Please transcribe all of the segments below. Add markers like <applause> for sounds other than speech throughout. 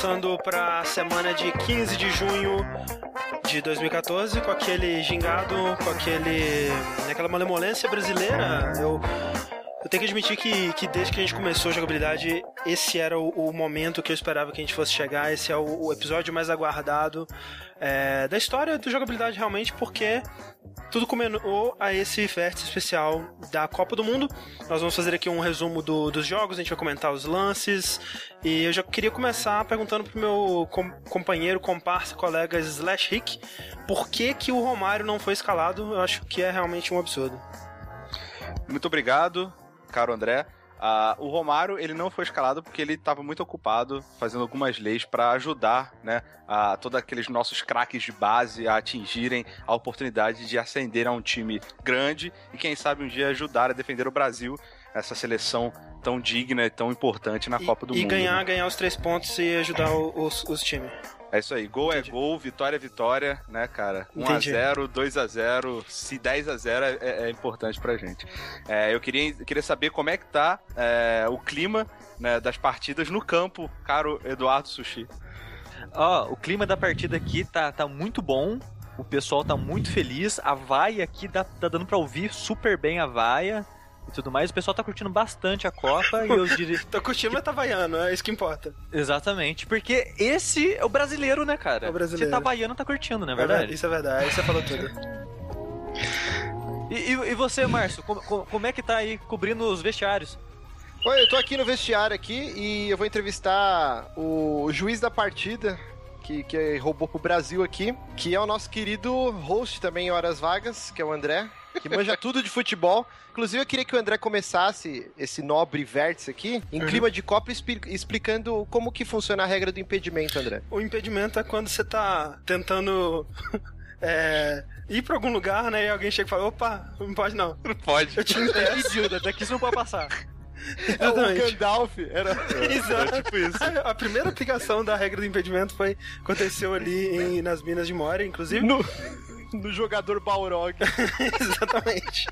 Começando para a semana de 15 de junho de 2014, com aquele gingado, com aquele aquela malemolência brasileira. Eu eu tenho que admitir que, que desde que a gente começou a jogabilidade, esse era o, o momento que eu esperava que a gente fosse chegar. Esse é o, o episódio mais aguardado é, da história do jogabilidade, realmente, porque tudo começou a esse vértice especial da Copa do Mundo. Nós vamos fazer aqui um resumo do, dos jogos, a gente vai comentar os lances. E eu já queria começar perguntando pro meu com, companheiro, comparsa, colega Slash Rick, por que, que o Romário não foi escalado? Eu acho que é realmente um absurdo. Muito obrigado caro André. Uh, o Romário ele não foi escalado porque ele estava muito ocupado fazendo algumas leis para ajudar, né, a todos aqueles nossos craques de base a atingirem a oportunidade de ascender a um time grande e quem sabe um dia ajudar a defender o Brasil, essa seleção tão digna e tão importante na e, Copa do e Mundo. E ganhar, né? ganhar os três pontos e ajudar os, os times. É isso aí, gol é Entendi. é gol, vitória é vitória, né, cara? 1x0, 2x0, se 10x0 é, é, importante pra gente. É, eu queria, queria saber como é que tá é, o clima né, das partidas no campo, caro Eduardo Sushi. Ó, oh, o clima da partida aqui tá, tá muito bom. O pessoal tá muito feliz. A vaia aqui dá, tá dando pra ouvir super bem a vaia e tudo mais. O pessoal tá curtindo bastante a Copa e eu <laughs> diria. Tô curtindo, mas tá vaiando, é isso que importa. Exatamente, porque esse é o brasileiro, né, cara? É o brasileiro. Você tá vaiando, tá curtindo, não é verdade? É, isso é verdade, isso você falou tudo. E, e, e, você, Márcio, como, como é que tá aí cobrindo os vestiários? Oi, eu tô aqui no vestiário aqui e eu vou entrevistar o juiz da partida, que, que roubou pro Brasil aqui, que é o nosso querido host também em Horas Vagas, que é o André que manja tudo de futebol. Inclusive, eu queria que o André começasse esse nobre vértice aqui, em uhum. clima de Copa, explicando como que funciona a regra do impedimento, André. O impedimento é quando você tá tentando... <laughs> É, ir pra algum lugar, né? E alguém chega e fala: opa, não pode não. Não pode. Eu te impeço. daqui você não pode passar. Exatamente. O Gandalf era. Exato. É tipo isso. A, a, primeira aplicação da regra do impedimento foi aconteceu ali em, nas Minas de Moria, inclusive. No no jogador Balrog. <laughs> Exatamente.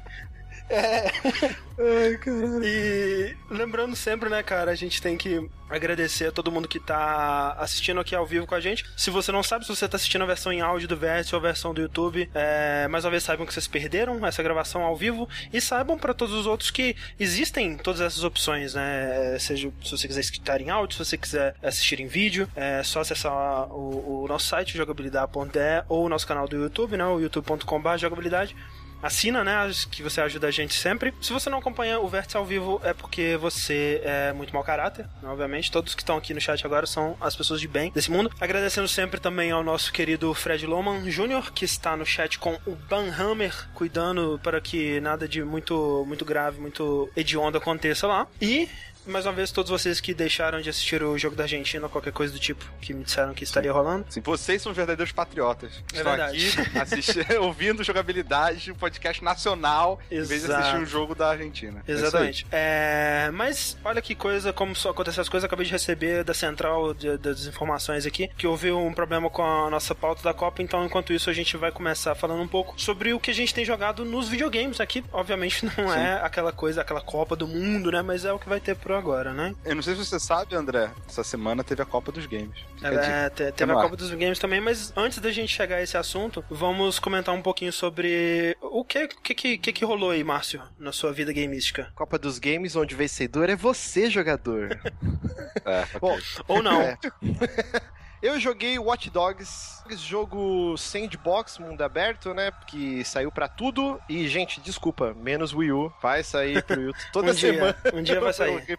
É. <laughs> Ai, caralho. E lembrando sempre, né, cara, a gente tem que agradecer a todo mundo que tá assistindo aqui ao vivo com a gente. Se você não sabe, se você tá assistindo a versão em áudio do VS ou a versão do YouTube, é, mais uma vez saibam que vocês perderam essa gravação ao vivo e saibam para todos os outros que existem todas essas opções, né? Seja se você quiser escutar em áudio, se você quiser assistir em vídeo, é só acessar o, o nosso site jogabilidade.de ou o nosso canal do YouTube, né? O youtube.com/jogabilidade assina, né? Que você ajuda a gente sempre. Se você não acompanha o Vértice ao vivo, é porque você é muito mau caráter, né, obviamente. Todos que estão aqui no chat agora são as pessoas de bem desse mundo. Agradecendo sempre também ao nosso querido Fred Loman Jr., que está no chat com o Banhammer, cuidando para que nada de muito, muito grave, muito hediondo aconteça lá. E mais uma vez, todos vocês que deixaram de assistir o jogo da Argentina ou qualquer coisa do tipo, que me disseram que estaria rolando. Sim, vocês são verdadeiros patriotas. É Estão verdade. <laughs> aqui assistindo, <laughs> ouvindo jogabilidade, um podcast nacional, Exato. em vez de assistir um jogo da Argentina. É Exatamente. É é, mas olha que coisa, como só aconteceu as coisas, acabei de receber da central de, das informações aqui, que houve um problema com a nossa pauta da Copa, então enquanto isso a gente vai começar falando um pouco sobre o que a gente tem jogado nos videogames aqui. Obviamente <laughs> não Sim. é aquela coisa, aquela Copa do Mundo, né? Mas é o que vai ter por agora, né? Eu não sei se você sabe, André, essa semana teve a Copa dos Games. É, é, teve a Copa dos Games também, mas antes da gente chegar a esse assunto, vamos comentar um pouquinho sobre o que que, que, que rolou aí, Márcio, na sua vida gameística. Copa dos Games, onde o vencedor é você, jogador. <laughs> é, okay. Bom, ou não. É. <laughs> Eu joguei Watch Dogs, jogo sandbox, mundo aberto, né? Que saiu para tudo. E, gente, desculpa, menos Wii U. Vai sair pro Wii U toda um semana. Dia, um dia <laughs> vai sair.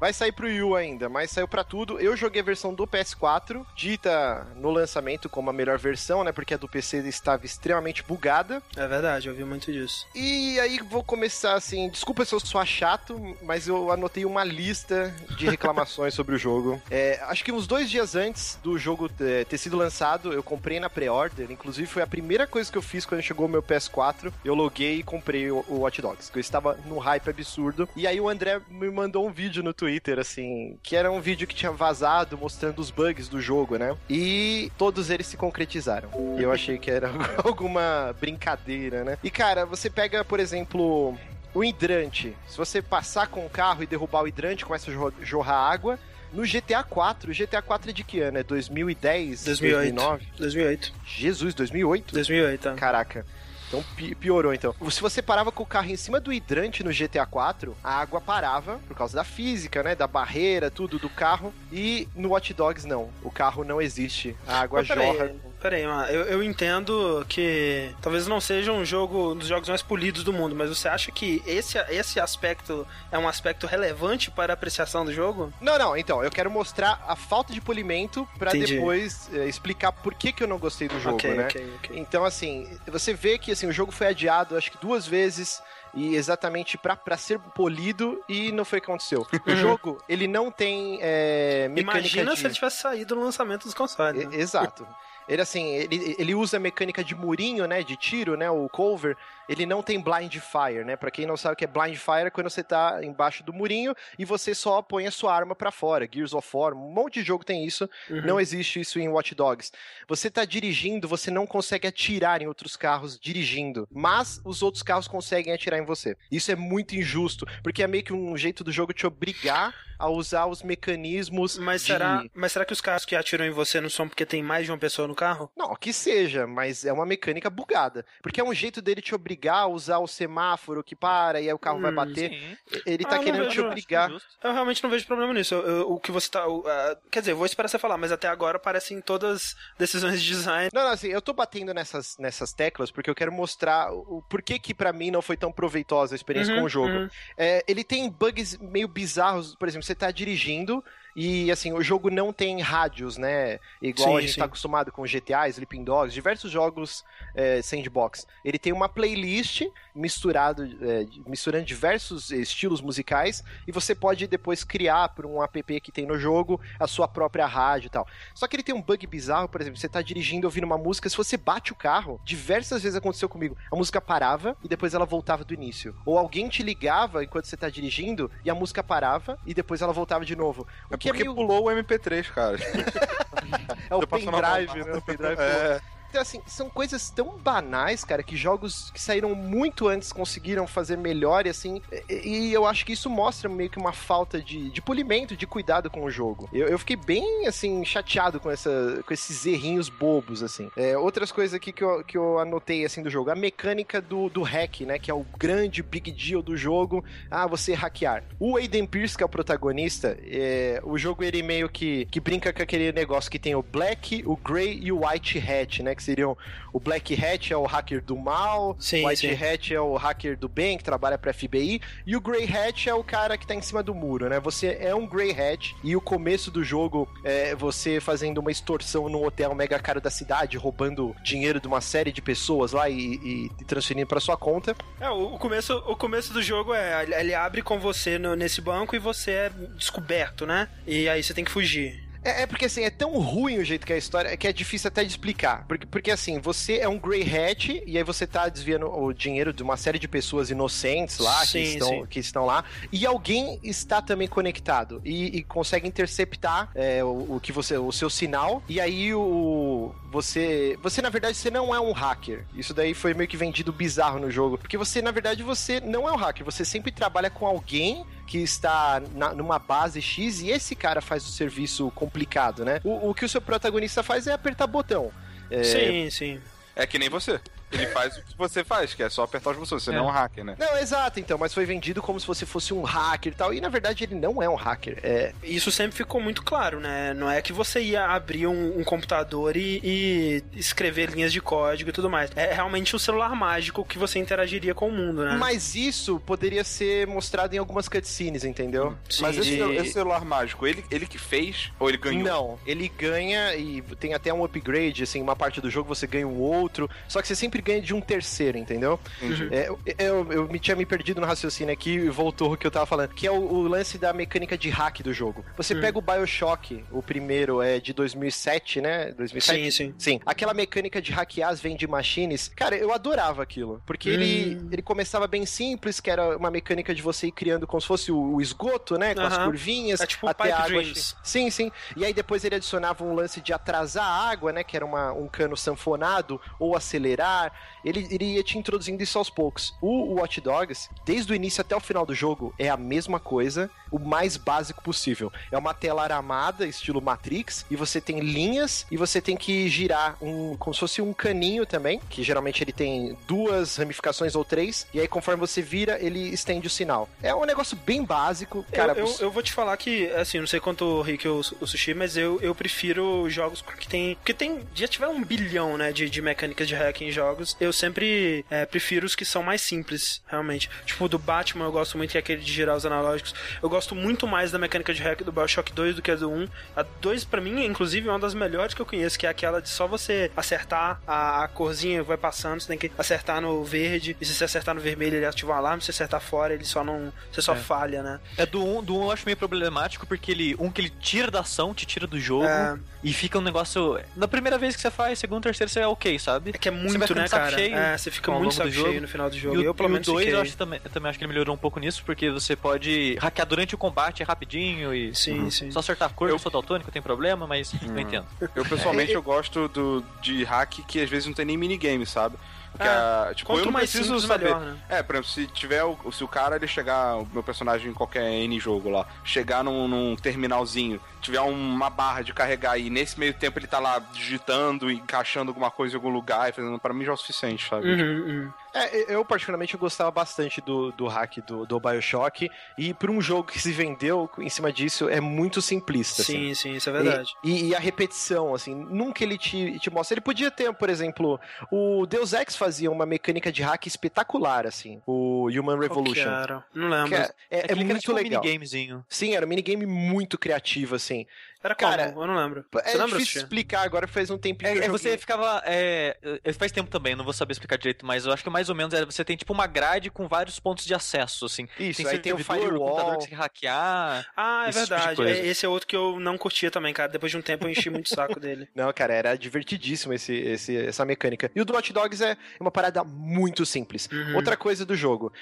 Vai sair pro Wii U ainda, mas saiu para tudo. Eu joguei a versão do PS4, dita no lançamento como a melhor versão, né? Porque a do PC estava extremamente bugada. É verdade, eu vi muito disso. E aí vou começar assim, desculpa se eu sou chato, mas eu anotei uma lista de <laughs> reclamações sobre o jogo. É, acho que uns dois dias antes do jogo é, ter sido lançado, eu comprei na pré-order. Inclusive foi a primeira coisa que eu fiz quando chegou o meu PS4. Eu loguei e comprei o, o Watch Dogs, que eu estava num hype absurdo. E aí o André me mandou um vídeo no Twitter Twitter, assim, que era um vídeo que tinha vazado mostrando os bugs do jogo, né? E todos eles se concretizaram. E eu achei que era <laughs> alguma brincadeira, né? E cara, você pega, por exemplo, o hidrante. Se você passar com o carro e derrubar o hidrante, começa a jorrar água. No GTA 4, o GTA 4 é de que ano? É 2010? 2008. 2009? 2008. Jesus, 2008? 2008, tá. Caraca. Então pi- piorou então. Se você parava com o carro em cima do hidrante no GTA 4, a água parava por causa da física, né, da barreira, tudo do carro. E no Watch Dogs não, o carro não existe, a água Mas peraí, Peraí, mano, eu, eu entendo que talvez não seja um jogo um dos jogos mais polidos do mundo, mas você acha que esse, esse aspecto é um aspecto relevante para a apreciação do jogo? Não, não, então, eu quero mostrar a falta de polimento Entendi. depois eh, explicar por que, que eu não gostei do jogo, ok, né? ok, ok. Então, assim, você vê que assim, o jogo foi adiado, acho que duas vezes, e exatamente pra ser polido, e não foi o que aconteceu. O <laughs> jogo, ele não tem é, mecânica Imagina de... se ele tivesse saído no lançamento dos consoles. Né? Exato. Ele assim, ele, ele usa a mecânica de murinho, né, de tiro, né, o cover, ele não tem blind fire, né? Pra quem não sabe o que é blind fire, é quando você tá embaixo do murinho e você só põe a sua arma pra fora. Gears of War, um monte de jogo tem isso. Uhum. Não existe isso em Watch Dogs. Você tá dirigindo, você não consegue atirar em outros carros dirigindo, mas os outros carros conseguem atirar em você. Isso é muito injusto, porque é meio que um jeito do jogo te obrigar a usar os mecanismos Mas de- será, mas será que os carros que atiram em você não são porque tem mais de uma pessoa no carro? Não, que seja, mas é uma mecânica bugada. Porque é um jeito dele te obrigar a usar o semáforo que para e aí o carro vai Hum, bater. Sim. Ele Ah, tá não querendo vejo, te acho obrigar. Eu realmente não vejo problema nisso. Eu- eu- o que você tá. o- ah, quer dizer, eu vou esperar você falar, mas até agora parecem todas decisões de design. Não, não, assim, eu tô batendo nessas, nessas teclas porque eu quero mostrar o, o porquê que pra mim não foi tão proveitosa a experiência Uhum, com o jogo. uhum. É, ele tem bugs meio bizarros, por exemplo, você tá dirigindo e assim, o jogo não tem rádios, né? Igual Sim, a gente sim. tá acostumado com GTA, Sleeping Dogs, diversos jogos é, sandbox. Ele tem uma playlist misturado, é, misturando diversos estilos musicais e você pode depois criar por um app que tem no jogo a sua própria rádio e tal. Só que ele tem um bug bizarro, por exemplo, você tá dirigindo ouvindo uma música, se você bate o carro, diversas vezes aconteceu comigo, a música parava e depois ela voltava do início. Ou alguém te ligava enquanto você tá dirigindo e a música parava e depois ela voltava de novo. O É que é porque meio... pulou o MP3, cara. <laughs> É o pendrive, né? O pendrive pulou. Então, assim, são coisas tão banais, cara, que jogos que saíram muito antes conseguiram fazer melhor e assim. E, e eu acho que isso mostra meio que uma falta de, de polimento, de cuidado com o jogo. Eu, eu fiquei bem, assim, chateado com, essa, com esses errinhos bobos, assim. É, outras coisas aqui que eu, que eu anotei, assim, do jogo. A mecânica do, do hack, né? Que é o grande big deal do jogo. Ah, você hackear. O Aiden Pierce, que é o protagonista, é, o jogo ele meio que, que brinca com aquele negócio que tem o Black, o Grey e o White Hat, né? Que seriam o Black Hat é o hacker do mal, Sim, o White sim. Hat é o hacker do bem, que trabalha pra FBI, e o Grey Hat é o cara que tá em cima do muro, né? Você é um Grey Hat, e o começo do jogo é você fazendo uma extorsão num hotel mega caro da cidade, roubando dinheiro de uma série de pessoas lá e, e- transferindo pra sua conta. É, o, começo, o começo do jogo é. ele- Ele abre com você no- nesse banco e você é descoberto, né? E aí você tem que fugir. É, é porque assim, é tão ruim o jeito que é a história que é difícil até de explicar. Porque, porque assim, você é um Grey Hat e aí você tá desviando o dinheiro de uma série de pessoas inocentes lá, Sim, que, estão, sim. que estão lá, e alguém está também conectado e, e consegue interceptar é, o, o que você, o seu sinal, e aí o. Você. Você, na verdade, você não é um hacker. Isso daí foi meio que vendido bizarro no jogo. Porque você, na verdade, você não é um hacker. Você sempre trabalha com alguém que está na- numa base X e esse cara faz o serviço complicado, né? O, o que o seu protagonista faz é apertar botão. É, Sim, sim. É que nem você. Ele faz o que você faz, que é só apertar os botões. Você É. não é um hacker, né? Não, exato, então, mas foi vendido como se você fosse um hacker e tal. E na verdade ele não é um hacker. É, Isso sempre ficou muito claro, né? Não é que você ia abrir um, um computador e, e escrever linhas de código e tudo mais. É realmente um celular mágico que você interagiria com o mundo, né? Mas isso poderia ser mostrado em algumas cutscenes, entendeu? Sim, Mas esse, esse celular mágico, ele, ele que fez ou ele ganhou? Não, ele ganha e tem até um upgrade, assim, uma parte do jogo você ganha um outro, só que você sempre ganha de um terceiro, entendeu? Entendi. É, eu, eu, eu me tinha me perdido no raciocínio aqui e voltou o que eu tava falando, que é o, o lance da mecânica de hack do jogo. Você Hum. pega o Bioshock, o primeiro é de 2007, né? 2007? Sim, sim. Sim, aquela mecânica de hackear as vending machines, cara, eu adorava aquilo. Porque ele, Hum. ele começava bem simples, que era uma mecânica de você ir criando como se fosse o, o esgoto, né? Com as curvinhas. É tipo até Pipe a água. Dreams. Sim, sim. E aí depois ele adicionava um lance de atrasar a água, né? Que era uma, um cano sanfonado, ou acelerar. Ele, ele ia te introduzindo isso aos poucos. O Watch Dogs, desde o início até o final do jogo, é a mesma coisa, o mais básico possível. É uma tela aramada, estilo Matrix, e você tem linhas e você tem que girar um, como se fosse um caninho também, que geralmente ele tem duas ramificações ou três, e aí conforme você vira, ele estende o sinal. É um negócio bem básico, cara. Eu, eu, eu vou te falar que, assim, não sei quanto Rick o, o sushi, mas eu, eu prefiro jogos que tem. Porque tem. Já tiver um bilhão, né, de, de mecânicas de hack em jogos. Eu sempre é, prefiro os que são mais simples, realmente. Tipo, do Batman eu gosto muito, que é aquele de girar os analógicos. Eu gosto muito mais da mecânica de hack do Bioshock 2 do que a do 1. A 2, pra mim, inclusive, é uma das melhores que eu conheço, que é aquela de só você acertar a, a corzinha vai passando, você tem que acertar no verde, e se você acertar no vermelho, ele ativa um alarme, se você acertar fora, ele só não. Você só é. falha, né? É do 1, do 1 eu acho meio problemático, porque ele. Um que ele tira da ação, te tira do jogo, é. e fica um negócio. Na primeira vez que você faz, segunda, terceira, você é ok, sabe? É que é muito, né, cara? Cheio, é, você fica muito saco cheio no final do jogo. E o, eu, pelo menos, 2 eu, acho, também, eu também acho que ele melhorou um pouco nisso, porque você pode hackear durante o combate rapidinho e. Sim, uhum. sim. Só acertar a cor, eu sou daltônico, tem problema, mas hum. eu entendo. Eu, pessoalmente, eu gosto do, de hack que às vezes não tem nem minigame, sabe? Porque, é, tipo, eu não preciso saber. Melhor, né? É, por exemplo, se tiver o, se o cara ele chegar, o meu personagem em qualquer N jogo lá, chegar num, num terminalzinho, tiver uma barra de carregar e nesse meio tempo ele tá lá digitando e encaixando alguma coisa em algum lugar e fazendo, para mim já é o suficiente, sabe? Uhum, uhum. É, eu particularmente gostava bastante do, do hack do, do Bioshock e por um jogo que se vendeu em cima disso é muito simplista. Sim, assim. sim, isso é verdade. E, e, a repetição, assim, nunca ele te, te mostra. Ele podia ter, por exemplo, o Deus Ex fazia uma mecânica de hack espetacular, assim, o Human Revolution. Qual era? Não lembro. É, é, é, é muito tipo legal. Um minigamezinho. Sim, era um minigame muito criativo, assim assim, era Cara, como? Eu não lembro. Você é lembra, difícil explicar agora, faz um tempinho é, que é, Você ficava... É, faz tempo também, não vou saber explicar direito, mas eu acho que mais ou menos é, você tem tipo uma grade com vários pontos de acesso, assim. Isso, tem aí tem o firewall. O computador que você hackear. Ah, é tipo verdade. Tipo esse é outro que eu não curtia também, cara. Depois de um tempo eu enchi muito o saco dele. <laughs> Não, cara, era divertidíssimo esse, esse, essa mecânica. E o do Watch Dogs é uma parada muito simples. Uhum. Outra coisa do jogo.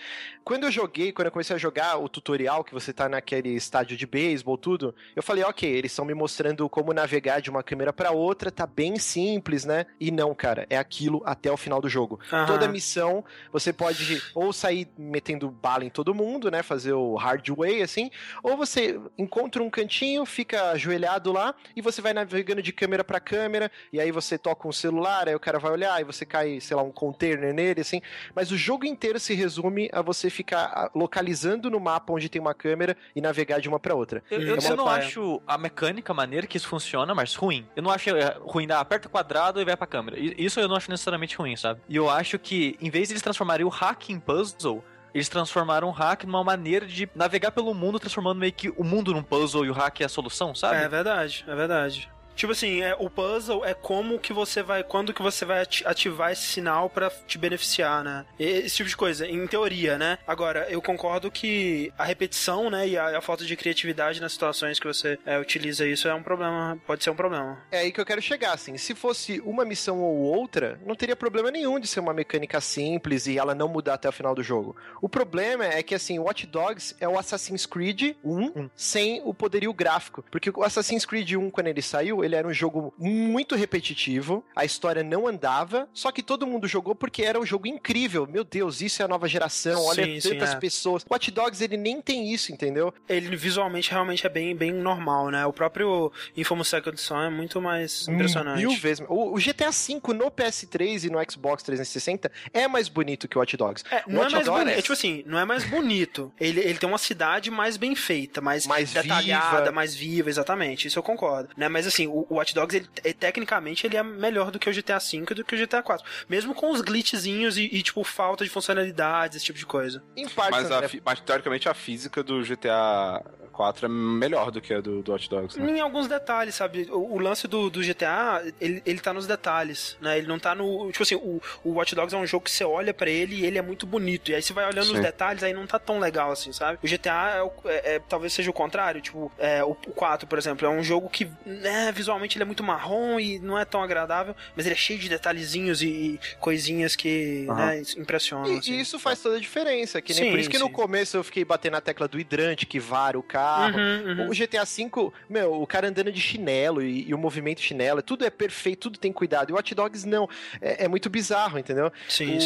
Quando eu joguei, quando eu comecei a jogar o tutorial, que você tá naquele estádio de beisebol, tudo, eu falei, ok, eles estão me mostrando como navegar de uma câmera para outra, tá bem simples, né? E não, cara, é aquilo até o final do jogo. Uhum. Toda missão você pode ou sair metendo bala em todo mundo, né? Fazer o hard way, assim, ou você encontra um cantinho, fica ajoelhado lá e você vai navegando de câmera para câmera, e aí você toca um celular, aí o cara vai olhar, e você cai, sei lá, um container nele, assim. Mas o jogo inteiro se resume a você ficar localizando no mapa onde tem uma câmera e navegar de uma para outra. Eu, eu, é eu não acho a mecânica maneira que isso funciona funciona, mas ruim. Eu não acho é, ruim dar aperta o quadrado e vai pra câmera. Isso eu não acho necessariamente ruim, sabe? E eu acho que, em vez de eles transformarem o hack em puzzle, eles transformaram o hack numa maneira de navegar pelo mundo, transformando meio que o mundo num puzzle e o hack é a solução, sabe? É verdade, é verdade. Tipo assim, é, o puzzle é como que você vai. Quando que você vai ativar esse sinal para te beneficiar, né? Esse tipo de coisa, em teoria, né? Agora, eu concordo que a repetição, né, e a, a falta de criatividade nas situações que você é, utiliza isso é um problema. Pode ser um problema. É aí que eu quero chegar, assim. Se fosse uma missão ou outra, não teria problema nenhum de ser uma mecânica simples e ela não mudar até o final do jogo. O problema é que, assim, Watch Dogs é o Assassin's Creed 1 hum. sem o poderio gráfico. Porque o Assassin's Creed 1, quando ele saiu, ele era um jogo muito repetitivo, a história não andava, só que todo mundo jogou porque era um jogo incrível. Meu Deus, isso é a nova geração, olha sim, tantas sim, é. pessoas. Watch Dogs, ele nem tem isso, entendeu? Ele visualmente realmente é bem, bem normal, né? O próprio Infamous Second Son é muito mais impressionante. Mil vezes. O, o GTA V no PS3 e no Xbox 360 é mais bonito que o Watch Dogs. É, não Watch é mais Dogs... bonito. É, tipo assim, não é mais bonito. ele, ele tem uma cidade mais bem feita, mais, mais detalhada, viva. mais viva, exatamente. Isso eu concordo. Né? Mas assim, o, o Watch Dogs, ele, ele, tecnicamente, ele é melhor do que o GTA V e do que o GTA 4. Mesmo com os glitchzinhos e, e, tipo, falta de funcionalidades, esse tipo de coisa. Em parte, mas, a, mas teoricamente a física do GTA 4 é melhor do que a do, do Hot Dogs. Né? Em alguns detalhes, sabe? O, o, lance do, do GTA, ele, ele tá nos detalhes, né? Ele não tá no. Tipo assim, o, o Watch Dogs é um jogo que você olha para ele e ele é muito bonito. E aí você vai olhando Sim. os detalhes, aí não tá tão legal assim, sabe? O GTA é, é, é talvez seja o contrário. Tipo, é, o, o 4, por exemplo, é um jogo que, né, visualmente ele é muito marrom e não é tão agradável, mas ele é cheio de detalhezinhos e, e coisinhas que, uhum. né, impressionam. E, assim. e, isso faz toda a diferença. Que nem sim, por isso que sim. no começo eu fiquei batendo na tecla do hidrante que vara o carro. Uhum, uhum. O GTA V, meu, o cara andando de chinelo e, e, o movimento chinelo, tudo é perfeito, tudo tem cuidado. E o Hot Dogs não. É, é muito bizarro, entendeu? Sim, o...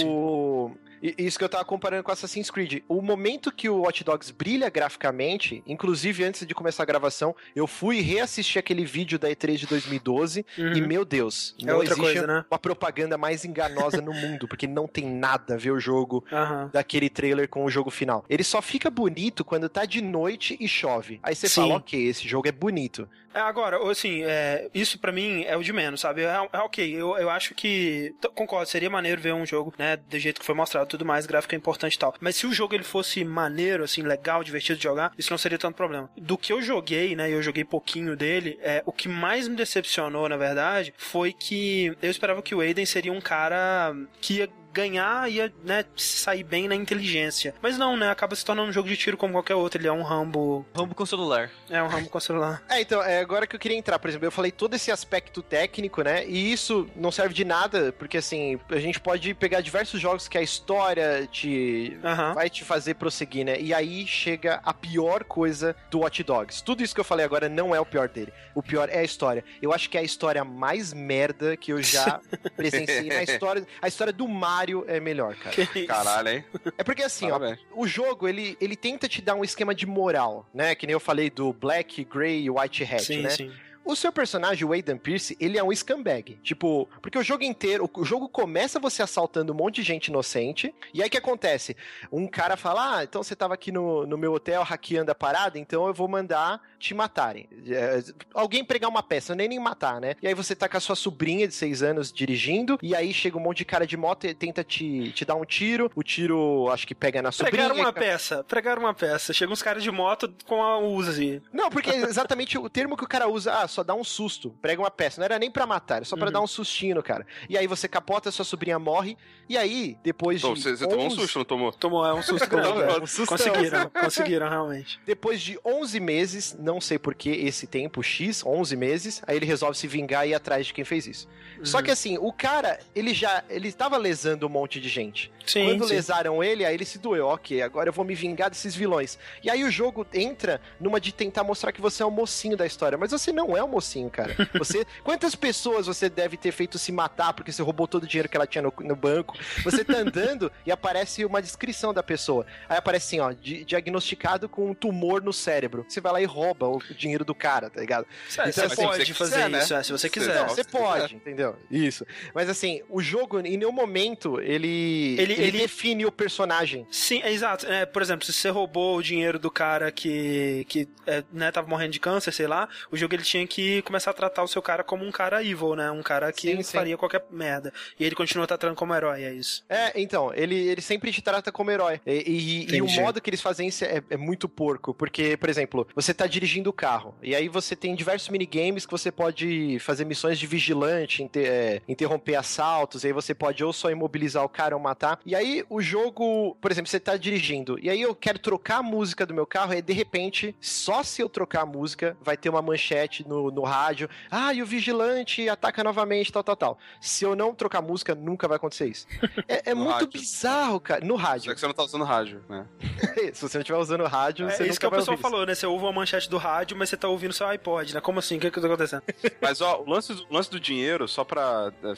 sim. Isso que eu tava comparando com Assassin's Creed. O momento que o Watch Dogs brilha graficamente, inclusive antes de começar a gravação, eu fui reassistir aquele vídeo da E3 de 2012 uhum. e, meu Deus, é não existe coisa, né? uma propaganda mais enganosa no mundo, porque não tem nada a ver o jogo uhum. daquele trailer com o jogo final. Ele só fica bonito quando tá de noite e chove. Aí você fala, ok, esse jogo é bonito. É, agora, assim, é, isso para mim é o de menos, sabe? É, é, ok, eu, eu acho que. Concordo, seria maneiro ver um jogo, né? Do jeito que foi mostrado tudo mais, gráfico é importante e tal. Mas se o jogo ele fosse maneiro, assim, legal, divertido de jogar, isso não seria tanto problema. Do que eu joguei, né? Eu joguei pouquinho dele, é, o que mais me decepcionou, na verdade, foi que eu esperava que o Aiden seria um cara que ia ganhar ia, né, sair bem na inteligência. Mas não, né? Acaba se tornando um jogo de tiro como qualquer outro. Ele é um Rambo. Rambo com celular. É um Rambo com celular. É, então, é agora que eu queria entrar, por exemplo, eu falei todo esse aspecto técnico, né? E isso não serve de nada, porque assim, a gente pode pegar diversos jogos que a história te uhum. vai te fazer prosseguir, né? E aí chega a pior coisa do Watch Dogs. Tudo isso que eu falei agora não é o pior dele. O pior é a história. Eu acho que é a história mais merda que eu já <laughs> presenciei na história. A história do Mario Mario é melhor, cara. <laughs> Caralho, hein? É porque assim, Parabéns. ó, o jogo, ele, ele tenta te dar um esquema de moral, né? Que nem eu falei do Black, Grey e White Hat, sim, né? Sim. O seu personagem, o Aidan Pierce, ele é um scumbag. Tipo, porque o jogo inteiro, o jogo começa você assaltando um monte de gente inocente, e aí o que acontece? Um cara fala: Ah, então você tava aqui no, no meu hotel hackeando a parada, então eu vou mandar te matarem. É, alguém pregar uma peça, nem nem matar, né? E aí você tá com a sua sobrinha de seis anos dirigindo, e aí chega um monte de cara de moto e tenta te, te dar um tiro, o tiro acho que pega na sobrinha. Pregaram uma peça, pregaram uma peça. Chega uns caras de moto com a Uzi. Não, porque é exatamente o termo que o cara usa, ah, só dá um susto, prega uma peça. Não era nem para matar, era só para uhum. dar um sustinho, cara. E aí você capota, sua sobrinha morre, e aí, depois então, de. Você, você 11... tomou um susto, não tomou? Tomou, é um susto é. um conseguiram, <laughs> conseguiram, realmente. Depois de 11 meses, não sei por que esse tempo X, 11 meses, aí ele resolve se vingar e ir atrás de quem fez isso. Uhum. Só que assim, o cara, ele já. Ele estava lesando um monte de gente. Sim, Quando sim. lesaram ele, aí ele se doeu. Ok, agora eu vou me vingar desses vilões. E aí o jogo entra numa de tentar mostrar que você é o mocinho da história. Mas você não é o mocinho, cara. Você, <laughs> quantas pessoas você deve ter feito se matar porque você roubou todo o dinheiro que ela tinha no, no banco? Você tá andando e aparece uma descrição da pessoa. Aí aparece assim, ó, di diagnosticado com um tumor no cérebro. Você vai lá e rouba o dinheiro do cara, tá ligado? então, você assim, pode você fazer quiser, né? isso, né? se você quiser. Não, você pode, entendeu? Isso. Mas assim, o jogo, em nenhum momento, ele, ele, ele, ele... define o personagem. Sim, é exato. É, por exemplo, se você roubou o dinheiro do cara que, que é, né, tava morrendo de câncer, sei lá, o jogo ele tinha que começar a tratar o seu cara como um cara evil, né? Um cara que sim, faria sim. qualquer merda. E ele continua tratando como herói, é isso. É, então, ele, ele sempre te trata como herói. E, e, e o modo que eles fazem isso é, é, muito porco, porque, por exemplo, você tá dirigindo o carro, e aí você tem diversos minigames que você pode fazer missões de vigilante, inter, é, interromper assaltos, e aí você pode ou só imobilizar o cara ou matar. E aí o jogo, por exemplo, você tá dirigindo, e aí eu quero trocar a música do meu carro, e de repente, só se eu trocar a música, vai ter uma manchete no, no rádio, ah, e o vigilante ataca novamente, tal, tal, tal. Se eu não trocar música, nunca vai acontecer isso. É, é <laughs> muito rádio. bizarro, cara. No rádio. Só que você não tá usando rádio, né? <laughs> Se você não estiver usando rádio, é, você isso que o pessoal falou, né? Você ouve uma manchete do rádio, mas você tá ouvindo seu iPod, né? Como assim? O que, que tá acontecendo? <laughs> mas, ó, o lance, do, o lance do dinheiro, só pra. Eh,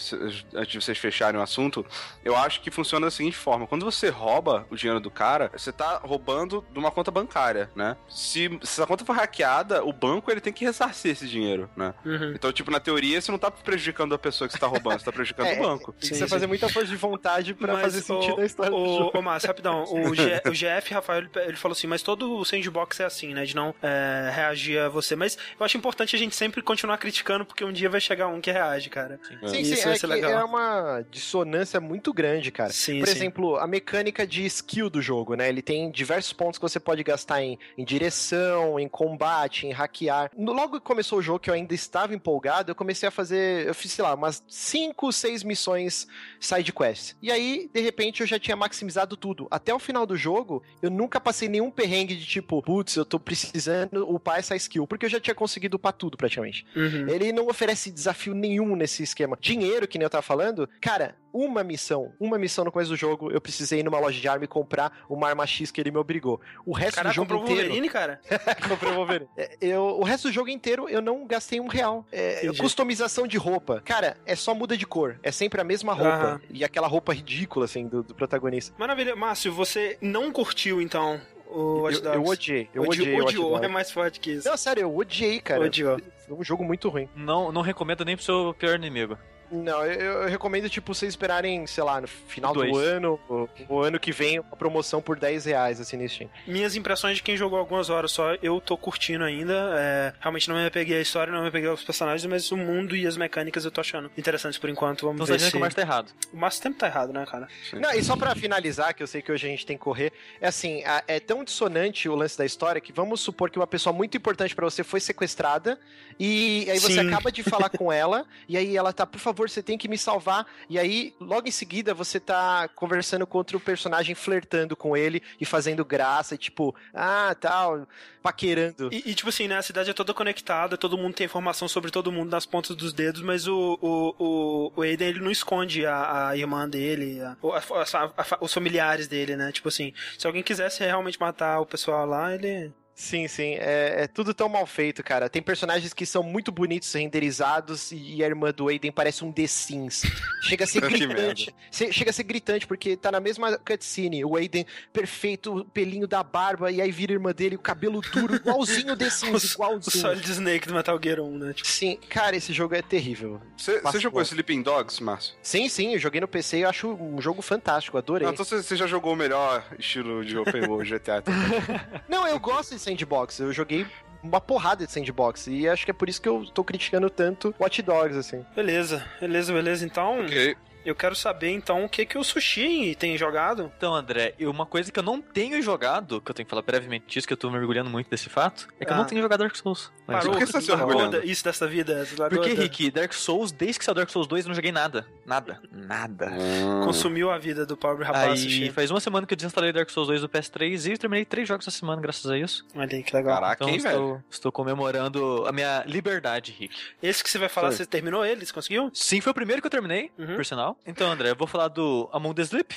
antes de vocês fecharem o assunto, eu acho que funciona da seguinte forma: quando você rouba o dinheiro do cara, você tá roubando de uma conta bancária, né? Se, se a conta for hackeada, o banco ele tem que ressarcir esse dinheiro, né? Uhum. Então, tipo, na teoria, você não tá prejudicando a pessoa que você tá roubando, você tá prejudicando <laughs> é, o banco. Tem que você fazer muita força de vontade pra mas, fazer sentido o, a história o, do jogo. Ô, Márcio, rapidão. <laughs> O, G, o GF, Rafael, ele, ele, falou assim, mas todo o sandbox é assim, né? De não é, reagir a você. Mas eu acho importante a gente sempre continuar criticando, porque um dia vai chegar um que reage, cara. Sim, sim, é, legal. é uma dissonância muito grande, cara. Sim, Por sim. exemplo, a mecânica de skill do jogo, né? Ele tem diversos pontos que você pode gastar em, em direção, em combate, em hackear. Logo que começou o jogo, que eu ainda estava empolgado, eu comecei a fazer, eu fiz, sei lá, umas 5, 6 missões side quests. E aí, de repente, eu já tinha maximizado tudo. Até o final do jogo, eu nunca passei nenhum perrengue de tipo, putz, eu tô precisando upar essa skill, porque eu já tinha conseguido upar tudo praticamente. Uhum. Ele não oferece desafio nenhum nesse esquema. Dinheiro, que nem eu tava falando, cara, uma missão, uma missão no começo do jogo, eu precisei ir numa loja de arma e comprar uma arma X que ele me obrigou. O resto Caraca, do jogo inteiro... Wolverine, cara? <laughs> Comprei o Wolverine. É, Eu, o resto do jogo inteiro eu não gastei um real. É, customização de roupa. Cara, é só muda de cor. É sempre a mesma roupa. Aham. E aquela roupa ridícula, assim, do, do protagonista. Maravilha. Márcio, você não curtiu, então, o Watch Eu, Dogs? eu odiei. Eu Odi- odiei. Odiou, é mais forte que isso. Não, sério, eu odiei, cara. Odiou. Foi um jogo muito ruim. Não, não recomendo nem pro seu pior inimigo. Não, eu, eu recomendo, tipo, vocês esperarem, sei lá, no final Dois. do ano, o, o ano que vem, uma promoção por 10 reais, assim, no Steam. Minhas impressões de quem jogou algumas horas só, eu tô curtindo ainda. é, realmente não me peguei a história, não me peguei os personagens, mas o mundo e as mecânicas eu tô achando interessantes por enquanto. Vamos Então você ver dizendo se... que o Márcio tá errado. O Márcio tempo tá errado, né, cara? Não, e só pra finalizar, que eu sei que hoje a gente tem que correr, é assim, a- é tão dissonante o lance da história que vamos supor que uma pessoa muito importante pra você foi sequestrada e aí você Sim. acaba de falar com ela <laughs> e aí ela tá, por favor, você tem que me salvar e aí logo em seguida você tá conversando com outro personagem, flertando com ele e fazendo graça, e tipo, ah, tal, paquerando. E, e, tipo assim, né, a cidade é toda conectada, todo mundo tem informação sobre todo mundo nas pontas dos dedos, mas o, o, o, o Aiden, ele não esconde a, a irmã dele, a- a- a- os familiares dele, né? Tipo assim, se alguém quisesse realmente matar o pessoal lá, ele... Sim, sim. É, é tudo tão mal feito, cara. Tem personagens que são muito bonitos, renderizados, e a irmã do Aiden parece um The Sims. Chega a ser <laughs> gritante. Chega a ser gritante, porque tá na mesma cutscene. O Aiden perfeito, o pelinho da barba, e aí vira a irmã dele, o cabelo duro, igualzinho o The <laughs> Sims, O igualzinho. Solid Snake do Metal Gear 1, né? Tipo, Sim, cara, esse jogo é terrível. Você jogou Sleeping Dogs, Márcio? Sim, sim, eu joguei no PC e eu acho um jogo fantástico, adorei. Não, então você, você já jogou o melhor estilo de Open World GTA. <laughs> Não, eu gosto de sandbox. Eu joguei uma porrada de sandbox. E acho que é por isso que eu tô criticando tanto Watch Dogs, assim. beleza, beleza, beleza. Então, ok. Eu quero saber, então, o que que o Sushi tem jogado. Então, André, uma coisa que eu não tenho jogado, que eu tenho que falar brevemente isso, que eu tô mergulhando muito desse fato, é que eu Ah. não tenho jogado Dark Souls. Mas- Parou por que você tá se orgulhando? isso dessa vida? Porque, Rick, Dark Souls, desde que saiu Dark Souls 2, eu não joguei nada. Nada. Nada. Hum. Consumiu a vida do pobre rapaz Aí Sushi. faz uma semana que eu desinstalei Dark Souls 2 do PS3 e eu terminei três jogos essa semana, graças a isso. Olha aí, que legal. Caraca, Então hein, velho? estou, estou comemorando a minha liberdade, Rick. Esse que você vai falar, Foi. você terminou ele? Você conseguiu? Sim, foi o primeiro que eu terminei, Uhum. por sinal. Então, André, eu vou falar do Among the Sleep.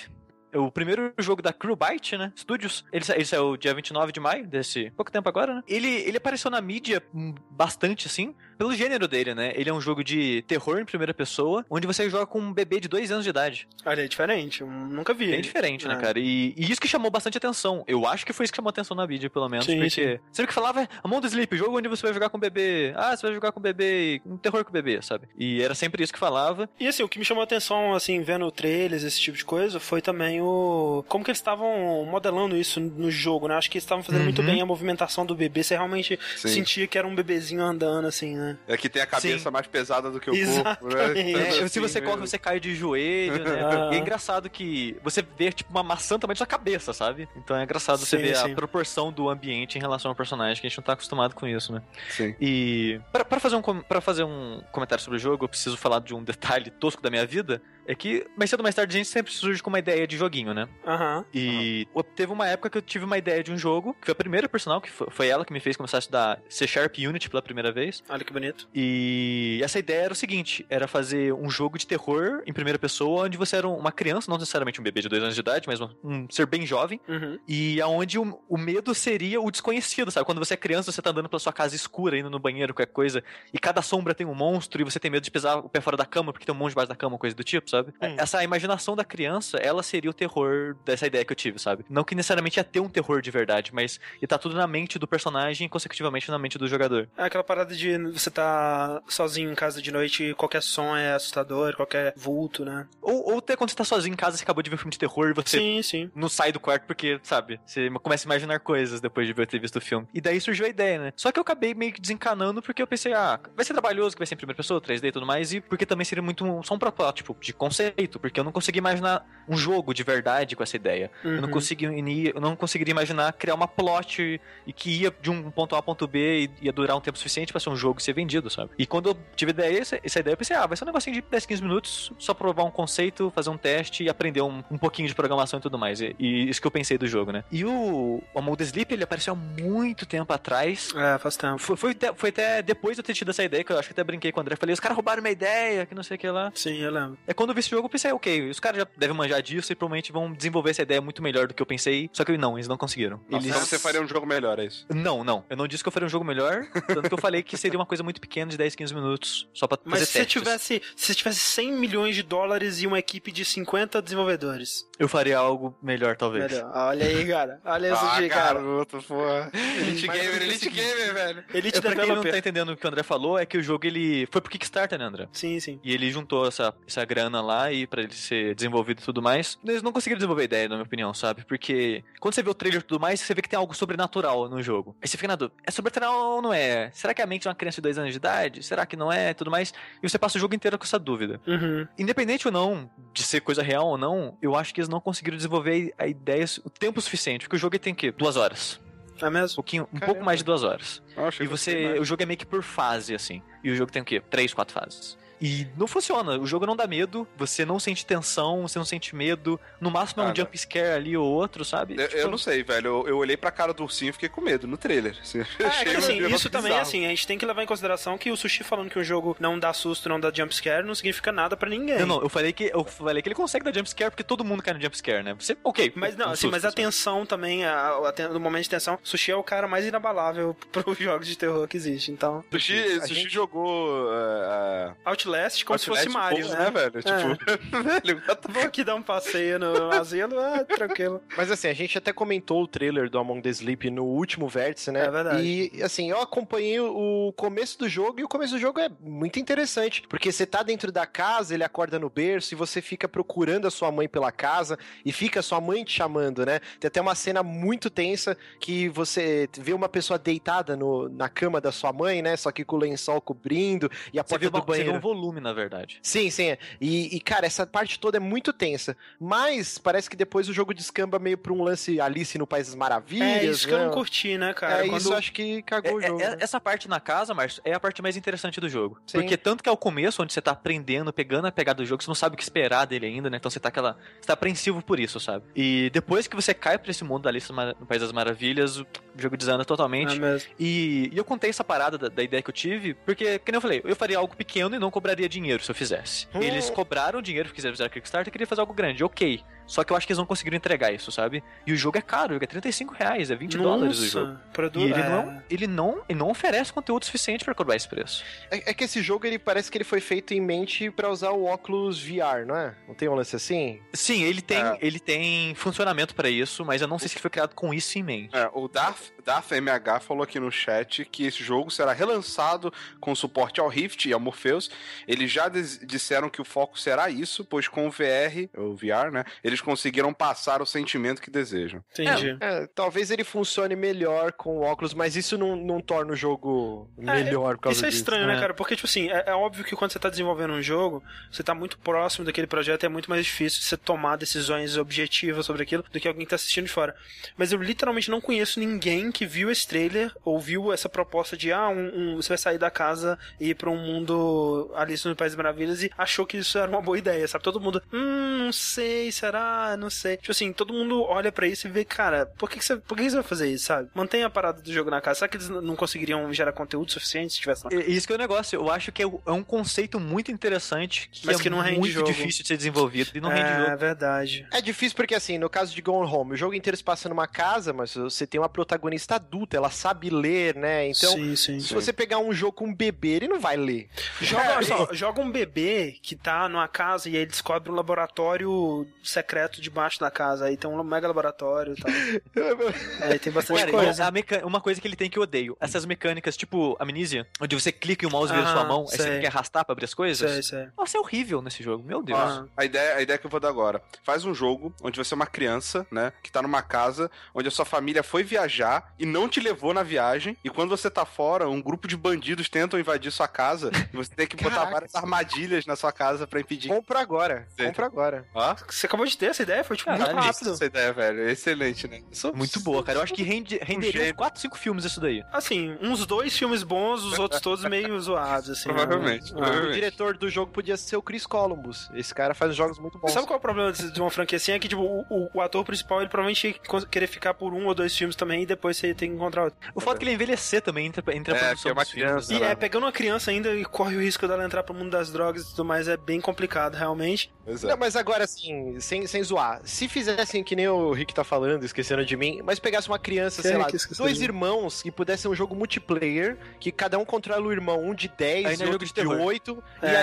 É o primeiro jogo da Crewbyte, né? Studios. Ele, sa- ele saiu dia 29 de maio, desse pouco tempo agora, né? Ele, ele apareceu na mídia hum, bastante, assim, pelo gênero dele, né? Ele é um jogo de terror em primeira pessoa, onde você joga com um bebê de dois anos de idade. Olha, é diferente. Eu nunca vi. Bem diferente, né, É. cara? E, e isso que chamou bastante atenção. Eu acho que foi isso que chamou atenção na mídia, pelo menos. Sim, porque sempre que falava, é, Among the Sleep, jogo onde você vai jogar com o bebê. Ah, você vai jogar com o bebê, um terror com o bebê, sabe? E era sempre isso que falava. E assim, o que me chamou a atenção, assim, vendo trailers, esse tipo de coisa, foi também o. Como que eles estavam modelando isso no jogo, né? Acho que eles estavam fazendo muito Uhum. bem a movimentação do bebê. Você realmente Sim. sentia que era um bebezinho andando, assim, né? É que tem a cabeça Sim. mais pesada do que o corpo, né? É, Tanto se assim, você corre, né? você cai de joelho, né? Ah. <laughs> E é engraçado que você vê, tipo, uma maçã também na sua cabeça, sabe? Então é engraçado você Sim, ver sim. a proporção do ambiente em relação ao personagem, que a gente não tá acostumado com isso, né? Sim. E pra fazer um, pra fazer um comentário sobre o jogo, eu preciso falar de um detalhe tosco da minha vida. É que mais cedo ou mais tarde a gente sempre surge com uma ideia de joguinho, né? Aham. E teve uma época que eu tive uma ideia de um jogo, que foi a primeira personal, que foi, foi ela que me fez começar a estudar C Sharp Unity pela primeira vez. Olha que bonito. E essa ideia era o seguinte: era fazer um jogo de terror em primeira pessoa, onde você era uma criança, não necessariamente um bebê de dois anos de idade, mas um, um ser bem jovem, Uhum. e aonde o, o medo seria o desconhecido, sabe? Quando você é criança, você tá andando pela sua casa escura, indo no banheiro, qualquer coisa, e cada sombra tem um monstro, e você tem medo de pisar o pé fora da cama, porque tem um monstro debaixo da cama, coisa do tipo, sabe? Hum. Essa imaginação da criança, ela seria o terror dessa ideia que eu tive, sabe? Não que necessariamente ia ter um terror de verdade, mas ia tá tudo na mente do personagem e, consecutivamente, na mente do jogador. É aquela parada de você tá sozinho em casa de noite e qualquer som é assustador, qualquer vulto, né? Ou, ou até quando você tá sozinho em casa, você acabou de ver um filme de terror e você Sim, sim. não sai do quarto porque, sabe, você começa a imaginar coisas depois de ver ter visto o filme. E daí surgiu a ideia, né? Só que eu acabei meio que desencanando porque eu pensei, ah, vai ser trabalhoso, que vai ser em primeira pessoa, 3D e tudo mais, e porque também seria muito um- só um protótipo de conceito, porque eu não conseguia imaginar um jogo de verdade com essa ideia. Eu não Uhum. conseguia, eu não conseguiria imaginar criar uma plot e que ia de um ponto A ao ponto B e ia durar um tempo suficiente pra ser um jogo e ser vendido, sabe? E quando eu tive ideia, essa, essa ideia, eu pensei, ah, vai ser um negocinho de 10, 15 minutos, só provar um conceito, fazer um teste e aprender um, um pouquinho de programação e tudo mais. E, e isso que eu pensei do jogo, né? E o, Among the Sleep, ele apareceu há muito tempo atrás. É, faz tempo. Foi, foi, até, foi até depois de eu ter tido essa ideia, que eu acho que até brinquei com o André. Falei, os caras roubaram minha ideia, que não sei o que lá. Sim, eu lembro. É quando quando eu vi esse jogo, eu pensei, ok, os caras já devem manjar disso e provavelmente vão desenvolver essa ideia muito melhor do que eu pensei. Só que não, eles não conseguiram. Nossa, eles... Então você faria um jogo melhor, é isso? Não, não. Eu não disse que eu faria um jogo melhor, tanto que eu falei que seria uma coisa muito pequena de 10, 15 minutos, só pra Mas fazer se você testes. tivesse, se você tivesse 100 milhões de dólares e uma equipe de 50 desenvolvedores. Eu faria algo melhor, talvez. Melhor. Olha aí, cara. Olha isso Ah, cara. garoto, porra. Elite Mas Gamer, eu Elite Gamer, velho. Elite É pra quem não tá entendendo o que o André falou, é que o jogo ele foi pro Kickstarter, né, André? Sim, sim. E ele juntou essa, essa grana lá e para ele ser desenvolvido e tudo mais. Eles não conseguiram desenvolver a ideia, na minha opinião, sabe? Porque quando você vê o trailer e tudo mais, você vê que tem algo sobrenatural no jogo. Aí você fica na dúvida, é sobrenatural ou não é? Será que é a mente de uma criança de 2 anos de idade? Será que não é? Tudo mais. E você passa o jogo inteiro com essa dúvida. Uhum. Independente ou não de ser coisa real ou não, eu acho que eles não conseguiram desenvolver a ideia o tempo suficiente. Porque o jogo tem o quê? Duas horas. É Um, mesmo? pouquinho, um Caramba. pouco mais de duas horas. Nossa, E você. O jogo é meio que por fase, assim. E o jogo tem o quê? Três, quatro fases. E não funciona. O jogo não dá medo, você não sente tensão, você não sente medo. No máximo é um jump scare ali ou outro, sabe? Eu, Tipo, eu não sei, velho. Eu, eu olhei pra cara do ursinho e fiquei com medo no trailer. <laughs> Assim, É, que achei assim, isso também, bizarro. assim, a gente tem que levar em consideração que o Sushi falando que um jogo não dá susto, não dá jumpscare, não significa nada pra ninguém. Não, não, eu falei que eu falei que ele consegue dar jump scare porque todo mundo cai no jump scare, né? Você, ok. Mas não, um assim, susto, mas a sabe? tensão também, a, no momento de tensão, Sushi é o cara mais inabalável <laughs> pros jogos de terror que existe. Então, Sushi, Sushi gente- jogou. Uh, Outlast como se fosse Mario, né? velho? Tipo, velho, Vou aqui dar um passeio no asilo, ah, tranquilo. Mas assim, a gente até comentou o trailer do Among the Sleep no último vértice, né? É verdade. E assim, eu acompanhei o começo do jogo e o começo do jogo é muito interessante, porque você tá dentro da casa, ele acorda no berço e você fica procurando a sua mãe pela casa e fica a sua mãe te chamando, né? Tem até uma cena muito tensa que você vê uma pessoa deitada no, na cama da sua mãe, né? Só que com o lençol cobrindo e a Você porta do banheiro. Um volume, na verdade. Sim, sim. E, e, cara, essa parte toda é muito tensa. Mas parece que depois o jogo descamba meio pra um lance Alice no País das Maravilhas. É isso que eu né? não curti, né, cara? É Quando- isso, eu acho que cagou o É- jogo. é- né? essa parte na casa, Márcio, é a parte mais interessante do jogo. Sim. Porque tanto que é o começo, onde você tá aprendendo, pegando a pegada do jogo, você não sabe o que esperar dele ainda, né? Então você tá aquela. Você tá apreensivo por isso, sabe? E depois que você cai pra esse mundo da Alice no País das Maravilhas, o jogo desanda totalmente. É mesmo. E, e eu contei essa parada da, da ideia que eu tive, porque, como eu falei, eu faria algo pequeno e não cobraria dinheiro se eu fizesse. Hum. Eles cobraram dinheiro porque quiseram fazer Kickstarter e queria fazer algo grande, ok. Só que eu acho que eles não conseguiram entregar isso, sabe? E o jogo é caro, é 35 reais, é 20 dólares o jogo. Nossa, produ- E ele, é. não, ele, não, ele não oferece conteúdo suficiente pra cobrar esse preço. É, é que esse jogo, ele parece que ele foi feito em mente pra usar o óculos VR, não é? Não tem um lance assim? Sim, ele tem, É. ele tem funcionamento pra isso, mas eu não sei se ele foi criado com isso em mente. É, o Darth, Darth MH falou aqui no chat que esse jogo será relançado com suporte ao Rift e ao Morpheus. Eles já dis- disseram que o foco será isso, pois com o VR, o VR, né, eles conseguiram passar o sentimento que desejam. Entendi. É, talvez ele funcione melhor com o óculos, mas isso não, não torna o jogo melhor por causa Isso é disso. estranho, né, É. cara? Porque, tipo assim, é, é óbvio que quando você tá desenvolvendo um jogo, você tá muito próximo daquele projeto, é muito mais difícil você tomar decisões objetivas sobre aquilo do que alguém que tá assistindo de fora. Mas eu literalmente não conheço ninguém que viu esse trailer ou viu essa proposta de, ah, um, um- você vai sair da casa e ir pra um mundo Alice no País das Maravilhas e achou que isso era uma boa ideia, sabe? Todo mundo, hum, não sei, será? Não sei. Tipo assim, todo mundo olha pra isso e vê, cara, por que, que você, por que, que você vai fazer isso, sabe? Mantenha a parada do jogo na casa. Será que eles não conseguiriam gerar conteúdo suficiente se tivesse na E- Isso que é o negócio, eu acho que é um é um conceito muito interessante, que Mas é que não rende muito jogo. difícil de ser desenvolvido e não rende é jogo. verdade. É difícil porque, assim, no caso de Gone Home, o jogo inteiro se passa numa casa, mas você tem uma protagonista adulta, ela sabe ler, né? Então, sim, sim. se você pegar um jogo com um bebê, ele não vai ler. Joga, É, só, joga um bebê que tá numa casa e aí descobre um laboratório secreto debaixo da casa. Aí tem um mega laboratório e tal. <laughs> Aí tem bastante Cara, coisa. a meca- uma coisa que ele tem que eu odeio, essas mecânicas tipo Amnesia, onde você clica e o mouse vira Ah, sua mão, aí você sei. tem que arrastar pra abrir as coisas. Sei, sei. Nossa, é horrível nesse jogo, meu Deus. Ah. A ideia, a ideia que eu vou dar agora. Faz um jogo onde você é uma criança, né? Que tá numa casa onde a sua família foi viajar e não te levou na viagem. E quando você tá fora, um grupo de bandidos tentam invadir sua casa. e você tem que botar Caraca. várias armadilhas na sua casa pra impedir. Compra agora. Sim. Compra agora. Ó. Você acabou de ter gostei dessa ideia, foi tipo Caralho, muito rápido. Essa ideia, velho. Excelente, né? Sou- Muito boa, cara. Eu acho que rende, renderia gênio. 4, 5 filmes isso daí. Assim, uns dois filmes bons, os outros todos meio <laughs> zoados, assim. né? Provavelmente. O provavelmente. diretor do jogo podia ser o Chris Columbus. Esse cara faz jogos muito bons. Sabe qual é o problema de uma franquia assim? É que, tipo, o, o- ator principal, ele provavelmente ia querer ficar por um ou dois filmes também e depois você tem que encontrar outro. O fato é que ele envelhecer também entre, entre a É, produção é uma filmes, criança, né? E né? é, pegando uma criança ainda e corre o risco dela entrar pro mundo das drogas e tudo mais, é bem complicado, realmente. Pois é. Não, mas agora, assim, sem, sem zoar, se fizessem que nem o Rick tá falando, esquecendo de mim, mas pegasse uma criança, Quem sei é lá, dois irmãos e pudesse ser um jogo multiplayer, que cada um controla o irmão, um de 10 Aí e é outro de de terror. 8, e É.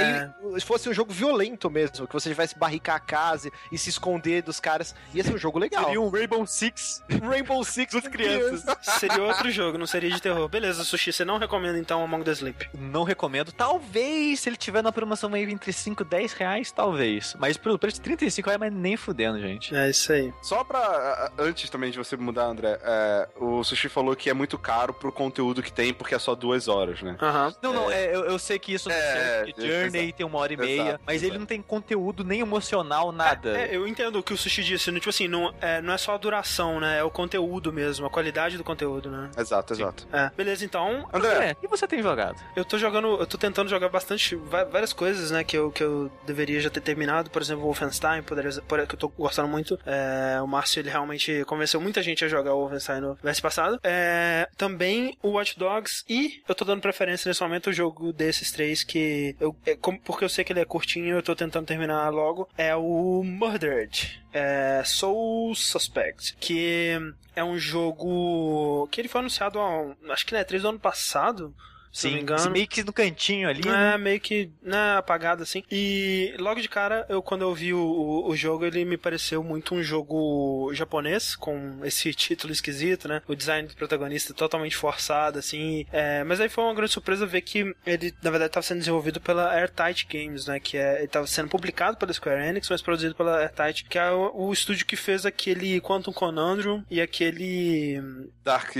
aí fosse um jogo violento mesmo, que você tivesse barricar a casa e se esconder dos caras, ia ser um jogo legal. Seria um Rainbow Six. <laughs> Rainbow Six das crianças. <laughs> Seria outro <laughs> jogo, não seria de terror. Beleza, Sushi, você não recomenda então Among the Sleep? Não recomendo. Talvez, se ele tiver na promoção aí entre 5 e 10 reais, talvez. Mas pelo preço de 35 reais, mas nem fudendo, gente. É isso aí. Só pra. Antes também de você mudar, André, é, o Sushi falou que é muito caro pro conteúdo que tem, porque é só duas horas, né? Aham. Não, não, é, eu, eu sei que isso É, é, Journey exato. tem uma hora e meia, Exato, mas ele exato. não tem conteúdo nem emocional, nada. É, eu entendo o que o Sushi disse, né? tipo assim, não é, não é só a duração, né? É o conteúdo mesmo, a qualidade do conteúdo, né? Exato, exato. É. Beleza, então, André, É, e você tem jogado? eu tô jogando, eu tô tentando jogar bastante, várias coisas, né, que eu, que eu deveria já ter terminado, por exemplo, Wolfenstein, poderia, que eu tô gostando muito. É, o Márcio, ele realmente convenceu muita gente a jogar o Wolfenstein no mês passado. É, também o Watch Dogs e eu tô dando preferência nesse momento ao jogo desses três que eu, é, como- porque eu sei que ele é curtinho, eu tô tentando terminar logo, é o Murdered. É, Soul Suspect, que é um jogo que ele foi anunciado há, acho que na E3 do ano passado, se não me engano. meio que no cantinho ali, né? É, meio que né, apagado assim. E logo de cara, eu quando eu vi o, o, o jogo, ele me pareceu muito um jogo japonês, com esse <laughs> título esquisito, né? O design do protagonista totalmente forçado, assim. É, mas aí foi uma grande surpresa ver que ele, na verdade, estava sendo desenvolvido pela Airtight Games, né? Que é, ele estava sendo publicado pela Square Enix, mas produzido pela Airtight, que é o, o estúdio que fez aquele Quantum Conundrum e aquele Dark.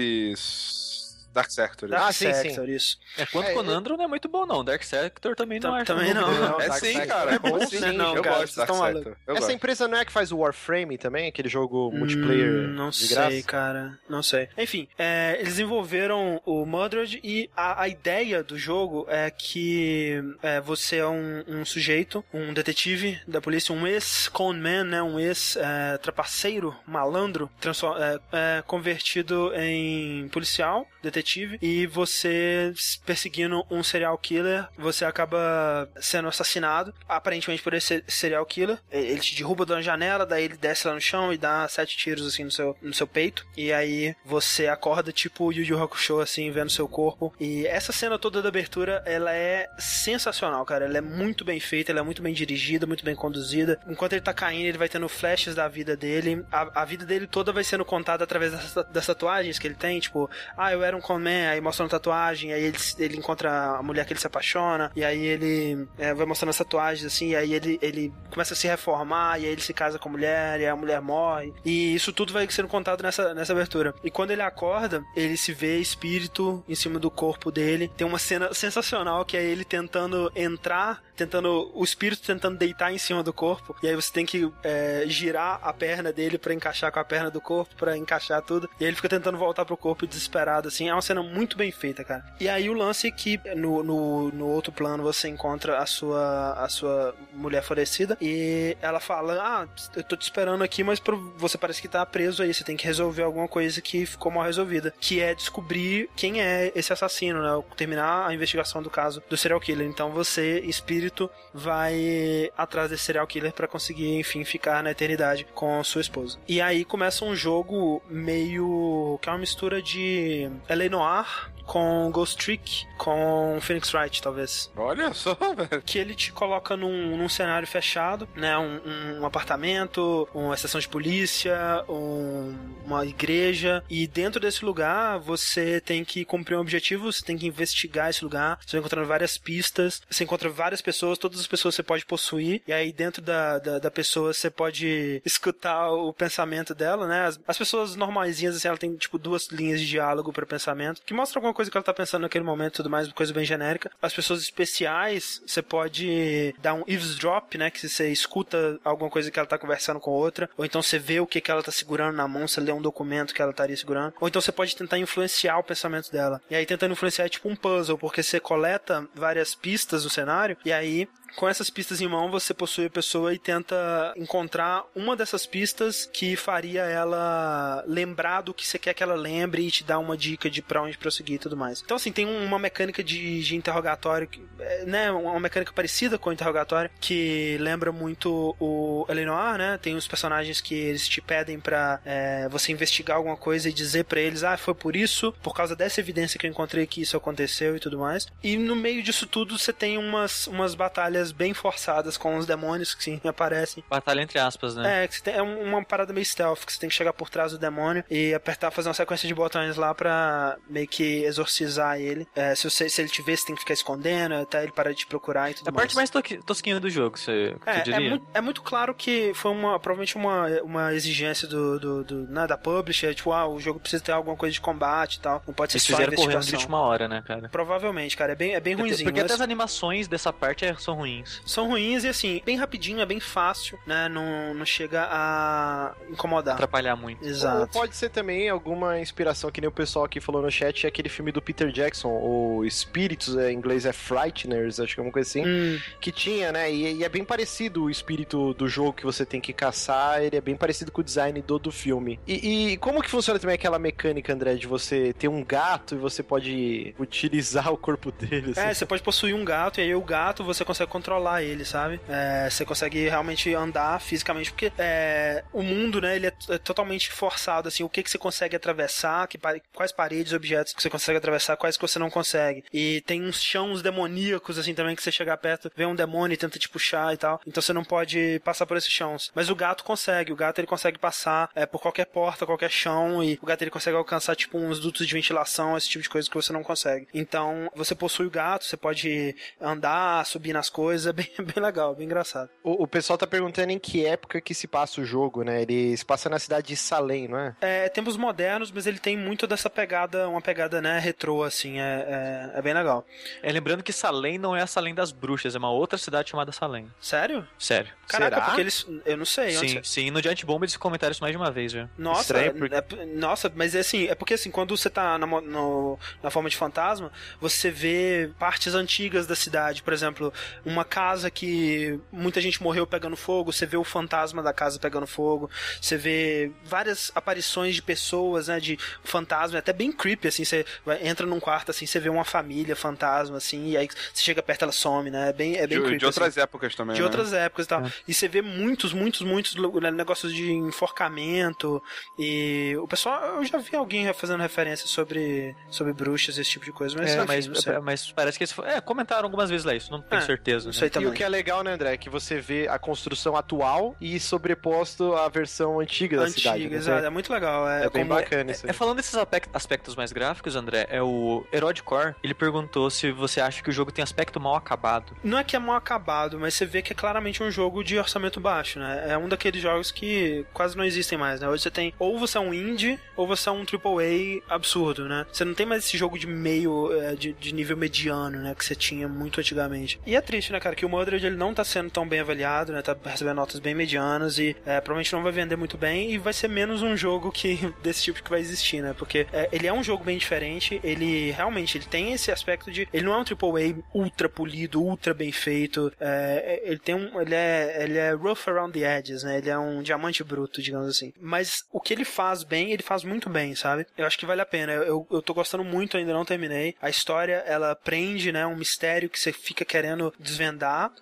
Dark Sector. Dark Ah, sim, sim. Sector, isso. É, quanto É, Conandro não é muito bom, não. Dark Sector também não acho também bom. não. É sim, Sector cara. é bom, sim. sim. Não, eu cara, gosto Dark Sector. Essa gosto. empresa não é que faz o Warframe também? Aquele jogo multiplayer Hum, não de sei, graça? cara. Não sei. Enfim, é, eles desenvolveram o Mudred e a, a ideia do jogo é que é, você é um, um sujeito, um detetive da polícia, um ex-conman, né? Um ex-trapaceiro, malandro, é, é, convertido em policial, detetive, e você perseguindo um serial killer, você acaba sendo assassinado, aparentemente por esse serial killer. Ele te derruba de uma janela, daí ele desce lá no chão e dá sete tiros assim no seu, no seu peito. E aí você acorda tipo Yu Yu Hakusho, assim, vendo seu corpo. E essa cena toda da abertura, ela é sensacional, cara. Ela é muito bem feita, ela é muito bem dirigida, muito bem conduzida. Enquanto ele tá caindo, ele vai tendo flashes da vida dele. A, a vida dele toda vai sendo contada através das, das tatuagens que ele tem. Tipo, ah, eu era um conman, aí mostra uma tatuagem, aí ele, ele encontra a mulher que ele se apaixona, e aí ele é, vai mostrando as tatuagens, assim, e aí ele, ele começa a se reformar, e aí ele se casa com a mulher, e a mulher morre. E isso tudo vai sendo contado nessa, nessa abertura. E quando ele acorda, ele se vê espírito em cima do corpo dele. Tem uma cena sensacional que é ele tentando entrar, tentando. O espírito tentando deitar em cima do corpo. E aí você tem que é, girar a perna dele pra encaixar com a perna do corpo, pra encaixar tudo. E aí ele fica tentando voltar pro corpo desesperado, assim. É uma cena muito bem feita, cara. E aí o lance é que no, no, no outro plano você encontra a sua, a sua mulher falecida e ela fala: Ah, eu tô te esperando aqui, mas você parece que tá preso aí. Você tem que resolver alguma coisa que ficou mal resolvida. Que é descobrir quem é esse assassino, né? Terminar a investigação do caso do serial killer. Então você, espírito, vai atrás desse serial killer pra conseguir, enfim, ficar na eternidade com sua esposa. E aí começa um jogo meio. que é uma mistura de L.A. Noir com Ghost Trick, com Phoenix Wright, talvez. Olha só, velho. Que ele te coloca num, num cenário fechado, né? Um, um apartamento, uma estação de polícia, um- uma igreja. E dentro desse lugar você tem que cumprir um objetivo, você tem que investigar esse lugar. Você vai encontrando várias pistas, você encontra várias pessoas, todas as pessoas você pode possuir. E aí dentro da, da, da pessoa você pode escutar o pensamento dela, né? As, as pessoas normaisinhas, assim, ela tem tipo duas linhas de diálogo para comportamento, que mostra alguma coisa que ela tá pensando naquele momento tudo mais, uma coisa bem genérica. As pessoas especiais, você pode dar um eavesdrop, né? Que você escuta alguma coisa que ela tá conversando com outra, ou então você vê o que, que ela tá segurando na mão, você lê um documento que ela estaria segurando, ou então você pode tentar influenciar o pensamento dela. E aí tentando influenciar é tipo um puzzle, porque você coleta várias pistas do cenário, e aí com essas pistas em mão, você possui a pessoa e tenta encontrar uma dessas pistas que faria ela lembrar do que você quer que ela lembre e te dar uma dica de pra onde prosseguir e tudo mais. Então, assim, tem uma mecânica de, de interrogatório, é, né? Uma mecânica parecida com o interrogatório, que lembra muito o Eleanor, né? Tem os personagens que eles te pedem pra é, você investigar alguma coisa e dizer para eles, ah, foi por isso, por causa dessa evidência que eu encontrei que isso aconteceu e tudo mais. E no meio disso tudo, você tem umas, umas batalhas bem forçadas com os demônios que sim, aparecem. Batalha entre aspas, né? É, que tem, é uma parada meio stealth, que você tem que chegar por trás do demônio e apertar, fazer uma sequência de botões lá pra meio que exorcizar ele. É, se, você, se ele te ver, você tem que ficar escondendo até ele parar de te procurar e tudo É a mais. parte mais to- tosquinha do jogo, você É, é, muito, é muito claro que foi uma, provavelmente uma, uma exigência do, do, do- né, da publisher, tipo, ah, o jogo precisa ter alguma coisa de combate e tal, não pode ser Eles só fizeram correndo de última hora, né, cara? Provavelmente, cara, é bem, é bem ruimzinho. porque até as animações dessa parte é- são ruins. São ruins e assim, bem rapidinho, é bem fácil, né? Não, não chega a incomodar. Atrapalhar muito. Ou Exato. pode ser também alguma inspiração, que nem o pessoal aqui falou no chat, é aquele filme do Peter Jackson, o Espíritos, é, em inglês é Frighteners, acho que é uma coisa assim, Hum, que tinha, né? E, e é bem parecido o espírito do jogo que você tem que caçar, ele é bem parecido com o design do, do filme. E, e como que funciona também aquela mecânica, André, de você ter um gato e você pode utilizar <laughs> o corpo dele? assim? É, você pode possuir um gato e aí o gato você consegue controlar ele, sabe? É, você consegue realmente andar fisicamente, porque é, o mundo, né, ele é, é totalmente forçado, assim, o que que você consegue atravessar, que, quais paredes, objetos que você consegue atravessar, quais que você não consegue. E tem uns chãos demoníacos, assim, também, que você chegar perto, vê um demônio e tenta te puxar e tal. Então você não pode passar por esses chãos. Mas o gato consegue, o gato ele consegue passar é, por qualquer porta, qualquer chão, e o gato ele consegue alcançar, tipo, uns dutos de ventilação, esse tipo de coisa que você não consegue. Então, você possui o gato, você pode andar, subir nas coisas, é <laughs> bem, bem legal, bem engraçado. O, o pessoal tá perguntando em que época que se passa o jogo, né? Ele se passa na cidade de Salem, não é? É tempos modernos, mas ele tem muito dessa pegada, uma pegada, né, retrô, assim, é, é, é bem legal. É, lembrando que Salem não é a Salem das Bruxas, é uma outra cidade chamada Salem. Sério? Sério. Caraca, Será? porque eles. Eu não sei. onde Sim, sim, no Giant Bomb eles comentaram isso mais de uma vez já. Nossa, Estranho, porque- é- nossa, mas é assim, é porque assim, quando você tá na, no- na forma de fantasma, você vê partes antigas da cidade, por exemplo, uma casa que muita gente morreu pegando fogo, você vê o fantasma da casa pegando fogo, você vê várias aparições de pessoas, né, de fantasma, é até bem creepy, assim, você vai- entra num quarto, assim, você vê uma família fantasma, assim, e aí você chega perto, ela some, né, é bem, é bem De, creepy. de outras assim. épocas também. De né? outras épocas e tal. É. E você vê muitos, muitos, muitos né, negócios de enforcamento. E o pessoal, eu já vi alguém fazendo referência sobre, sobre bruxas, esse tipo de coisa, mas, É, enfim, mas, sei. mas parece que é, comentaram algumas vezes lá isso, não tenho É, certeza. não né? E também. o que é legal, né, André, é que você vê a construção atual e sobreposto à versão antiga da cidade. Antiga, né? exato. É muito legal. É, É bem bacana isso É, aí. falando desses aspectos mais gráficos, André, é o Herod Core. Ele perguntou se você acha que o jogo tem aspecto mal acabado. Não é que é mal acabado, mas você vê que é claramente um jogo de orçamento baixo, né? É um daqueles jogos que quase não existem mais, né? Hoje você tem, ou você é um indie, ou você é um AAA absurdo, né? Você não tem mais esse jogo de meio, é, de, de nível mediano, né? Que você tinha muito antigamente. E é triste, né, cara? Que o Mordred, ele não tá sendo tão bem avaliado, né? Tá recebendo notas bem medianas e é, provavelmente não vai vender muito bem e vai ser menos um jogo que <laughs> desse tipo que vai existir, né? Porque é, ele é um jogo bem diferente, ele realmente ele tem esse aspecto de. Ele não é um AAA ultra polido, ultra bem feito. é, ele tem um. Ele é, ele é rough around the edges, né? Ele é um diamante bruto, digamos assim. Mas o que ele faz bem, ele faz muito bem, sabe? Eu acho que vale a pena. Eu, eu tô gostando muito, ainda não terminei. A história, ela prende, né? Um mistério que você fica querendo desvendar.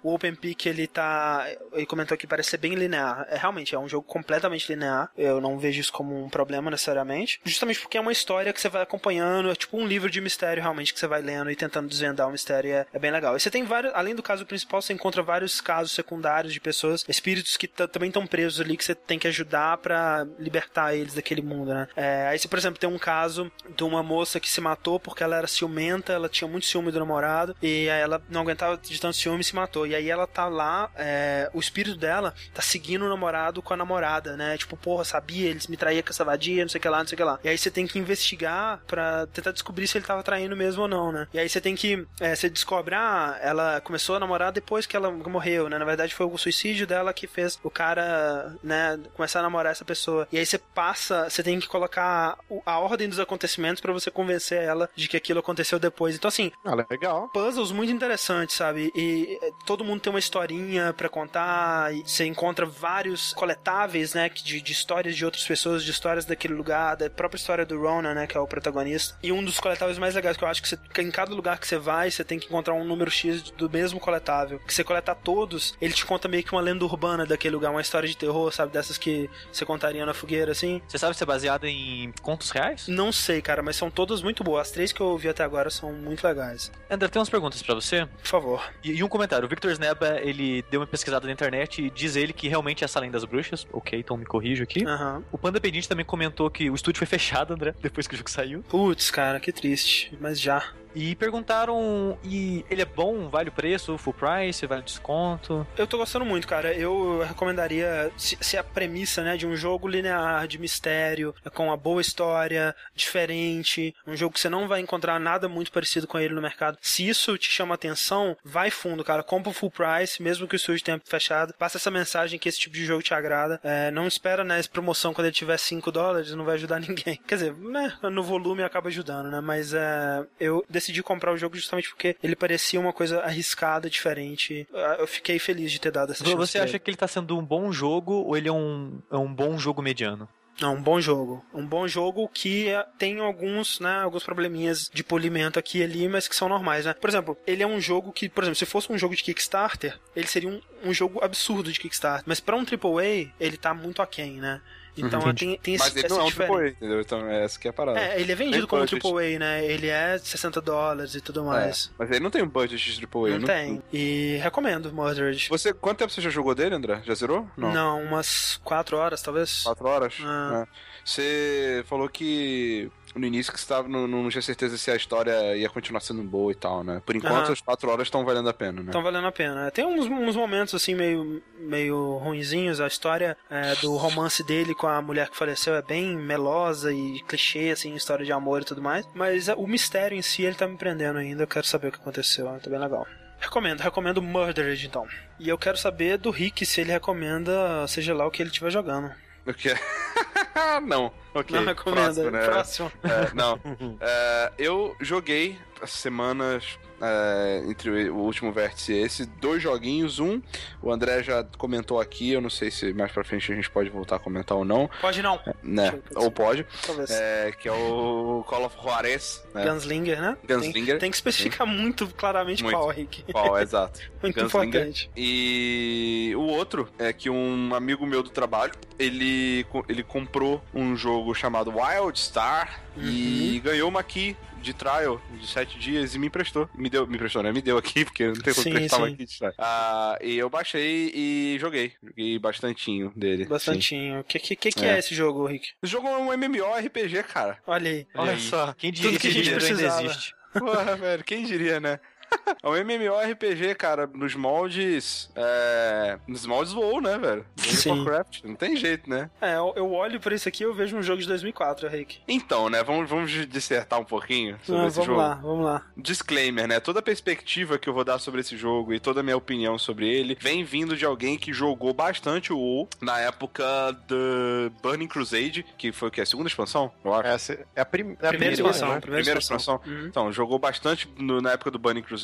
O Open Peak, ele tá. Ele comentou aqui, parece ser bem linear. É realmente, é um jogo completamente linear. Eu não vejo isso como um problema necessariamente. Justamente porque é uma história que você vai acompanhando. É tipo um livro de mistério, realmente, que você vai lendo e tentando desvendar o mistério. É, é bem legal. E você tem vários. Além do caso principal, você encontra vários casos secundários de pessoas, espíritos que também estão presos ali, que você tem que ajudar pra libertar eles daquele mundo, né? É, aí você, por exemplo, tem um caso de uma moça que se matou porque ela era ciumenta, ela tinha muito ciúme do namorado, e aí ela não aguentava de tanto ciúme, homem se matou. E aí ela tá lá, é, o espírito dela tá seguindo o namorado com a namorada, né? Tipo, porra, sabia, eles me traíam com essa vadia, não sei o que lá, não sei o que lá. E aí você tem que investigar pra tentar descobrir se ele tava traindo mesmo ou não, né? E aí você tem que, é, você descobre, ah, ela começou a namorar depois que ela morreu, né? Na verdade foi o suicídio dela que fez o cara, né, começar a namorar essa pessoa. E aí você passa, você tem que colocar a ordem dos acontecimentos para você convencer ela de que aquilo aconteceu depois. Então, assim. Ah, legal. Puzzles muito interessantes, sabe? E todo mundo tem uma historinha para contar. E você encontra vários coletáveis, né? De, de histórias de outras pessoas, de histórias daquele lugar, da própria história do Ronan, né? Que é o protagonista. E um dos coletáveis mais legais que eu acho que, você, que em cada lugar que você vai, você tem que encontrar um número X do mesmo coletável. Que você coletar todos, ele te conta meio que uma lenda urbana daquele lugar, uma história de terror, sabe? Dessas que você contaria na fogueira, assim. Você sabe se é baseado em contos reais? Não sei, cara, mas são todas muito boas. As três que eu ouvi até agora são muito legais. André, tem umas perguntas para você. Por favor. E, e, um comentário. O Victor Sneba, ele deu uma pesquisada na internet e diz ele que realmente é essa lenda das bruxas. Ok, então me corrijo aqui. Uhum. O Panda Pedinte também comentou que o estúdio foi <laughs> fechado, André, depois que o jogo saiu. Putz, cara, que triste. Mas já. E perguntaram, e ele é bom, vale o preço, full price, vale desconto? Eu tô gostando muito, cara. Eu recomendaria, se, se a premissa, né, de um jogo linear, de mistério, com uma boa história, diferente, um jogo que você não vai encontrar nada muito parecido com ele no mercado. Se isso te chama atenção, vai fundo, cara. Compra o full price, mesmo que o estúdio tenha fechado. Passa essa mensagem que esse tipo de jogo te agrada. É, não espera, né, essa promoção quando ele tiver 5 dólares, não vai ajudar <laughs> ninguém. Quer dizer, né, no volume acaba ajudando, né, mas é, eu decidi comprar o jogo justamente porque ele parecia uma coisa arriscada, diferente. Eu fiquei feliz de ter dado essa chance. Você acha que ele tá sendo um bom jogo ou ele é um, é um bom jogo mediano? É um bom jogo. Um bom jogo que tem alguns, né, alguns probleminhas de polimento aqui e ali, mas que são normais, né? Por exemplo, ele é um jogo que, por exemplo, se fosse um jogo de Kickstarter, ele seria um, um jogo absurdo de Kickstarter. Mas para um AAA, ele tá muito aquém, né? Então uhum. tem, tem Mas ele não é um AAA, entendeu? Então é essa que é a parada. É, ele é vendido como budget. AAA, né? Ele é 60 dólares e tudo é, mais. É, mas ele não tem um budget de AAA. Não, não tem. E recomendo Murdered. Você, quanto tempo você já jogou dele, André? Já zerou? Não, não umas 4 horas, talvez. 4 horas? Ah. É. Você falou que no início que você tava, não, não tinha certeza se a história ia continuar sendo boa e tal, né? Por enquanto, uhum. as quatro horas estão valendo a pena, né? Estão valendo a pena. Tem uns, uns momentos, assim, meio, meio ruinzinhos. A história é, do romance dele com a mulher que faleceu é bem melosa e clichê, assim, história de amor e tudo mais. Mas é, o mistério em si, ele tá me prendendo ainda. Eu quero saber o que aconteceu. Tá bem legal. Recomendo, recomendo Murdered, então. E eu quero saber do Rick se ele recomenda, seja lá o que ele estiver jogando. O que? <laughs> <laughs> não. Ok. Não recomendo. Próximo. Né? Próximo. É, não. <laughs> É, eu joguei semanas é, entre o último vértice e esse, dois joguinhos. Um, o André já comentou aqui, eu não sei se mais pra frente a gente pode voltar a comentar ou não. Pode não. É, né? Ou pode. Talvez. É, que é o Call of Juarez. Né? Gunslinger, né? Gunslinger. Tem, tem que especificar Sim. muito claramente muito. qual, Rick. Qual, exato. <laughs> muito Gunslinger. importante. E o outro é que um amigo meu do trabalho, ele, ele comprou um jogo chamado Wild Star uhum. e ganhou uma key de trial de sete dias e me emprestou. Me deu, me emprestou, né? Me deu aqui, <laughs> porque não tem como prestar uma kit. Né? Ah, e eu baixei e joguei. Joguei bastantinho dele. Bastantinho. O que, que, que é. é. esse jogo, Rick? Esse jogo é um MMORPG, cara. Olha aí. Olha, Olha aí. só. Quem diria Tudo que a gente precisava. existe. Porra, velho, quem diria, né? É um MMORPG, cara, nos moldes. É... Nos moldes WoW, né, velho? Sim. Warcraft. Não tem jeito, né? É, eu olho pra isso aqui e eu vejo um jogo de 2004, Rick. Então, né? Vamos, vamos dissertar um pouquinho sobre ah, esse vamos jogo. Vamos lá, vamos lá. Disclaimer, né? Toda a perspectiva que eu vou dar sobre esse jogo e toda a minha opinião sobre ele vem vindo de alguém que jogou bastante o WoW na época do Burning Crusade, que foi o que? A segunda expansão? Eu acho. Essa é a, prim é a primeira, expansão. Né? Primeira, primeira expansão. expansão. Uhum. Então, jogou bastante no, na época do Burning Crusade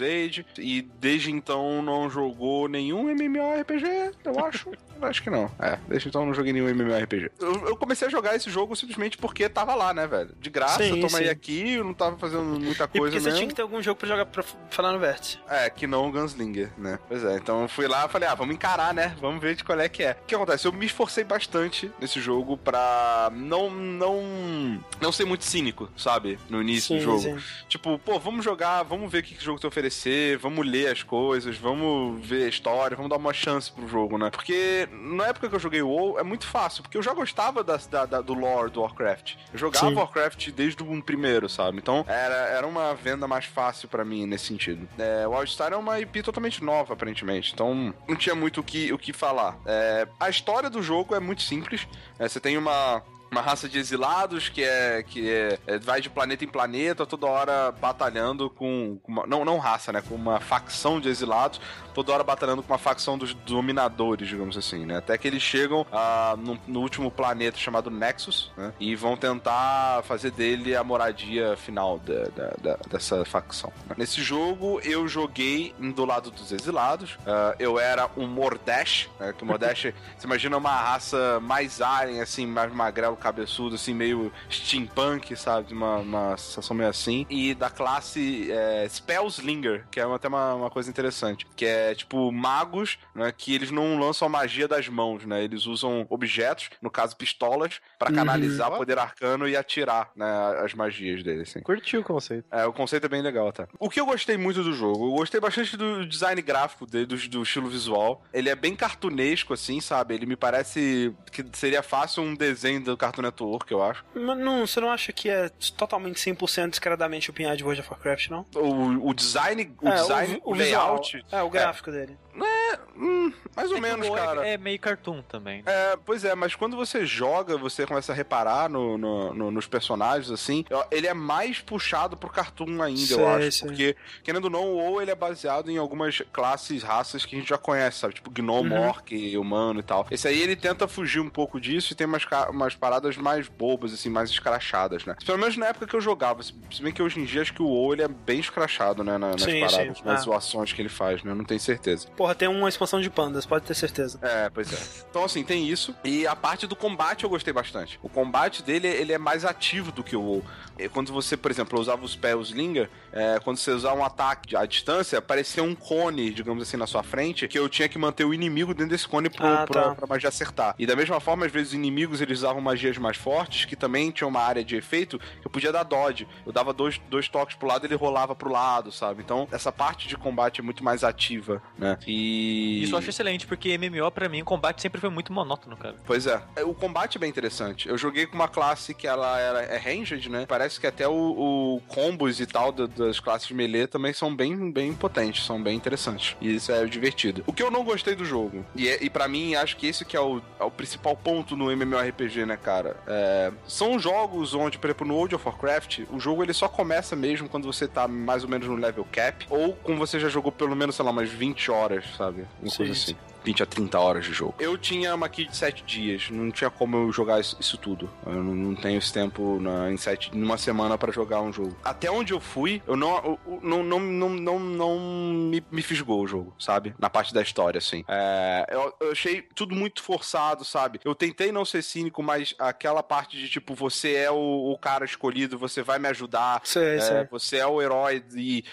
e desde então não jogou nenhum MMORPG, eu acho. <laughs> acho que não. É, desde então não joguei nenhum MMORPG. Eu, eu, comecei a jogar esse jogo simplesmente porque tava lá, né, velho? De graça, sim, eu tomei aqui, eu não tava fazendo muita coisa e porque mesmo. você tinha que ter algum jogo pra jogar pra falar no Vértice. É, que não o Gunslinger, né? Pois é, então eu fui lá e falei, ah, vamos encarar, né? Vamos ver de qual é que é. O que acontece? Eu me esforcei bastante nesse jogo pra não, não, não ser muito cínico, sabe? No início sim, do jogo. Sim. Tipo, pô, vamos jogar, vamos ver o que o jogo te oferece crescer, vamos ler as coisas, vamos ver a história, vamos dar uma chance pro jogo, né? Porque na época que eu joguei o WoW é muito fácil, porque eu já gostava da, da, da do lore do Warcraft. Eu jogava Sim. Warcraft desde o primeiro, sabe? Então era, era uma venda mais fácil para mim nesse sentido. É, Wildstar é uma IP totalmente nova, aparentemente, então não tinha muito o que, o que falar. É, a história do jogo é muito simples. É, você tem uma uma raça de exilados que é que é, é, vai de planeta em planeta toda hora batalhando com, com uma, não não raça né com uma facção de exilados toda hora batalhando com uma facção dos dominadores digamos assim né até que eles chegam ah, no, no, último planeta chamado Nexus né, e vão tentar fazer dele a moradia final da, da, da, dessa facção né. nesse jogo eu joguei do lado dos exilados uh, eu era um Mordesh né, que o Mordesh <laughs> você imagina uma raça mais alien assim mais magrelo cabeçudo, assim, meio steampunk, sabe? Uma, uma sensação meio assim. E da classe é, Spellslinger, que é até uma, uma coisa interessante. Que é, tipo, magos, né? Que eles não lançam a magia das mãos, né? Eles usam objetos, no caso pistolas, para uhum. canalizar uhum. poder arcano e atirar, né? As magias deles, assim. Curtiu o conceito. É, o conceito é bem legal, tá? O que eu gostei muito do jogo? Eu gostei bastante do design gráfico dele, do, do estilo visual. Ele é bem cartunesco, assim, sabe? Ele me parece que seria fácil um desenho do Cartoon Network, eu acho. Mas não, você não acha que é totalmente 100% descaradamente o pinhar de World of Warcraft, não? O, o design, o, é, design, o, o layout. Visual, é, o gráfico é. dele. É, hum, mais ou é menos, cara. É, meio cartoon também. Né? É, pois é, mas quando você joga, você começa a reparar no, no, no, nos personagens, assim, ele é mais puxado pro cartoon ainda, sei, eu acho. Sei. Porque, querendo ou não, ou ele é baseado em algumas classes, raças que a gente já conhece, sabe? Tipo gnomo, uhum. orc, humano e tal. Esse aí ele tenta fugir um pouco disso e tem umas, umas paradas mais bobas, assim, mais escrachadas, né? Pelo menos na época que eu jogava. Se bem que hoje em dia acho que o WoW ele é bem escrachado, né? Nas sim, paradas, sim. nas ah. zoações que ele faz, né? Eu não tenho certeza. Porra, tem uma expansão de pandas, pode ter certeza. É, pois é. Então, assim, tem isso. E a parte do combate eu gostei bastante. O combate dele, ele é mais ativo do que o WoW. Quando você, por exemplo, usava os pés Slinger, é, quando você usava um ataque à distância, aparecia um cone, digamos assim, na sua frente, que eu tinha que manter o inimigo dentro desse cone pro, ah, pra, tá. pra magia acertar. E da mesma forma, às vezes, os inimigos, eles usavam magias mais fortes, que também tinham uma área de efeito, que eu podia dar dodge. Eu dava dois, dois toques pro lado, ele rolava pro lado, sabe? Então, essa parte de combate é muito mais ativa, né? E... Isso eu acho excelente, porque MMO, pra mim, o combate sempre foi muito monótono, cara. Pois é. O combate é bem interessante. Eu joguei com uma classe que ela era, é ranged, né? Parece parece que até o, o combos e tal do, das classes melee também são bem, bem potentes, são bem interessantes. E isso é divertido. O que eu não gostei do jogo, e, é, e para mim acho que esse que é o, é o principal ponto no MMORPG, né, cara? É, são jogos onde, por exemplo, no World of Warcraft, o jogo ele só começa mesmo quando você tá mais ou menos no level cap, ou quando você já jogou pelo menos, sei lá, umas 20 horas, sabe? Uma sim, coisa assim. Sim. 20 a 30 horas de jogo. Eu tinha uma key de 7 dias, não tinha como eu jogar isso, isso tudo. Eu não, não, tenho esse tempo na, em sete, numa semana para jogar um jogo. Até onde eu fui, eu não, eu, não, não, não, não, não me, me fisgou o jogo, sabe? Na parte da história, assim. É, eu, eu, achei tudo muito forçado, sabe? Eu tentei não ser cínico, mas aquela parte de tipo, você é o, o cara escolhido, você vai me ajudar, sei, é, sei. você é o herói e,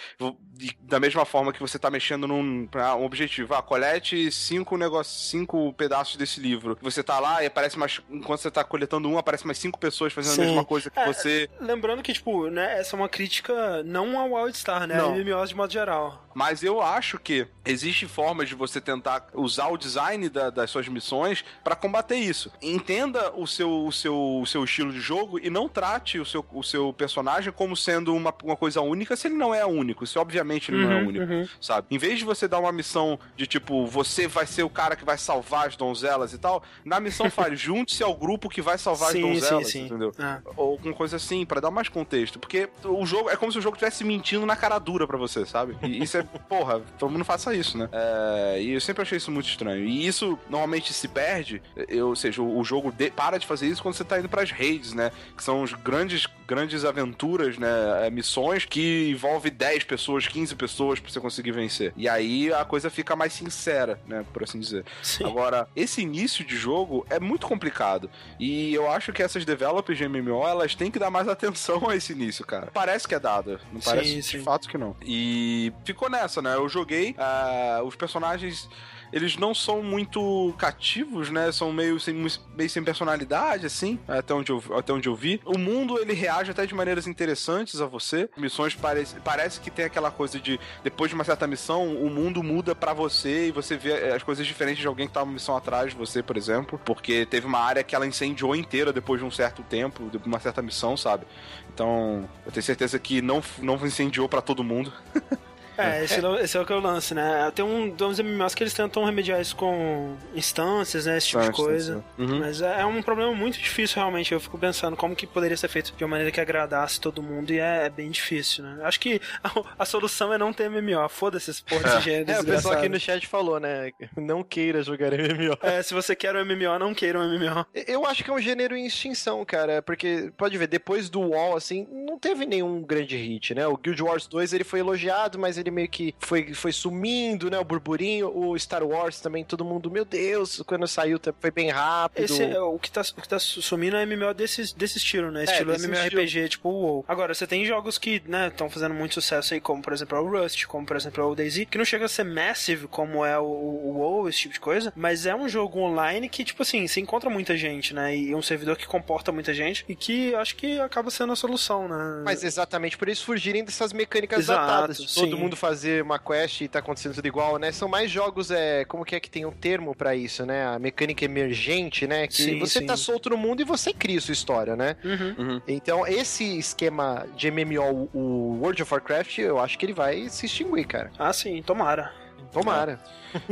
e, da mesma forma que você tá mexendo num um objetivo. Ah, colete cinco negócios, cinco pedaços desse livro. Você tá lá e aparece mais. Enquanto você tá coletando um, aparece mais cinco pessoas fazendo Sim. a mesma coisa que é, você. Lembrando que, tipo, né, essa é uma crítica não ao Wildstar, né? Não. A MMOs de modo geral. Mas eu acho que existe formas de você tentar usar o design da, das suas missões para combater isso. Entenda o seu, o, seu, o seu estilo de jogo e não trate o seu, o seu personagem como sendo uma, uma coisa única se ele não é único. Se obviamente ele uhum, não é uhum, único, uhum. sabe? Em vez de você dar uma missão de tipo, você vai ser o cara que vai salvar as donzelas e tal, na missão fale, <laughs> junte-se ao grupo que vai salvar sim, as donzelas, sim, sim. entendeu? Ah. Ou alguma coisa assim, para dar mais contexto. Porque o jogo é como se o jogo estivesse mentindo na cara dura pra você, sabe? E isso é, <laughs> porra, todo mundo faça isso, né? É, e eu sempre achei isso muito estranho. E isso normalmente se perde, eu, ou seja, o, o jogo de, para de fazer isso quando você tá indo pras raids, né? Que são os grandes, grandes aventuras, né? É, missões que envolve 10 pessoas, 15 pessoas pra você conseguir vencer. E aí a coisa fica mais sincera, né? Por assim dizer. Sim. Agora, esse início de jogo é muito complicado. E eu acho que essas developers de MMO, elas têm que dar mais <laughs> atenção a esse início, cara. Parece que é dado. Não parece sim, de fato que não. E ficou nessa, né? Eu joguei, uh, os personagens eles não são muito cativos, né? São meio sem, meio sem personalidade, assim, até onde, eu, até onde eu vi. O mundo, ele reage até de maneiras interessantes a você. Missões parece, parece que tem aquela coisa de, depois de uma certa missão, o mundo muda para você e você vê as coisas diferentes de alguém que tava uma missão atrás de você, por exemplo. Porque teve uma área que ela incendiou inteira depois de um certo tempo, de uma certa missão, sabe? Então, eu tenho certeza que não, não incendiou para todo mundo. <laughs> É, esse é, esse é o que eu lance, né? Tem, um, uns MMOs que eles tentam remediar isso com instâncias, né? Esse tipo de coisa. Uhum. Mas é, é, um problema muito difícil, realmente. Eu fico pensando como que poderia ser feito de uma maneira que agradasse todo mundo e é, é bem difícil, né? Acho que a, a, solução é não ter MMO. Foda-se esse porra desse gênero. É, o pessoal aqui no chat falou, né? Não queira jogar MMO. É, se você quer um MMO, não queira um MMO. Eu acho que é um gênero em extinção, cara. Porque, pode ver, depois do WoW, assim, não teve nenhum grande hit, né? O Guild Wars 2 ele foi elogiado, mas ele meio que foi foi, sumindo, né? O burburinho. O Star Wars também, todo mundo, meu Deus, quando saiu foi bem rápido. Esse é, o, que tá, o que tá sumindo é MMO desse, desse estilo, né? É, estilo é, MMORPG, estilo. tipo o WoW. Agora, você tem jogos que, né, estão fazendo muito sucesso aí, como por exemplo o Rust, como por exemplo o DayZ, que não chega a ser massive como é o, o WoW, esse tipo de coisa, mas é um jogo online que, tipo assim, você encontra muita gente, né? E um servidor que comporta muita gente e que acho que acaba sendo a solução, né? Mas exatamente por isso fugirem dessas mecânicas Exato, datadas. Todo sim. Mundo fazer uma quest e tá acontecendo tudo igual, né? São mais jogos, é, como que é que tem um termo para isso, né? A mecânica emergente, né? Que sim, você sim. tá solto no mundo e você cria sua história, né? Uhum. Uhum. Então, esse esquema de MMO, o World of Warcraft, eu acho que ele vai se extinguir, cara. Ah, sim, tomara. Tomara.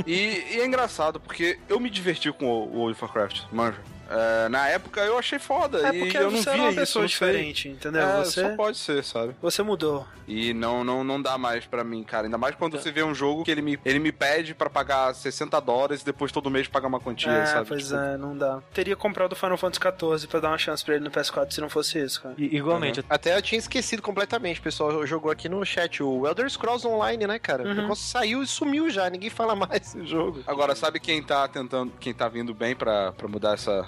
e, e, é engraçado, porque eu me diverti com o World of Warcraft, manja. É, na época eu achei foda. É porque e eu não você via é uma pessoa diferente, entendeu? É, você só pode ser, sabe? Você mudou. E não, não, não dá mais para mim, cara. Ainda mais quando tá. você vê um jogo que ele me, ele me pede para pagar 60 dólares e depois todo mês pagar uma quantia, é, sabe? Pois tipo... é, não dá. Teria comprado o Final Fantasy XIV pra dar uma chance pra ele no PS4 se não fosse isso, cara. I igualmente. Uhum. Até eu tinha esquecido completamente, pessoal. Jogou aqui no chat o Elder Scrolls Online, né, cara? Uhum. O negócio saiu e sumiu já. Ninguém fala <laughs> mais do jogo. Agora, sabe quem tá tentando, quem tá vindo bem pra, pra mudar essa,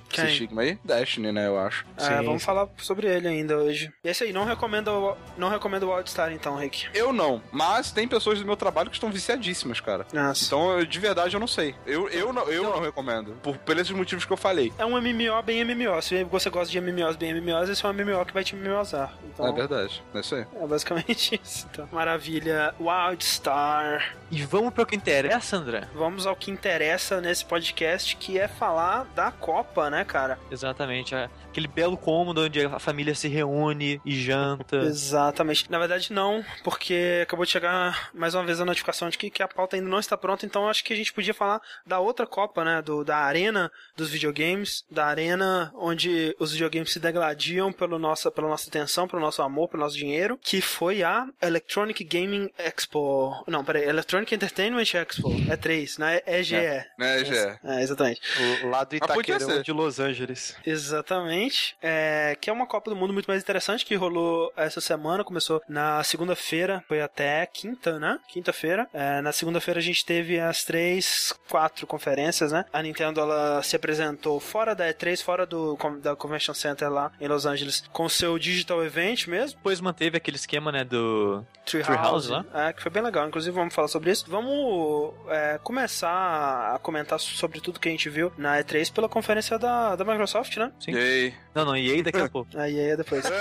esse estigma aí? Destiny, né, eu acho. É, Sim. vamos falar sobre ele ainda hoje. E esse aí, não recomendo, não recomendo o Wildstar então, Rick. Eu não, mas tem pessoas do meu trabalho que estão viciadíssimas, cara. Nossa. Então, de verdade, eu não sei. Eu, eu, não, eu não, não recomendo, por, pelos motivos que eu falei. É um MMO bem MMO. Se você gosta de MMOs bem MMOs, esse é um MMO que vai te MMOzar. Então, é verdade, é isso aí. É basicamente <laughs> isso. Então. Maravilha. Wildstar. E vamos pro que interessa, André? Vamos ao que interessa nesse podcast, que é falar da Copa, né, cara? Exatamente. É aquele belo cômodo onde a família se reúne e janta. Exatamente. Na verdade, não, porque acabou de chegar mais uma vez a notificação de que, que a pauta ainda não está pronta, então acho que a gente podia falar da outra Copa, né? Do, da arena dos videogames, da arena onde os videogames se degladiam pelo nossa, pela nossa atenção, pelo nosso amor, pelo nosso dinheiro, que foi a Electronic Gaming Expo. Não, peraí, Electronic Entertainment Expo. É 3, né? EGE. É, é EGE. É, exatamente. O lado do Itaquerão de Los Angeles. Exatamente. É, que é uma Copa do Mundo muito mais interessante que rolou essa semana. Começou na segunda-feira, foi até quinta, né? Quinta-feira. É, na segunda-feira a gente teve as três, quatro conferências, né? A Nintendo ela se apresentou fora da E3, fora do da Convention Center lá em Los Angeles, com seu Digital Event mesmo. Depois manteve aquele esquema, né, do Treehouse, Tree lá. É, que foi bem legal. Inclusive vamos falar sobre isso. Vamos é, começar a comentar sobre tudo que a gente viu na E3 pela conferência da, da Microsoft, né? Sim. E Não, não, EA daqui a pouco. <laughs> A EA é depois. <laughs>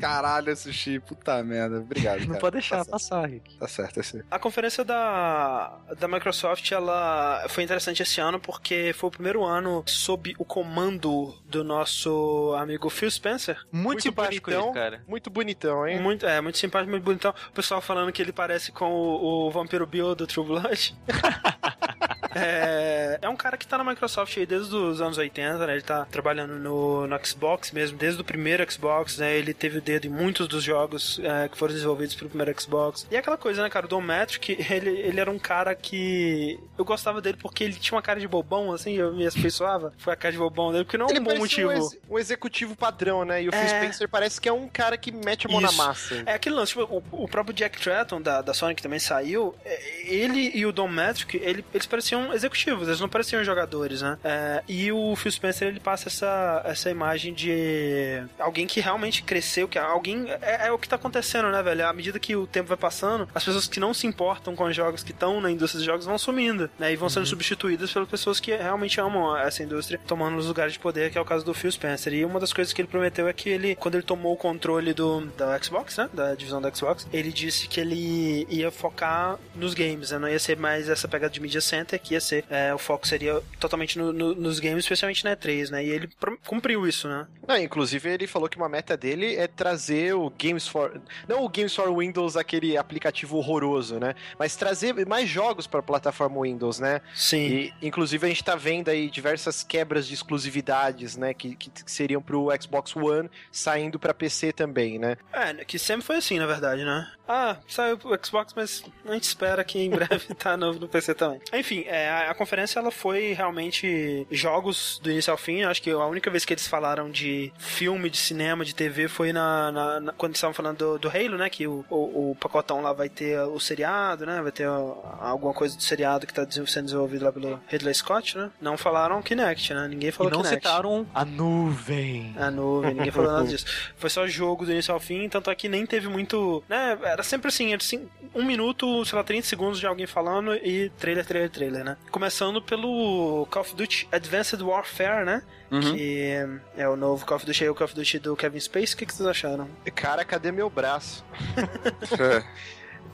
Caralho, sushi, puta merda. Obrigado. Não pode deixar tá passar, Rick. Tá certo, é assim. A conferência da, da Microsoft, ela foi interessante esse ano porque foi o primeiro ano sob o comando do nosso amigo Phil Spencer. Muito, muito simpático bonitão, ele, cara. Muito bonitão, hein? Muito, é, muito simpático, muito bonitão. O pessoal falando que ele parece com o, o Vampiro Bill do True Blood. <laughs> é, é um cara que tá na Microsoft aí desde os anos 80, né? Ele tá trabalhando no, no Xbox mesmo, desde o primeiro Xbox, né? Ele teve o dedo em muitos dos jogos é, que foram desenvolvidos pro primeiro Xbox. E é aquela coisa, né, cara? O Don Matrick, <laughs> ele, ele era um cara que... Eu gostava dele porque ele tinha uma cara de bobão, assim, eu me afeiçoava. Foi a cara de bobão dele, porque não é um bom motivo. Um, ex, um, executivo padrão, né? E o é... Phil Spencer parece que é um cara que mete a mão Isso. na massa. É aquele lance, tipo, o, o próprio Jack Tratton, da, da Sony, que também saiu, é, ele e o Don Matrick, ele, eles pareciam executivos, eles não pareciam jogadores, né? É, e o Phil Spencer, ele passa essa, essa imagem de alguém que realmente cresceu, que alguém... É, é o que tá acontecendo, né, velho? À medida que o tempo vai passando, as pessoas que não se importam com os jogos, que estão na indústria de jogos, vão sumindo, né? E vão sendo uhum. substituídas pelas pessoas que realmente amam essa indústria, tomando os lugares de poder, que é o caso do Phil Spencer. E uma das coisas que ele prometeu é que ele, quando ele tomou o controle do, da Xbox, né? Da divisão da Xbox, ele disse que ele ia focar nos games, né? Não ia ser mais essa pegada de media center, que ia ser é, o foco seria totalmente no, no, nos games, especialmente na E3, né? E ele cumpriu isso, né? Inclusive ele falou que uma meta dele é trazer o Games for. Não o Games for Windows, aquele aplicativo horroroso, né? Mas trazer mais jogos para a plataforma Windows, né? Sim. E, inclusive a gente tá vendo aí diversas quebras de exclusividades, né? Que, que seriam pro Xbox One saindo para PC também, né? É, que sempre foi assim, na verdade, né? Ah, saiu pro Xbox, mas a gente espera que em breve <laughs> tá novo no PC também. Enfim, é, a, a, conferência ela foi realmente jogos do início ao fim. Acho que a única vez que eles falaram de filme, de cinema, de TV foi na, na, na quando estavam falando do, do, Halo, né? Que o, o, o, pacotão lá vai ter o seriado, né? Vai ter alguma coisa do seriado que tá sendo desenvolvido lá pelo Ridley Scott, né? Não falaram Kinect, né? Ninguém falou e não Kinect. citaram a nuvem. A nuvem, ninguém falou nada <laughs> disso. Foi só jogo do início ao fim, tanto é que nem teve muito. Né? Era sempre assim, era assim, um minuto, sei lá, 30 segundos de alguém falando e trailer, trailer, trailer, né? Começando pelo Call of Duty Advanced Warfare, né? Uhum. Que é o novo Call of Duty, é o Call of Duty do Kevin Space. O que, que vocês acharam? Cara, cadê meu braço? <laughs> é.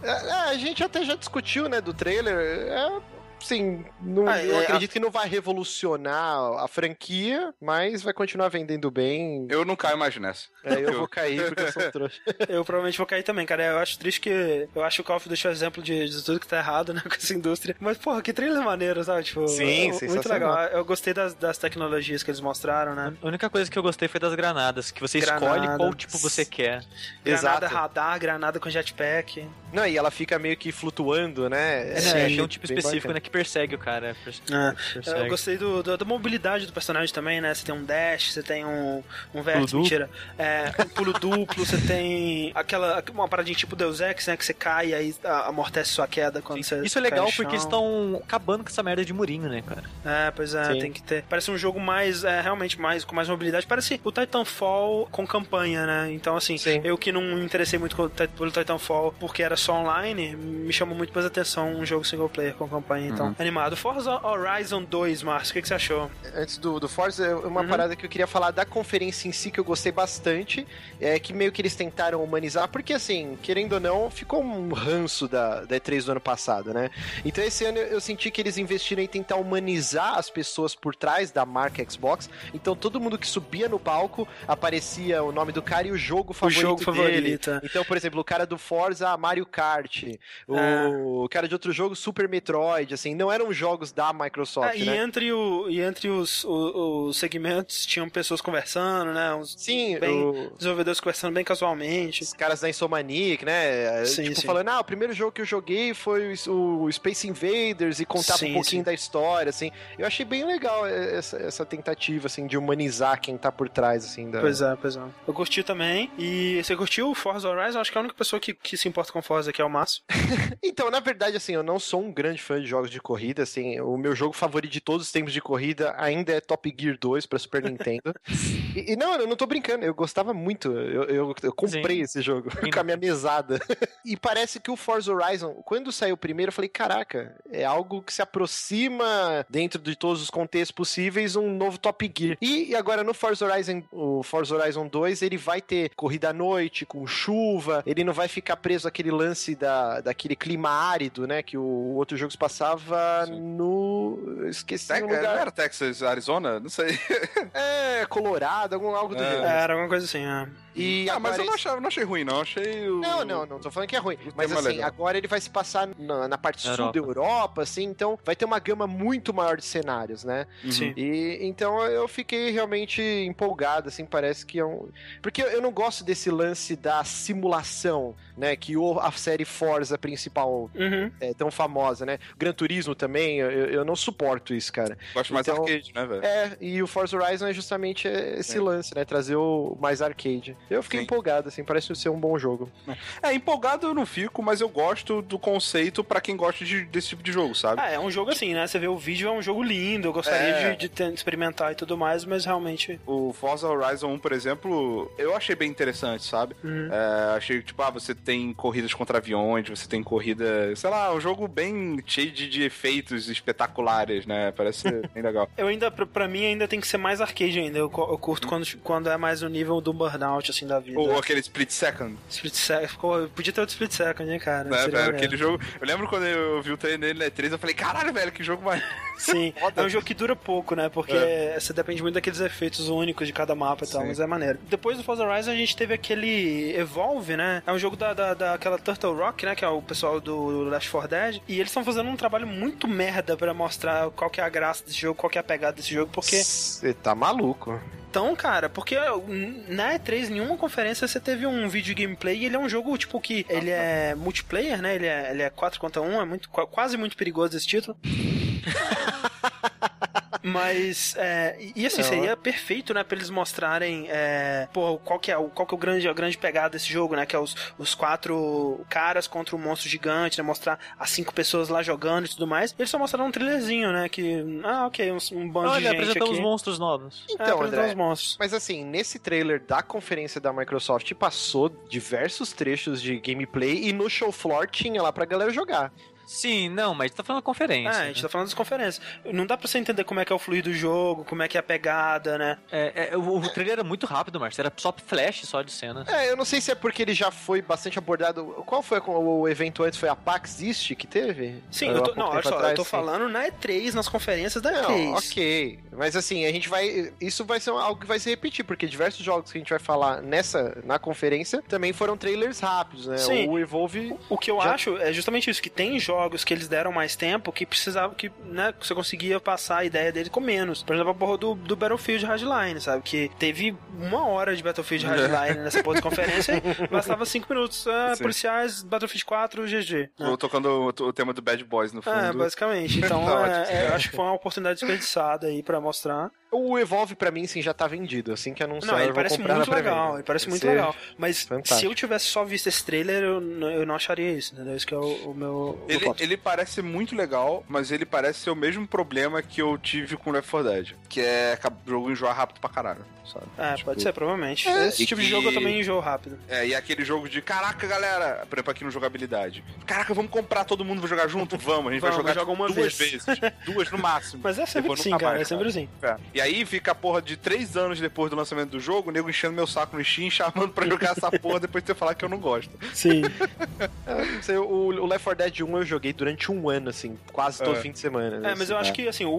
É, a gente até já discutiu, né, do trailer. É sim, não, ah, eu é, acredito a... que não vai revolucionar a franquia, mas vai continuar vendendo bem. Eu não caio mais nessa. É, eu vou cair porque eu sou trouxa. <laughs> eu provavelmente vou cair também, cara. Eu acho triste que. Eu acho que o Call of Duty é um exemplo de, de tudo que tá errado, né, <laughs> com essa indústria. Mas, porra, que trailer maneiro, sabe? Tipo, sim, sim. Muito legal. Eu gostei das, das tecnologias que eles mostraram, né? A única coisa que eu gostei foi das granadas, que você granada. escolhe qual tipo você quer. Granada Exato. radar, granada com jetpack. Não, e ela fica meio que flutuando, né? É, é tem um tipo específico, bacana. né, que persegue o cara. É, eu gostei do, do, da mobilidade do personagem também, né? Você tem um dash, você tem um, um vértice, mentira. É, um pulo duplo, você tem aquela uma paradinha tipo Deus Ex, né? Que você cai e aí amortece sua queda quando Sim. você. Isso é legal porque eles estão acabando com essa merda de murinho, né, cara? É, pois é, Sim. tem que ter. Parece um jogo mais, é, realmente mais, com mais mobilidade. Parece o Titanfall com campanha, né? Então, assim, Sim. eu que não me interessei muito pelo Titanfall porque era só online, me chamou muito mais atenção um jogo single player com campanha. Então, uhum. animado. Forza Horizon 2, Márcio, o que, que, você achou? Antes do, do Forza, uma uhum. parada que eu queria falar da conferência em si, que eu gostei bastante, é que meio que eles tentaram humanizar, porque assim, querendo ou não, ficou um ranço da, da E3 do ano passado, né? Então esse ano eu senti que eles investiram em tentar humanizar as pessoas por trás da marca Xbox. Então todo mundo que subia no palco aparecia o nome do cara e o jogo favorito. O jogo dele. favorito. Então, por exemplo, o cara do Forza, Mario Kart. O, é. o cara de outro jogo, Super Metroid, assim, não eram jogos da Microsoft. E, né? entre o, e entre os, os, os, segmentos tinham pessoas conversando, né? Uns sim, bem, o... desenvolvedores conversando bem casualmente. Os caras da Insomaniac, né? Sim, tipo, sim. falando, ah, o primeiro jogo que eu joguei foi o, o Space Invaders e contava sim, um pouquinho sim. da história, assim. Eu achei bem legal essa, essa tentativa, assim, de humanizar quem tá por trás, assim. Da... Pois é, pois é. Eu curti também. E você curtiu o Forza Horizon? Acho que a única pessoa que, que se importa com Forza aqui é o Márcio. <laughs> então, na verdade, assim, eu não sou um grande fã de jogos de corrida, assim. O meu jogo favorito de todos os tempos de corrida ainda é Top Gear 2 para Super Nintendo. <laughs> e, e, não, eu não tô brincando, eu gostava muito. Eu, eu, eu comprei Sim. esse jogo <laughs> com a minha mesada. <laughs> e parece que o Forza Horizon, quando saiu primeiro, eu falei: caraca, é algo que se aproxima dentro de todos os contextos possíveis um novo Top Gear. E, e agora no Forza Horizon, o Forza Horizon 2, ele vai ter corrida à noite, com chuva, ele não vai ficar preso àquele lance da, daquele clima árido, né? Que o, o outro jogo se passava Sim. no esqueci Te o lugar. Não era Texas, Arizona? Não sei. <laughs> é, Colorado, algum, algo do é. gênero. Era alguma coisa assim, é. E ah, mas eu não, achava, não achei ruim, não. Achei. O... Não, não, não tô falando que é ruim. Mas assim, legal. agora ele vai se passar na, na parte sul da Europa, assim, então vai ter uma gama muito maior de cenários, né? Uhum. Sim. E então eu fiquei realmente empolgado, assim, parece que é um. Porque eu não gosto desse lance da simulação, né? Que o, a série Forza principal uhum. é tão famosa, né? Gran Turismo também, eu, eu não suporto isso, cara. Gosto mais então, arcade, né, velho? É, e o Forza Horizon é justamente esse é. lance, né? Trazer o mais arcade. Eu fiquei Sim. empolgado, assim, parece ser um bom jogo. É, empolgado eu não fico, mas eu gosto do conceito pra quem gosta de- desse tipo de jogo, sabe? Ah, é um jogo assim, né? Você vê o vídeo, é um jogo lindo, eu gostaria É. de, de ter- experimentar e tudo mais, mas realmente. O Forza Horizon 1, por exemplo, eu achei bem interessante, sabe? Uhum. É, achei, tipo, ah, você tem corridas contra aviões, você tem corrida, sei lá, um jogo bem cheio de, de efeitos espetaculares, né? Parece ser <laughs> bem legal. Eu ainda, pra, pra mim, ainda tem que ser mais arcade ainda. Eu, eu curto quando, quando é mais o nível do burnout, assim, da vida. Ou aquele Split Second, Split Second. Podia ter outro Split Second, né, cara? né, Seria velho? Aquele jogo. Eu lembro quando eu vi o trailer dele na E3, eu falei, caralho, velho, que jogo mais. <laughs> Sim, é um jogo que dura pouco, né? Porque É. você depende muito daqueles efeitos únicos de cada mapa e tal, Sim. mas é maneiro. Depois do Forza Horizon a gente teve aquele Evolve, né? É um jogo da, da, daquela Turtle Rock, né? Que é o pessoal do Last 4 Dead. E eles estão fazendo um trabalho muito merda pra mostrar qual que é a graça desse jogo, qual que é a pegada desse jogo, porque Você tá maluco. Então, cara, porque na E3, nenhuma conferência você teve um vídeo gameplay e ele é um jogo, tipo, que ele é multiplayer, né? Ele é, ele é 4 contra 1, é muito, qua- quase muito perigoso esse título. <laughs> Mas, é, e assim, Não. seria perfeito, né, pra eles mostrarem, é, pô, qual que é, o, qual que é o grande, a grande pegada desse jogo, né, que é os, os quatro caras contra um monstro gigante, né, mostrar as cinco pessoas lá jogando e tudo mais. E eles só mostraram um trailerzinho, né, que, ah, ok, um, um bando de Olha, gente apresentamos aqui. monstros novos. É, Então, apresentar André, os monstros. Mas assim, nesse trailer da conferência da Microsoft passou diversos trechos de gameplay e no show floor tinha lá pra galera jogar. Sim, não, mas tá falando conferência. É, a né? gente tá falando das conferências. Não dá pra você entender como é que é o fluido do jogo, como é que é a pegada, né? É, é, o, o trailer era muito rápido, Márcio. Era só flash só de cenas. É, eu não sei se é porque ele já foi bastante abordado. Qual foi o evento antes? Foi a PAX East que teve? Sim, eu tô, não, olha só, eu atrás, tô sim. falando na E3, nas conferências da Não, E3. ok. Mas assim, a gente vai. Isso vai ser algo que vai se repetir, porque diversos jogos que a gente vai falar nessa, na conferência, também foram trailers rápidos, né? Sim. O Evolve. O que eu Já- acho é justamente isso, que tem jogos que eles deram mais tempo que precisava que, né, você conseguia passar a ideia dele com menos. Por exemplo, a porra do, do Battlefield Hardline, sabe? Que teve uma hora de Battlefield <laughs> Hardline nessa porra de conferência e bastava cinco minutos. Ah, policiais, Battlefield 4, GG. né? Tocando o, o tema do Bad Boys no fundo. É, basicamente. <laughs> Então, Tá é, ótimo. é, eu acho que foi uma oportunidade desperdiçada aí pra mostrar. O Evolve, pra mim, sim, já tá vendido. Assim que anunciar, Não, ele eu vou parece comprar muito na pré-venda. legal, ele parece muito legal. Mas fantástico. se eu tivesse só visto esse trailer, eu, n- eu não acharia isso, entendeu? Esse que é o, o meu. o Ele, ponto. ele parece muito legal, mas ele parece ser o mesmo problema que eu tive com Left 4 Dead. Que é o jogo enjoar rápido pra caralho, sabe? É, Tipo, pode ser, provavelmente. É, Esse tipo de que- jogo eu também enjoo rápido. É, e aquele jogo de caraca, galera, por exemplo, aqui no jogabilidade. Caraca, vamos comprar todo mundo, vai jogar junto? Vamos, a gente Vamos, vai jogar joga uma duas vez. vezes. duas no máximo. <laughs> Mas é sempre Depois assim, cara, mais, é sempre assim. É. E aí fica a porra de três anos depois do lançamento do jogo, o nego enchendo meu saco no Steam, <laughs> chamando pra jogar essa porra depois de você falar que eu não gosto. Sim. <laughs> É, o, o Left 4 Dead 1 eu joguei durante um ano, assim, quase todo É. fim de semana. né, É, mas eu acho que, assim, o,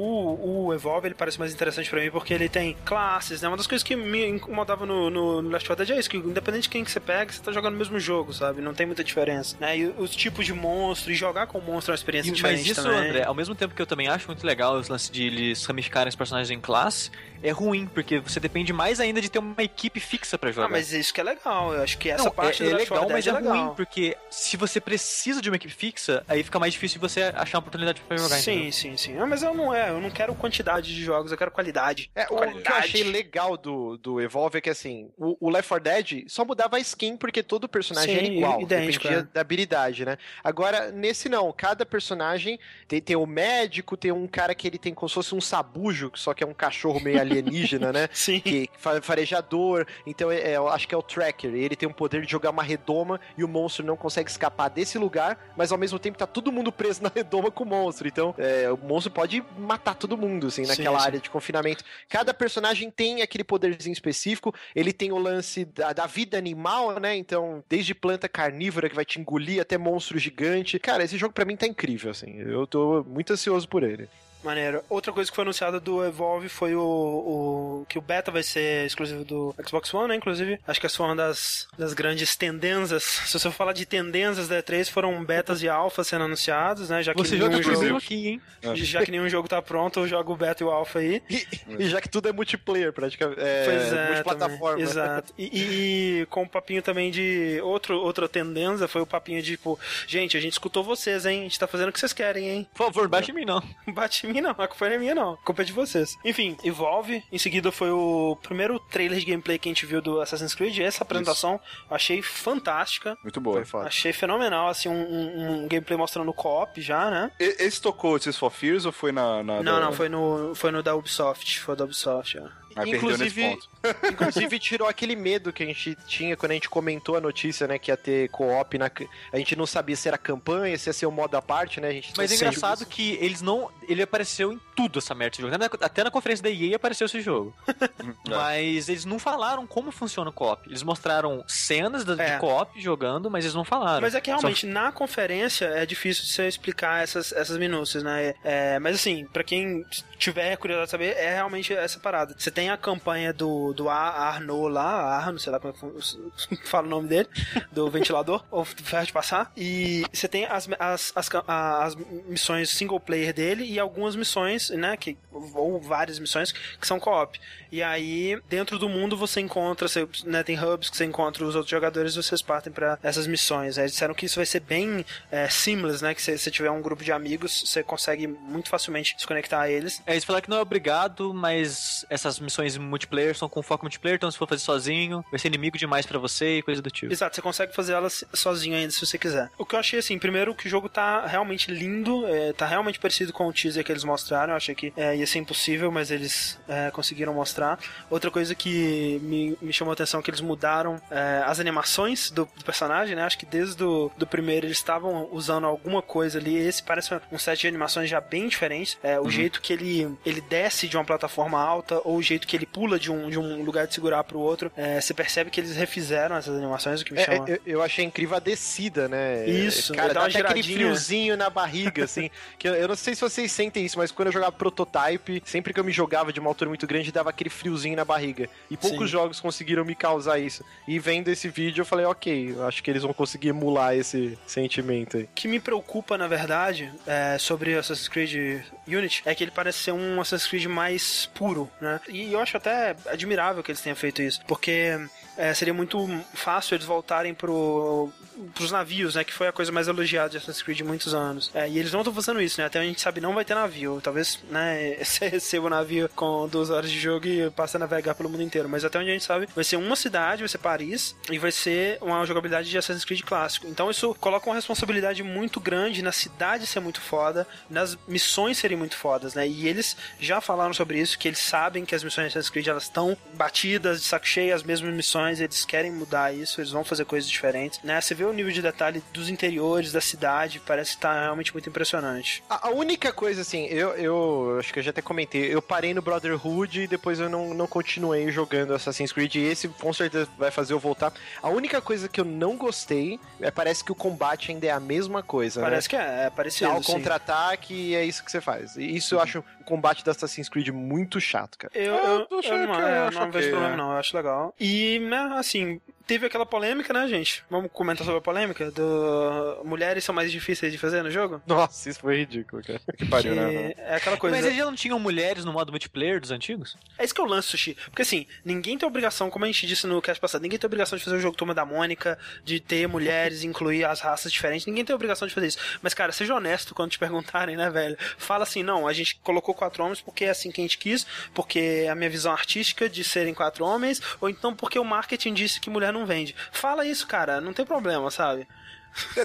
o Evolve, ele parece mais interessante pra mim porque ele tem classes, né? Uma das coisas que me incomodava no, no, no of Us Dead é isso, que independente de quem que você pega, você tá jogando o mesmo jogo, sabe? Não tem muita diferença, né? E os tipos de monstro, e jogar com monstro é uma experiência E- diferente mas isso, também. André, ao mesmo tempo que eu também acho muito legal os lances de eles ramificarem os personagens em classe, é ruim, porque você depende mais ainda de ter uma equipe fixa pra jogar. Ah, mas isso que é legal, eu acho que essa Não, parte é, do é of legal, mas é é legal. ruim, porque se você precisa de uma equipe fixa, aí fica mais difícil de você achar uma oportunidade pra jogar. Sim, entendeu? sim, sim. Ah, mas eu não é, eu não quero quantidade de jogos, eu quero qualidade. É, o que eu Qualidade. achei legal do, do Evolve é que, assim, o, o Left 4 Dead só mudava a skin porque todo personagem Sim, era igual, idêntico, dependia é. da habilidade, né? Agora, nesse não, cada personagem tem, tem o médico, tem um cara que ele tem como se fosse um sabujo, só que é um cachorro meio alienígena, né? <laughs> Sim. que fa- farejador, então é, é, eu acho que é o tracker, ele tem o poder de jogar uma redoma e o monstro não consegue escapar desse lugar, mas ao mesmo tempo tá todo mundo preso na redoma com o monstro, então é, o monstro pode matar todo mundo, assim, Sim, naquela sim. área de confinamento. Cada personagem tem aquele poderzinho específico, ele tem o lance da, da vida animal, né, então desde planta carnívora que vai te engolir até monstro gigante. Cara, esse jogo pra mim tá incrível, assim, eu tô muito ansioso por ele. Maneiro. Outra coisa que foi anunciada do Evolve foi o, o- que o beta vai ser exclusivo do Xbox One, né? Inclusive, acho que essa foi uma das, das grandes tendências. Se você for falar de tendências da E3, foram betas e alfas sendo anunciados, né? Já que Você nenhum joga jogo, aqui, hein? <laughs> já que nenhum jogo tá pronto, eu jogo o beta e o alfa aí. E, e já que tudo é multiplayer, praticamente, é, Pois é, multiplataforma. Exato. E, e- e com o papinho também de. Outro, outra tendência foi o papinho de, tipo, gente, a gente escutou vocês, hein? A gente tá fazendo o que vocês querem, hein? Por favor, baixe em mim não. Bate em mim não, a culpa não é minha não. A culpa é de vocês. Enfim, Evolve. Em seguida foi o primeiro trailer de gameplay que a gente viu do Assassin's Creed. Essa apresentação eu achei fantástica. Muito boa. Achei fenomenal, assim, um, um, um gameplay mostrando co-op já, né? Esse tocou Tears for Fears ou foi na... na não, da... não, foi no, foi no da Ubisoft. Foi da Ubisoft, já. Mas inclusive, <laughs> inclusive tirou aquele medo que a gente tinha quando a gente comentou a notícia, né, que ia ter co-op na a gente não sabia se era campanha, se ia ser um modo à parte, né? A gente Mas é engraçado que eles não, ele apareceu em tudo essa merda de jogo. Até na conferência da EA apareceu esse jogo. <laughs> É. mas eles não falaram como funciona o co-op. Eles mostraram cenas de é. co-op jogando, mas eles não falaram. Mas é que realmente Só... na conferência é difícil de você explicar essas, essas minúcias, né? É, mas assim, para quem tiver curiosidade de saber, é realmente essa parada. Você tem a campanha do, do Arnaud lá, Arno, sei lá como é <laughs> fala o nome dele, do <laughs> ventilador, ou ferro de passar, e você tem as, as, as, as, missões single player dele e algumas missões, né, que, ou várias missões que são co-op. E aí, dentro do mundo, você encontra, você, né, tem hubs que você encontra os outros jogadores e vocês partem para essas missões. Eles disseram que isso vai ser bem é, seamless, né, que se você tiver um grupo de amigos, você consegue muito facilmente se conectar a eles. É, eles falaram que não é obrigado, mas essas missões multiplayer são com foco multiplayer, então se for fazer sozinho, vai ser inimigo demais para você e coisa do tipo. Exato, você consegue fazer elas sozinho ainda se você quiser. O que eu achei assim, primeiro que o jogo tá realmente lindo, é, tá realmente parecido com o teaser que eles mostraram. Eu achei que é, ia ser impossível, mas eles é, conseguiram mostrar. Outra coisa que me, me chamou a atenção é que eles mudaram é, as animações do, do, personagem, né? Acho que desde o do primeiro eles estavam usando alguma coisa ali. Esse parece um set de animações já bem diferente. É, o uhum. jeito que ele, ele desce de uma plataforma alta ou o jeito que ele pula de um, de um lugar de segurar pro outro. É, você percebe que eles refizeram essas animações, o que me é, chama. Eu, eu, achei incrível a descida, né? Isso, cara, dá até aquele friozinho na barriga, assim. <laughs> que eu, eu, não sei se vocês sentem isso, mas quando eu jogava Prototype, sempre que eu me jogava de uma altura muito grande, dava aquele friozinho na barriga. E poucos Sim. jogos conseguiram me causar isso. E vendo esse vídeo, eu falei, ok, acho que eles vão conseguir emular esse sentimento aí. O que me preocupa, na verdade, é, sobre Assassin's Creed Unity, é que ele parece ser um Assassin's Creed mais puro, né? E eu acho até admirável que eles tenham feito isso, porque é, seria muito fácil eles voltarem pro, pros navios, né? Que foi a coisa mais elogiada de Assassin's Creed de muitos anos. É, e eles não estão fazendo isso, né? Até a gente sabe não vai ter navio. Talvez, né, <laughs> você receba o navio com duas horas de jogo e passe a navegar pelo mundo inteiro. Mas até onde a gente sabe, vai ser uma cidade, vai ser Paris, e vai ser uma jogabilidade de Assassin's Creed clássico. Então isso coloca uma responsabilidade muito grande na cidade ser muito foda, nas missões serem muito fodas, né? E eles já falaram sobre isso, que eles sabem que as missões de Assassin's Creed elas estão batidas, de saco cheio, as mesmas missões eles querem mudar isso, eles vão fazer coisas diferentes, né? Você vê o nível de detalhe dos interiores da cidade, parece que tá realmente muito impressionante. A, a única coisa, assim, eu, eu acho que eu já até comentei, eu parei no Brotherhood e depois eu não, não continuei jogando Assassin's Creed, e esse com certeza vai fazer eu voltar. A única coisa que eu não gostei é parece que o combate ainda é a mesma coisa, né? Parece né? que é, é parecido. Dá o contra-ataque é isso que você faz. E isso eu acho combate da Assassin's Creed muito chato, cara. Eu, eu, eu, eu não, eu não vejo problema, não. Eu acho legal. E, né, assim, teve aquela polêmica, né, gente? Vamos comentar sobre a polêmica do mulheres são mais difíceis de fazer no jogo? Nossa, isso foi ridículo, cara. Que pariu, que né? É aquela coisa. Mas eles já não tinham mulheres no modo multiplayer dos antigos? É isso que eu lanço, Sushi. Porque assim, ninguém tem obrigação, como a gente disse no cast passado, ninguém tem obrigação de fazer o jogo Turma da Mônica, de ter mulheres, <laughs> incluir as raças diferentes. Ninguém tem obrigação de fazer isso. Mas, cara, seja honesto quando te perguntarem, né, velho? Fala assim, não, a gente colocou quatro homens porque é assim que a gente quis, porque é a minha visão artística de serem quatro homens, ou então porque o marketing disse que mulher não vende. Fala isso, cara. Não tem problema, sabe?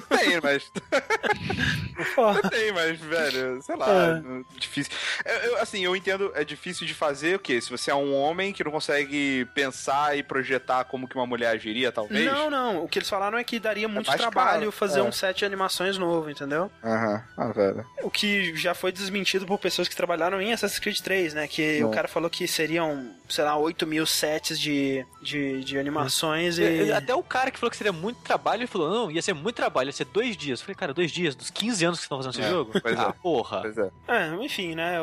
Tem, mas. <laughs> tem, mas, velho, sei lá, é. difícil. Eu, eu, assim, eu entendo, é difícil de fazer o quê? Se você é um homem que não consegue pensar e projetar como que uma mulher agiria, talvez? Não, não. O que eles falaram é que daria é muito é trabalho caro. fazer é. um set de animações novo, entendeu? Aham, ah, velho. O que já foi desmentido por pessoas que trabalharam em Assassin's Creed 3, né? Que não. o cara falou que seriam, sei lá, 8 mil sets de, de, de animações e... Até o cara que falou que seria muito trabalho, ele falou, não, ia ser muito trabalho, ia ser dois dias. Eu falei, cara, dois dias, dos 15 anos que estão fazendo esse é, jogo? Pois ah, é. porra. Pois é. é. enfim, né?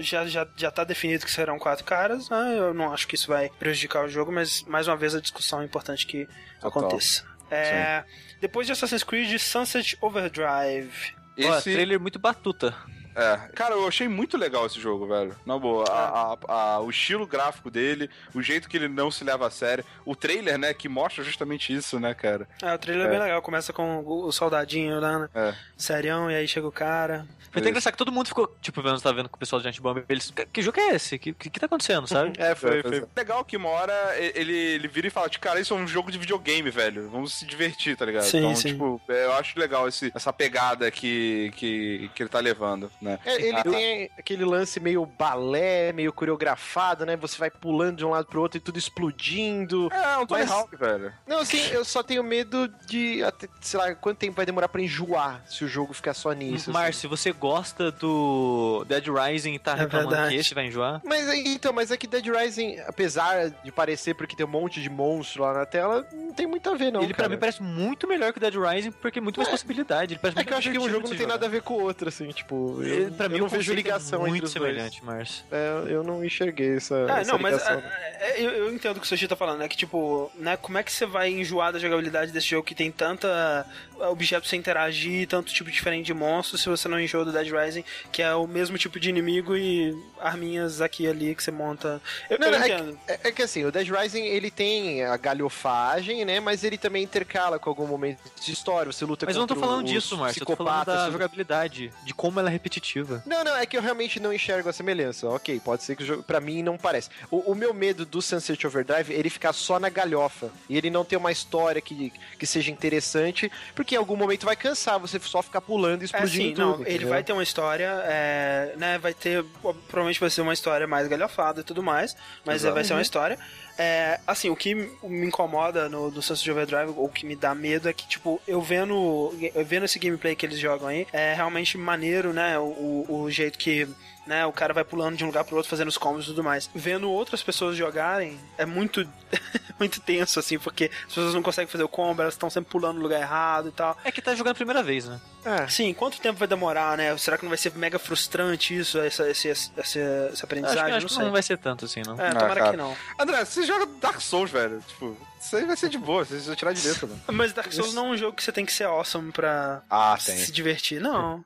Já, já, já tá definido que serão quatro caras, né? Eu não acho que isso vai prejudicar o jogo, mas mais uma vez a discussão é importante que Total. aconteça. É, depois de Assassin's Creed Sunset Overdrive. Esse... Pô, trailer muito batuta. É. Cara, eu achei muito legal esse jogo, velho. Na boa. A, a, a, o estilo gráfico dele, o jeito que ele não se leva a sério. O trailer, né, que mostra justamente isso, né, cara? É, o trailer é, é bem legal. Começa com o soldadinho lá, né? É. Serião, e aí chega o cara. Foi até engraçado que todo mundo ficou, tipo, vendo, tá vendo com o pessoal de Antibomb, eles, que jogo é esse? Que, que, que tá acontecendo, sabe? <laughs> é, foi, foi. Legal que uma hora ele, ele vira e fala, tipo, cara, isso é um jogo de videogame, velho. Vamos se divertir, tá ligado? Sim, então, sim. tipo, eu acho legal esse, essa pegada que, que, que ele tá levando, né? É, ele Ah, tem aquele lance meio balé, meio coreografado, né? Você vai pulando de um lado pro outro e tudo explodindo. É, um Tony Mas- Hawk, velho. Não, assim, eu só tenho medo de, até, sei lá, quanto tempo vai demorar pra enjoar se o jogo ficar só nisso. assim. Márcio, você gosta do Dead Rising e tá É reclamando verdade. que esse vai enjoar? Mas aí, então, mas é que Dead Rising, apesar de parecer porque tem um monte de monstro lá na tela, não tem muito a ver, não. ele pra cara. mim parece muito melhor que o Dead Rising, porque é muito mais É. possibilidade. Ele parece É muito que eu acho que um jogo não tem nada a jogar. ver com o outro, assim, tipo. Eu, pra eu mim, não o vejo ligação é entre muito os dois. semelhante, Márcio. É, eu não enxerguei essa. É, essa não, mas ligação. é, é, eu, eu entendo o que o Sushi tá falando, né? Que, tipo, né, como é que você vai enjoar da jogabilidade desse jogo que tem tanta é, objeto você interagir, tanto tipo diferente de monstro, se você não enjoa do Dead Rising, que é o mesmo tipo de inimigo e arminhas aqui e ali que você monta. Eu, Não, eu não, é entendo. É, é que assim, o Dead Rising ele tem a galhofagem, né? Mas ele também intercala com algum momento de história. Você luta Mas eu não tô contra falando os disso, Márcio. Eu tô falando da jogabilidade, de como ela é repetitiva. Não, não, é que eu realmente não enxergo a semelhança. Ok, pode ser que o jogo, pra mim não parece. O, o meu medo do Sunset Overdrive é ele ficar só na galhofa e ele não ter uma história que, que seja interessante, porque em algum momento vai cansar você só ficar pulando e É explodindo assim, tudo. não, ele entendeu? vai ter uma história, é, né, vai ter, provavelmente vai ser uma história mais galhofada e tudo mais, mas Exato. vai ser uma história. É, assim, o que me incomoda no, no Sunset Overdrive, ou o que me dá medo é que, tipo, eu vendo, eu vendo esse gameplay que eles jogam aí, é realmente maneiro, né, o, o jeito que né, o cara vai pulando de um lugar pro outro fazendo os combos e tudo mais. Vendo outras pessoas jogarem é muito <laughs> muito tenso assim, porque as pessoas não conseguem fazer o combo, elas estão sempre pulando no lugar errado e tal. É que tá jogando a primeira vez, né? É. Sim, quanto tempo vai demorar, né? Será que não vai ser mega frustrante isso, essa, esse, essa, essa Acho que, aprendizagem? acho não que sei. não vai ser tanto assim, não. É, Ah, tomara cara. que não. André, você joga Dark Souls, velho. Tipo, isso aí vai ser de boa, você vai tirar de letra, mano. <laughs> Mas Dark Souls não é um jogo que você tem que ser awesome pra Ah, se divertir, <laughs> não.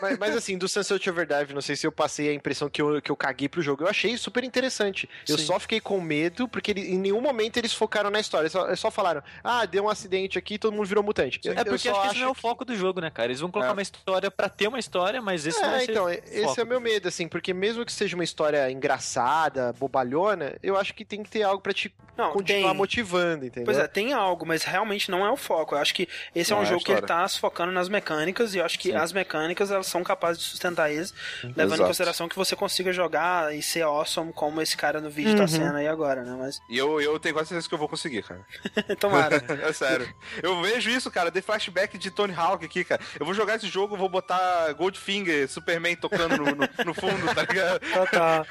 Mas, mas, assim, do Sunset Overdrive, não sei se eu passei a impressão que eu, que eu caguei pro jogo. Eu achei super interessante. Eu Sim. só fiquei com medo, porque ele- em nenhum momento eles focaram na história. Eles só, eles só falaram, ah, deu um acidente aqui e todo mundo virou mutante. Eu- É porque eu acho que esse não é o foco do jogo, né, cara? Eles vão colocar É. uma história pra ter uma história, mas esse não vai É, ser então, o esse foco. é o meu medo, assim, porque mesmo que seja uma história engraçada, bobalhona, eu acho que tem que ter algo pra te Não, continuar tem. motivando, entendeu? Pois é, tem algo, mas realmente não é o foco. Eu acho que esse Não é um é jogo que ele tá se focando nas mecânicas e eu acho que Sim. as mecânicas elas são capazes de sustentar eles, levando em Exato. consideração que você consiga jogar e ser awesome como esse cara no vídeo tá Uhum. sendo aí agora, né? Mas E eu, eu tenho quase certeza que eu vou conseguir, cara. <laughs> tomara. <laughs> É sério. Eu vejo isso, cara. Dei flashback de Tony Hawk aqui, cara. Eu vou jogar esse jogo, vou botar Goldfinger, Superman tocando no, no, no fundo, tá ligado? <laughs> Tá, tá.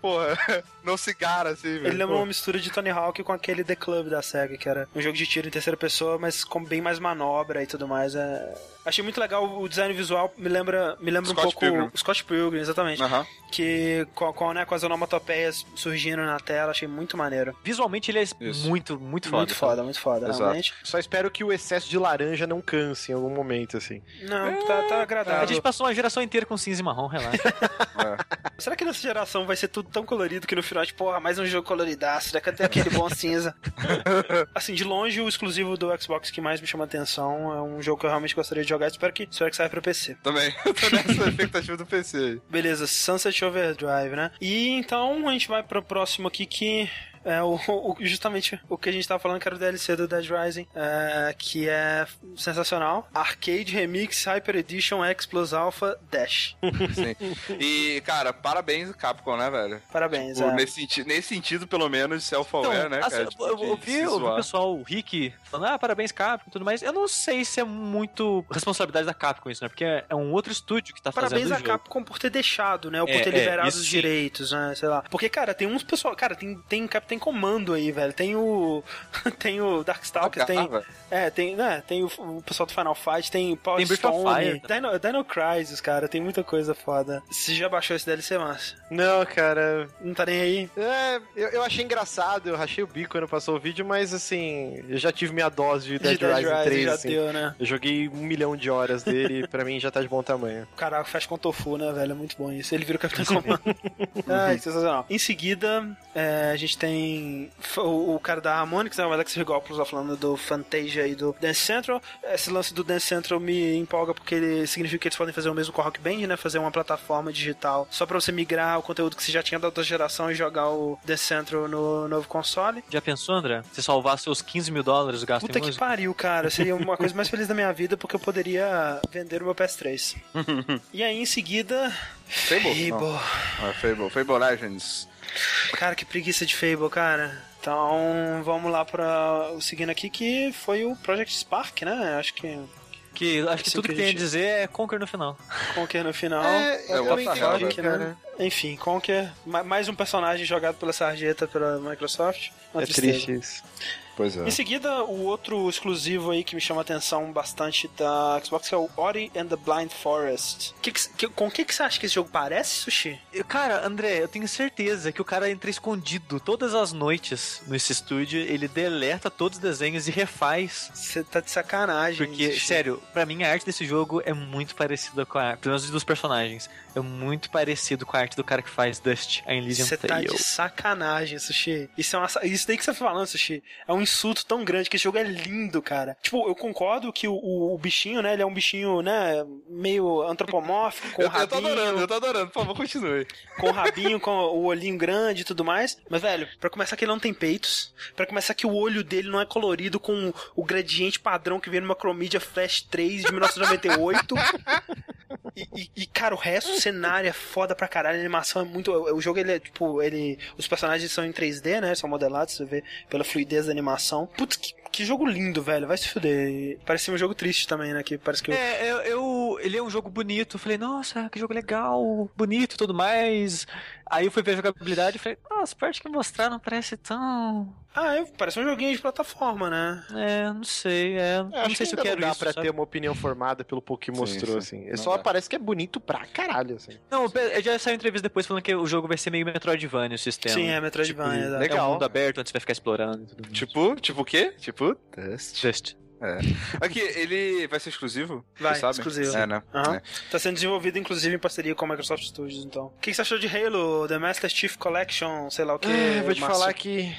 Porra, não cigarro assim, velho. Ele lembra uma mistura de Tony Hawk com aquele The Club da SEGA, que era um jogo de tiro em terceira pessoa, mas com bem mais manobra e tudo mais. É... Achei muito legal o design visual, me lembra, me lembra um Scott pouco Pilgrim. Scott Pilgrim, exatamente. Que com, com, né, com as onomatopeias surgindo na tela, achei muito maneiro. Visualmente ele é Isso. muito, muito foda. muito foda, muito foda, Exato. realmente. Só espero que o excesso de laranja não canse em algum momento, assim. Não, tá, tá A agradável. gente passou uma geração inteira com cinza e marrom, relaxa. <laughs> É. Será que nessa geração vai ser tudo tão colorido que no final, tipo, porra, mais um jogo coloridaço, será que até aquele bom cinza? <laughs> assim, de longe, o exclusivo do Xbox que mais me chama atenção é um jogo que eu realmente gostaria de jogar, espero que, espero que saia pra PC. Também. <laughs> Eu tô nessa expectativa do PC aí. Beleza, Sunset Overdrive, né? E então a gente vai pro próximo aqui que é o, o- justamente o que a gente tava falando, que era o DLC do Dead Rising, é, que é sensacional. Arcade Remix Hyper Edition X Plus Alpha Dash. Sim. E, cara, parabéns, Capcom, né, velho? Parabéns, Tipo, é. nesse, senti- nesse sentido, pelo menos, self-aware, né, assim, cara? Tipo, eu, eu vi, eu vi o pessoal, o Rick, falando, ah, parabéns, Capcom e tudo mais. Eu não sei se é muito responsabilidade da Capcom isso, né? Porque é, é um outro estúdio que tá Parabéns fazendo a o jogo. Capcom por ter deixado, né? Ou por É, ter é, liberado os sim. direitos, né? Sei lá. Porque, cara, tem uns pessoal. Cara, tem, tem, cap- tem comando aí, velho. Tem o. <laughs> tem o Darkstalkers, tem. É, tem, né, tem o, o, pessoal do Final Fight, tem Power tem Stone, Dino, Dino Crisis, cara, tem muita coisa foda. Você já baixou esse DLC, Márcio? Não, cara. Não tá nem aí? É, eu, eu achei engraçado, eu rachei o bico quando passou o vídeo, mas assim, eu já tive minha dose de Dead, de Dead Rising 3, já assim. Deu, né? Eu joguei um milhão de horas dele e pra mim já tá de bom tamanho. <laughs> Caraca, faz com tofu, né, velho? É muito bom isso. Ele vira o Capitão <laughs> Comando. Ai, sensacional. Em seguida, é, a gente tem o, o cara da Harmonix, né, o Alex Rigopoulos, falando do Fantasia e do Dance Central. Esse lance do Dance Central me empolga porque ele significa que eles podem fazer o mesmo com o Rock Band, né? Fazer uma plataforma digital só pra você migrar o conteúdo que você já tinha da outra geração e jogar o Dance Central no novo console. Já pensou, André? Você salvar seus 15 mil dólares gasto Puta em que pariu, cara. Seria uma <laughs> coisa mais feliz da minha vida porque eu poderia vender o meu PS3. <laughs> e aí, em seguida... Fable? Fable. Não. É Fable. Fable Legends. Cara, que preguiça de Fable, cara. Então, vamos lá para o seguindo aqui, que foi o Project Spark, né? Acho que que acho que tudo que, que tem a dizer é Conquer no final. Conquer no final. É, é o entendi, né? Enfim, Conquer, mais um personagem jogado pela sarjeta pela Microsoft. é triste isso. Pois é. Em seguida, o outro exclusivo aí que me chama a atenção bastante da Xbox é o Ori and the Blind Forest. Que que, com o que, que você acha que esse jogo parece, Sushi? Eu, cara, André, eu tenho certeza que o cara entra escondido todas as noites nesse estúdio, ele deleta todos os desenhos e refaz. Você tá de sacanagem. Porque, Sushi. sério, pra mim a arte desse jogo é muito parecida com a arte, pelo menos dos personagens, é muito parecido com a arte do cara que faz Dust, a Elysian Você tá de sacanagem, Sushi. Isso, é uma, isso daí que você tá falando, Sushi, é um insulto tão grande que esse jogo é lindo, cara. Tipo, eu concordo que o, o, o bichinho, né, ele é um bichinho, né, meio antropomórfico, com eu, rabinho. Eu tô adorando, eu tô adorando, por favor, continue. Com o rabinho, com o olhinho grande e tudo mais. Mas, velho, pra começar que ele não tem peitos, para começar que o olho dele não é colorido com o gradiente padrão que vem numa Chromedia Flash 3 de 1998. <laughs> E, e, e, cara, o resto cenário é foda pra caralho, a animação é muito. O jogo, ele é tipo, ele. Os personagens são em 3D, né? São modelados, você vê pela fluidez da animação. Putz, que, que jogo lindo, velho. Vai se fuder. Parece um jogo triste também, né? Que parece que eu... É, eu, eu, ele é um jogo bonito. Falei, nossa, que jogo legal, bonito e tudo mais. Aí eu fui ver a jogabilidade e falei, nossa, a parte que mostraram parece tão. Ah, eu, parece um joguinho de plataforma, né? É, não sei. É, não sei se eu quero não dá isso. pra sabe? ter uma opinião formada pelo pouco que mostrou, sim, assim. Não só dá. parece que é bonito pra caralho, assim. Não, já saiu entrevista depois falando que o jogo vai ser meio Metroidvania o sistema. Sim, é Metroidvania. Tipo, legal. É um mundo aberto onde você vai ficar explorando. Tipo, tipo o quê? Tipo, Dust. Dust. É. Aqui, ele vai ser exclusivo? Vai, exclusivo. É, né? Uhum. É. Tá sendo desenvolvido, inclusive, em parceria com a Microsoft Studios, então. O que você achou de Halo, The Master Chief Collection, sei lá o que? É, vou te Márcio. falar que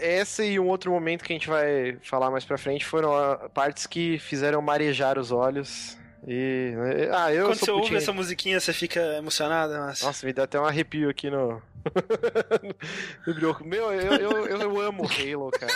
esse e um outro momento que a gente vai falar mais pra frente foram partes que fizeram marejar os olhos. E. Ah, eu Quando você ouve essa musiquinha, você fica emocionado, Márcio? Nossa, me dá até um arrepio aqui no, <laughs> Meu, eu, eu, eu, amo Halo, cara.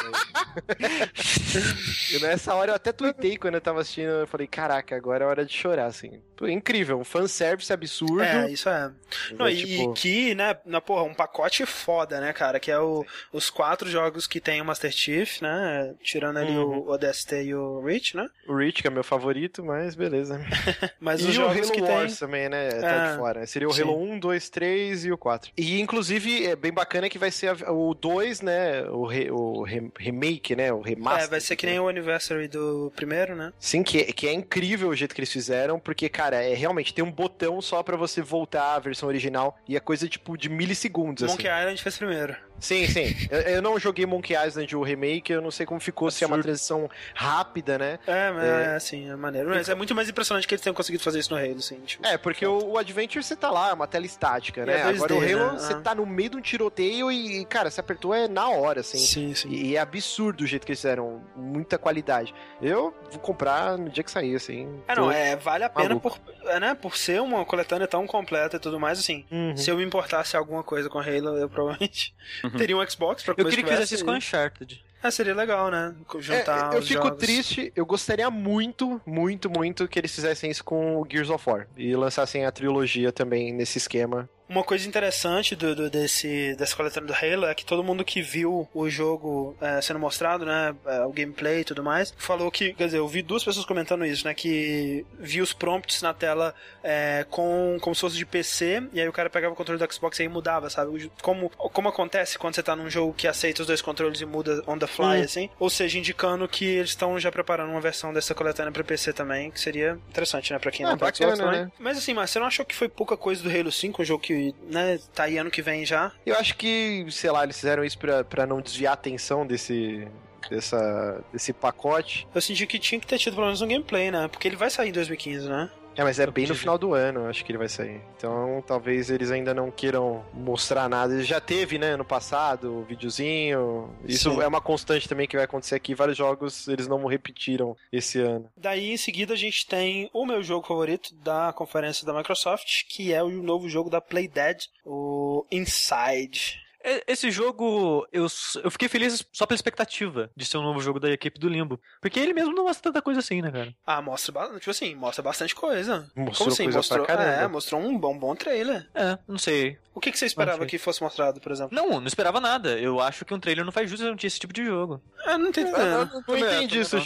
e nessa hora eu até tuitei quando eu tava assistindo. Eu falei, caraca, agora é hora de chorar, assim. Incrível, um fanservice absurdo. É, isso é. Não, e, tipo... que, né, na porra, um pacote foda, né, cara? Que é o, os quatro jogos que tem o Master Chief, né? Tirando ali uhum. o ODST e o Reach, né? O Reach, que é meu favorito, mas beleza. <laughs> mas e os jogos o Halo que Wars tem... também, né? Tá de é. fora. Seria o Sim. Halo 1, 2, 3 e o 4. E, inclusive, é bem bacana que vai ser o 2, né? O, re, o re, remake, né? O remaster. É, vai ser que nem o anniversary do primeiro, né? Sim, que, que é incrível o jeito que eles fizeram, porque, cara, é realmente tem um botão só para você voltar à versão original e é coisa tipo de milissegundos. Monkey assim. Island fez primeiro. Sim, sim. eu, eu, não joguei Monkey Island o remake, eu não sei como ficou, Absurdo. se é uma transição rápida, né? É, mas é, é assim, é maneiro. Mas é muito mais impressionante que eles tenham conseguido fazer isso no Halo, assim. Tipo, é, porque o, o, Adventure você tá lá, é uma tela estática, né? É 2D, Agora o Halo, né? você ah. tá no meio de um tiroteio e, cara, você apertou é na hora, assim. Sim, sim. E, e é absurdo o jeito que eles fizeram, muita qualidade. Eu vou comprar no dia que sair, assim. É, não, é, vale a pena por, é, né, por ser uma coletânea tão completa e tudo mais, assim. Uhum. Se eu me importasse alguma coisa com Halo, eu provavelmente uhum. teria um Xbox pra Eu queria que fizesse isso com Uncharted. É, seria legal, né? Juntar é, eu fico jogos. triste, eu gostaria muito, muito, muito que eles fizessem isso com o Gears of War e lançassem a trilogia também nesse esquema. Uma coisa interessante do, do, desse, dessa coletânea do Halo é que todo mundo que viu o jogo é, sendo mostrado, né, é, o gameplay e tudo mais, falou que, quer dizer, eu vi duas pessoas comentando isso, né, que viu os prompts na tela é, com como se fosse de PC, e aí o cara pegava o controle do Xbox e aí mudava, sabe? Como, como acontece quando você tá num jogo que aceita os dois controles e muda on the fly, hum. assim, ou seja, indicando que eles estão já preparando uma versão dessa coletânea pra PC também, que seria interessante, né, pra quem ah, não tá Xbox. Né? Mas assim, mas você não achou que foi pouca coisa do Halo 5, um jogo que né, tá aí ano que vem já. Eu acho que, sei lá, eles fizeram isso pra, pra não desviar a atenção desse, dessa, desse pacote. Eu senti que tinha que ter tido pelo menos um gameplay, né? Porque ele vai sair em 2015, né? É, mas é bem no final do ano, acho que ele vai sair. Então, talvez eles ainda não queiram mostrar nada. Ele já teve, né, no passado, o videozinho. Isso Sim. é uma constante também que vai acontecer aqui. Vários jogos eles não repetiram esse ano. Daí, em seguida, a gente tem o meu jogo favorito da conferência da Microsoft, que é o novo jogo da Playdead, o Inside. É, esse jogo, eu, eu fiquei feliz só pela expectativa de ser um novo jogo da equipe do Limbo. Porque ele mesmo não mostra tanta coisa assim, né, cara? Ah, mostra, tipo assim, mostra bastante coisa. Mostrou Como assim? Coisa mostrou, é, mostrou um bom, bom trailer. É, não sei. O que, que você esperava que fosse mostrado, por exemplo? Não, não esperava nada. Eu acho que um trailer não faz justo a esse tipo de jogo. Ah, não entendi. É, não, não, não entendi isso,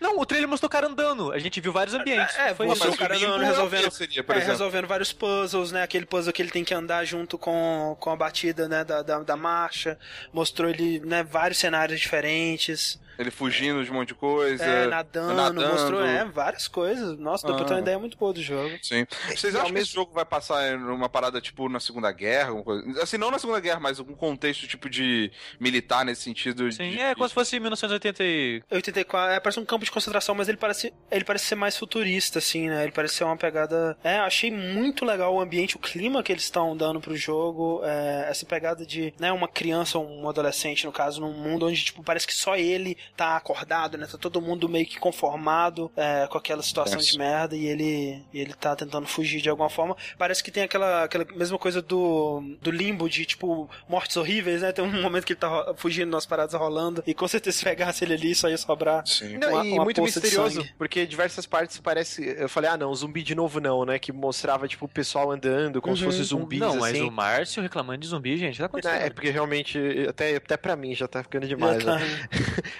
Não, o trailer mostrou o cara andando. A gente viu vários ambientes. É, foi mostrou o cara andando, resolvendo, seria, é, resolvendo vários puzzles, né? Aquele puzzle que ele tem que andar junto com, com a batida, né, da, da, da marcha. Mostrou ele, né, vários cenários diferentes. Ele fugindo de um monte de coisa. É, nadando, nadando. mostrou é, várias coisas. Nossa, deu pra ter uma ah. ideia muito boa do jogo. Sim. Vocês acham que esse jogo vai passar numa parada tipo na Segunda Guerra? Coisa? Assim, não na Segunda Guerra, mas algum contexto tipo de militar nesse sentido? Sim, de, é como se fosse 1980 e... 84. É, parece um campo de concentração, mas ele parece, ele parece ser mais futurista, assim, né? Ele parece ser uma pegada. É, achei muito legal o ambiente, o clima que eles estão dando pro jogo. É, essa pegada de, né, uma criança, um adolescente, no caso, num mundo onde, tipo, parece que só ele tá acordado, né? Tá todo mundo meio que conformado é, com aquela situação de merda e ele, e ele tá tentando fugir de alguma forma. Parece que tem aquela, aquela mesma coisa do, do limbo de, tipo, mortes horríveis, né? Tem um momento que ele tá fugindo nas paradas rolando e com certeza se pegasse ele ali só ia sobrar. Sim. Não, uma, e uma muito misterioso, porque diversas partes parece. Eu falei, ah, não, zumbi de novo não, né? Que mostrava, tipo, o pessoal andando como uhum. se fosse zumbis. Não, mas assim. o Márcio reclamando de zumbi, gente, tá acontecendo. É, é porque realmente, até, até pra mim já tá ficando demais. Tá. Né?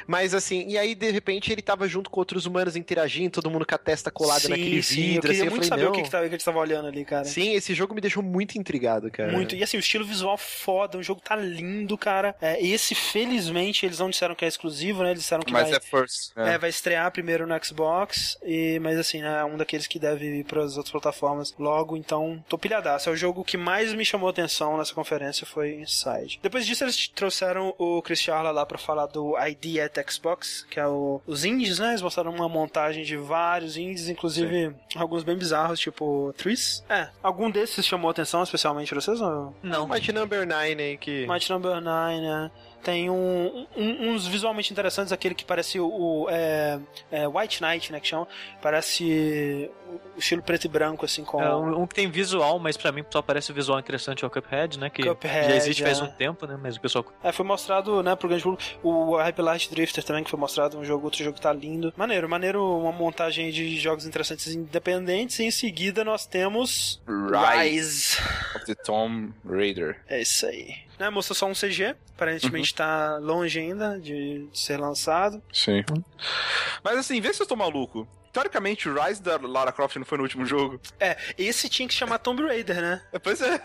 mas <laughs> assim, e aí de repente ele tava junto com outros humanos interagindo, todo mundo com a testa colada sim, naquele sim, vidro. Eu queria assim, muito eu falei, saber não. o que, que, a gente tava olhando ali, cara. Sim, esse jogo me deixou muito intrigado, cara. Muito. E assim, o estilo visual foda, o jogo tá lindo, cara. É, esse, felizmente, eles não disseram que é exclusivo, né? Eles disseram que mas vai, é first. É. é. vai estrear primeiro no Xbox, e, mas assim, é um daqueles que deve ir para as outras plataformas logo, então tô pilhadaço. É o jogo que mais me chamou atenção nessa conferência foi Inside. Depois disso, eles trouxeram o Chris Charla lá pra falar do ID at Xbox, que é o, os indies, né? Eles mostraram uma montagem de vários indies, inclusive Sim. alguns bem bizarros, tipo Tris. É, algum desses chamou atenção especialmente pra vocês? Ou... Não. Mighty Number 9 aí que... Mighty Number 9, né? Tem um, um, uns visualmente interessantes, aquele que parece o, o é, é White Knight, né, que chama. Parece o estilo preto e branco, assim, com... É, um, que tem visual, mas pra mim só parece o visual interessante é o Cuphead, né, que Cuphead, já existe faz é. um tempo, né, mas o pessoal... É, foi mostrado, né, pro grande público. O Hyper Light Drifter também, que foi mostrado, um jogo, outro jogo que tá lindo. Maneiro, maneiro, uma montagem de jogos interessantes independentes. E em seguida nós temos... Rise of the Tomb Raider. É isso aí né? Mostrou só um CG, aparentemente uhum. tá longe ainda de, de, ser lançado. Sim. Mas assim, vê se eu tô maluco. Teoricamente, o Rise da Lara Croft não foi no último jogo. É, esse tinha que chamar Tomb Raider, né? É, <laughs> pois é.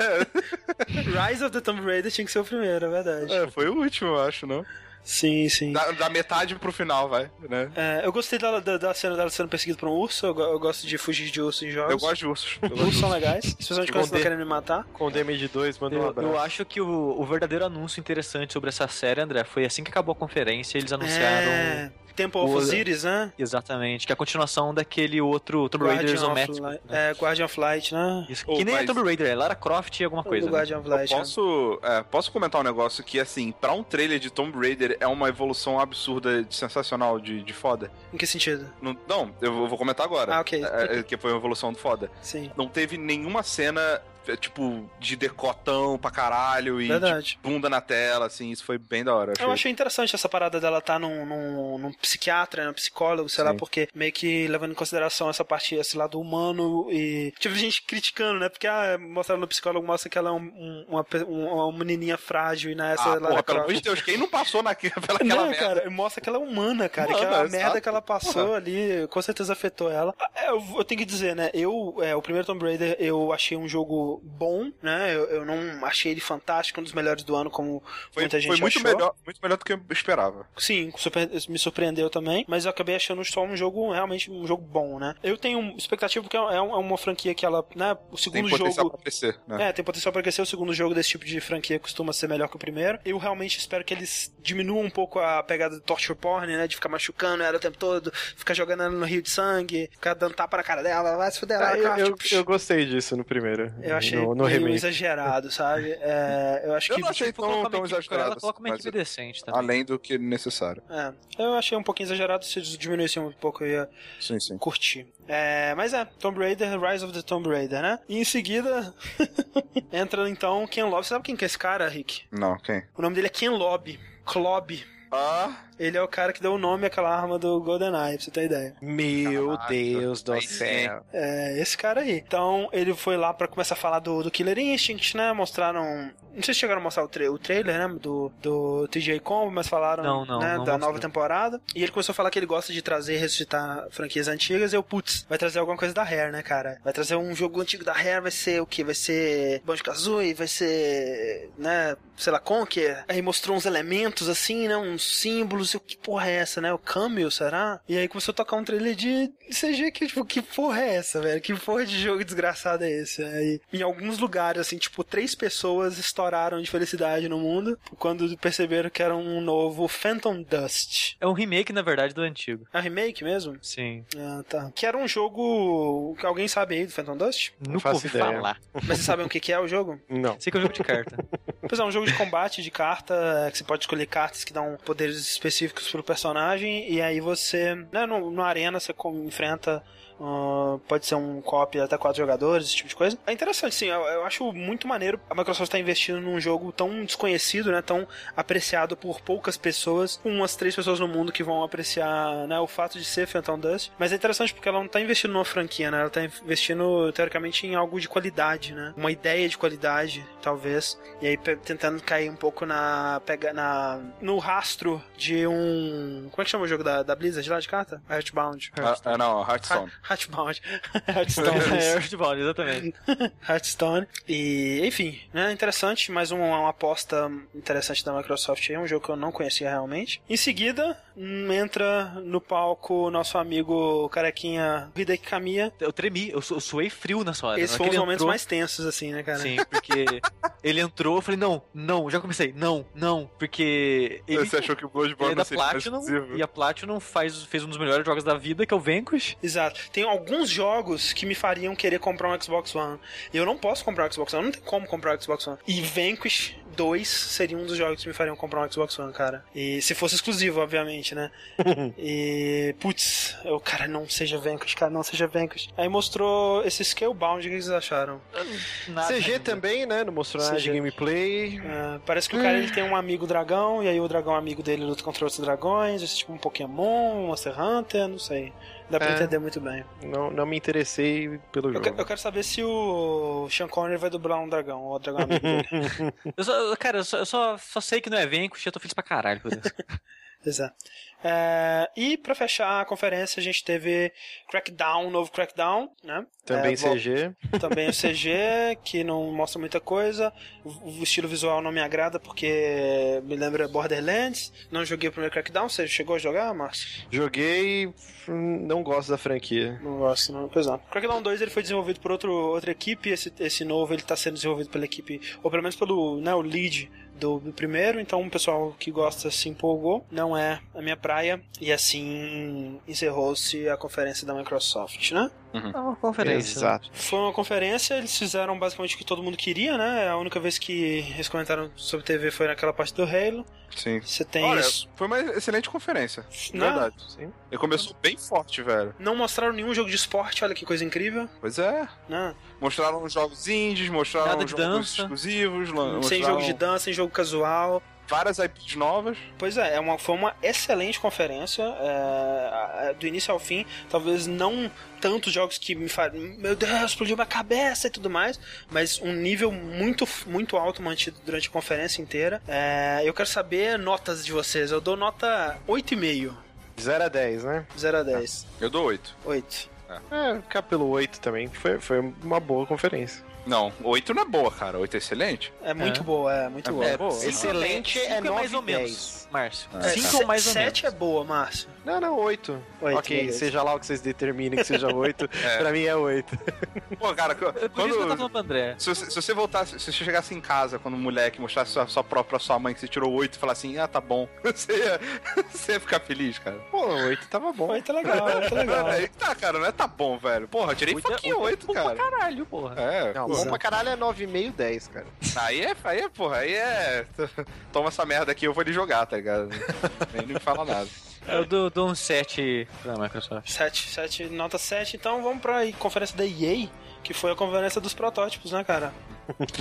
Rise of the Tomb Raider tinha que ser o primeiro, é verdade. É, foi o último, eu acho, não? Sim, sim. Da, da, metade pro final, vai, né? É, eu gostei da, da, da, cena dela sendo perseguida por um urso. Eu, eu, gosto de fugir de urso em jogos. Eu gosto de ursos. Ursos são legais. Especialmente quando estão querendo me matar. Com o damage 2, manda um abraço. Eu acho que o, o verdadeiro anúncio interessante sobre essa série, André, foi assim que acabou a conferência, eles anunciaram. É... Temple of Osiris, né? Exatamente, que é a continuação daquele outro Tomb Raider isométrico. Né? É, Guardian of Light, né? Isso, que nem é Tomb Raider, é Lara Croft e alguma coisa. O Guardian né? of Light. Eu posso, é, posso comentar um negócio que, assim, pra um trailer de Tomb Raider é uma evolução absurda, de sensacional, de, de foda. Em que sentido? Não, não eu vou comentar agora. Ah, ok. É, é, que foi uma evolução do foda. Sim. Não teve nenhuma cena é, tipo, de decotão pra caralho e Verdade. tipo, bunda na tela, assim, isso foi bem da hora. Eu achei interessante essa parada dela estar tá num, num, num psiquiatra, num psicólogo, sei Sim. lá, porque meio que levando em consideração essa parte, esse lado humano e. Tive gente criticando, né? Porque ah, mostrando no psicólogo mostra que ela é um, uma, uma menininha frágil e nessa. Ah, porra, pelo amor de Deus, quem não passou naquela, <laughs> não, merda? cara, mostra que ela é humana, cara. Humana, que a merda que ela passou porra. ali com certeza afetou ela. Ah, eu, eu, tenho que dizer, né? Eu, é, o primeiro Tomb Raider, eu achei um jogo bom, né? Eu, eu não achei ele fantástico, um dos melhores do ano, como foi, muita gente foi muito achou. Melhor, muito melhor do que eu esperava. Sim, super, me surpreendeu também, mas eu acabei achando só um jogo, realmente um jogo bom, né? Eu tenho expectativa porque é, é, é uma franquia que ela, né? O segundo tem jogo. Pra crescer, né? É, tem potencial pra crescer. O segundo jogo desse tipo de franquia costuma ser melhor que o primeiro. Eu realmente espero que eles diminuam um pouco a pegada do torture porn, né? De ficar machucando ela o tempo todo, ficar jogando ela no rio de sangue, ficar dando tapa na cara dela, vai se fuder lá. Ah, eu, eu, eu, gostei disso no primeiro. Eu achei no, no meio exagerado, sabe? É, eu acho eu que. não achei tão, tão exagerado. Ela coloca uma equipe decente também. Além do que necessário. É, eu achei um pouquinho exagerado. Se diminuísse um pouco, eu ia sim, sim. curtir. É, mas é, Tomb Raider, Rise of the Tomb Raider, né? E em seguida <laughs> entra então Ken Lobby. Você sabe quem que é esse cara, Rick? Não, quem? O nome dele é Ken Lobby. Klob. Ah. Ele é o cara que deu o nome àquela arma do GoldenEye, pra você ter ideia. Meu Caraca. Deus do céu. É, esse cara aí. Então, ele foi lá para começar a falar do, do Killer Instinct, né? Mostraram. Não sei se chegaram a mostrar o, tra o trailer, né? Do, do TJ Combo, mas falaram não, não, né? não da mostrou. nova temporada. E ele começou a falar que ele gosta de trazer e ressuscitar franquias antigas. E eu, putz, vai trazer alguma coisa da Rare, né, cara? Vai trazer um jogo antigo da Rare, vai ser o que? Vai ser Banjo Kazooie, vai ser. né? Sei lá, Conker. Aí mostrou uns elementos assim, né? Uns símbolos. E o que porra é essa, né? O Camel, será? E aí começou a tocar um trailer de CG que, tipo, que porra é essa, velho? Que porra de jogo desgraçado é esse? Aí, em alguns lugares, assim, tipo, três pessoas estouraram de felicidade no mundo quando perceberam que era um novo Phantom Dust. É um remake, na verdade, do antigo. É um remake mesmo? Sim. Ah, tá. Que era um jogo. que Alguém sabe aí do Phantom Dust? Não ouvi falar. <laughs> Mas vocês sabem o que é o jogo? Não. Sei que é um jogo de carta. Pois é, um jogo de combate de carta, é, que você pode escolher cartas que dão poderes específicos pro personagem, e aí você, né, no, no arena você enfrenta Uh, pode ser um copy até quatro jogadores, esse tipo de coisa. É interessante, sim. Eu, eu acho muito maneiro a Microsoft estar tá investindo num jogo tão desconhecido, né? Tão apreciado por poucas pessoas, umas três pessoas no mundo que vão apreciar né, o fato de ser Phantom Dust. Mas é interessante porque ela não está investindo numa franquia, né? Ela está investindo, teoricamente, em algo de qualidade, né? Uma ideia de qualidade, talvez. E aí tentando cair um pouco na. Pega, na no rastro de um. Como é que chama o jogo da, da Blizzard lá de carta? Earthbound. Ah, não, Hearthstone. Heartbound. <laughs> Hearthstone. <laughs> é, Heartbound, exatamente. <laughs> Hearthstone. E, enfim, né, interessante, mais uma, uma aposta interessante da Microsoft aí, um jogo que eu não conhecia realmente. Em seguida, hum, entra no palco nosso amigo carequinha Hideki Kamiya. Eu tremi, eu, su eu suei frio nessa hora. Esses foram os momentos entrou... mais tensos, assim, né, cara? Sim, porque ele entrou, eu falei, não, não, já comecei, não, não, porque ele... Você achou que o Bloodborne é da Platinum, e a Platinum faz, fez um dos melhores jogos da vida, que é o Vanquish. Exato. Tem alguns jogos que me fariam querer comprar um Xbox One. E eu não posso comprar um Xbox One, não tem como comprar um Xbox One. E Vanquish 2 seria um dos jogos que me fariam comprar um Xbox One, cara. E se fosse exclusivo, obviamente, né? <laughs> e, putz, eu, cara, não seja Vanquish, cara, não seja Vanquish. Aí mostrou esse Scalebound, o que vocês acharam? Nada CG ainda. também, né? Não mostrou nada de gameplay. É, parece que o cara ele tem um amigo dragão, e aí o dragão amigo dele luta contra outros dragões, esse tipo um Pokémon, um Monster Hunter, não sei. Dá pra é, entender muito bem. Não, não me interessei pelo eu jogo. Que, eu quero saber se o Sean Connery vai dublar um dragão, ou o dragão amigo dele. <laughs> eu só, cara, eu, só, eu só, só, sei que não é e eu tô feliz pra caralho por isso. <laughs> Exato. É, e para fechar a conferência, a gente teve Crackdown, novo Crackdown, né? Também é, CG. Também o CG, <laughs> que não mostra muita coisa. O estilo visual não me agrada porque me lembra Borderlands. Não joguei o primeiro Crackdown. Você chegou a jogar, Márcio? Joguei, não gosto da franquia. Não gosto, não. Pois não. Crackdown 2 ele foi desenvolvido por outro, outra equipe. Esse, esse novo ele tá sendo desenvolvido pela equipe, ou pelo menos pelo né, o lead do, primeiro, então o pessoal que gosta se empolgou. Não é a minha praia. E assim encerrou-se a conferência da Microsoft, né? Uhum. É uma conferência. Exato. Foi uma conferência, eles fizeram basicamente o que todo mundo queria, né? A única vez que eles comentaram sobre TV foi naquela parte do Halo. Sim. Você tem Olha, isso. foi uma excelente conferência. Não. Verdade. Sim. Ele começou bem forte, velho. Não mostraram nenhum jogo de esporte, olha que coisa incrível. Pois é. Né? Mostraram jogos indies, mostraram Nada de jogos dança. exclusivos, Sem mostraram jogo de dança, sem jogo casual. Várias IPs novas. Pois é, é uma, foi uma excelente conferência, é, do início ao fim. Talvez não tantos jogos que me falam, meu Deus, explodiu minha cabeça e tudo mais, mas um nível muito, muito alto mantido durante a conferência inteira. É, eu quero saber notas de vocês. Eu dou nota 8,5. 0 a 10, né? 0 a 10. Eu dou 8. 8. É, ficar pelo 8 também, foi, foi uma boa conferência. Não, 8 não é boa, cara. 8 é excelente. É muito É. boa, é muito É boa. bom. É, boa. Excelente é Cinco mais 9 ou e menos, 10. Márcio. É, Cinco se- ou mais ou sete menos. é boa, Márcio. Não, não, 8. Oito, ok, beleza. seja lá o que vocês determinem que seja 8, <laughs> É. pra mim é 8. <laughs> Pô, cara, Por isso que eu quando... tava André. Se você, se você voltasse, se você chegasse em casa quando um moleque mostrasse sua, sua prova pra sua mãe que você tirou 8 e falasse assim, ah, tá bom, <laughs> você ia, você ia ficar feliz, cara. Pô, 8 tava bom. 8 é legal, 8 é legal. Tá, cara, não é tá bom, velho. Porra, eu tirei Oito é- fucking 8, Bom cara. pra caralho, porra. É, Não, pô. Bom pra caralho é 9,5, 10, cara. Aí é, aí é, porra, aí é. <laughs> Toma essa merda aqui, eu vou lhe jogar, tá ligado? Nem me fala nada. Eu dou, dou um 7 pra Microsoft. 7, 7, nota 7. Então vamos pra aí, conferência da EA, que foi a conferência dos protótipos, né, cara?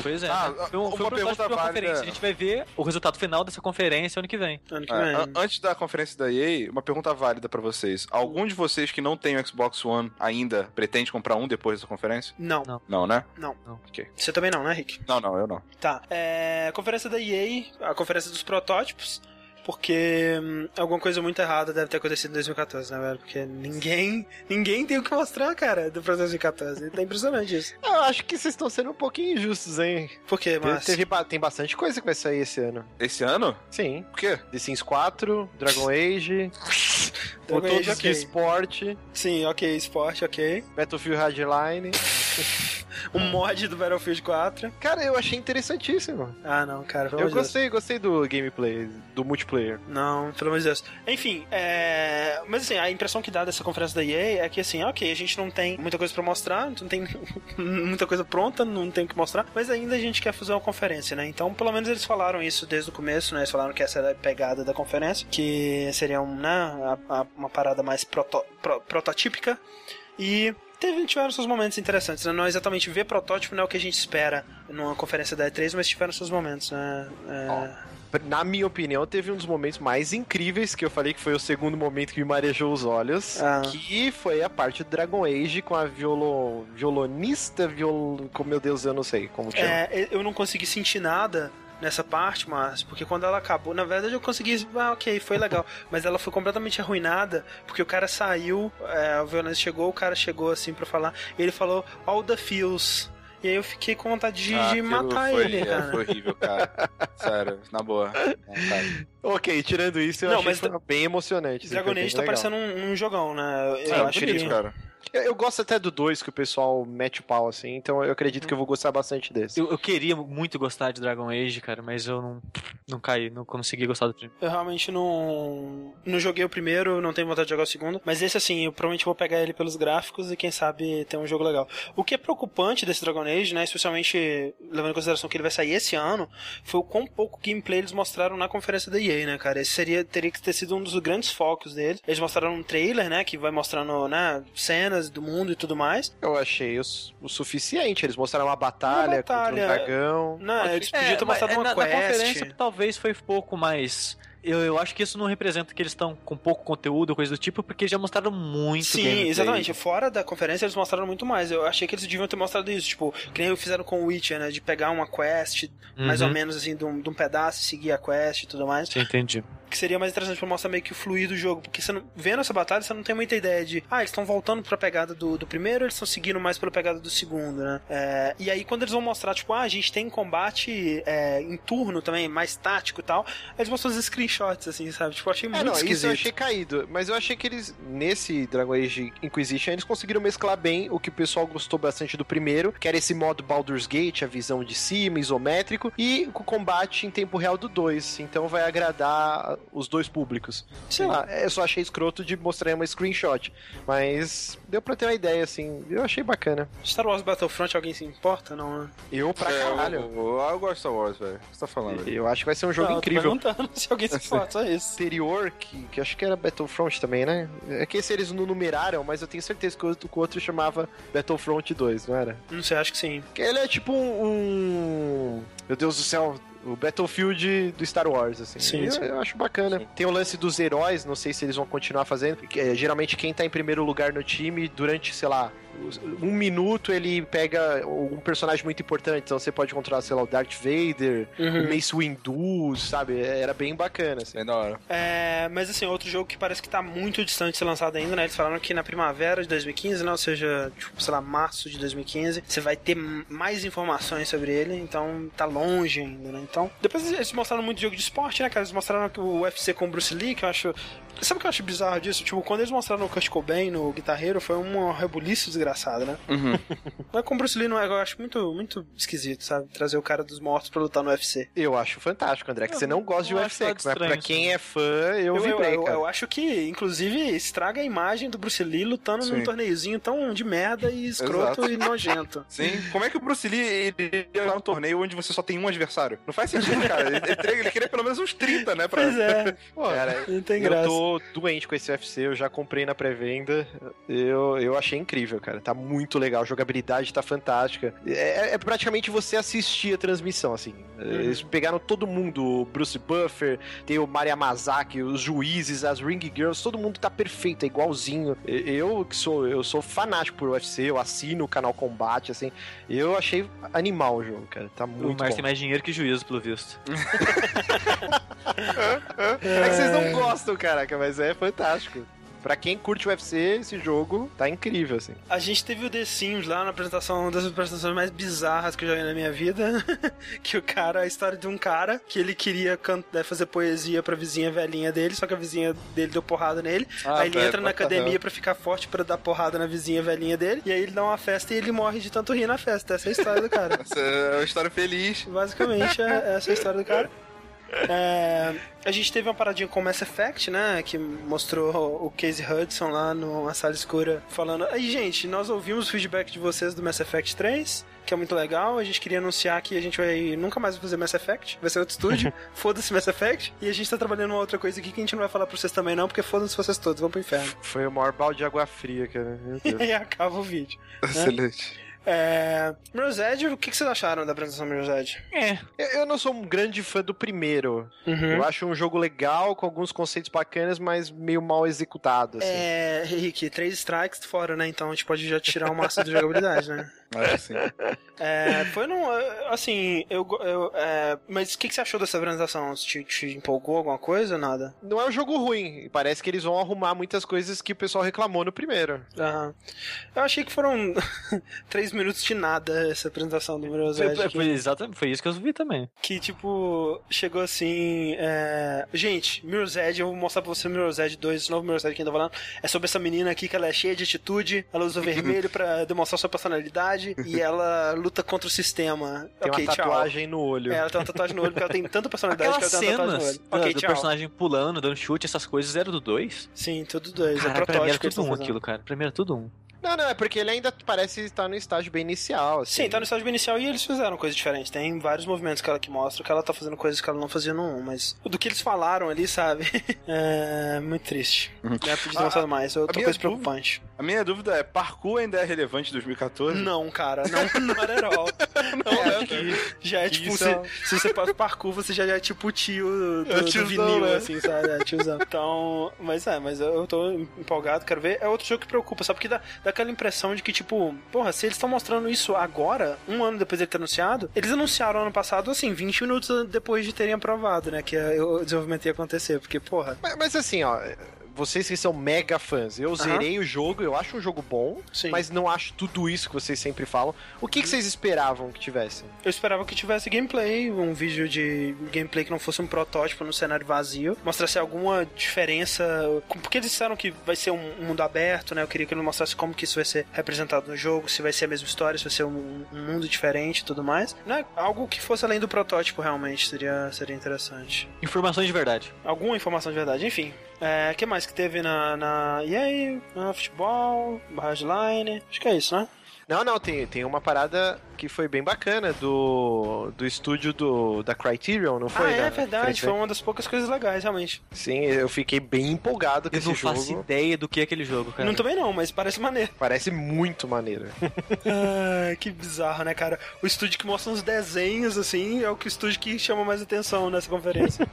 Pois é. Ah, né? Foi um, uma foi pergunta válida. conferência. A gente vai ver o resultado final dessa conferência ano que vem. Ano que É, vem. an- antes da conferência da EA, uma pergunta válida pra vocês. Algum de vocês que não tem o Xbox One ainda pretende comprar um depois dessa conferência? Não, Não. Não, né? não. Não. Ok. Você também não, né, Rick? Não, não, eu não. Tá. É, a conferência da EA, a conferência dos protótipos, porque hum, alguma coisa muito errada deve ter acontecido em 2014, né, velho? Porque ninguém, ninguém tem o que mostrar, cara, do processo 2014. Tá impressionante isso. Eu acho que vocês estão sendo um pouquinho injustos, hein? Por quê, Teve, Márcio? teve tem bastante coisa que vai sair esse ano. Esse ano? Sim. Por quê? The Sims 4, Dragon Age, <laughs> Dragon Age, de ok. esporte, Sim, ok, esporte, ok. Battlefield Hardline. <laughs> Um mod do Battlefield 4. Cara, eu achei interessantíssimo. Ah, não, cara, Eu de Deus. gostei, gostei do gameplay, do multiplayer. Não, pelo amor de Deus. Enfim, é... mas assim, a impressão que dá dessa conferência da EA é que assim, ok, a gente não tem muita coisa pra mostrar, não tem <laughs> muita coisa pronta, não tem o que mostrar, mas ainda a gente quer fazer uma conferência, né? Então, pelo menos eles falaram isso desde o começo, né? Eles falaram que essa era a pegada da conferência, que seria um, né, uma parada mais proto- pro- prototípica. E teve, tiveram seus momentos interessantes, né? Não exatamente ver protótipo não é o que a gente espera numa conferência da E3, mas tiveram seus momentos, né? É... Na minha opinião, teve um dos momentos mais incríveis que eu falei que foi o segundo momento que me marejou os olhos. Ah. Que foi a parte do Dragon Age com a violo... violonista, viol... com meu Deus, eu não sei como chama. É, eu não consegui sentir nada nessa parte, mas porque quando ela acabou, na verdade eu consegui, ah, ok, foi legal, mas ela foi completamente arruinada porque o cara saiu, é, o violência chegou, o cara chegou assim pra falar, e ele falou all the feels. E aí eu fiquei com vontade de, Ah, de matar foi, ele, é, cara. Foi horrível, cara. Sério, na boa. Ok, tirando isso, eu Não, achei mas que foi bem emocionante. Dragon Age tá legal. parecendo um, um jogão, né? Eu, É, eu acho bonito, que... cara. Eu, eu gosto até do 2, que o pessoal mete o pau assim, então eu acredito que eu vou gostar bastante desse. Eu, eu queria muito gostar de Dragon Age, cara, mas eu não, não caí, não consegui gostar do primeiro. Eu realmente não. Não joguei o primeiro, não tenho vontade de jogar o segundo. Mas esse, assim, eu provavelmente vou pegar ele pelos gráficos e quem sabe ter um jogo legal. O que é preocupante desse Dragon Age, né? Especialmente levando em consideração que ele vai sair esse ano, foi o quão pouco gameplay eles mostraram na conferência da EA, né, cara? Esse seria, teria que ter sido um dos grandes focos deles. Eles mostraram um trailer, né? Que vai mostrando, né, cenas do mundo e tudo mais. Eu achei o, o suficiente. Eles mostraram uma batalha, Uma batalha. contra um dragão. Não, eles podiam ter mas, mostrado é, uma na, na quest. conferência talvez foi pouco mais. Eu, eu acho que isso não representa que eles estão com pouco conteúdo, coisa do tipo, porque já mostraram muito Sim, exatamente. Fora da conferência eles mostraram muito mais. Eu achei que eles deviam ter mostrado isso. Tipo, que nem fizeram com o Witcher, né? De pegar uma quest, mais Uhum. ou menos assim, de um, de um pedaço e seguir a quest e tudo mais. Sim, entendi. Que seria mais interessante pra mostrar meio que o fluir do jogo. Porque você não, vendo essa batalha, você não tem muita ideia de. Ah, eles estão voltando pra pegada do, do primeiro eles estão seguindo mais pela pegada do segundo, né? É, e aí, quando eles vão mostrar, tipo, ah, a gente tem combate é, em turno também, mais tático e tal, eles mostram as screen, screenshots, assim, sabe? Tipo, achei É, muito não, esquisito. isso eu achei caído. Mas eu achei que eles, nesse Dragon Age Inquisition, eles conseguiram mesclar bem o que o pessoal gostou bastante do primeiro, que era esse modo Baldur's Gate, a visão de cima, isométrico, e o combate em tempo real do 2. Então vai agradar os dois públicos. Sei lá, eu só achei escroto de mostrar uma screenshot. Mas deu pra ter uma ideia, assim. Eu achei bacana. Star Wars Battlefront, alguém se importa? Não, né? Eu pra É, caralho. Eu, eu, eu gosto de Star Wars, velho. O que você tá falando? Eu acho que vai ser um jogo Não, eu tô incrível. perguntando <laughs> se alguém se importa, só isso. anterior, que, que acho que era Battlefront também, né? É que esse eles não numeraram, mas eu tenho certeza que o outro, que o outro chamava Battlefront 2, não era? Não sei, acho que sim. Que ele é tipo um, um- Meu Deus do céu. O Battlefield do Star Wars, assim. Sim, eu, sim. eu acho bacana. Tem o lance dos heróis, não sei se eles vão continuar fazendo. é, geralmente quem tá em primeiro lugar no time, durante, sei lá, um minuto ele pega um personagem muito importante. Então você pode controlar, sei lá, o Darth Vader, Uhum. o Mace Windu, sabe? Era bem bacana, assim. Bem da hora. É, mas assim, outro jogo que parece que tá muito distante de ser lançado ainda, né? Eles falaram que na primavera de 2015, né? Ou seja, tipo, sei lá, março de 2015, você vai ter mais informações sobre ele, então tá longe ainda, né? Então, depois eles mostraram muito jogo de esporte, né, cara? Eles mostraram que o UFC com o Bruce Lee, que eu acho. Sabe o que eu acho bizarro disso? Tipo, quando eles mostraram o Kurt Cobain no guitarreiro, foi um rebuliço desgraçado, né? Uhum. <laughs> Mas com o Bruce Lee não é, eu acho muito, muito esquisito, sabe? Trazer o cara dos mortos pra lutar no UFC. Eu acho fantástico, André, que Eu você não gosta de UFC, mas nada pra estranho, quem é fã, eu, Eu, eu, vibrei, eu- cara. eu acho que, inclusive, estraga a imagem do Bruce Lee lutando num Sim. torneiozinho tão de merda e escroto Exato. e nojento. <laughs> Sim. Como é que o Bruce Lee ele ia lá no torneio onde você só tem um adversário? Não faz sentido, <laughs> cara. Ele, ele, queria pelo menos uns 30, né? Pra... Pois é, Pô, Cara, não tem eu graça. tô doente com esse UFC, eu já comprei na pré-venda. Eu, eu achei incrível, cara. Tá muito legal, a jogabilidade tá fantástica. É, é praticamente você assistir a transmissão, assim. Eles pegaram todo mundo, o Bruce Buffer, tem o Mari Yamazaki, os juízes, as Ring Girls, todo mundo tá perfeito, é igualzinho. Eu que sou, eu sou fanático por UFC, eu assino o canal Combate, assim. Eu achei animal o jogo, cara. Tá O muito Márcio bom. tem mais dinheiro que juízo, pelo visto. <laughs> É que vocês não gostam, caraca, mas é fantástico. Pra quem curte o UFC, esse jogo tá incrível, assim. A gente teve o The Sims lá na apresentação, uma das apresentações mais bizarras que eu já vi na minha vida. <laughs> que o cara, a história de um cara que ele queria can- né, fazer poesia pra vizinha velhinha dele, só que a vizinha dele deu porrada nele. Ah, aí ele velho, entra na what the academia pra ficar forte pra dar porrada na vizinha velhinha dele. E aí ele dá uma festa e ele morre de tanto rir na festa. Essa é a história do cara. <laughs> Essa é uma história feliz. Basicamente, é, essa é a história do cara. É, a gente teve uma paradinha com Mass Effect, né? Que mostrou o Casey Hudson lá numa sala escura falando. Aí, gente, nós ouvimos o feedback de vocês do Mass Effect 3, que é muito legal. A gente queria anunciar que a gente vai nunca mais fazer Mass Effect, vai ser outro estúdio. <laughs> foda-se Mass Effect. E a gente tá trabalhando uma outra coisa aqui que a gente não vai falar pra vocês também, não, porque foda-se vocês todos, vão pro inferno. Foi o maior balde de água fria, cara. Meu <laughs> E aí acaba o vídeo. Excelente. É. Mirror's Edge, o que que vocês acharam da apresentação do Mirror's Edge? É, Eu eu não sou um grande fã do primeiro. Uhum. Eu acho um jogo legal, com alguns conceitos bacanas, mas meio mal executado, assim. É, Henrique, três strikes fora, né? Então a gente pode já tirar o máximo de jogabilidade, né? Acho <laughs> que sim. É, foi num. Assim, eu. eu é, mas o que, que você achou dessa apresentação? Te, te empolgou alguma coisa ou nada? Não é um jogo ruim. Parece que eles vão arrumar muitas coisas que o pessoal reclamou no primeiro. Aham. Eu achei que foram <laughs> três minutos de nada essa apresentação do Mirror's foi, Edge. foi, exatamente, foi isso que eu vi também. que, tipo, chegou assim. é, Gente, Mirror's Edge, eu vou mostrar pra você o Mirror's Edge 2, esse novo Mirror's Edge que a gente tá falando. É sobre essa menina aqui que ela é cheia de atitude, ela usa <laughs> vermelho pra demonstrar sua personalidade <laughs> e ela luta contra o sistema. Tem ok, uma tchau. tatuagem no olho. É, ela tem uma tatuagem no olho porque ela tem tanta personalidade Aquelas que ela tem uma tatuagem no cenas olho. da- Ok, do tchau. personagem pulando, dando chute, essas coisas, eram do 2? Sim, tudo dois. Caraca, é pra mim era protótipo. tudo um aquilo, cara. Pra mim era tudo um. Não, não, é porque ele ainda parece estar no estágio bem inicial. Assim. Sim, tá no estágio inicial e eles fizeram coisas diferentes. Tem vários movimentos que ela que mostra que ela tá fazendo coisas que ela não fazia no 1, mas do que eles falaram ali, sabe? <laughs> É muito triste. Uhum. Já podia ter mostrado mais. Outra minha coisa dúvida- preocupante. A minha dúvida é, parkour ainda é relevante em 2014? Não, cara, não, não era at all. <laughs> Não, É, né? que já é que tipo, isso se, é- se você faz parkour, você já é tipo o tio do, <laughs> É o do tiozão, vinil, né? assim, sabe? É, tiozão. <laughs> Então, mas é, mas eu tô empolgado, quero ver. É outro jogo que preocupa, sabe? Porque dá, dá aquela impressão de que, tipo, porra, se eles estão mostrando isso agora, um ano depois de ter anunciado, eles anunciaram ano passado, assim, 20 minutos depois de terem aprovado, né? Que é, o desenvolvimento ia acontecer, porque, porra. Mas, mas assim, ó, vocês que são mega fãs, eu zerei o jogo, eu acho um jogo bom, Sim. mas não acho tudo isso que vocês sempre falam. O que, que vocês esperavam que tivesse? Eu esperava que tivesse gameplay, um vídeo de gameplay que não fosse um protótipo no cenário vazio, mostrasse alguma diferença, porque eles disseram que vai ser um mundo aberto, né? Eu queria que ele mostrasse como que isso vai ser representado no jogo, se vai ser a mesma história, se vai ser um, um mundo diferente e tudo mais. Né? Algo que fosse além do protótipo realmente seria, seria interessante. Informações de verdade. Alguma informação de verdade, enfim. O que mais que teve na, na EA? Na futebol, Hardline? Acho que é isso, né? Não, não, tem, tem uma parada que foi bem bacana do, do estúdio do, da Criterion, não foi? ah, é Da- verdade, Criterion? foi uma das poucas coisas legais, realmente. Sim, eu fiquei bem empolgado com Eu esse não jogo. faço ideia do que é aquele jogo, cara. Não também não, mas parece maneiro. Parece muito maneiro. Ai, <laughs> que bizarro, né, cara? O estúdio que mostra uns desenhos, assim, é o que o estúdio que chama mais atenção nessa conferência. <laughs>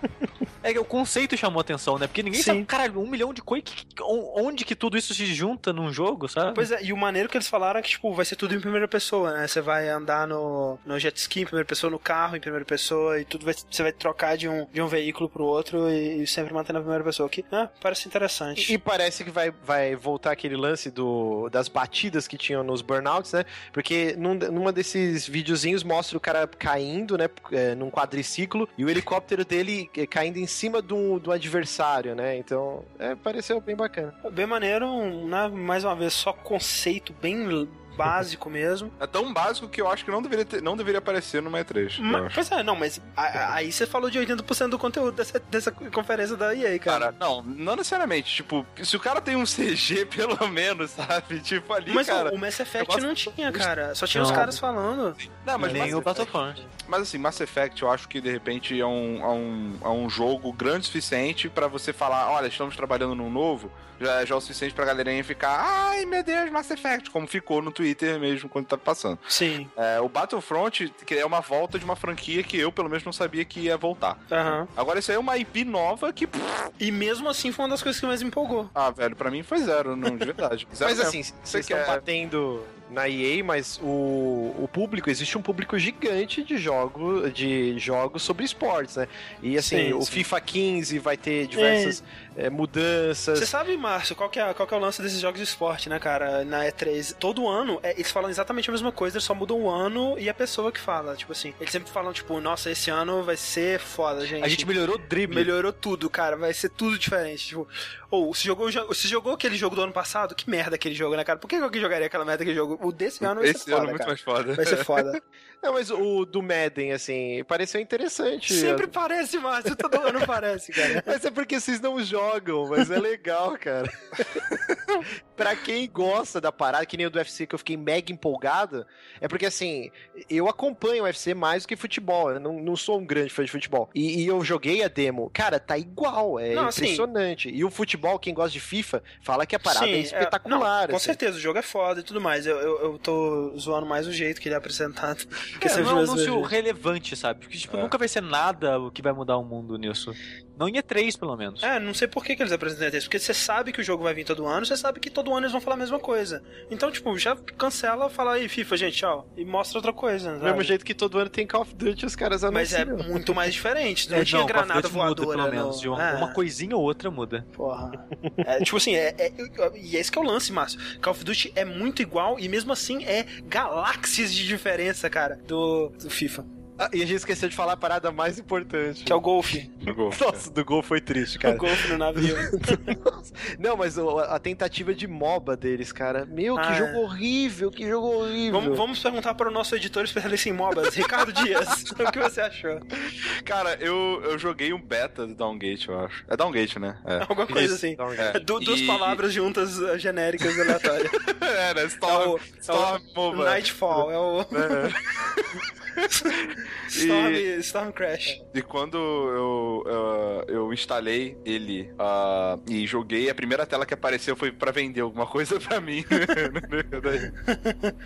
É que o conceito chamou atenção, né? Porque ninguém Sim. sabe, caralho, um milhão de coisas. Onde que tudo isso se junta num jogo, sabe? pois é, e o maneiro que eles falaram é que, tipo, vai ser tudo em primeira pessoa, né? Você vai andar no, no jet ski em primeira pessoa, no carro em primeira pessoa, e tudo vai, você vai trocar de um, de um veículo pro outro e, e sempre mantendo a primeira pessoa. Que, ah, parece interessante. E, e parece que vai, vai voltar aquele lance do, das batidas que tinham nos burnouts, né? Porque num, numa desses videozinhos mostra o cara caindo, né? é, num quadriciclo e o helicóptero dele é, caindo em cima do, do adversário, né? Então, é, pareceu bem bacana. Bem maneiro, né? Mais uma vez, só conceito bem básico mesmo. É tão básico que eu acho que não deveria, ter- não deveria aparecer numa E3. eu Mas, pois é, não, mas a- a- aí você falou de 80% do conteúdo dessa, dessa conferência da EA, cara. Cara, não, não necessariamente. Tipo, se o cara tem um CG, <laughs> pelo menos, sabe? Tipo, ali, Mas cara. o Mass Effect gosto- não tinha, cara. Só tinha os Não. caras falando. Não, mas, Nem o Battlefront. mas assim, Mass Effect eu acho que de repente é um, é um, é um jogo grande o suficiente pra você falar: olha, estamos trabalhando num novo. Já, já é o suficiente pra galerinha ficar, ai meu Deus, Mass Effect, como ficou no Twitter mesmo quando tá passando. Sim. É, o Battlefront, que é uma volta de uma franquia que eu, pelo menos, não sabia que ia voltar. Aham. Agora, isso aí é uma IP nova que. E mesmo assim foi uma das coisas que mais me empolgou. Ah, velho, pra mim foi zero, não, de verdade. Zero Mas mesmo. assim, Você vocês estão quer- batendo na EA, mas o, o público, existe um público gigante de, jogo, de jogos sobre esportes, né? E assim, Sim, o sim. FIFA 15 vai ter diversas eh, mudanças. Você sabe, Márcio, qual que, é, qual que é o lance desses jogos de esporte, né, cara? Na E3. Todo ano, é, eles falam exatamente a mesma coisa, eles só mudam o ano e a pessoa que fala. Tipo assim, eles sempre falam, tipo, nossa, esse ano vai ser foda, gente. A gente melhorou o drible. Melhorou tudo, cara. Vai ser tudo diferente. Tipo, ou se jogou, se jogou aquele jogo do ano passado, que merda aquele jogo, né, cara? Por que alguém jogaria aquela merda aquele jogo? O desse <laughs> ano vai Esse ser foda, ano é muito cara. mais foda. Vai ser foda. <laughs> Não, mas o do Madden, assim, pareceu interessante. Sempre parece, Márcio. Todo <laughs> ano parece, cara. Mas é porque vocês não jogam, mas é legal, cara. <laughs> pra quem gosta da parada, que nem o do UFC, que eu fiquei mega empolgado, é porque assim, eu acompanho o UFC mais do que futebol. Eu não, não sou um grande fã de futebol. E, e eu joguei a demo. Cara, tá igual. É Não, assim- impressionante. E o futebol, quem gosta de FIFA, fala que a parada Sim, é espetacular. não, com assim. certeza, o jogo é foda e tudo mais. Eu, eu, eu tô zoando mais o jeito que ele é apresentado. Que É, não é um anúncio relevante, sabe? Porque, tipo, É. nunca vai ser nada o que vai mudar o mundo nisso. Não em E3, pelo menos. É, não sei por que, que eles apresentam isso. Porque você sabe que o jogo vai vir todo ano, você sabe que todo ano eles vão falar a mesma coisa. Então, tipo, já cancela, fala aí, FIFA, gente, tchau. E mostra outra coisa. Do sabe? mesmo jeito que todo ano tem Call of Duty, os caras Mas é anunciam. muito mais diferente. Não É, tinha Call of granada Duty muda, voadora. pelo menos. no- De uma, É, uma coisinha ou outra muda. Porra. É, tipo assim, é, é- e é esse que é o lance, Márcio. Call of Duty é muito igual e mesmo assim é galáxias de diferença, cara, do, do FIFA. Ah, e a gente esqueceu de falar a parada mais importante. Que é o golfe. Nossa, do gol foi triste, O cara. golfe no navio. <laughs> Não, mas o- a tentativa de MOBA deles, cara. Meu, que Ah, jogo é. horrível, que jogo horrível. Vamos, vamos perguntar para o nosso editor especialista em MOBAs, Ricardo Dias. <laughs> o que você achou? Cara, eu, eu joguei um beta do Downgate, eu acho. É Downgate, né? É. Alguma coisa Isso, assim. É. Du- duas E- palavras juntas uh, genéricas aleatórias. <laughs> é, né? É Storm, o, Storm é o MOBA. Nightfall, é o Storm, Storm Crash. E quando eu, eu, eu instalei ele ah, e joguei, a primeira tela que apareceu foi pra vender alguma coisa pra mim. <laughs>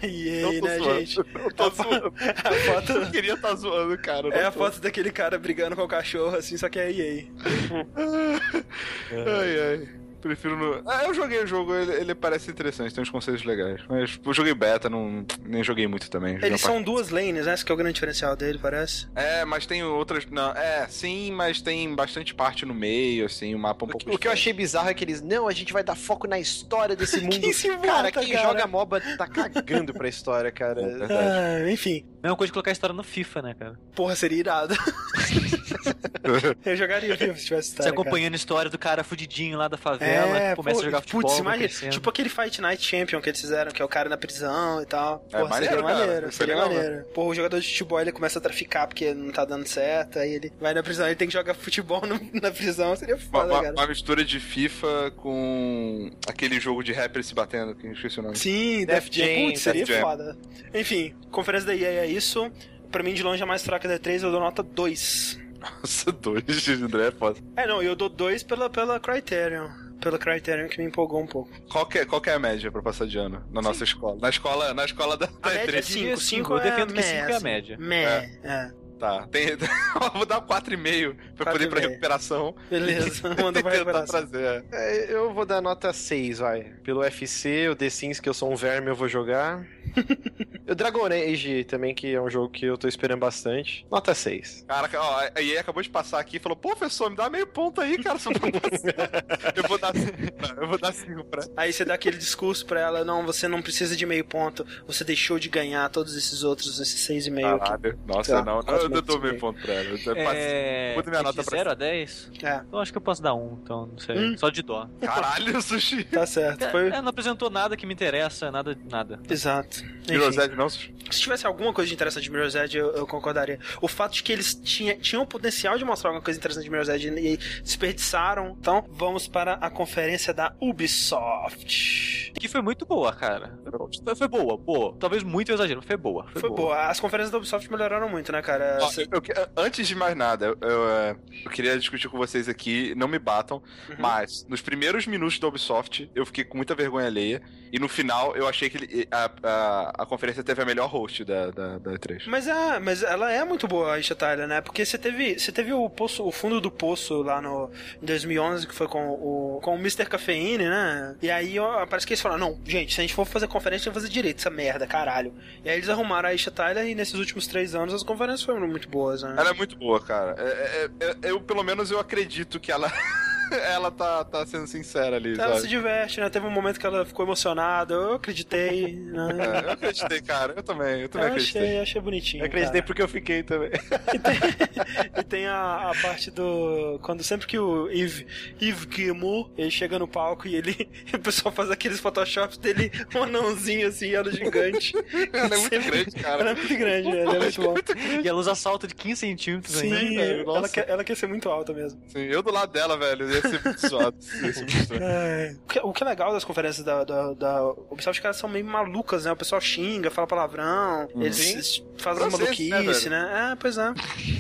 E aí, né, zoando, gente? não tô A zoando. A foto... Eu queria estar zoando, cara. É a tô. foto daquele cara brigando com o cachorro, assim, só que é EA. <laughs> Ai, ai. Prefiro no. Ah, eu joguei o jogo, ele, ele parece interessante, tem uns conceitos legais. Mas eu joguei beta, não, nem joguei muito também. Eles são parte... duas lanes, né? Esse que é o grande diferencial dele, parece. É, mas tem outras. Não, é, sim, mas tem bastante parte no meio, assim, o mapa um pouco. O, o que eu achei bizarro é que eles. Não, a gente vai dar foco na história desse <laughs> mundo. quem se volta, cara, quem cara? joga MOBA tá cagando pra história, <laughs> cara. É, ah, enfim. Mesma coisa de colocar a história no FIFA, né, cara? Porra, seria irado. <laughs> <laughs> eu jogaria FIFA se tivesse história. Você acompanhando a história do cara fudidinho lá da favela, é, começa pô, a jogar futebol. Putz, imagina, tipo aquele Fight Night Champion que eles fizeram, que é o cara na prisão e tal. É, Porra, seria maneiro, seria legal, maneiro. Né? Pô, o jogador de futebol ele começa a traficar porque não tá dando certo, aí ele vai na prisão, ele tem que jogar futebol no, na prisão, seria foda, uma, cara. Uma mistura de FIFA com aquele jogo de rapper se batendo, que eu esqueci o nome. Sim, Def Jam, putz, seria foda. Enfim, conferência da EA é isso. Pra mim, de longe, a mais fraca da 3, eu dou nota 2. Nossa, <laughs> 2 de André é foda. É, não, eu dou 2 pela, pela Criterion. Pela Criterion que me empolgou um pouco. Qual que é, qual que é a média pra passar de ano na nossa escola? Na escola, na escola da, a média 5. É 5 eu defendo que 5 é a média. Mé, é. é. Tá. Tem... <laughs> vou dar 4,5 pra 4 poder ir pra recuperação. Beleza, <laughs> manda pra recuperação. Trazer. É, eu vou dar nota 6, vai. Pelo UFC, o The Sims, que eu sou um verme, eu vou jogar. <laughs> o Dragon Age também, que é um jogo que eu tô esperando bastante. Nota 6. Caraca, ó, a EA acabou de passar aqui e falou: Pô, professor, me dá meio ponto aí, cara. eu vou dar 5 eu vou dar 5 pra. Aí você dá aquele discurso pra ela: Não, você não precisa de meio ponto. Você deixou de ganhar todos esses outros, esses 6,5 aqui. Nossa, não, não, eu dou meio ponto pra ela. É... Muda minha nota de pra 0 a 10? É. Eu acho que eu posso dar 1, um, então, não sei. Hum. Só de dó. Caralho, <laughs> sushi. Tá certo. Foi... É, não apresentou nada que me interessa, nada, nada. Exato. Mirror's Edge não, sushi? Se tivesse alguma coisa de interessante de Mirror's Edge, eu, eu, concordaria. O fato de que eles tinha, tinham o potencial de mostrar alguma coisa interessante de Mirror's Edge e desperdiçaram. Então, vamos para a conferência da Ubisoft. Que foi muito boa, cara. Foi, foi boa, boa. Talvez muito exagero, mas foi boa. Foi, foi boa. boa. As conferências da Ubisoft melhoraram muito, né, cara? Ó, eu, antes de mais nada, eu, eu, é, eu, queria discutir com vocês aqui, não me batam, uhum. mas nos primeiros minutos da Ubisoft eu fiquei com muita vergonha alheia e no final eu achei que a, a, a, conferência teve a melhor host da, da, da E3. Mas, é, mas ela é muito boa, a Tyler, né? Porque você teve, você teve o, poço, o fundo do poço lá no, em 2011, que foi com o, com o Mr. Cafeine, né? E aí ó, parece que eles falaram, não, gente, se a gente for fazer conferência, tem que fazer direito essa merda, caralho. E aí eles arrumaram a Isha Tyler e nesses últimos três anos as conferências foram muito boas, né? Ela é muito boa, cara. É, é, é, eu, pelo menos, eu acredito que ela. <laughs> <laughs> ela tá, tá sendo sincera ali. Ela sabe? se diverte, né? Teve um momento que ela ficou emocionada. Eu acreditei. <laughs> Né? É, eu acreditei, cara. Eu também. Eu também eu acreditei. Achei, achei bonitinho. Eu acreditei cara. porque eu fiquei também. E tem, <laughs> e tem a, a, parte do. Quando sempre que o Yves, Yves Guillemot ele chega no palco e ele. O pessoal faz aqueles photoshops dele, um anãozinho assim, ela gigante. ela é muito sempre, grande, cara. Ela é muito grande, ela é muito bom. E ela usa salto de 15 centímetros Sim, ainda. Ela quer, ela quer ser muito alta mesmo. Sim, eu do lado dela, velho ia ser muito <laughs> suado. É, o, que, o que é legal das conferências da, da, da Ubisoft, que elas são meio malucas, né? O pessoal xinga, fala palavrão, uhum. eles fazem as maluquice, né, né? É, pois é.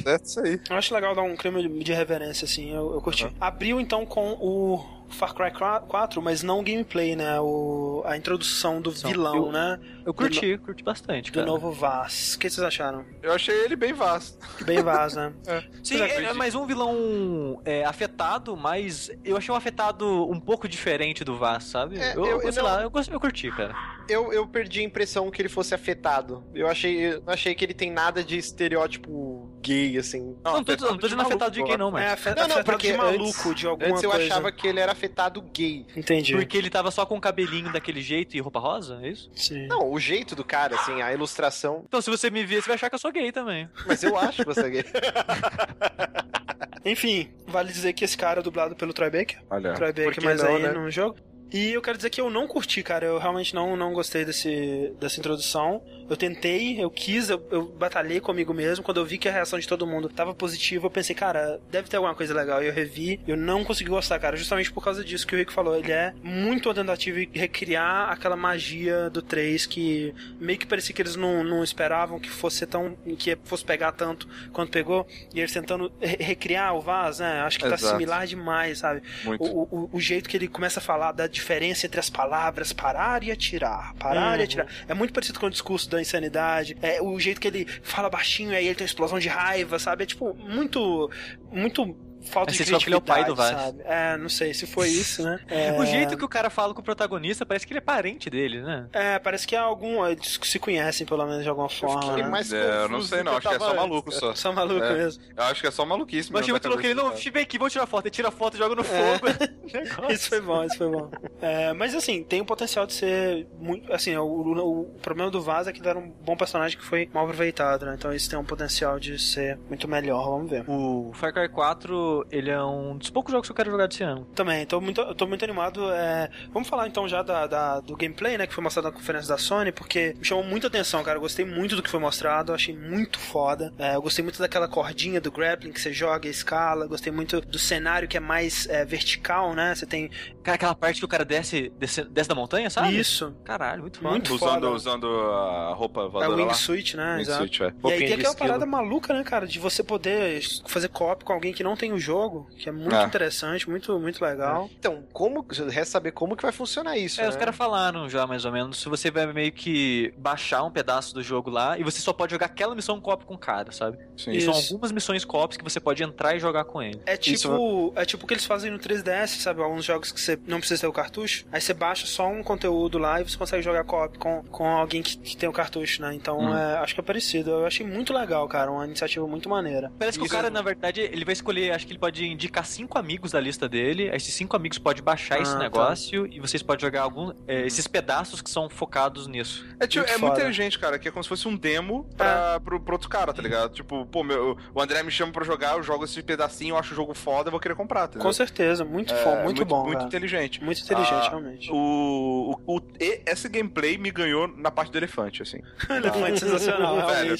É isso aí. Eu acho legal dar um clima de reverência, assim, eu, eu curti. Uhum. Abriu então com o Far Cry 4, mas não o gameplay, né? O, a introdução do São, vilão, eu, né? Eu curti, do, curti bastante, cara. Do novo Vaz. O que vocês acharam? Eu achei ele bem Vaz. Bem Vaz, né? <laughs> é. Sim, é, é mais um vilão é, afetado, mas eu achei um afetado um pouco diferente do Vaz, sabe? É, eu, eu, eu, sei não... lá, eu, eu curti, cara. Eu, eu perdi a impressão que ele fosse afetado. Eu achei, eu achei que ele tem nada de estereótipo gay, assim. Não, não tô, não tô dizendo afetado de gay, não, mas. É, afetado, não, não, porque de maluco, antes, de alguma antes eu coisa. achava que ele era afetado gay. Entendi. Porque ele tava só com o cabelinho daquele jeito e roupa rosa, é isso? Sim. Não, o jeito do cara, assim, a ilustração. Então, se você me ver, você vai achar que eu sou gay também. Mas eu acho que você é gay. <laughs> Enfim, vale dizer que esse cara é dublado pelo Troy Baker. Olha. Troy Baker, mas não, aí né? no jogo. E eu quero dizer que eu não curti, cara. Eu realmente não, não gostei desse, dessa introdução. Eu tentei, eu quis, eu, eu batalhei comigo mesmo. Quando eu vi que a reação de todo mundo tava positiva, eu pensei, cara, deve ter alguma coisa legal. E eu revi, eu não consegui gostar, cara. Justamente por causa disso que o Rick falou. Ele é muito uma tentativa de recriar aquela magia do 3 que meio que parecia que eles não, não esperavam que fosse tão. que fosse pegar tanto quanto pegou. E eles tentando recriar o Vaz, né? Acho que tá Exato. tá similar demais, sabe? Muito. O, o, o jeito que ele começa a falar da diferença entre as palavras parar e atirar, parar uhum. e atirar. É muito parecido com o discurso da insanidade. É o jeito que ele fala baixinho e aí ele tem uma explosão de raiva, sabe? É tipo muito muito falta Mas de que ele é o pai do criatividade, Vaz. sabe? É, não sei se foi <laughs> isso, né? É, O jeito que o cara fala com o protagonista parece que ele é parente dele, né? É, parece que é algum. Eles se conhecem, pelo menos, de alguma forma. fiquei né? mais É, eu não sei não, acho que é eu só maluco só. Só maluco É. mesmo. Eu acho que é só maluquice Mas mesmo. muito louco. Ele, não, vem aqui, vamos tirar foto. Ele tira a foto, joga no fogo. <laughs> <laughs> Negócio. Isso foi bom, isso foi bom. É, mas assim, tem o potencial de ser muito. Assim, o, o- o problema do Vaz é que ele era um bom personagem que foi mal aproveitado, né? Então isso tem um potencial de ser muito melhor, vamos ver. O Far Cry 4, ele é um dos poucos jogos que eu quero jogar desse ano. Também, tô muito, eu tô muito animado. é, Vamos falar então já da, da- do gameplay, né? Que foi mostrado na conferência da Sony, porque me chamou muita atenção, cara. Eu gostei muito do que foi mostrado, achei muito foda. É, eu gostei muito daquela cordinha do grappling que você joga e escala. Gostei muito do cenário que é mais é, vertical, né? Você tem Cara, aquela parte que o cara desce, desce, desce da montanha, sabe? isso. Caralho, muito foda. Muito usando, foda. usando a roupa É o voadora lá. wingsuit, né? Wingsuit, é. E aí tem aquela esquilo. parada maluca, né, cara? De você poder fazer co-op com alguém que não tem o jogo, que é muito É. interessante, muito, muito legal. Então, como. Resta saber como que vai funcionar isso. É, né? os caras falaram já, mais ou menos, se você vai meio que baixar um pedaço do jogo lá e você só pode jogar aquela missão co-op com o cara, sabe? Sim. E são Isso. algumas missões co-ops que você pode entrar e jogar com ele. É tipo, Isso- é tipo o que eles fazem no 3DS, sabe? Alguns jogos que você não precisa ter o cartucho. Aí você baixa só um conteúdo lá e você consegue jogar co-op com, com alguém que, que tem o cartucho, né? Então, Hum. é, acho que é parecido. Eu achei muito legal, cara. Uma iniciativa muito maneira. Parece que Isso o cara, é- na verdade, ele vai escolher, acho que ele pode indicar cinco amigos da lista dele, esses cinco amigos podem baixar Ah, esse tá. negócio e vocês podem jogar algum, é, esses pedaços que são focados nisso. É, tipo, Muito é muito foda. inteligente, cara, que é como se fosse um demo pra, pro, pro outro cara, tá ligado? Tipo, pô, meu, o André me chama pra jogar, eu jogo esse pedacinho, eu acho o jogo foda, eu vou querer comprar, tá Com certeza. Muito, É, fo- muito, bom, Muito cara. inteligente. Muito inteligente, Ah, realmente. O, o, o- esse gameplay me ganhou na parte do elefante, assim. <laughs> Elefante sensacional, <laughs> Velho,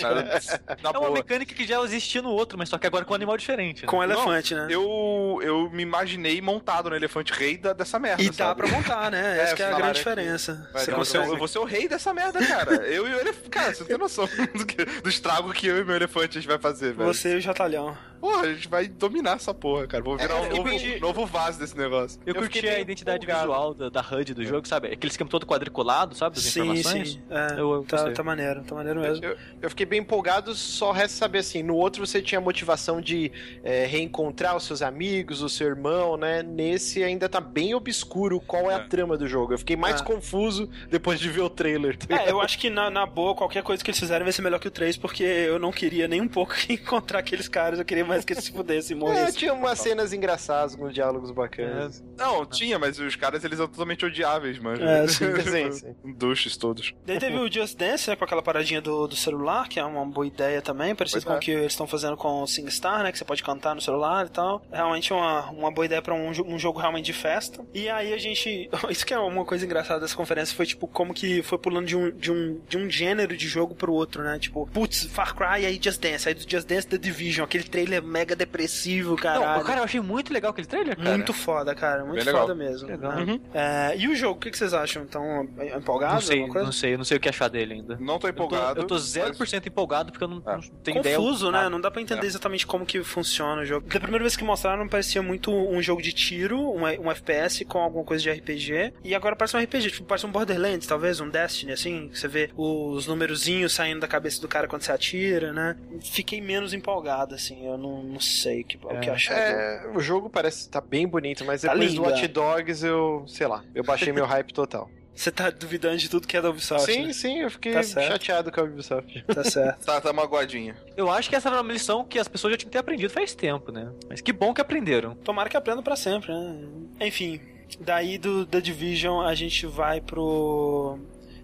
na é uma mecânica que já existia no outro, mas só que agora com um animal diferente. né? Com elefante, né? Eu, eu me imaginei montado no elefante rei da, dessa merda. E dá sabe? pra montar, né? <laughs> É, Essa que é a grande que diferença. Você eu, vou ser, o- consegue. eu vou ser o rei dessa merda, cara. <laughs> Eu e o elefante. Cara, você não tem noção <laughs> do, que- do estrago que eu e meu elefante a gente vai fazer, velho. Você e o Jatalhão. Pô, a gente vai dominar essa porra, cara. Vou virar É, um novo, curti- novo vaso desse negócio. Eu, Eu curti a identidade empolgado. visual da, da HUD do jogo, sabe? Aquele esquema todo quadriculado, sabe? Das Sim, informações. sim. É, Eu- eu tá, tá maneiro, tá maneiro mesmo. Eu, eu fiquei bem empolgado, só resta saber assim, no outro você tinha a motivação de é, reencontrar os seus amigos, o seu irmão, né? Nesse ainda tá bem obscuro qual é, a É. trama do jogo. Eu fiquei mais É. confuso depois de ver o trailer. tá É, eu acho que na, na boa, qualquer coisa que eles fizerem vai ser melhor que o 3, porque eu não queria nem um pouco <laughs> encontrar aqueles caras, eu queria mais que se pudessem e É, tinha umas cenas engraçadas, com diálogos É. bacanas. Não, tinha, mas os caras eles são totalmente odiáveis, mano. É, sim, sim, sim. <laughs> Duches todos. Daí teve o Just Dance, né, com aquela paradinha do, do celular, que é uma boa ideia também, parecido Pois com é. o que eles estão fazendo com o SingStar, né, que você pode cantar no celular e tal. Realmente uma, uma boa ideia pra um, um jogo realmente de festa. E aí a gente... <laughs> Isso que é uma coisa engraçada dessa conferência, foi tipo como que foi pulando de um, de um, de um gênero de jogo pro outro, né? Tipo, putz, Far Cry, aí Just Dance, aí do Just Dance The Division, aquele trailer mega depressivo. Não, cara, eu achei muito legal aquele trailer, cara. Muito foda, cara. Muito foda mesmo. Legal. né? Uhum. É, e o jogo, o que vocês acham? Estão empolgados? Não sei, não sei, eu não sei o que achar dele ainda. Não tô Eu tô, empolgado. eu tô 0% empolgado porque eu não, É. não tenho ideia. Confuso, né? nada. Não dá pra entender É. exatamente como que funciona o jogo. Da primeira vez que mostraram, parecia muito um jogo de tiro, um, um FPS com alguma coisa de RPG. E agora parece um RPG, tipo, parece um Borderlands, talvez, um Destiny, assim. que Você vê os numerozinhos saindo da cabeça do cara quando você atira, né? Fiquei menos empolgado, assim. Eu não, não sei o que, o que achar. É, o jogo parece estar bem bonito, mas Tá depois do lindo, Watch é. Dogs eu, sei lá, eu baixei meu hype total. <laughs> Você tá duvidando de tudo que é da Ubisoft, sim, né? sim, eu fiquei Tá chateado com a Ubisoft. Tá <laughs> certo. Tá, tá magoadinho. Eu acho que essa era uma lição que as pessoas já tinham que ter aprendido faz tempo, né? Mas que bom que aprenderam. Tomara que aprenda pra sempre, né? Enfim, daí do The Division a gente vai pro.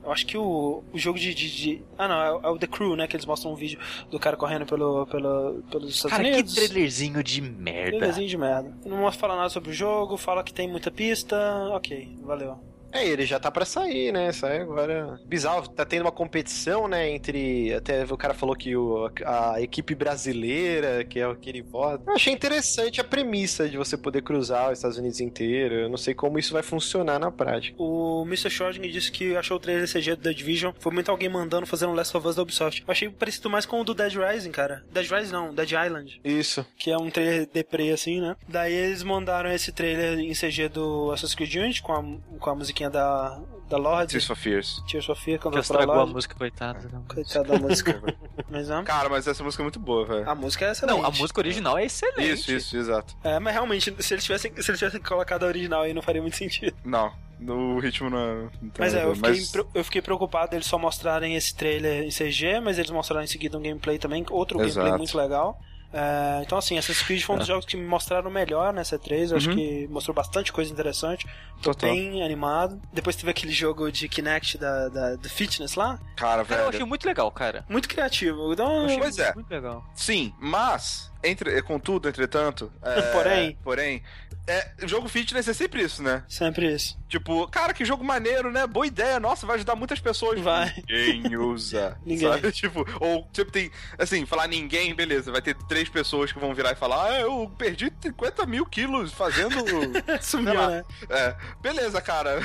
Eu acho que o, o jogo de, de, de- Ah, não, é, o- é o The Crew, né? Que eles mostram um vídeo do cara correndo pelo, pelo, pelos Estados Cara, Unidos. que trailerzinho de merda. Trailerzinho de merda. Não fala nada sobre o jogo, fala que tem muita pista. Ok, valeu. É, ele já tá pra sair, né? Sai agora. Bizarro, tá tendo uma competição, né? Entre. Até o cara falou que o, a equipe brasileira, que é o que ele vota. Eu achei interessante a premissa de você poder cruzar os Estados Unidos inteiro. Eu não sei como isso vai funcionar na prática. O Mr. Schrödinger disse que achou o trailer CG do The Division foi muito alguém mandando fazer um Last of Us da Ubisoft. Eu achei parecido mais com o do Dead Rising, cara. Dead Rising não, Dead Island. Isso. que é um trailer deprê assim, né? Daí eles mandaram esse trailer em CG do Assassin's Creed Unity com a, com a musiquinha musiquinha da, da Lorde. Tears for Fears. Tears for Fears, Que cantada pela estragou a música, coitada. da música. Coitada da música. <laughs> Mas, é, Cara, mas essa música é muito boa, velho. a música é excelente. Não, a música original é excelente. Isso, isso, exato. É, mas realmente, se eles tivessem, se eles tivessem colocado a original aí, não faria muito sentido. Não, no ritmo não. não Mas é, eu fiquei, mas- eu fiquei preocupado eles só mostrarem esse trailer em CG, mas eles mostraram em seguida um gameplay também, outro Exato. gameplay muito legal. É, então, assim, Assassin's Creed foi um dos É. jogos que me mostraram melhor nessa 3. Eu acho Uhum. que mostrou bastante coisa interessante. Tô Total. bem animado. Depois teve aquele jogo de Kinect da, da, do Fitness lá. Cara, Cara, eu velho. achei muito legal, cara. Muito criativo. Eu Então, achei Pois é. muito legal. Sim, mas, entre, contudo, entretanto. é, <laughs> Porém. Porém, é, jogo fitness é sempre isso, né? sempre isso. Tipo, cara, que jogo maneiro, né? Boa ideia, nossa, vai ajudar muitas pessoas. Vai. Ninguém usa. <laughs> Ninguém. Sabe? <laughs> Tipo, ou tipo, tem. Assim, falar ninguém, beleza. Vai ter três pessoas que vão virar e falar: Ah, eu perdi 50 mil quilos fazendo. <laughs> Sumiu, né? é, beleza, cara.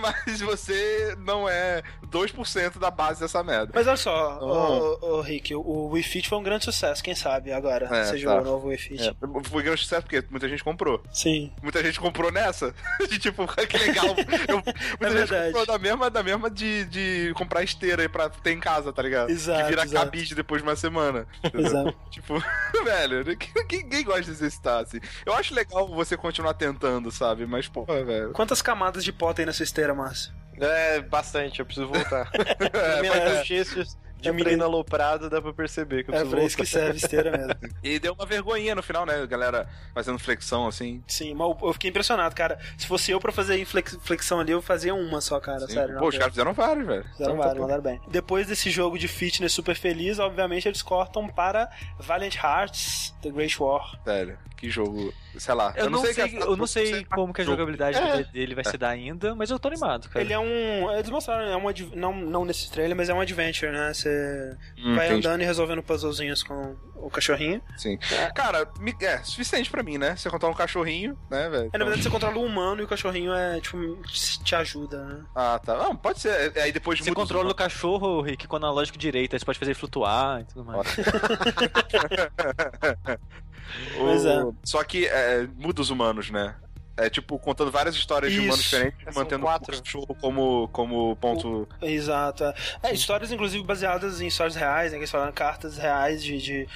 Mas você não é 2% da base dessa merda. Mas olha só, Oh. ô, ô, Rick, o, o Wii Fit foi um grande sucesso, quem sabe agora É, seja tá. o novo Wii Fit. É, foi grande sucesso porque muita gente comprou. Sim. Muita gente comprou nessa. <laughs> De tipo, que legal. Eu, <laughs> muita É gente verdade. comprou da mesma, da mesma de, de comprar esteira aí pra ter em casa, tá ligado? Exato, Que vira exato. cabide depois de uma semana. <laughs> entendeu? Exato. tipo, velho, ninguém, ninguém gosta de exercitar, assim. Eu acho legal você continuar tentando, sabe? Mas, porra, velho. Quantas camadas de pó tem nessa esteira, Márcio? É, bastante, eu preciso voltar. É, é. De É treino aloprado dá pra perceber que eu É pra isso que serve esteira mesmo. <laughs> E deu uma vergonhinha no final, né? Galera fazendo flexão, assim. Sim, mas eu fiquei impressionado, cara. Se fosse eu pra fazer flexão ali, eu fazia uma só, cara. Sim. Sério. Pô, os caras fizeram vários, velho. Fizeram vários, tá mandaram bem. Depois desse jogo de fitness super feliz, obviamente eles cortam para Valiant Hearts The Great War. Velho, que jogo. Sei lá. Eu, não sei, que é- eu não sei como que a jogabilidade É. dele vai se dar ainda, mas eu tô animado, cara. Ele é um. Eles mostraram, é um, não, não nesse trailer, mas é um adventure, né? Você Hum, vai entendi. andando e resolvendo puzzlezinhos com o cachorrinho. Sim. Cara, me- é suficiente pra mim, né? Você contar um cachorrinho, né, velho? É, na verdade, você controla o humano e o cachorrinho é, tipo, te ajuda, né? Ah, tá. Não, pode ser. É, Aí depois Você controla o cachorro, Rick, com analógico direito, aí você pode fazer ele flutuar e tudo mais. <laughs> <laughs> Pois é. Só que é, muda os humanos, né? É tipo, contando várias histórias de Isso. humanos diferentes, São mantendo quatro. o cachorro como, como ponto. Exato. é. É, histórias, inclusive, baseadas em histórias reais, né? Que eles falaram cartas reais de, de,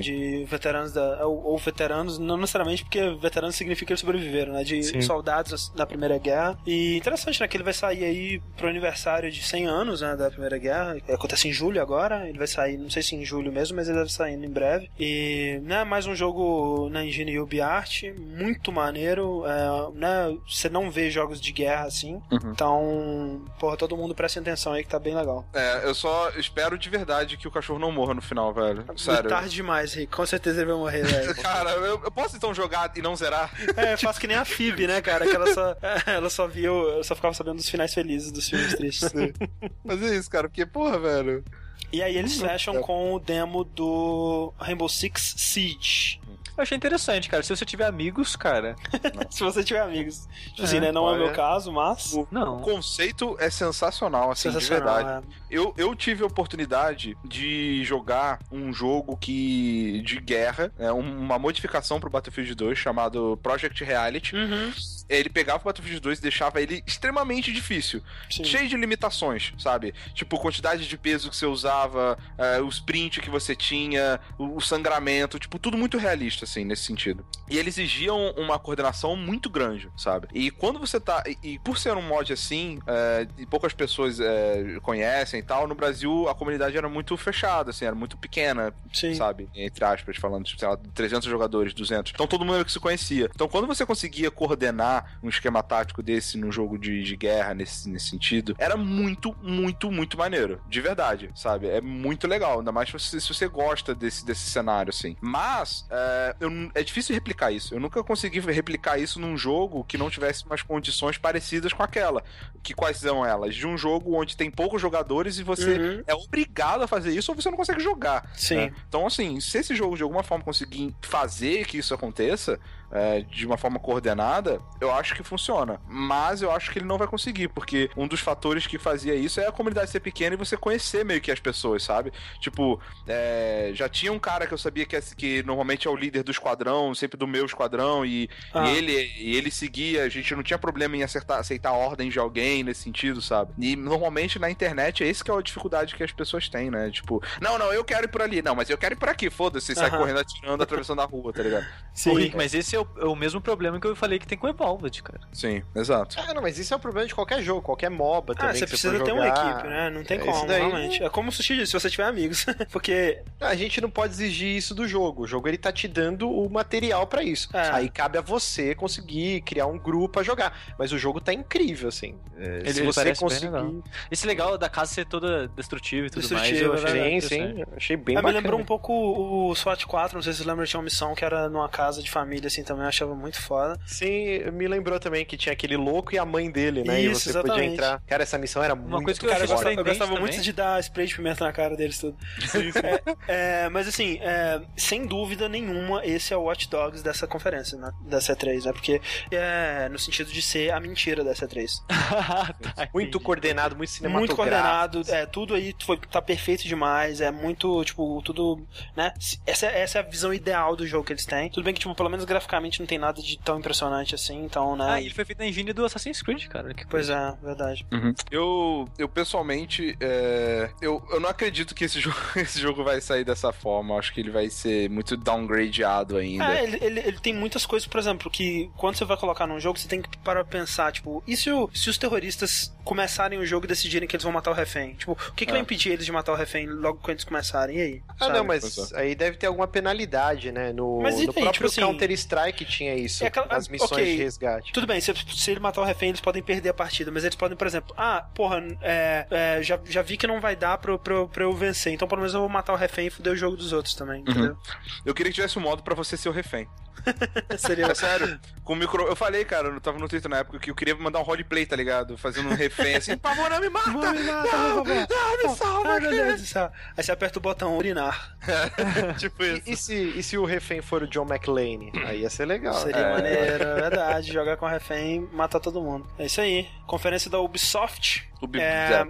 de veteranos da. Ou, ou veteranos, não necessariamente porque veteranos significa que eles sobreviveram, né? De Sim. soldados da Primeira Guerra. E interessante, né? Que ele vai sair aí pro aniversário de 100 anos, né? Da Primeira Guerra. Acontece em julho agora. Ele vai sair, não sei se em julho mesmo, mas ele deve sair em breve. E, né? Mais um jogo na Engine UbiArt. Muito maneiro. É, né? Você não vê jogos de guerra assim. Uhum. Então, porra, todo mundo presta atenção aí que tá bem legal. É, eu só espero de verdade que o cachorro não morra no final, velho. Sério. Tarde demais, Rick. Com certeza ele vai morrer, velho. <laughs> Cara, eu, eu posso então jogar e não zerar? É, faço que nem a Phoebe, né, cara? Que ela só, <laughs> ela só viu, ela só ficava sabendo dos finais felizes dos filmes tristes. <laughs> Fazer isso, cara, porque, porra, velho. E aí eles fecham com o demo do Rainbow Six Siege. Eu achei interessante, cara. Se você tiver amigos, cara. <laughs> Se você tiver amigos. Tipo assim, É, né? Não é o meu olha. caso, mas. O Não. conceito é sensacional, assim, de Sensacional, verdade. é. Eu, eu tive a oportunidade de jogar um jogo que de guerra, é, um- uma modificação pro Battlefield 2 chamado Project Reality. Uhum. Ele pegava o Battlefield 2 e deixava ele extremamente difícil, Sim. cheio de limitações, sabe? Tipo, quantidade de peso que você usava, é, o sprint que você tinha, o, o sangramento, tipo, tudo muito realista, assim, nesse sentido. E eles exigiam uma coordenação muito grande, sabe? E quando você tá. E, e por ser um mod assim, é, e poucas pessoas é, conhecem e tal, no Brasil a comunidade era muito fechada, assim, era muito pequena, Sim. sabe? Entre aspas, falando, tipo, sei lá, 300 jogadores, 200. Então todo mundo que se conhecia. Então quando você conseguia coordenar um esquema tático desse num jogo de, de guerra, nesse, nesse sentido, era muito, muito, muito maneiro. De verdade, sabe? É muito legal. Ainda mais se você, se você gosta desse, desse cenário, assim. Mas, é, eu é difícil replicar isso. Eu nunca consegui replicar isso num jogo que não tivesse umas condições parecidas com aquela. Que quais são elas? De um jogo onde tem poucos jogadores e você Uhum. é obrigado a fazer isso ou você não consegue jogar. Sim. né? Então, assim, se esse jogo de alguma forma conseguir fazer que isso aconteça, é, de uma forma coordenada, eu acho que funciona. Mas eu acho que ele não vai conseguir, porque um dos fatores que fazia isso é a comunidade ser pequena e você conhecer meio que as pessoas, sabe? Tipo, é, já tinha um cara que eu sabia que, é, que normalmente é o líder do esquadrão, sempre do meu esquadrão, e, ah. e ele, e ele seguia, a gente não tinha problema em acertar, aceitar ordens de alguém nesse sentido, sabe? E normalmente na internet é isso que é a dificuldade que as pessoas têm, né? Tipo, não, não, eu quero ir por ali, não, mas eu quero ir por aqui, foda-se, sai correndo atirando, atravessando a rua, tá ligado? Sim, Rick, mas esse é o, é o, mesmo problema que eu falei que tem com o Evolved, cara. Sim, exato. Ah, não, mas isso é o problema de qualquer jogo, qualquer MOBA ah, também. Ah, você precisa ter uma equipe, né? Não tem é como, realmente. É como o Sushi disse, se você tiver amigos. <laughs> Porque. A gente não pode exigir isso do jogo. O jogo ele tá te dando o material para isso. É. Aí cabe a você conseguir criar um grupo pra jogar. Mas o jogo tá incrível, assim. É, ele, se você conseguir. Legal. Esse legal da casa ser toda destrutiva e tudo destrutiva, mais. Eu achei, sim, sim. Achei bem é, bacana. Me lembrou um pouco o SWAT 4, não sei se vocês lembram, tinha uma missão que era numa casa de família, assim, também. Eu achava muito foda. Sim, me lembrou também que tinha aquele louco e a mãe dele, né? Isso, e você exatamente. podia entrar. Cara, essa missão era uma muito coisa que eu, cara, eu gostava, eu gostava muito de dar spray de pimenta na cara deles tudo. <laughs> Sim, sim. É, é, mas assim, é, sem dúvida nenhuma, esse é o Watch Dogs dessa conferência, né, da C3, né? Porque é no sentido de ser a mentira da C3. tá, <laughs> <laughs> muito coordenado, muito cinematográfico. Muito coordenado, é, tudo aí foi, tá perfeito demais, é muito, tipo, tudo, né? Essa, essa é a visão ideal do jogo que eles têm. Tudo bem que, tipo, pelo menos graficamente não tem nada de tão impressionante assim, então, né? Ah, ele foi feito na engine do Assassin's Creed, cara. Que pois é, verdade. Uhum. Eu, eu pessoalmente, é, eu, eu não acredito que esse <laughs> jogo, esse jogo vai sair dessa forma. Eu acho que ele vai ser muito downgradeado ainda. É, ele, ele, ele, tem muitas coisas, por exemplo, que quando você vai colocar num jogo, você tem que parar pra pensar, tipo, e se, o, se os terroristas começarem o jogo e decidirem que eles vão matar o refém? Tipo, o que, que vai é. impedir eles de matar o refém logo quando eles começarem? E aí? Ah, sabe? não, mas aí deve ter alguma penalidade, né? No, mas, no próprio tipo assim, Counter-Strike tinha isso, é aquela, as missões okay, de resgate. Tudo bem, se, se ele matar o refém, eles podem perder a partida, mas eles podem, por exemplo, ah, porra, é, é, já, já vi que não vai dar pra, pra, pra eu vencer, então pelo menos eu vou matar o refém e fuder o jogo dos outros também, uhum. entendeu? Eu queria que tivesse um modo para você ser o refém. <laughs> Seria... É sério. Com micro... Eu falei, cara, eu tava no Twitter na época que eu queria mandar um roleplay, tá ligado? Fazendo um refém assim, por favor, não me mata! Não, me mata, não, não, não, me salva, meu Deus do céu. Aí você aperta o botão urinar. <laughs> tipo isso. E, e, se, e se o refém for o John McLean? Aí ia ser legal. Seria é. maneiro, é <laughs> verdade. Jogar com o refém matar todo mundo. É isso aí. Conferência da Ubisoft. Ubisoft. É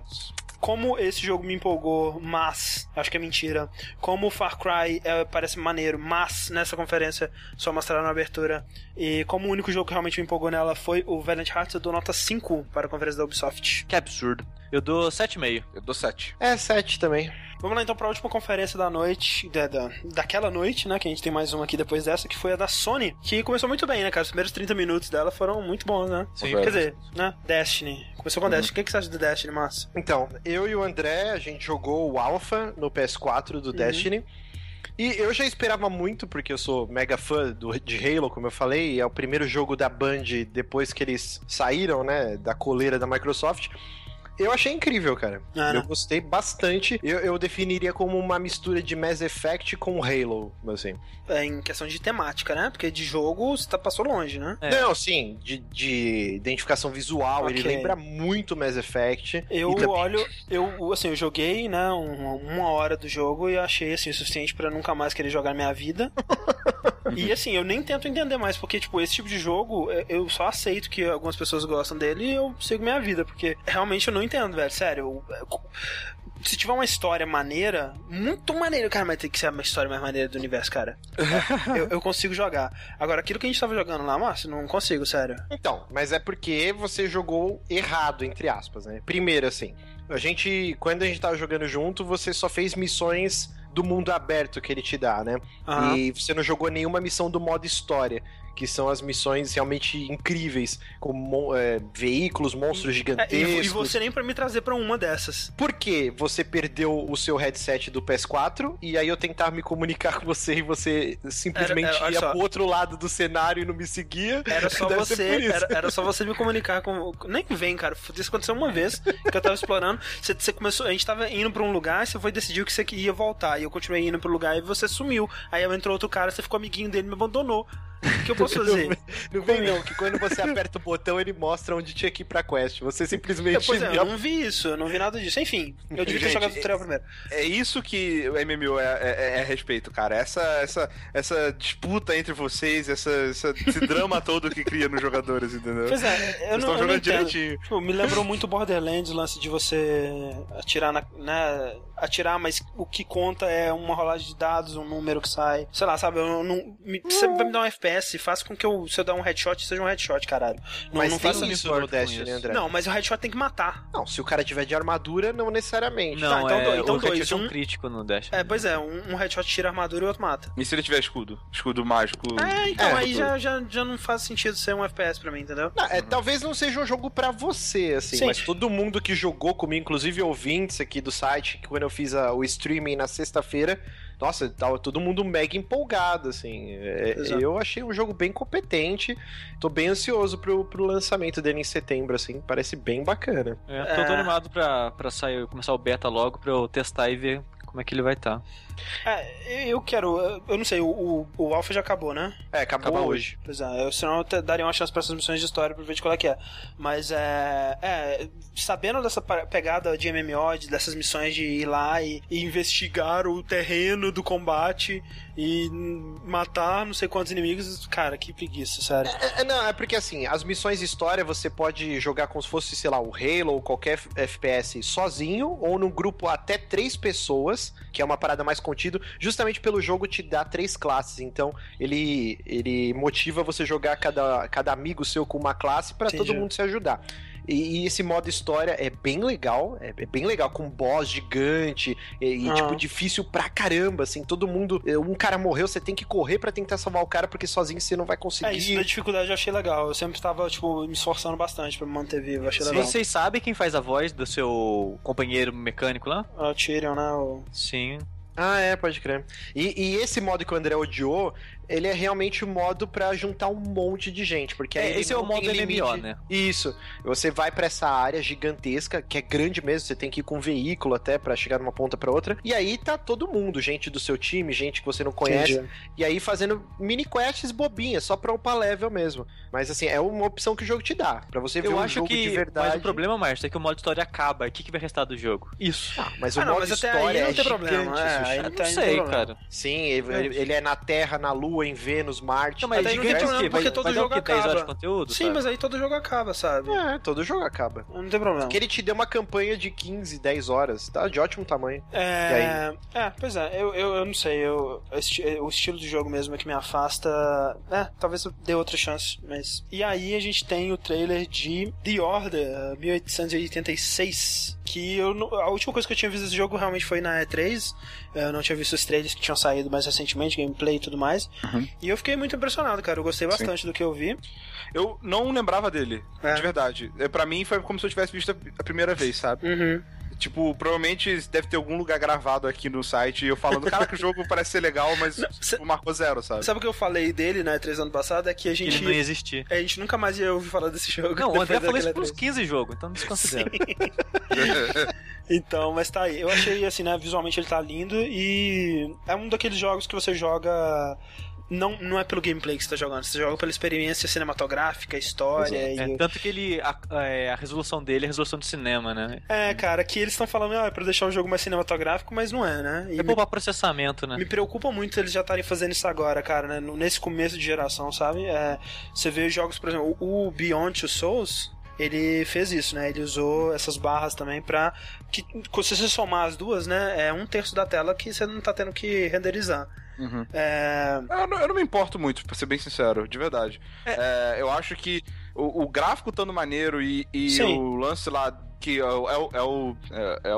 como esse jogo me empolgou, mas acho que é mentira. Como o Far Cry é, parece maneiro, mas nessa conferência só mostraram a abertura. E como o único jogo que realmente me empolgou nela foi o Valiant Hearts, eu dou nota 5 para a conferência da Ubisoft. Que absurdo. Eu dou 7,5. Eu dou 7. É, 7 também. Vamos lá então para a última conferência da noite, da, da, daquela noite, né? Que a gente tem mais uma aqui depois dessa, que foi a da Sony, que começou muito bem, né, cara? Os primeiros 30 minutos dela foram muito bons, né? Sim. Quer dizer, né? Destiny. Começou com uhum. Destiny. O que, que você acha do Destiny, Márcio? Então, eu e o André, a gente jogou o Alpha no PS4 do uhum. Destiny. E eu já esperava muito, porque eu sou mega fã do, de Halo, como eu falei, é o primeiro jogo da Band depois que eles saíram, né, da coleira da Microsoft. Eu achei incrível, cara. Ah, eu gostei bastante. Eu, eu, definiria como uma mistura de Mass Effect com Halo, assim. É, em questão de temática, né? Porque de jogo você tá, passou longe, né? É. Não, sim. De, de identificação visual, okay. ele lembra muito Mass Effect. Eu também... olho, eu, assim, eu joguei, né, uma, uma hora do jogo e achei, assim, o suficiente para nunca mais querer jogar minha vida. <laughs> e assim, eu nem tento entender mais, porque, tipo, esse tipo de jogo, eu só aceito que algumas pessoas gostam dele e eu sigo minha vida, porque realmente eu não entendo, velho. Sério, eu, se tiver uma história maneira, muito maneira, cara, mas tem que ser a história mais maneira do universo, cara. <laughs> eu, eu, consigo jogar. Agora, aquilo que a gente tava jogando lá, Márcio, não consigo, sério. Então, mas é porque você jogou errado, entre aspas, né? Primeiro, assim, a gente, quando a gente tava jogando junto, você só fez missões do mundo aberto que ele te dá, né? Uhum. E você não jogou nenhuma missão do modo história que são as missões realmente incríveis, com é, veículos, monstros gigantescos. É, e, você nem para me trazer para uma dessas. Por que você perdeu o seu headset do PS4 e aí eu tentar me comunicar <laughs> com você e você simplesmente era, era, ia só. pro outro lado do cenário e não me seguia? Era só <laughs> você, era, era, só você me comunicar com. Nem vem, cara. Isso aconteceu uma vez que eu tava explorando. Você, você começou, a gente tava indo para um lugar, você foi decidir que você ia voltar e eu continuei indo pro lugar e você sumiu. Aí entrou outro cara, você ficou amiguinho dele, me abandonou. O que eu posso <laughs> fazer? não vem não, que quando você aperta o botão, ele mostra onde tinha que ir pra quest. Você simplesmente... Pois é, eu não vi isso, eu não vi nada disso. Enfim, eu devia ter jogado o tutorial primeiro. É isso que o MMO é, é, é a respeito, cara. Essa, essa, essa disputa entre vocês, essa, essa- esse <laughs> drama todo que cria nos jogadores, entendeu? Pois é, eu não, estão eu não direitinho. Tipo, me lembrou muito Borderlands, o lance de você atirar na. Né, atirar, mas o que conta é uma rolagem de dados, um número que sai. Sei lá, sabe? Eu não, me, você vai me dar um FPS, faz com que eu, se eu dar um headshot, seja um headshot, caralho. Não, Mas não tem faça isso no Destiny, isso. André. Não, mas o headshot tem que matar. Não, se o cara tiver de armadura, não necessariamente. Não, Tá, então é, dois- então o dois, headshot é um um- crítico no Dash. É, pois é, um, um headshot tira a armadura e o outro mata. E se ele tiver escudo? Escudo mágico. É, então É, aí já, já, já não faz sentido ser um FPS pra mim, entendeu? Não, é, Talvez não seja um jogo pra você, assim, Sim. mas todo mundo que jogou comigo, inclusive ouvintes aqui do site, que quando eu fiz a- o streaming na sexta-feira, nossa, tava todo mundo mega empolgado, assim. É, eu achei um jogo bem competente, tô bem ansioso pro, pro lançamento dele em setembro, assim, parece bem bacana. É, tô, É. animado pra, pra sair, começar o beta logo pra eu testar e ver como é que ele vai estar. É, eu quero. Eu não sei, o, o, Alpha já acabou, né? É, acabou, Acabou hoje. Pois é, eu, senão eu daria uma chance pra essas missões de história pra ver de qual é que é. Mas é. É, sabendo dessa pegada de MMO, de- dessas missões de ir lá e, e investigar o terreno do combate e matar não sei quantos inimigos, cara, que preguiça, sério. É, é, não, é porque assim, as missões de história você pode jogar como se fosse, sei lá, o Halo ou qualquer FPS sozinho ou num grupo até três pessoas, que é uma parada mais contido, justamente pelo jogo te dar três classes. Então, ele ele motiva você jogar cada, cada amigo seu com uma classe pra Entendi. todo mundo se ajudar. E, e esse modo história é bem legal, é, é bem legal, com boss gigante e, e, Ah. tipo, difícil pra caramba, assim, todo mundo. Um cara morreu, você tem que correr pra tentar salvar o cara, porque sozinho você não vai conseguir. É, isso da dificuldade eu achei legal. Eu sempre tava, tipo, me esforçando bastante pra me manter vivo. Achei legal. Vocês sabem quem faz a voz do seu companheiro mecânico lá? O Tyrion, né? O... Sim. Ah, é, pode crer. E, e esse modo que o André odiou, ele é realmente o modo pra juntar um monte de gente, porque aí É, esse é o modo tem MMO, né? Isso. Você vai pra essa área gigantesca, que é grande mesmo, você tem que ir com um veículo até pra chegar de uma ponta pra outra. E aí tá todo mundo, gente do seu time, gente que você não conhece, Entendi. e aí fazendo mini quests bobinhas, só pra upar level mesmo. Mas assim, é uma opção que o jogo te dá, pra você ver Eu um acho jogo que. de verdade. Mas o problema, Márcio, é que o modo história acaba. E o que, que vai restar do jogo? Isso. Ah, mas o Ah, não, modo mas até história aí não é tem problema, gigante, é, Sushi. aí Eu não não sei, problema. cara. Sim, ele, ele é na Terra, na Lua, em Vênus, Marte. Não, mas Até aí não tem gigante? Vai, porque todo vai jogo quê? 10 horas de acaba. conteúdo? Sim, sabe? mas aí todo jogo acaba, sabe? É, todo jogo acaba. Não tem problema. Porque ele te deu uma campanha de 15, 10 horas. Tá de ótimo tamanho. É, é, pois é, eu, eu, eu não sei, eu, esti- o estilo de jogo mesmo é que me afasta. É, talvez eu dê outra chance, mas. E aí a gente tem o trailer de The Order 1886, que eu, a última coisa que eu tinha visto desse jogo realmente foi na E3. Eu não tinha visto os trailers que tinham saído mais recentemente, gameplay e tudo mais. Uhum. E eu fiquei muito impressionado, cara. Eu gostei bastante do que eu vi. Eu não lembrava dele, É. de verdade. É, Pra mim foi como se eu tivesse visto a- a primeira vez, sabe? Uhum. Tipo, provavelmente deve ter algum lugar gravado aqui no site eu falando, cara, que o jogo parece ser legal, mas Não, cê- tipo, marcou zero, sabe? Sabe o que eu falei dele na E3 ano passado? É que a Que gente. ele não ia existir. A gente nunca mais ia ouvir falar desse jogo. Não, o André falou isso por uns E3. 15 jogos, então desconsidera. <laughs> Então, mas tá aí. Eu achei, assim, né? Visualmente ele tá lindo e é um daqueles jogos que você joga. Não, não é pelo gameplay que você tá jogando, você joga pela experiência cinematográfica, história É, e. tanto que ele. A, é, a resolução dele é a resolução de cinema, né? É, cara, que eles estão falando, ah, é pra deixar o jogo mais cinematográfico, mas não é, né? E É poupar processamento, né? me preocupa muito eles já estarem fazendo isso agora, cara, né? Nesse começo de geração, sabe? É, você vê jogos, por exemplo, o o Beyond Two Souls. Ele fez isso, né? Ele usou essas barras também pra. Que, se você somar as duas, né? É um terço da tela que você não tá tendo que renderizar. Uhum. É, Eu não, eu não me importo muito, pra ser bem sincero, de verdade. É, eu acho que o, o gráfico estando maneiro e, e o lance lá que é, o- é, o- é o, é, é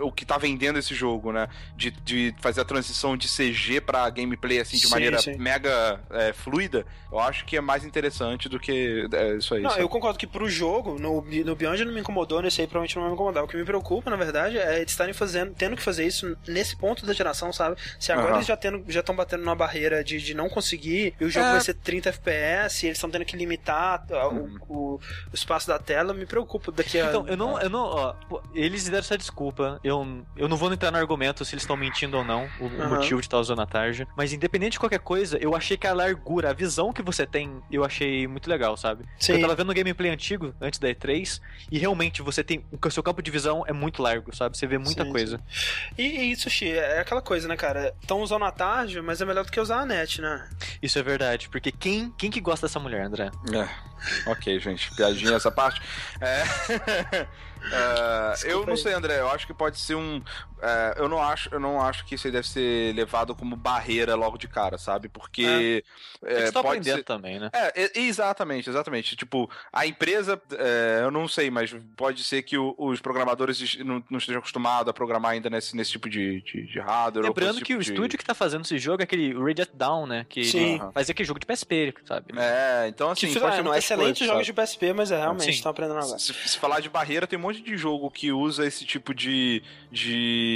o, o que tá vendendo esse jogo, né? De, de fazer a transição de CG pra gameplay assim de Sim, maneira sim. mega é, fluida, eu acho que é mais interessante do que é, isso aí. Não, sabe? eu concordo que pro jogo, no, no Beyond não me incomodou, nesse aí provavelmente não vai me incomodar. O que me preocupa, na verdade, é eles estarem fazendo, tendo que fazer isso nesse ponto da geração, sabe? Se agora Aham. eles já estão já batendo numa barreira de, de não conseguir, e o jogo É. vai ser 30 FPS, e eles estão tendo que limitar uh, Uhum. o, o, o espaço da tela, me preocupa daqui a. Então, eu não, eu não, ó, eles deram essa desculpa. Eu, eu não vou entrar no argumento se eles estão mentindo ou não, o, uhum. o motivo de estar usando a tarja. Mas independente de qualquer coisa, eu achei que a largura, a visão que você tem, eu achei muito legal, sabe? Sim. Eu tava vendo um gameplay antigo, antes da E3, e realmente você tem. O seu campo de visão é muito largo, sabe? Você vê muita sim, coisa. Sim. E, e Sushi, é aquela coisa, né, cara? Estão usando a tarja, mas é melhor do que usar a net, né? Isso é verdade, porque quem, quem que gosta dessa mulher, André? É. Ok, gente. Piadinha essa parte. É. <laughs> Uh, eu não sei, André. Eu acho que pode ser um. Uh, eu, não acho, eu não acho que isso aí deve ser levado como barreira logo de cara, sabe? Porque. É. É, pode ser também, né? É, exatamente, exatamente. Tipo, a empresa, é, eu não sei, mas pode ser que o, os programadores não, não, estejam acostumados a programar ainda nesse, nesse tipo de, de, de hardware. Lembrando tipo que o de... estúdio que tá fazendo esse jogo é aquele Radiant Down, né? Que Sim. fazia aquele jogo de PSP, sabe? É, então assim. Que, pode é, não é excelente jogo de PSP, mas é realmente, estão aprendendo agora. Se, se falar de barreira, tem um monte de jogo que usa esse tipo de, de,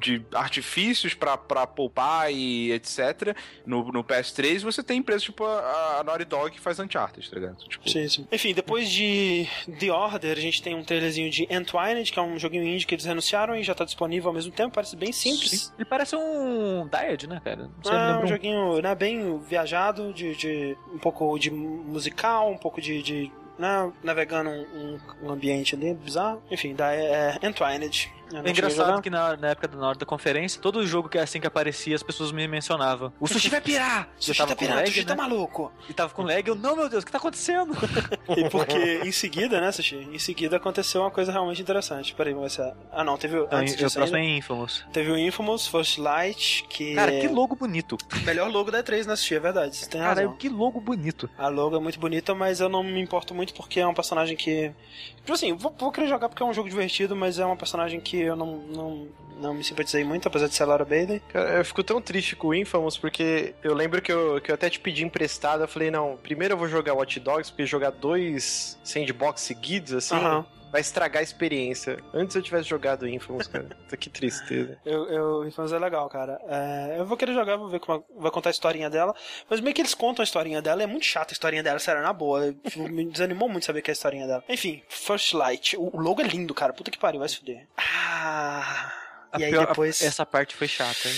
de artifícios para poupar e etc. No, no PS3, você tem empresas tipo a, a Naughty Dog que faz Uncharted, tá ligado? Tipo... Sim, sim. Enfim, depois de The Order, a gente tem um trailerzinho de Entwined, que é um joguinho indie que eles renunciaram e já tá disponível ao mesmo tempo. Parece bem simples. Sim. Ele parece um Diad, né, cara? Não é, um joguinho né, bem viajado, de, de um pouco de musical, um pouco de, de né, navegando um, um, ambiente ali bizarro. Enfim, da é, é Entwined. É engraçado que na, na, época da, na hora da conferência, todo jogo que assim que aparecia, as pessoas me mencionavam. O sushi vai pirar! O sushi tá pirando, o sushi tá né? maluco. E tava com lag, eu, não, meu Deus, o que tá acontecendo? <laughs> e porque em seguida, né, Sushi? Em seguida aconteceu uma coisa realmente interessante. Peraí, vamos ver se. Ah, não, teve. Não, antes disso, o próximo ainda, é Infamous. Teve o Infamous, First Light, que. Cara, que logo bonito. Melhor logo da E3 na Sushi, é verdade. Você tem Cara, razão. que logo bonito. A logo é muito bonita, mas eu não me importo muito porque é um personagem que. Tipo assim, vou, vou querer jogar porque é um jogo divertido, mas é uma personagem que eu não, não, não me simpatizei muito, apesar de ser a Laura Bailey. Cara, eu fico tão triste com o Infamous porque eu lembro que eu, que eu até te pedi emprestado. Eu falei, não, primeiro eu vou jogar Watch Dogs, porque jogar dois sandbox seguidos, assim. Uhum vai estragar a experiência. Antes eu tivesse jogado Infamous, cara. que tristeza. Eu, eu, Infamous é legal, cara. É, eu vou querer jogar, vou ver como vai contar a historinha dela. Mas meio que eles contam a historinha dela, é muito chata a historinha dela, sério, na boa. Me desanimou muito saber que é a historinha dela. Enfim, First Light. O, logo é lindo, cara. Puta que pariu, vai se fuder. Ah. A e aí pior, depois. Essa parte foi chata, hein?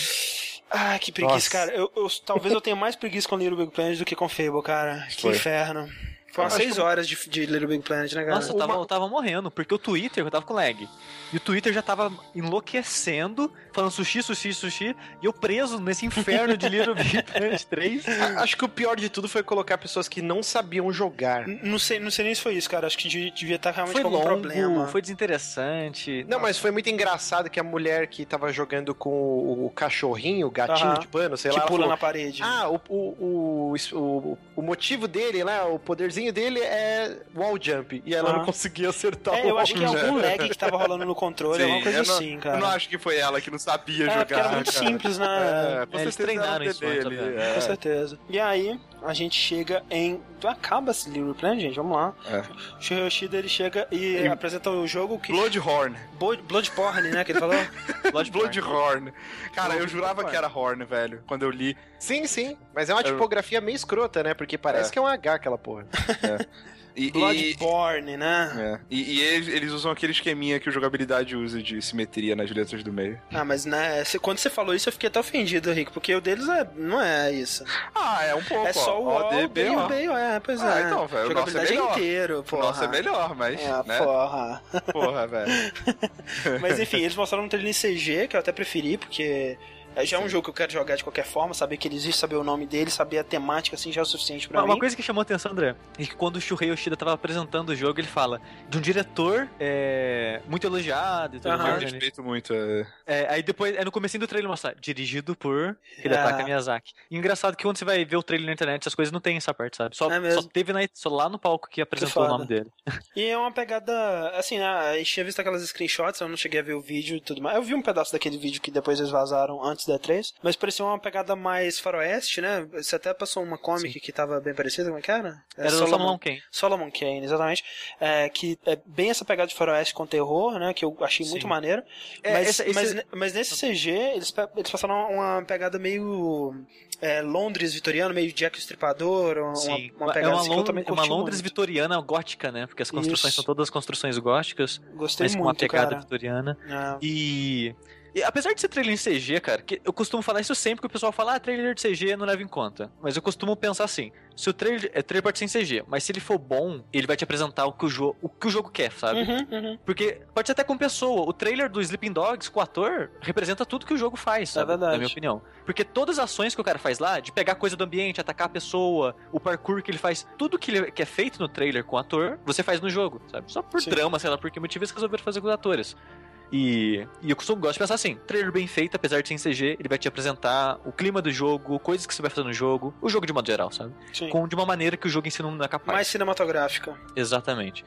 Ah, que preguiça, Nossa. cara. Eu, eu, talvez eu tenha mais preguiça com Little Big Planet do que com Fable, cara. Que foi. inferno. Umas 6 horas de, de Little Big Planet, né, cara? Nossa, eu tava, eu tava morrendo, porque o Twitter, eu tava com lag. E o Twitter já tava enlouquecendo, falando sushi, sushi, sushi, e eu preso nesse inferno de Little <laughs> Big Planet 3. Acho que o pior de tudo foi colocar pessoas que não sabiam jogar. Não sei, não sei nem se foi isso, cara. Acho que devia estar realmente foi com algum longo, problema. Foi desinteressante. Não, mas foi muito engraçado que a mulher que tava jogando com o, o cachorrinho, o gatinho de pano, sei que lá. Que pula falou, na parede. Ah, o, o, o, o, motivo dele, né? O poderzinho dele é wall jump. E ela não conseguia acertar é, o eu acho que é algum lag que tava rolando no controle, Sim, alguma coisa assim, cara. Eu não acho que foi ela que não sabia é, jogar. era muito cara. simples, né? É, é, eles treinaram isso ali. É. Com certeza. E aí, a gente chega em. Acaba esse Little Planet, gente, vamos lá. É. Yoshida ele chega e, e apresenta o jogo que. Bloodhorn. Bloodborne, né? Que ele falou? <laughs> Bloodhorn. Cara, Blood eu jurava que era Horn, velho, quando eu li. Sim, sim. Mas é uma tipografia meio escrota, né? Porque parece é. que é um H aquela porra. <laughs> É. E, Bloodborne, e, né? É. E, e eles, usam aquele esqueminha que o jogabilidade usa de simetria nas letras do meio. Ah, mas né, quando você falou isso eu fiquei até ofendido, Rico, porque o deles é, não é isso. Ah, é um pouco. É só o O, D, B, o B, é, pois ah, é. então, velho. Jogabilidade é inteiro, porra. Nossa, é melhor, mas. Ah, né? porra. Porra, velho. <laughs> mas enfim, eles mostraram um trailer em CG, que eu até preferi, porque é, já é um jogo que eu quero jogar de qualquer forma, saber que ele existe, saber o nome dele, saber a temática, assim, já é o suficiente pra uma, mim. Uma coisa que chamou a atenção, André, é que quando o Shuhei Yoshida tava apresentando o jogo, ele fala de um diretor é, muito elogiado e tudo mais. Eu respeito muito. É... é... aí depois, é no começo do trailer mostra, dirigido por Hidetaka é. Miyazaki. E engraçado que quando você vai ver o trailer na internet, essas coisas não tem essa parte, sabe? Só, é só teve na, só lá no palco que apresentou o nome dele. <laughs> E é uma pegada, assim, né, a gente tinha visto aquelas screenshots, eu não cheguei a ver o vídeo e tudo mais. Eu vi um pedaço daquele vídeo que depois eles vazaram antes antes da E3, mas parecia uma pegada mais faroeste, né? Você até passou uma comic Sim. que tava bem parecida, como é que era? É, era Solomon, Solomon Kane. Solomon Kane, exatamente. É, que é bem essa pegada de faroeste com terror, né? Que eu achei Sim. muito maneiro. É, mas, mas, esse... mas, nesse CG, eles, eles passaram uma pegada meio é, Londres vitoriano, meio Jack o Estripador, uma, Sim. uma pegada é uma, assim, Lond é uma Londres muito. vitoriana gótica, né? Porque as construções Isso. são todas construções góticas. Gostei mas muito, com uma pegada cara. vitoriana. É. E e, apesar de ser trailer em CG, cara, que eu costumo falar isso sempre que o pessoal fala, ah, trailer de CG não leva em conta. Mas eu costumo pensar assim: se o trailer, é, trailer pode ser em CG, mas se ele for bom, ele vai te apresentar o que o, jogo, o, que o jogo quer, sabe? Uhum, uhum. Porque pode ser até com pessoa. O trailer do Sleeping Dogs com o ator representa tudo que o jogo faz, sabe? É verdade. Na minha opinião. Porque todas as ações que o cara faz lá, de pegar coisa do ambiente, atacar a pessoa, o parkour que ele faz, tudo que, ele, que é feito no trailer com o ator, você faz no jogo, sabe? Só por Sim. drama, sei lá, por que motivo eles resolveram fazer com os atores. E, e eu costumo gosto de pensar assim: trailer bem feito, apesar de ser em CG, ele vai te apresentar o clima do jogo, coisas que você vai fazer no jogo, o jogo de modo geral, sabe? Sim. Com, de uma maneira que o jogo em si não é capaz. Mais cinematográfica. Exatamente.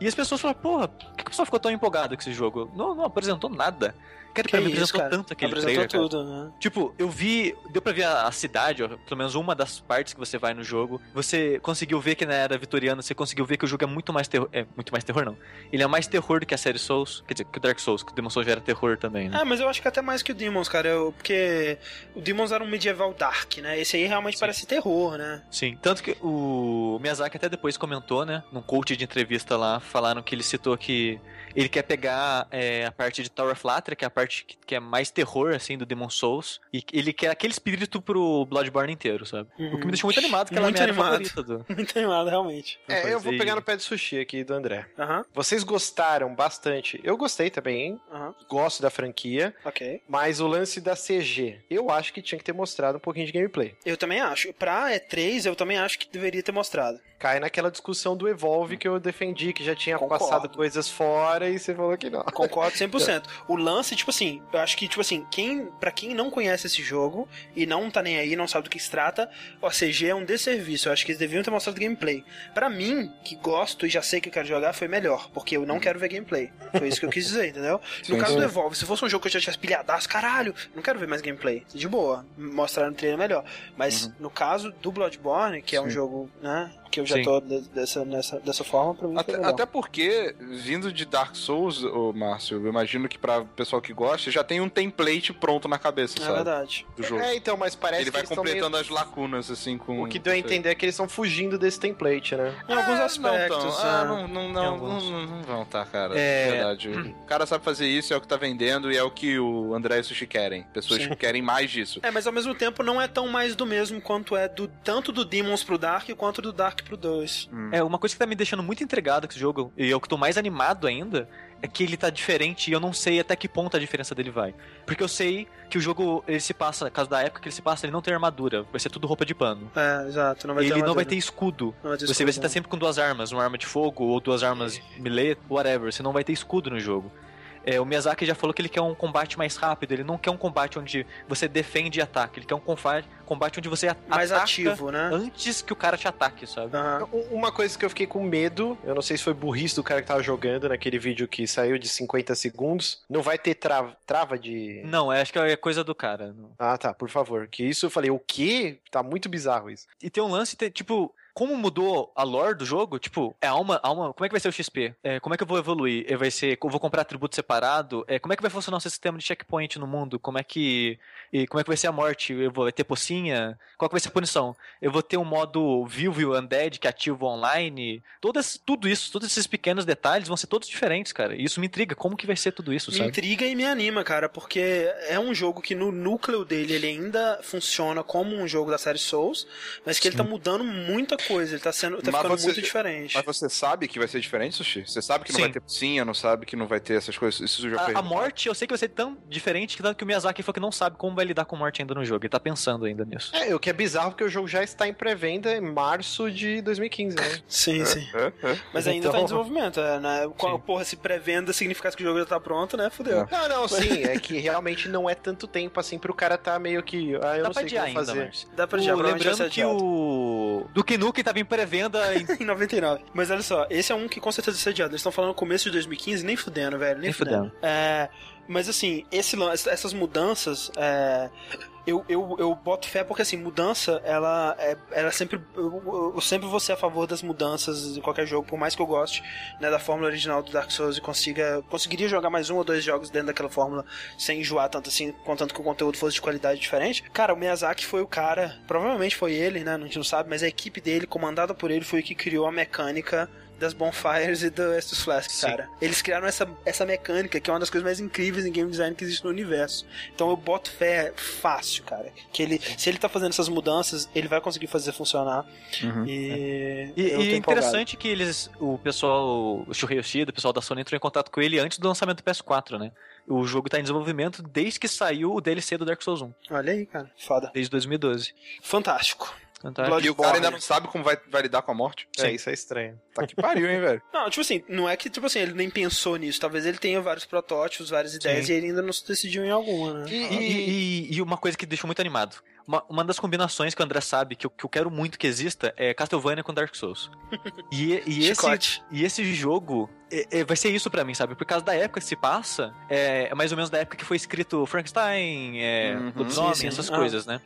E as pessoas falam, porra, por que a pessoa ficou tão empolgada com esse jogo? Não, não apresentou nada. Cara, que pra mim apresentou cara? tanto aquele apresentou trailer, tudo, né? Tipo, eu vi, deu pra ver a, a, cidade, ó, pelo menos uma das partes que você vai no jogo. Você conseguiu ver que na era vitoriana, você conseguiu ver que o jogo é muito mais terror, é muito mais terror não. Ele é mais terror do que a série Souls, quer dizer, que o Dark Souls, que o Demon Souls já era terror também, né? É, mas eu acho que até mais que o Demons, cara, eu, porque o Demons era um medieval dark, né? Esse aí realmente Sim. parece terror, né? Sim, tanto que o Miyazaki até depois comentou, né, num coach de entrevista lá, falaram que ele citou que ele quer pegar é, a parte de Tower of Latra, que é a parte que, que, é mais terror, assim, do Demon Souls, e ele quer aquele espírito pro Bloodborne inteiro, sabe? Uhum. O que me uhum. deixou muito animado, que ela é a minha animado. favorita do... <laughs> Muito animado, realmente. É, eu vou pegar no pé de sushi aqui do André. Uhum. Vocês gostaram bastante. Eu gostei também, uhum. gosto da franquia. Ok. Mas o lance da CG, eu acho que tinha que ter mostrado um pouquinho de gameplay. Eu também acho. Pra E3, eu também acho que deveria ter mostrado cai naquela discussão do Evolve que eu defendi, que já tinha Concordo. passado coisas fora e você falou que não. Concordo <laughs> 100%. o lance, tipo assim, eu acho que, tipo assim, quem, para quem não conhece esse jogo e não tá nem aí, não sabe do que se trata, o CG é um desserviço. Eu acho que eles deviam ter mostrado gameplay. Para mim, que gosto e já sei que eu quero jogar, foi melhor, porque eu não quero ver gameplay. Foi isso que eu quis dizer, entendeu? <laughs> No sim, caso sim. do Evolve, se fosse um jogo que eu já tivesse pilhadaço, caralho, não quero ver mais gameplay. De boa, mostrar no trailer melhor. Mas uhum. no caso do Bloodborne, que é um jogo, né, que eu já Sim. tô dessa, nessa, dessa forma, pra mim até, até porque, vindo de Dark Souls, ô Márcio, eu imagino que pra pessoal que gosta, já tem um template pronto na cabeça, é sabe? verdade. Do jogo. É, então, mas parece Ele vai completando meio... as lacunas, assim, com... O que deu a entender é que eles estão fugindo desse template, né? Em alguns é, aspectos. Não, ah, não, não, não, não, não, vão, tá, cara. É... Verdade. O cara sabe fazer isso, é o que tá vendendo e é o que o André e o Sushi querem. Pessoas Sim. que querem mais disso. É, mas ao mesmo tempo não é tão mais do mesmo quanto é do tanto do Demons pro Dark quanto do Dark pro 2. Hum. É, uma coisa que tá me deixando muito intrigado com esse jogo, e eu que tô mais animado ainda, é que ele tá diferente e eu não sei até que ponto a diferença dele vai. Porque eu sei que o jogo, ele se passa, caso da época que ele se passa, ele não tem armadura, vai ser tudo roupa de pano. É, exato, não vai ele ter não vai ter escudo. Vai ter você escudo, vai estar sempre com duas armas, uma arma de fogo ou duas armas melee, whatever, você não vai ter escudo no jogo. É, o Miyazaki já falou que ele quer um combate mais rápido, ele não quer um combate onde você defende e ataca, ele quer um combate, combate onde você mais ativo, né? antes que o cara te ataque, sabe? Uhum. Uma coisa que eu fiquei com medo, eu não sei se foi burrice do cara que tava jogando naquele vídeo que saiu de 50 segundos, não vai ter trava, trava de... Não, acho que é coisa do cara. Ah, tá, por favor. Que isso eu falei, o quê? Tá muito bizarro isso. E tem um lance, tipo, como mudou a lore do jogo, tipo, é alma, alma, como é que vai ser o XP? É, como é que eu vou evoluir? Eu vai ser, eu vou comprar atributo separado? É, como é que vai funcionar o sistema de checkpoint no mundo? Como é que e como é que vai ser a morte? Eu vou ter pocinha? Qual que vai ser a punição? Eu vou ter um modo vivo e undead que ativa online? Todas, tudo isso, todos esses pequenos detalhes vão ser todos diferentes, cara. E isso me intriga, como que vai ser tudo isso, me sabe? Me intriga e me anima, cara, porque é um jogo que no núcleo dele ele ainda funciona como um jogo da série Souls, mas que Sim. ele tá mudando muita coisa, ele tá sendo tá ficando você, muito diferente. Mas você sabe que vai ser diferente, Sushi? Você sabe que Sim. não vai ter sim, não sabe que não vai ter essas coisas. Isso já a, a morte, eu sei que vai ser tão diferente que tanto que o Miyazaki falou que não sabe como vai lidar com morte ainda no jogo. Ele tá pensando ainda nisso. É, o que é bizarro porque o jogo já está em pré-venda em março de 2015, né? <laughs> sim, <laughs> é, sim. É, é. Mas ainda então... tá em então- desenvolvimento, é, né? Sim. Porra, se pré-venda significasse que o jogo já tá pronto, né? Fudeu. Não, não, sim. <laughs> É que realmente não é tanto tempo assim pro cara tá meio que. Ah, eu Dá não sei o que ainda, fazer. Mas... Dá pra adiar, Lembrando que o. Do que tava em pré-venda <laughs> em... em 99. Mas olha só, esse é um que com certeza é sediado. Eles estão falando no começo de 2015, nem fudendo, velho. Nem, Nem fudendo. fudendo. É, mas assim, esse, essas mudanças. é, eu, eu, eu boto fé porque assim, mudança, ela é ela sempre. Eu, eu- sempre vou ser a favor das mudanças em qualquer jogo, por mais que eu goste né, da fórmula original do Dark Souls e consiga. Conseguiria jogar mais um ou dois jogos dentro daquela fórmula sem enjoar tanto assim, contanto que o conteúdo fosse de qualidade diferente. Cara, o Miyazaki foi o cara, provavelmente foi ele, né? A gente não sabe, mas a equipe dele, comandada por ele, foi o que criou a mecânica das Bonfires e do Estus Flask, Sim. cara. Eles criaram essa, essa mecânica que é uma das coisas mais incríveis em game design que existe no universo. Então eu boto fé fácil, cara. Que ele, se ele tá fazendo essas mudanças, ele vai conseguir fazer funcionar. Uhum. E, E, tô e é empolgado. interessante que eles, o pessoal, o Shuhei Yoshida, o pessoal da Sony entrou em contato com ele antes do lançamento do PS4, né? O jogo tá em desenvolvimento desde que saiu o DLC do Dark Souls 1, Olha aí, cara. Foda. desde 2012. Fantástico. Fantástico. E o cara ainda não sabe como vai, vai lidar com a morte. É, isso é estranho. Tá que pariu, hein, velho. <laughs> Não, tipo assim, não é que, tipo assim, ele nem pensou nisso. Talvez ele tenha vários protótipos, várias ideias, e ele ainda não se decidiu em alguma, né? E, e- e- e uma coisa que deixou muito animado. Uma, uma das combinações que o André sabe que eu, que eu quero muito que exista é Castlevania com Dark Souls. E, e <laughs> esse, e esse jogo é- é- vai ser isso pra mim, sabe? Por causa da época que se passa, é, é mais ou menos da época que foi escrito Frankenstein, é, Uhum. Lobisomem, Sim, sim. essas Ah. coisas, né?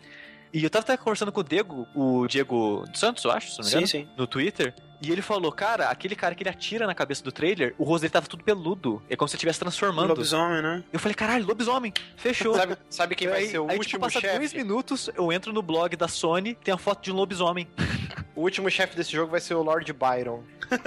E eu tava até conversando com o Diego, o Diego Santos, eu acho, se não me Sim, engano, sim. no Twitter, e ele falou, cara, aquele cara que ele atira na cabeça do trailer, o rosto dele tava tudo peludo. É como se ele estivesse transformando. Lobisomem, né? Eu falei, caralho, lobisomem, fechou. Sabe, sabe quem vai aí, ser o aí, último tipo, passa dois chefe? minutos, eu entro no blog da Sony, tem a foto de um lobisomem. <laughs> O último chefe desse jogo vai ser o Lord Byron. <laughs>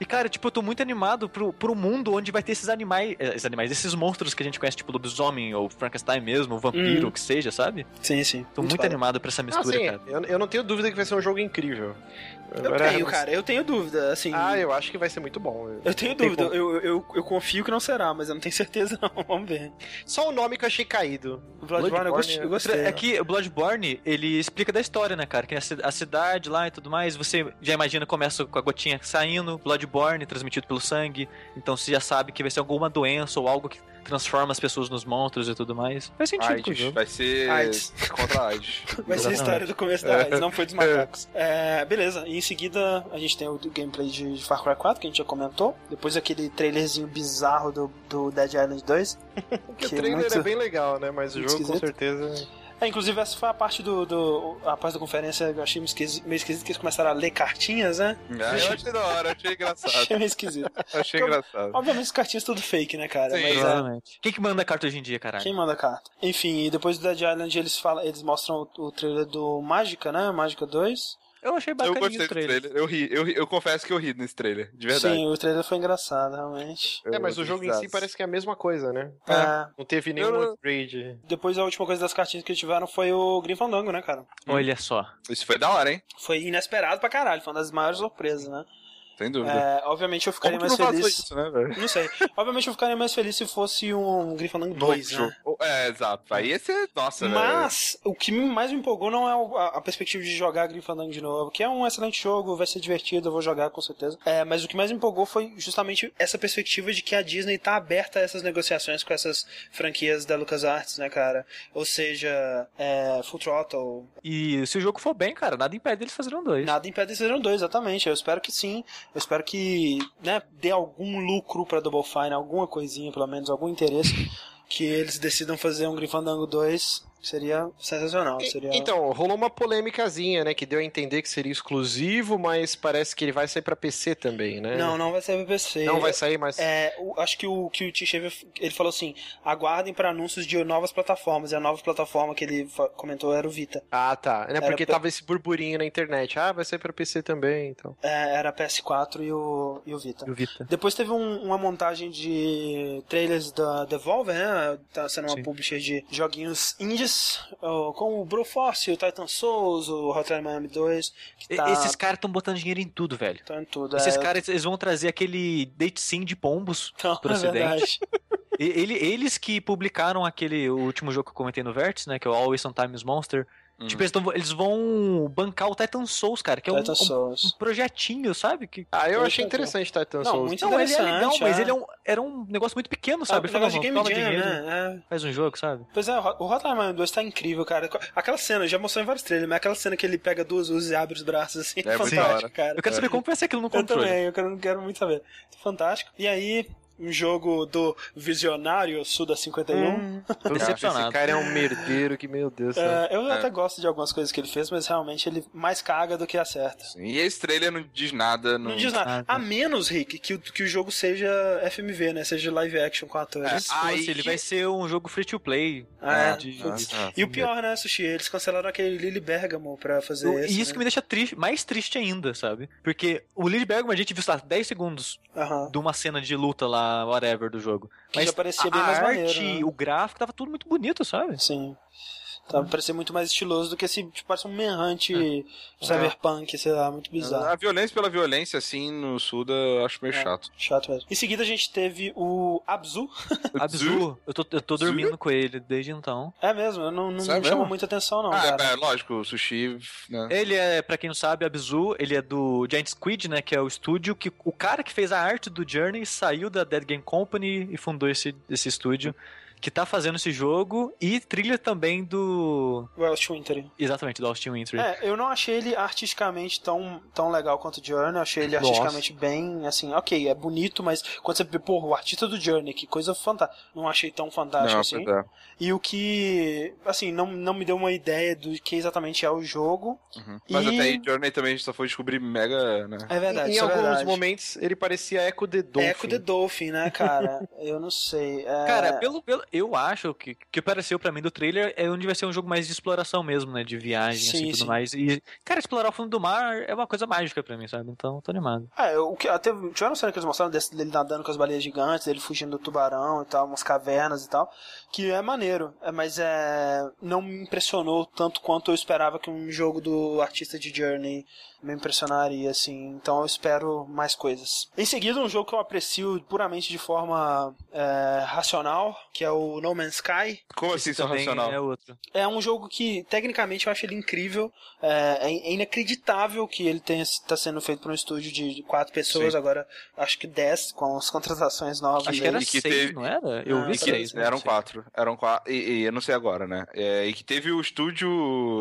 E, cara, tipo, eu tô muito animado pro, pro mundo onde vai ter esses animais, eh, esses animais, esses monstros que a gente conhece, tipo lobisomem, ou Frankenstein mesmo, ou vampiro, Hum. o que seja, sabe? Sim, sim. Tô muito, foda. animado pra essa Ah, mistura, sim, cara. eu, eu não tenho dúvida que vai ser um jogo incrível. Eu Agora- tenho, cara. Eu tenho dúvida, assim. Ah, eu acho que vai ser muito bom. Eu tenho Tem dúvida, eu, eu, eu confio que não será, mas eu não tenho <laughs> certeza não, vamos ver. Só o nome que eu achei caído. O Bloodborne, eu, gostei, eu gostei. É que o Bloodborne, ele explica da história, né, cara? Que a cidade lá e tudo mais, você já imagina, começa com a gotinha saindo, Bloodborne, transmitido pelo sangue, então você já sabe que vai ser alguma doença ou algo que transforma as pessoas nos monstros e tudo mais. Faz sentido com o AIDS. jogo. Vai ser AIDS. contra a AIDS. <laughs> Vai ser a história do começo da AIDS, não foi dos macacos. É, beleza, e em seguida a gente tem o gameplay de Far Cry 4, que a gente já comentou. Depois aquele trailerzinho bizarro do, do Dead Island 2. Porque <laughs> Que o é trailer muito- é bem legal, né? Mas o jogo com esquisito. certeza. É, inclusive essa foi a parte do, do a parte da conferência que eu achei meio esquisito, meio esquisito que eles começaram a ler cartinhas, né? Ah, eu achei da hora, achei engraçado. <laughs> Achei meio esquisito. Achei Como- engraçado. Obviamente as cartinhas tudo fake, né, cara? Sim. Mas é, Provavelmente. Quem que manda carta hoje em dia, caralho? Quem manda a carta? Enfim, e depois do Dead Island eles, falam, eles mostram o, o trailer do Mágica, né? Mágica 2. Eu achei Eu bacaninho gostei o do trailer. trailer. Eu ri, eu ri, eu confesso que eu ri nesse trailer, de verdade. Sim, o trailer foi engraçado, realmente. Eu É, mas o jogo em si parece que é a mesma coisa, né? É, Não teve nenhum Eu- upgrade. depois a última coisa das cartinhas que eles tiveram foi o Grim Fandango, né, cara? Olha só. Isso foi da hora, hein? Foi inesperado pra caralho, foi uma das maiores surpresas, né? Sem dúvida. É, obviamente eu ficaria mais não feliz. isso, né, velho? Não sei. Obviamente eu ficaria mais feliz se fosse um Grim Fandango 2, né? É, exato. Aí esse é. Nossa, velho. Mas o que mais me empolgou não é a, a perspectiva de jogar Grim Fandango de novo, que é um excelente jogo, vai ser divertido, eu vou jogar com certeza. É, mas o que mais me empolgou foi justamente essa perspectiva de que a Disney tá aberta a essas negociações com essas franquias da LucasArts, né, cara? Ou seja, é, Full Throttle, E se o jogo for bem, cara, nada impede eles fazerem um dois. Nada impede eles serem dois, exatamente. Eu espero que sim. Eu espero que né, dê algum lucro pra Double Fine, alguma coisinha, pelo menos, algum interesse. que eles decidam fazer um Grifandango 2. Seria sensacional. Seria... Então, rolou uma polêmicazinha, né? Que deu a entender que seria exclusivo, mas parece que ele vai sair pra PC também, né? Não, não vai ser pra PC. Não vai sair, mas. É, o- acho que o que o T. Shaver, ele falou assim: aguardem para anúncios de novas plataformas. E a nova plataforma que ele comentou era o Vita. Ah, tá. É porque pra- tava esse burburinho na internet. Ah, vai sair pra PC também, então. É, era a PS4 e o, e o Vita. E o Vita. Depois teve um- uma montagem de trailers da Devolver, né? Tá sendo uma Sim. publisher de joguinhos indies, ó, como o Broforce, o Titan Souls, o Hotline Miami 2, que E- tá, Esses caras estão botando dinheiro em tudo, velho. tá em tudo. Esses é, caras, eles vão trazer aquele date sim de pombos <laughs> então, pro é ocidente. ele- eles que publicaram aquele último jogo que eu comentei no Vértice, né? Que é o Always Sometimes Monster. Uhum. Tipo, eles, tão, eles, vão bancar o Titan Souls, cara, que é um, um, um, projetinho, sabe? Que... Ah, eu achei interessante Titan não, Souls. Muito não, ele é legal, é. mas ele é um, era um negócio muito pequeno, sabe? Ah, negócio de Game Jam, né? É. Faz um jogo, sabe? Pois é, o Hotline 2 tá incrível, cara. Aquela cena, já mostrou em vários trailers, mas aquela cena que ele pega duas luzes e abre os braços, assim, é fantástico, cara. Eu quero saber como vai ser aquilo no controle. Eu também, eu quero, quero muito saber. Fantástico. E aí, um jogo do visionário Suda 51. Hum, <laughs> decepcionado. Esse cara é um merdeiro que, meu Deus é, Eu é. até gosto de algumas coisas que ele fez, mas realmente ele mais caga do que acerta. Sim, e esse trailer não diz nada. Não, não diz nada. Ah, a menos, Rick, que, que o jogo seja FMV, né? Seja live action com atores. É, aí ele vai ser um jogo free to play. É, de... ah, e o pior, né, Sushi? Eles cancelaram aquele Lily Bergamo pra fazer o, esse, E isso né? que me deixa triste, mais triste ainda, sabe? Porque o Lily Bergamo a gente viu, lá, 10 segundos uh -huh. de uma cena de luta lá, whatever, do jogo jogo. Que Mas já parecia bem mais arte, maneiro. Né? O gráfico tava tudo muito bonito, sabe? Sim. Tá, parecia muito mais estiloso do que esse, tipo, parece um merrante é. cyberpunk, sei lá, muito bizarro. A violência pela violência, assim, no Suda, eu acho meio é, chato. Chato mesmo. Em seguida a gente teve o Abzu. <laughs> Abzu? Eu tô, eu tô dormindo com ele desde então. É mesmo, eu não, não me chamou muita atenção, não, ah, É, lógico, o Sushi... Né? Ele é, pra quem não sabe, Abzu, ele é do Giant Squid, né, que é o estúdio que o cara que fez a arte do Journey saiu da Dead Game Company e fundou esse, esse estúdio que tá fazendo esse jogo e trilha também do. Austin Winter. Exatamente, do Austin Winter. É, eu não achei ele artisticamente tão, tão legal quanto o Journey. Eu achei ele artisticamente Nossa. bem, assim, ok, é bonito, mas quando você vê, porra, o artista do Journey, que coisa fantástica. Não achei tão fantástico não, assim. É. E o que, assim, não, não me deu uma ideia do que exatamente é o jogo. Uhum. Mas e... até aí, Journey também a gente só foi descobrir mega, né? É verdade. Em, em é alguns verdade. momentos ele parecia Echo the Dolphin. Echo the Dolphin, né, cara? eu não sei. É... Cara, pelo, pelo, eu acho que que pareceu para mim do trailer é onde vai ser um jogo mais de exploração mesmo, né? De viagem sim, assim, tudo sim. mais. E, cara, explorar o fundo do mar é uma coisa mágica para mim, sabe? Então, tô animado. É, o que até tiveram cena que eles mostraram desse, dele nadando com as baleias gigantes, dele fugindo do tubarão e tal, umas cavernas e tal, que é maneiro, é, mas é não me impressionou tanto quanto eu esperava que um jogo do artista de Journey me impressionaria, assim. Então eu espero mais coisas. Em seguida, um jogo que eu aprecio puramente de forma é, racional, que é o No Man's Sky. Como assim, só racional? É, outro. é um jogo que, tecnicamente, eu acho ele incrível. É, é inacreditável que ele tenha está sendo feito por um estúdio de quatro pessoas, Sim. agora acho que dez, com as contratações novas. Acho que era seis, teve... não era? Eu ah, vi que seis, eram quatro. Eram quatro. E, e, eu não sei agora, né? É, e que teve o estúdio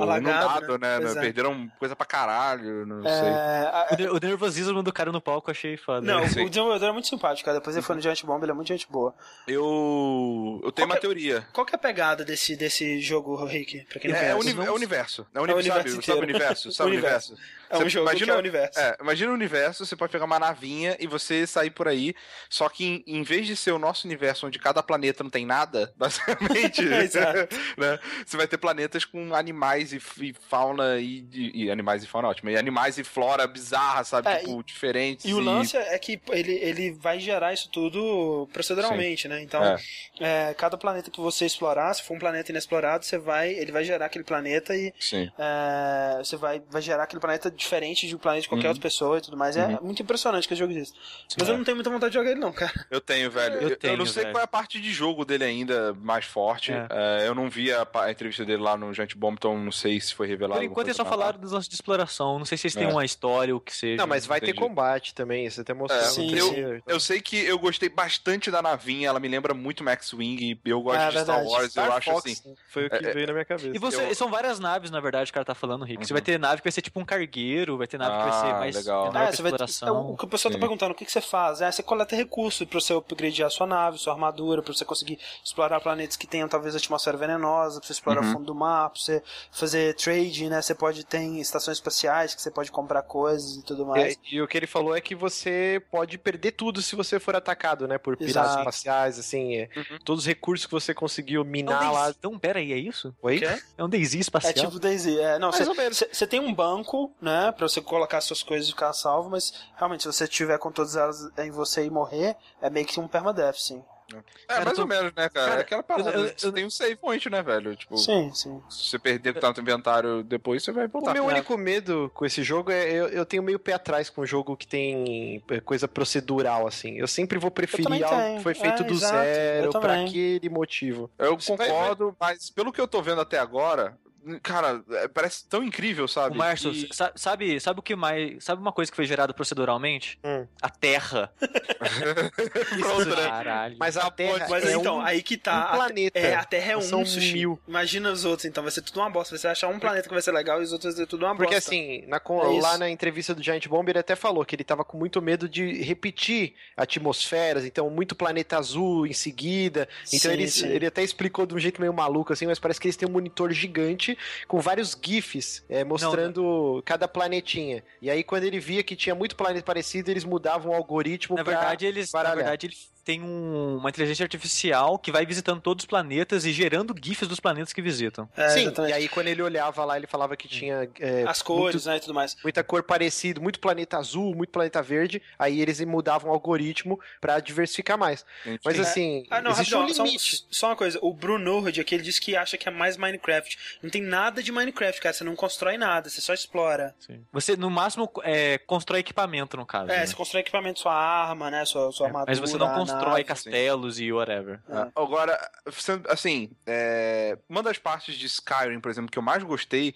Alagado, inundado, né? né? Perderam coisa pra caralho não é... sei. O, nervosismo do cara no palco eu achei foda. Não, o desenvolvedor é muito simpático, cara. Depois ele foi no Giant Bomb, ele é muito gente boa. Eu. Eu tenho qual uma é, teoria. Qual que é a pegada desse, desse jogo, Rick? Pra quem não é, conhece. É, é o universo. É o universo. É o universo. Sabe, sabe o universo? Sabe o universo? É um jogo imagina, que é o universo. É, imagina o universo, você pode pegar uma navinha e você sair por aí, só que em, em vez de ser o nosso universo onde cada planeta não tem nada, <laughs> basicamente, <laughs> <laughs> né, você vai ter planetas com animais e, e fauna e, e, e, animais e fauna ótimo, e animais e flora bizarra, sabe, é, tipo, diferentes. E, o lance é que ele, ele vai gerar isso tudo proceduralmente, Sim. né? Então, é. é. cada planeta que você explorar, se for um planeta inexplorado, você vai, ele vai gerar aquele planeta e é, você vai, vai gerar aquele planeta diferente de um planeta de qualquer uhum. outra pessoa e tudo mais. É uhum. muito impressionante que esse jogo existe. Mas é. eu não tenho muita vontade de jogar ele, não, cara. Eu tenho, velho. Eu, eu, tenho, eu não sei velho. qual é a parte de jogo dele ainda mais forte. É. É, eu não vi a, a, entrevista dele lá no Giant Bomb, então não sei se foi revelado. Por enquanto eles só falaram dos lances de exploração. Não sei se eles têm é. uma história ou o que seja. Não, mas vai Entendi. ter combate também. Você até mostrou. É, Sim, eu, eu sei que eu gostei bastante da navinha. Ela me lembra muito Max Wing. Eu gosto é, de Star Wars. Star eu Fox, acho assim. Foi o que veio na minha cabeça. E você, eu... são várias naves, na verdade, que o cara tá falando, Rick. Uhum. Você vai ter nave que vai ser tipo um cargueiro, vai ter nave ah, que vai ser ah, mais legal. É, exploração. Vai, o que o pessoal tá Sim. tá perguntando, o que, que você faz? É, você coleta recursos para você upgradear a sua nave, sua armadura, para você conseguir explorar planetas que tenham talvez atmosfera venenosa, para você explorar uhum. o fundo do mar, pra você fazer trade, né? Você pode ter estações espaciais que você pode comprar coisas e tudo mais. E, e o que ele falou é que você pode perder tudo se você for atacado, né? Por piratas Exato. espaciais, assim. É, uhum. Todos os recursos que você conseguiu minar é um lá. Então, pera aí, é isso? Oi? É um Daisy espacial? É tipo Daisy. É, não, você tem um banco, né? Pra você colocar suas coisas e ficar salvo, mas realmente, se você tiver com todas elas em você e morrer, é meio que um permadeath, sim. É, cara, mais tô... ou menos, né, cara? cara é aquela parada. Eu, eu, você eu... tem um save point, né, velho? Tipo, sim, sim. Se você perder o que tá no inventário depois, você vai voltar. O meu único medo com esse jogo é eu, eu tenho meio pé atrás com um jogo que tem é, coisa procedural, assim. Eu sempre vou preferir algo que foi feito é, do exato. zero, pra aquele motivo. Eu concordo, mas pelo que eu tô vendo até agora, cara, é, parece tão incrível, sabe? O Márcio, E- sa- sabe, sabe o que mais. Sabe uma coisa que foi gerada proceduralmente? Hum. A Terra. <laughs> Pronto, né? Caralho. Mas a Terra Mas é então, um, aí que tá. um a- planeta. É, a Terra é um São sushi. mil. Imagina os outros, então vai ser tudo uma bosta. Você vai achar um planeta que vai ser legal e os outros vai ser tudo uma Porque bosta. assim, na É isso. lá na entrevista do Giant Bomb, ele até falou que ele tava com muito medo de repetir atmosferas, então muito planeta azul em seguida. Então Sim, ele, sim. ele até explicou de um jeito meio maluco, assim, mas parece que eles têm um monitor gigante com vários GIFs é, mostrando cada planetinha. E aí, quando ele via que tinha muito planeta parecido, eles mudavam o algoritmo Na verdade, eles, na baralhar. verdade, eles têm um- uma inteligência artificial que vai visitando todos os planetas e gerando GIFs dos planetas que visitam. É, Sim, exatamente. e aí quando ele olhava lá, ele falava que tinha é, As cores, muito- né, e tudo mais. muita cor parecida, muito planeta azul, muito planeta verde, aí eles mudavam o algoritmo pra diversificar mais. Mas Sim. assim, Ah, não, existe um rapidão, só, limite. só uma coisa. O Bruno Nord aqui, ele disse que acha que é mais Minecraft. Não tem nada de Minecraft, cara. Você não constrói nada, você só explora. Você, no máximo, é, constrói equipamento, no caso. É, né? você constrói equipamento, sua arma, né, sua, sua É, armadura. Mas você não a constrói nave. castelos e whatever. Ah, Agora, assim, é, uma das partes de Skyrim, por exemplo, que eu mais gostei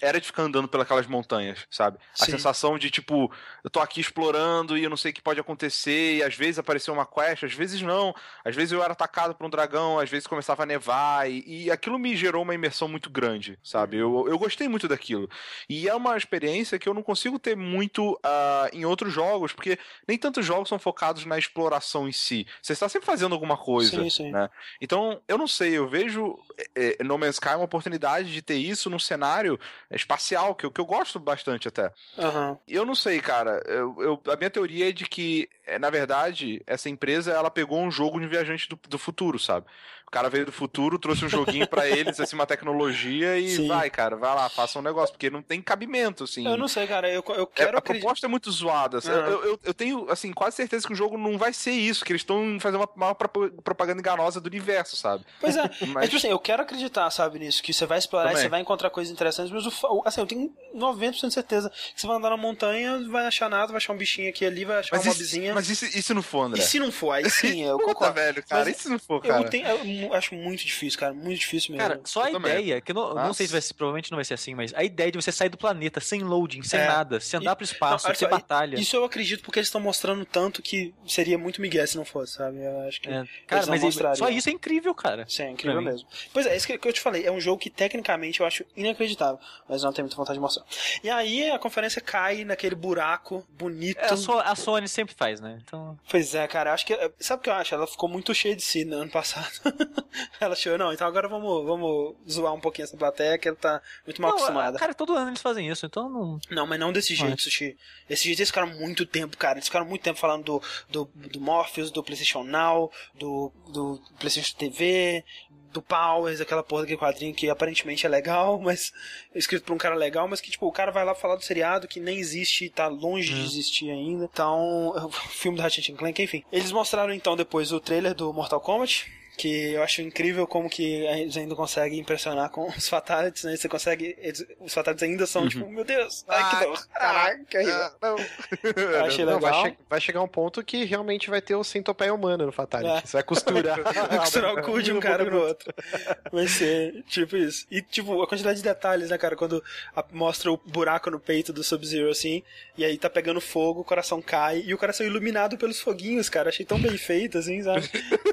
era de ficar andando pelas montanhas, sabe? A Sim. sensação de, tipo, eu tô aqui explorando e eu não sei o que pode acontecer, e às vezes apareceu uma quest, às vezes não. Às vezes eu era atacado por um dragão, às vezes começava a nevar, e, e aquilo me gerou uma imersão muito grande, sabe? Eu, eu gostei muito daquilo. E é uma experiência que eu não consigo ter muito ah, em outros jogos, porque nem tantos jogos são focados na exploração em si. Você está sempre fazendo alguma coisa. Sim, sim. né? Então, eu não sei, eu vejo é, é, No Man's Sky uma oportunidade de ter isso num cenário espacial, que, eu- que eu gosto bastante até. Aham. Eu não sei, cara. Eu, eu- a minha teoria é de que, é, na verdade, essa empresa ela pegou um jogo de viajante do, do futuro, sabe? O cara veio do futuro, trouxe um joguinho pra eles, assim, uma tecnologia e Sim. vai, cara, vai lá, faça um negócio, porque não tem cabimento, assim. Eu não sei, cara. Eu, eu É, quero a acreditar. proposta é muito zoada. assim. Aham. Eu, eu, eu tenho, assim, quase certeza que o jogo não vai ser isso, que eles estão fazendo uma maior propaganda enganosa do universo, sabe? Pois é, Mas- <laughs> mas tipo assim, eu quero acreditar, sabe, nisso, que você vai explorar e Também. você vai encontrar coisas interessantes, mas o assim, eu tenho 90% de certeza que você vai andar na montanha, vai achar nada, vai achar um bichinho aqui e ali, vai achar Mas, uma isso, mobzinha. mas isso, isso não for, André? E se não for, aí sim, eu <laughs> Puta, concordo. velho, cara, Mas e se não for, cara? Eu, tenho, eu mu- acho muito difícil, cara, muito difícil mesmo. Cara, só a Eu também. ideia, que eu não, não sei se vai ser, provavelmente não vai ser assim, mas a ideia de você sair do planeta sem loading, sem É. nada, se andar E- pro espaço, não, só, batalha. Isso eu acredito porque eles estão mostrando tanto que seria muito migué se não fosse, sabe? Eu acho que. É, cara, mas só isso é incrível, cara. Sim, é incrível mesmo. Pois é, isso que que eu te falei. É um jogo que tecnicamente eu acho inacreditável, mas não tenho muita vontade de mostrar. E aí a conferência cai naquele buraco bonito. É, a, So- a Sony sempre faz, né? Então, Pois é, cara, acho que. Sabe o que eu acho? Ela ficou muito cheia de si no ano passado. <laughs> <laughs> ela achou, não, então agora vamos, vamos zoar um pouquinho essa plateia que ela tá muito mal Não, acostumada. Cara, todo ano eles fazem isso, então não. Não, mas não desse jeito, Mas- Sushi. Desse jeito eles ficaram muito tempo, cara. Eles ficaram muito tempo falando do, do, do Morpheus, do PlayStation Now, do, do PlayStation TV, do Powers, aquela porra daquele quadrinho que aparentemente é legal, <laughs> mas é escrito por um cara legal, mas que tipo, o cara vai lá falar do seriado que nem existe, tá longe de existir ainda. Então, <laughs> o filme do Ratchet Clank, enfim. Eles mostraram então depois o trailer do Mortal Kombat. Que eu acho incrível como que eles ainda conseguem impressionar com os fatalities, né? Você consegue. eles- os fatalities ainda são, tipo, meu Deus, ai que dor. Caraca, que. Ah, não. Eu achei Não, vai, legal. che- vai chegar um ponto que realmente vai ter o centopeia humana no Fatality. É. Você vai costurar. <laughs> Vou costurar o cu de um cara no outro. Vai ser tipo isso. E tipo, a quantidade de detalhes, né, cara? Quando a- mostra o buraco no peito do Sub-Zero assim, e aí tá pegando fogo, o coração cai, e o coração é iluminado pelos foguinhos, cara. Achei tão bem feito, assim, sabe?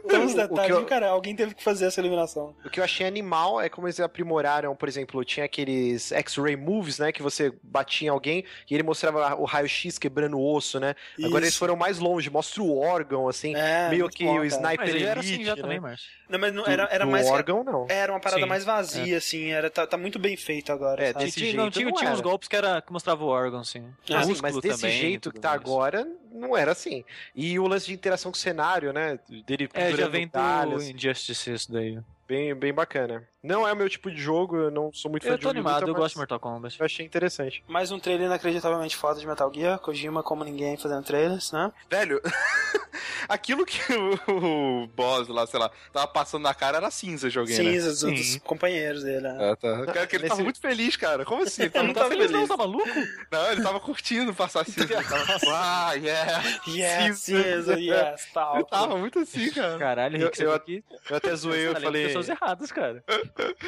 Então os O- o que detalhes, eu- cara, alguém teve que fazer essa iluminação. O que eu achei animal é como eles aprimoraram, por exemplo, tinha aqueles X-ray moves, né? Que você batia em alguém e ele mostrava o raio-x quebrando o osso, né? Agora eles Isso. foram mais longe, mostra o órgão, assim, É, meio que bom, o sniper Mas ele era elite, assim já né? também, Márcio. Não, mas não, Do- era, era do mais. órgão, não. Era uma parada Sim, mais vazia, assim, era, tá, tá muito bem feito agora. É, desse Tinha, não, jeito tinha, não tinha uns era. golpes que, era, que mostrava o órgão, sim. Ah, Sim, Músculo mas desse também, jeito que tá mais. agora, não era assim. E o lance de interação com o cenário, né? Dele É, já vem do Injustice isso daí. bem, bem bacana. Não é o meu tipo de jogo, eu não sou muito fã Eu de tô jogo de animado, luta, eu gosto de Mortal Kombat. Eu achei interessante. Mais um trailer inacreditavelmente foda de Metal Gear. Kojima como ninguém fazendo trailers, né? Velho, <laughs> aquilo que o, o boss lá, sei lá, tava passando na cara era cinza, joguei, né? Cinzas dos companheiros dele. né? É, tá. Cara, que ele tava Nesse- muito feliz, cara. Como assim? <laughs> Ele tava, Não não tá feliz, Não, tá maluco? Não, ele tava curtindo passar cinza. Ele tava, <laughs> ah, yeah. Yes, Cinza. cinza, yes, tal. Ele tava muito assim, cara. Caralho, Eu- Rick, eu- tá aqui. Eu até zoei, eu falei. pessoas erradas, cara.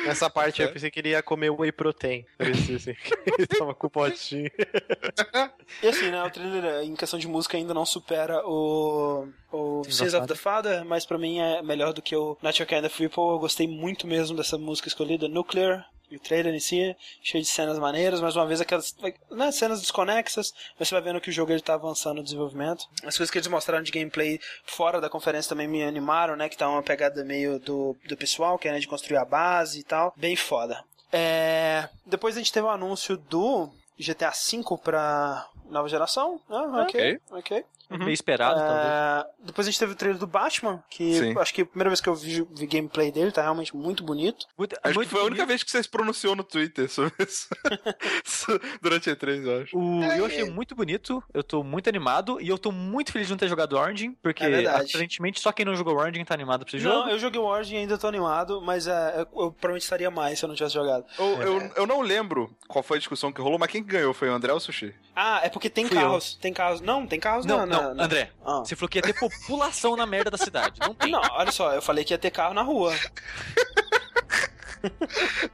Nessa parte eu pensei que ele ia comer whey protein. Parecia assim. ele <laughs> tava com o potinho. <laughs> E assim, né, o trailer em questão de música ainda não supera o, o Sins of the Father, mas pra mim é melhor do que o Your Kind of People. Eu gostei muito mesmo dessa música escolhida, Nuclear. E o trailer em si, cheio de cenas maneiras, mais uma vez aquelas né, cenas desconexas, mas você vai vendo que o jogo ele tá avançando no desenvolvimento. As coisas que eles mostraram de gameplay fora da conferência também me animaram, né? Que tá uma pegada meio do, do pessoal, que é né, de construir a base e tal. Bem foda. É, depois a gente teve o anúncio do GTA V pra nova geração. Ah, ok, ok. Meio esperado, talvez. É, depois a gente teve o trailer do Batman, que Sim. acho que a primeira vez que eu vi, vi gameplay dele, tá realmente muito bonito. Muito, Acho muito que foi a única bonito. vez que você se pronunciou no Twitter sobre isso. <laughs> Durante a E3, eu acho. O, É, eu achei muito bonito, eu tô muito animado e eu tô muito feliz de não ter jogado Origin, porque É aparentemente só quem não jogou Origin tá animado pra esse Não, jogo. eu joguei o Origin e ainda tô animado, mas é, eu, eu provavelmente estaria mais se eu não tivesse jogado. Eu, eu, eu não lembro qual foi a discussão que rolou, mas quem ganhou foi o André ou o Sushi? Ah, é porque tem Fui eu. carros. Tem carros. Não, tem carros Não, na, não, na- André, Ah. você falou que ia ter população na merda da cidade. Não tem. Não, olha só, eu falei que ia ter carro na rua.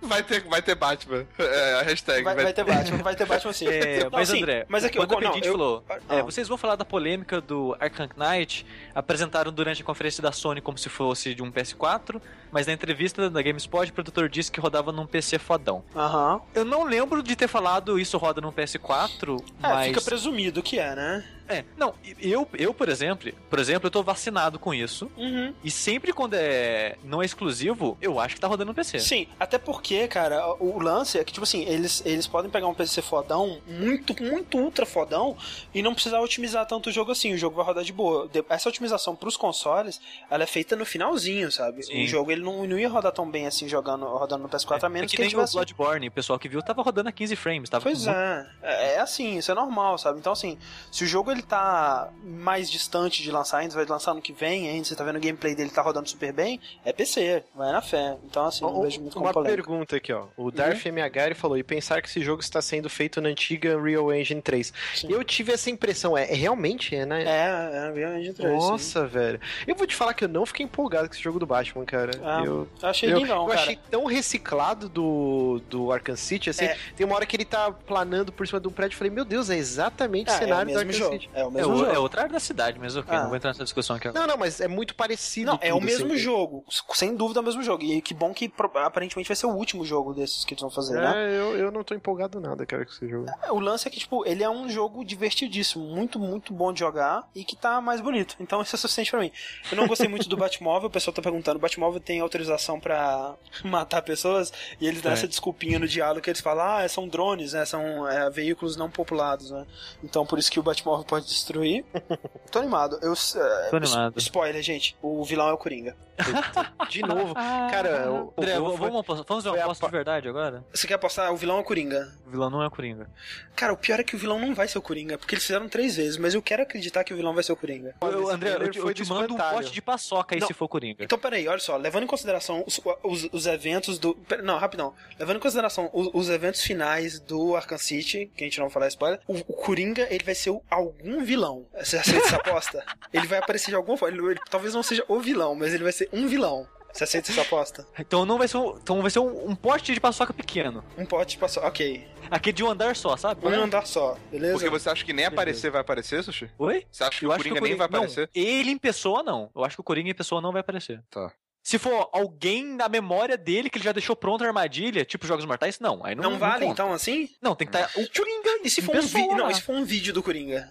Vai ter, vai ter Batman. É, a hashtag. Vai, vai ter Batman, vai ter Batman sim. É, Não, mas sim, André, mas aqui, quando eu, o não, Pedinte eu, falou, Ah. é, vocês vão falar da polêmica do Arkham Knight, apresentaram durante a conferência da Sony como se fosse de um PS4, mas na entrevista da GameSpot o produtor disse que rodava num PC fodão. Aham. Eu não lembro de ter falado isso roda num PS4, É, mas... fica presumido que é, né? É, não, eu, eu por exemplo, por exemplo, eu tô vacinado com isso, Uhum. e sempre quando é não é exclusivo, eu acho que tá rodando no PC. Sim, até porque, cara, o lance é que, tipo assim, eles, eles podem pegar um PC fodão, muito, muito ultra fodão, e não precisar otimizar tanto o jogo assim. O jogo vai rodar de boa. Essa otimização pros consoles, ela é feita no finalzinho, sabe? Sim. O jogo ele não, não ia rodar tão bem assim jogando, rodando no PS4, a É menos que que, nem ele o tivesse. Bloodborne, o pessoal que viu tava rodando a 15 frames, tava Pois muito- é. é, é assim, isso é normal, sabe? Então, assim, se o jogo ele tá mais distante de lançar ainda, vai lançar no que vem ainda, você tá vendo o gameplay dele tá rodando super bem, é PC, vai na fé. Então, assim, não Um- vejo muito Uma polêmica. pergunta aqui, ó. O Darth MH ele falou: e pensar que esse jogo está sendo feito na antiga Unreal Engine 3. Sim. Eu tive essa impressão, é, é realmente, é, né? É, é Unreal Engine 3. sim. Nossa, velho. Eu vou te falar que eu não fiquei empolgado com esse jogo do Batman, cara. Ah, eu Eu achei eu, lindão, eu cara. achei tão reciclado do, do Arkham City, assim. É. Tem uma hora que ele tá planando por cima de um prédio. Eu falei, meu Deus, é exatamente Ah, o é o cenário do Arkham jogo. City. É o É, mesmo o- jogo. é outra área da cidade, mas ok, Ah. não vou entrar nessa discussão aqui agora. Não, não, mas é muito parecido. Não, é o mesmo assim. jogo. Sem dúvida é o mesmo jogo. E que bom que aparentemente vai ser o último jogo desses que eles vão fazer, né? É, eu, eu não tô empolgado nada, cara, com esse jogo. O lance é que, tipo, ele é um jogo divertidíssimo, muito, muito bom de jogar e que tá mais bonito. Então isso é suficiente pra mim. Eu não gostei muito do Batmóvel, o pessoal tá perguntando, o Batmóvel tem autorização pra <laughs> matar pessoas? E eles dão É. essa desculpinha no diálogo que eles falam, ah, são drones, né? São é, veículos não populados, né? Então por isso que o Batmóvel pode destruir. <laughs> Tô animado. Eu, é, Tô animado. Spoiler, gente. O vilão é o Coringa. De novo. Cara, o, André, o, vamos, foi- vamos, vamos fazer uma a aposta de verdade agora? Você quer apostar? O vilão é o Coringa. O vilão não é o Coringa. Cara, o pior é que o vilão não vai ser o Coringa, porque eles fizeram três vezes, mas eu quero acreditar que o vilão vai ser o Coringa. Eu, André, eu, trailer te- foi eu te do mando um pote de paçoca aí Não. se for Coringa. Então, peraí, olha só, levando em consideração os, os, os eventos do. pera- Não, rapidão. Levando em consideração os, os eventos finais do Arkham City, que a gente não vai falar spoiler, o, o Coringa, ele vai ser o- algum vilão. Você aceita essa aposta? <laughs> ele vai aparecer de alguma forma. Ele, ele talvez não seja o vilão, mas ele vai ser um vilão. Você aceita essa aposta? <laughs> Então não vai ser um, então vai ser um, um pote de paçoca pequeno. Um pote passou. Ok. Aquele de um andar só, sabe? Um andar só, beleza? Porque você acha que nem aparecer vai aparecer, Sushi? Oi? Você acha que Eu o acho que Coringa o nem vai Coringa- aparecer? Não, ele em pessoa não. Eu acho que o Coringa em pessoa não vai aparecer. Tá. Se for alguém na memória dele que ele já deixou pronta a armadilha, tipo Jogos Mortais, não. Aí não, Não, vale, conta. então, assim? Não, tem que estar o Coringa E se for um vídeo. Não, e se for um vídeo do Coringa?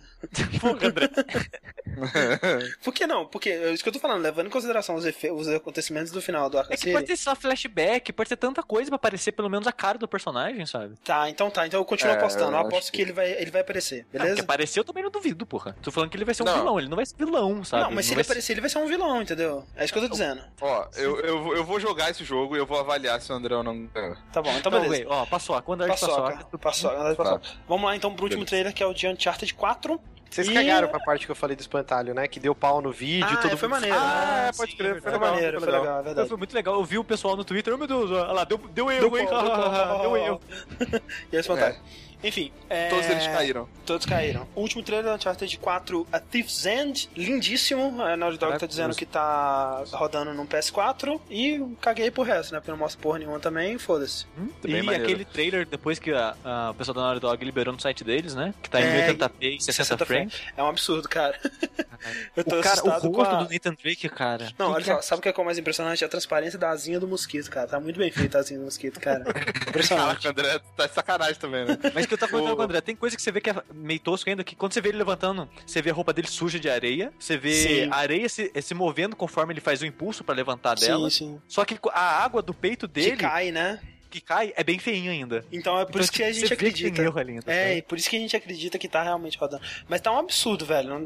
Porra, André. <laughs> Por que não? Porque é isso que eu tô falando, levando em consideração os, os acontecimentos do final do Arkham É que City. pode ter só flashback, pode ter tanta coisa pra aparecer pelo menos a cara do personagem, sabe? Tá, então tá. Então eu continuo É, apostando. Eu eu aposto que... que- ele vai, ele vai aparecer, Não, beleza? aparecer eu também não duvido, porra. Tô falando que ele vai ser um Não. vilão, ele não vai ser vilão, sabe? Não, mas se ele vai ser- aparecer, ele vai ser um vilão, entendeu? É isso que eu tô dizendo. Ó, eu, eu, vou- eu vou jogar esse jogo e eu vou avaliar se o André ou não. Tá bom, então Não, beleza. wait, ó, paçoca, o andar de Paçoca, andar de paçoca. Vamos lá então pro último Beleza. trailer que é o de Uncharted 4. Vocês E- cagaram pra parte que eu falei do espantalho, né? Que deu pau no vídeo Ah, e todo é, foi mundo- maneiro. Ah, né? pode crer, Foi, foi legal, maneiro, foi foi legal. legal, é verdade. Foi muito legal. Eu vi o pessoal no Twitter, oh meu Deus, olha lá, deu, deu erro, Deu hein? pau, deu pau. <laughs> deu erro. <laughs> E aí, fantástico. Enfim, é... Todos eles caíram. Todos caíram. O último trailer do Uncharted 4, A Thief's End, lindíssimo. A Naughty Dog tá dizendo que tá rodando no PS4 e caguei pro resto, né? Porque não mostra porra nenhuma também, foda-se. Hum, Bem E maneiro. aquele trailer, depois que a, a o pessoal da Naughty Dog liberou no site deles, né? Que tá em É, 1080p e 60, 60 frames. É um absurdo, cara. <laughs> Eu tô O, cara, o assustado rosto com a... do Nathan Drake, cara. Não, Que olha que é- só, sabe o que é o mais impressionante? A transparência da asinha do mosquito, cara. Tá muito bem feita a asinha do mosquito, cara. <laughs> Impressionante. Caraca, o André tá de sacanagem também, né? Mas que eu tava comentando com o André, tem coisa que você vê que é meio tosco ainda, que quando você vê ele levantando, você vê a roupa dele suja de areia, você vê Sim. a areia se, se movendo conforme ele faz o impulso pra levantar dela. Sim, sim. Só que a água do peito dele, Que cai, né? Que cai, é bem feinho ainda. Então é por Então, isso que a você gente que acredita. tem erro ali ainda, É, sabe? e por isso que a gente acredita que tá realmente rodando. Mas tá um absurdo, velho.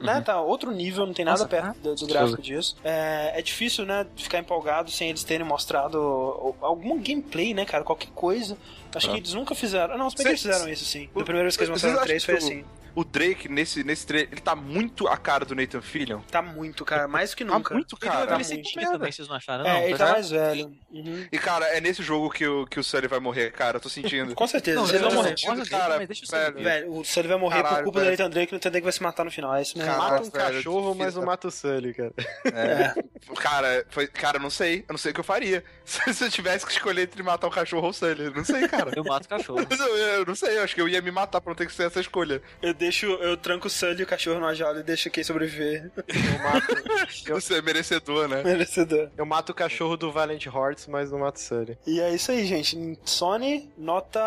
Né, Tá outro nível, não tem nada Uhum. Nossa, perto do, do gráfico disso. É, é difícil, né, ficar empolgado sem eles terem mostrado o- algum gameplay, né, cara? Qualquer coisa. Acho que Ah. eles nunca fizeram. Não, se bem que eles fizeram isso, sim. Da primeira vez que eles mostraram acham três foi que o- assim. O Drake, nesse, nesse trailer, ele tá muito a cara do Nathan Fillion. Tá muito, cara. Mais do que Tá nunca. muito, Ele cara. vai muito envelhecer merda. também, vocês não acharam, É, não? ele Tá tá mais velho. Uhum. E, cara, é nesse jogo que o, que o Sully vai morrer, cara. Eu tô sentindo. <laughs> Com certeza. Não, Ele ele vai morrer. morre, morre, cara, mas deixa eu velho. Velho, o Sully vai morrer por Caralho, culpa do velho. Nathan Drake o Nathan Drake vai se matar no final. É isso mesmo. Cara, Mata um velho, cachorro, difícil, mas não tá? mata o Sully, cara. É. Cara, foi, cara, eu não sei. Eu não sei o que eu faria. <laughs> Se, eu tivesse que escolher entre matar um cachorro ou o Sully. Eu não sei, cara. Eu mato o cachorro. Eu, <laughs> eu não sei, eu acho que eu ia me matar pra não ter que ser essa escolha. Eu deixo, eu tranco o Sully e o cachorro numa jaula e deixo quem sobreviver. Eu mato, <laughs> Você é merecedor, né? Merecedor. eu mato o cachorro do Valiant Hearts, mas não mato o Sully. E é isso aí, gente. Sony, nota.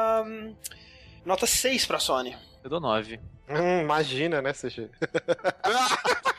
Nota 6 pra Sony. Eu dou 9. Hum, imagina, né, CG? <laughs>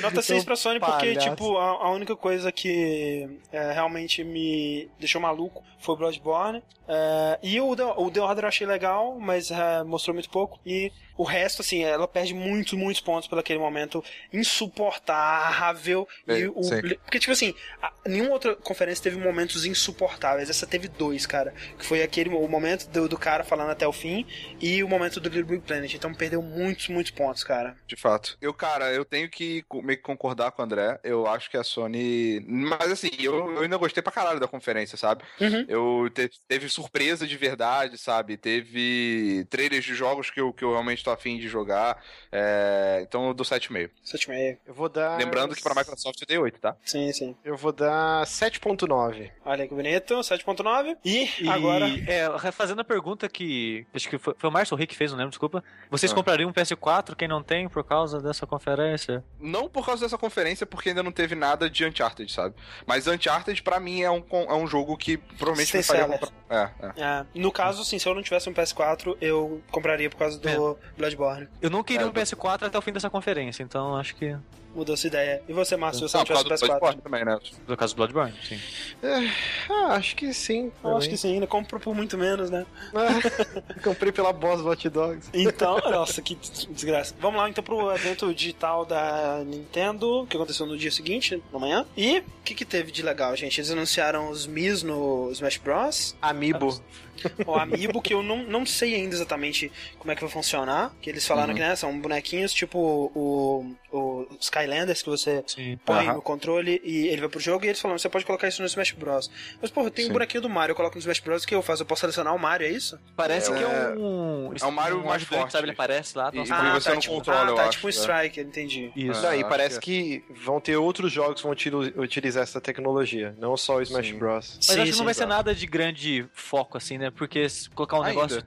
Nota 6 pra Sony porque, palhaço. tipo, a, a única coisa que é, realmente me deixou maluco foi o Bloodborne. É, e o The, o The Order eu achei legal, mas é, mostrou muito pouco. E o resto, assim, ela perde muitos, muitos pontos por aquele momento insuportável. É, e o, porque, tipo assim, a, nenhuma outra conferência teve momentos insuportáveis. Essa teve dois, cara. Que foi aquele o momento do, do cara falando até o fim e o momento do Little Big Planet. Então perdeu muitos, muitos pontos, cara. De fato. Eu, cara, eu tenho que meio que concordar com o André. Eu acho que a Sony. Mas assim, eu, eu ainda gostei pra caralho da conferência, sabe? Uhum. Eu te- teve surpresa de verdade, sabe? Teve trailers de jogos que eu, que eu realmente tô afim de jogar. É, Então eu dou 7,5. 7,5. Eu vou dar. Lembrando que pra Microsoft eu dei 8, tá? Sim, sim. Eu vou dar 7.9. Olha que bonito, 7.9. E, E, agora. É, fazendo a pergunta que. Acho que foi, foi o Márcio Rick que fez, não lembro, desculpa. Vocês Ah. comprariam um PS4, quem não tem, por causa dessa conferência? Não por causa dessa conferência, porque ainda não teve nada de Uncharted, sabe? Mas Uncharted, pra mim, é um, é um jogo que provavelmente me faria comprar. É, é. É, no caso, assim, se eu não tivesse um PS4, eu compraria por causa do. Bloodborne. Eu não queria É, um PS4 até o fim dessa conferência, então acho que. Mudou sua ideia. E você, Márcio, se você Ah, não tivesse causa um do PS4? Bloodborne também, né? No caso do Bloodborne, sim. Ah, acho que sim. Eu acho que sim, ainda compro por muito menos, né? sim. <laughs> Comprei pela boss do Hot Dogs. Então, nossa, que desgraça. Vamos lá então pro evento digital da Nintendo, que aconteceu no dia seguinte, na manhã. E o que, que teve de legal, gente? Eles anunciaram os Mis no Smash Bros. Amiibo. O Amiibo, que eu não, não sei ainda exatamente como é que vai funcionar. Que eles falaram Uhum. que né, são bonequinhos tipo o, o Skylanders que você Sim. põe Aham. no controle e ele vai pro jogo e eles falaram, você pode colocar isso no Smash Bros. Mas, porra, tem um bonequinho do Mario, eu coloco no Smash Bros, o que eu faço? Eu posso selecionar o Mario, é isso? Parece É, que é um. é o Mario um mais forte. Sabe? Ele aparece lá. E- nossa, Ah, você não tipo, controla, ah, eu tá, acho, tipo um é. Striker, entendi. Isso. E acho parece que que vão ter outros jogos que vão util- utilizar essa tecnologia, não só o Smash Sim. Bros. Mas Sim, acho que não vai ser nada de grande foco, assim, né? Porque se colocar um Ainda. negócio.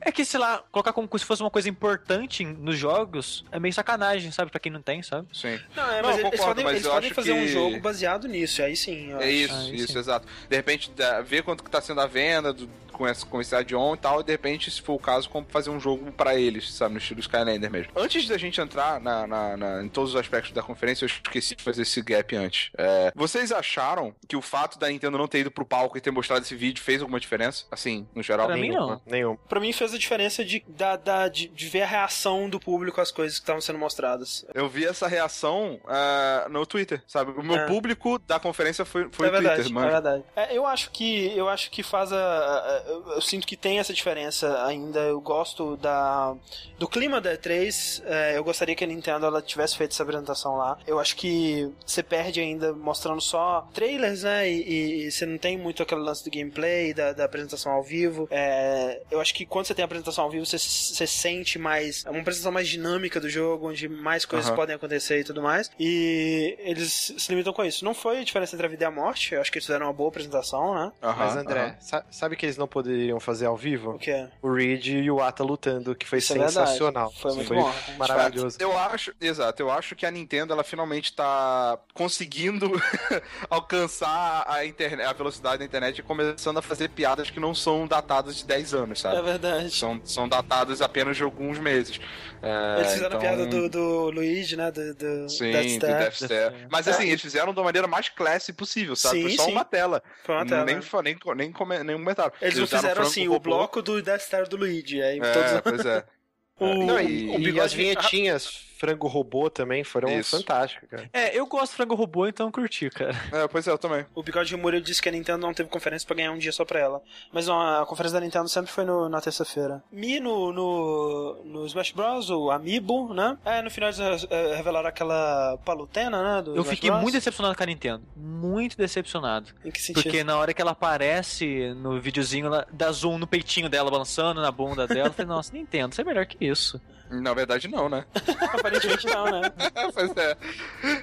É que, sei lá, colocar como se fosse uma coisa importante nos jogos é meio sacanagem, sabe? Pra quem não tem, sabe? Sim. Não, é, Não, mas eu eles concordo, podem, mas eles eu podem acho fazer um que- jogo baseado nisso, aí sim. eu É acho. isso, Ah, isso, sim. exato. De repente, ver quanto que tá sendo a venda do- com, esse, com esse add-on e tal, e de repente, se for o caso, como fazer um jogo pra eles, sabe, no estilo Skylander mesmo. Antes da gente entrar na, na- na- em todos os aspectos da conferência, eu esqueci de fazer esse gap antes. É, vocês acharam que o fato da Nintendo não ter ido pro palco e ter mostrado esse vídeo fez alguma diferença? Assim, no geral? Pra mim, Nenhuma. não. Nenhum. Pra mim fez a diferença de, da, da- de, de ver a reação do público às coisas que estavam sendo mostradas. Eu vi essa reação ah, no Twitter, sabe? O meu É. público da conferência foi, foi é o verdade, Twitter, é mano. verdade. É, eu acho que eu acho que faz a, a- eu, eu sinto que tem essa diferença ainda. Eu gosto da do clima da E3. É, eu gostaria que a Nintendo ela tivesse feito essa apresentação lá. Eu acho que você perde ainda mostrando só trailers, né? E, e você não tem muito aquele lance do gameplay, da, da apresentação ao vivo. É, eu acho que quando você tem a apresentação ao vivo, você, você sente mais. É uma apresentação mais dinâmica do jogo, onde mais coisas Aham. podem acontecer e tudo mais. E eles se limitam com isso. Não foi a diferença entre a vida e a morte. Eu acho que eles fizeram uma boa apresentação, né? Aham, Mas, André, aham. sa- sabe que eles não poderiam fazer ao O vivo? que é? O Reed e o Ata lutando, que foi Isso é sensacional. Foi muito bom. maravilhoso. Eu acho, exato, eu acho que a Nintendo ela finalmente tá conseguindo <laughs> alcançar a, internet, a velocidade da internet e começando a fazer piadas que não são datadas de 10 anos, É sabe? verdade. São, são datadas apenas de alguns meses. É, Eles fizeram então- a piada do, do Luigi, né? Do, do Sim, Death do Star. Death Star. Mas assim, eles fizeram da maneira mais classy possível, sabe? Sim, Foi só sim. uma tela. Foi uma tela. Nem, nem, nem, nem comentaram. Eles não fizeram assim, o bloco do Death Star do Luigi. Aí É, todos... pois é. <laughs> o, Não, e, o e as vinhetinhas frango robô também foram Isso. fantásticas, cara. É, eu gosto de frango robô, então eu curti, cara. É, pois é, eu também. O Bigode Rimura disse que a Nintendo não teve conferência pra ganhar um dia só pra ela. Mas não, a conferência da Nintendo sempre foi no- na terça-feira. Mi no, no, no Smash Bros, o Amiibo, né? É, no final eles eh, revelaram aquela palutena, né? Do Eu Smash fiquei Bros. muito decepcionado com a Nintendo. Muito decepcionado. Em que sentido? Porque na hora que ela aparece no videozinho, ela dá zoom no peitinho dela, balançando na bunda dela. Eu falei, <laughs> nossa, Nintendo, você é melhor que isso. Na verdade, não, né? <laughs> Aparentemente não, né? <laughs> pois é.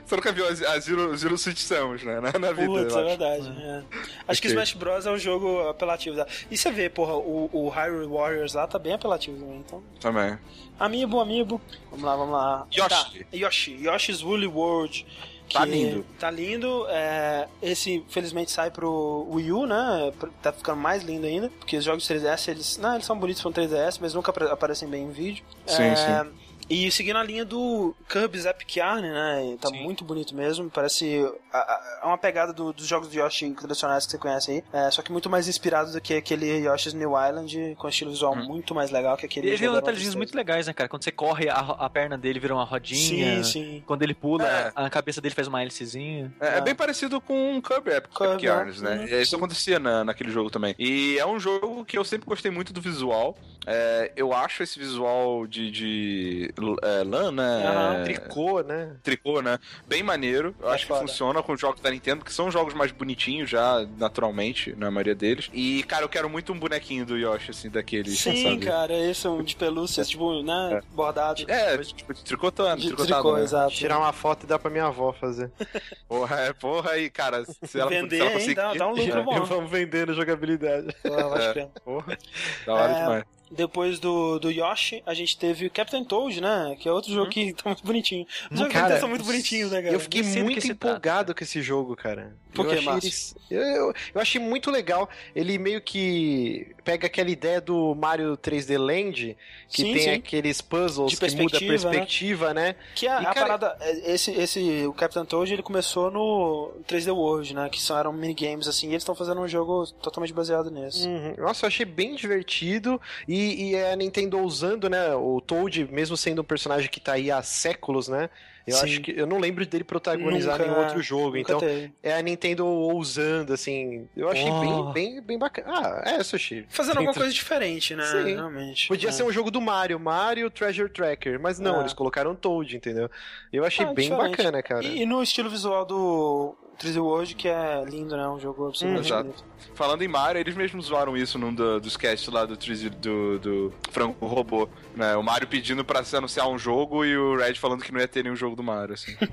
Você nunca viu a, a Zero, Zero Suit Samus, né? Na, na vida, Putz, é verdade. é. Acho que Ok. Smash Bros é um jogo apelativo. Da... E você vê, porra, o, o Hyrule Warriors lá tá bem apelativo também, então... Também. Amiibo, amiibo. Vamos lá, vamos lá. Yoshi. Tá. Yoshi. Yoshi's Woolly World. Tá lindo. Tá lindo. é, esse, felizmente, sai pro Wii U, né? Tá ficando mais lindo ainda. Porque os jogos 3DS, eles... Não, eles são bonitos pro 3DS, mas nunca apare- aparecem bem em vídeo. Sim, É, sim. E seguindo a linha do Kirby's Epic Yarn, né? Tá Sim. muito bonito mesmo. Parece a- a- é uma pegada do- dos jogos de Yoshi tradicionais que você conhece aí. É, só que muito mais inspirado do que aquele Yoshi's New Island, com estilo visual Uhum. muito mais legal que aquele Ele tem detalhezinhos muito legais, né, cara? Quando você corre, a, a perna dele vira uma rodinha. Sim, sim. Quando ele pula, É. a cabeça dele faz uma hélicezinha. É, é Ah. bem parecido com Kirby Epic, Kirby, Epic Yarns, né? uhum. E Isso acontecia na, naquele jogo também. E é um jogo que eu sempre gostei muito do visual. É, eu acho esse visual de, de é, lã, né? Aham. É, Tricô, né? tricô, né? Bem maneiro. Eu É acho foda. que funciona com os jogos da Nintendo, que são jogos mais bonitinhos já, naturalmente, na maioria deles. E, cara, eu quero muito um bonequinho do Yoshi, assim, daqueles, Sim, sabe? cara, esse é um de pelúcias, tipo, né? Bordado. É, tipo, de tricotando, de tricotado, tricô, né? exato. Tirar uma foto e dar pra minha avó fazer. <laughs> Porra, é, porra aí, cara. Se ela, Vender, se ela hein? conseguir... Dá- dá um lucro <laughs> bom. Vamos vendendo jogabilidade. Ah, pode É. crer. Porra, da hora É, demais. Depois do, do Yoshi, a gente teve o Captain Toad, né? Que é outro jogo que tá muito bonitinho. Os jogos Cara, são muito bonitinhos, né, cara? Eu fiquei muito que se empolgado com esse jogo, cara. Por eu achei eles- eu, eu, eu achei muito legal. Ele meio que pega aquela ideia do Mario 3D Land, que Sim, tem sim. aqueles puzzles que muda a perspectiva, né? né? Que a, E, a cara- parada, é, esse, esse, o Captain Toad, ele começou no 3D World, né? Que são, eram minigames, assim, e eles estão fazendo um jogo totalmente baseado nisso. Uhum. Nossa, eu achei bem divertido. E, e a Nintendo usando, né? O Toad, mesmo sendo um personagem que tá aí há séculos, né? Eu Sim. acho que. Eu não lembro dele protagonizar Nunca- nenhum outro jogo. Então, teve. é a Nintendo ousando, assim. Eu achei Oh. bem, bem, bem bacana. Ah, é, Sushi. Fazendo alguma coisa diferente, né? Sim. Realmente. Podia É. ser um jogo do Mario, Mario Treasure Tracker, mas não, É. eles colocaram Toad, entendeu? Eu achei Ah, bem diferente. bacana, cara. E, e no estilo visual do 3D World, que é lindo, né? Um jogo absolutamente Exato. bonito. Falando em Mario, eles mesmos zoaram isso num do- dos casts lá do, Triz- do, do Franco Robô, né? O Mario pedindo pra se anunciar um jogo e o Red falando que não ia ter nenhum jogo do Mario, assim. <laughs>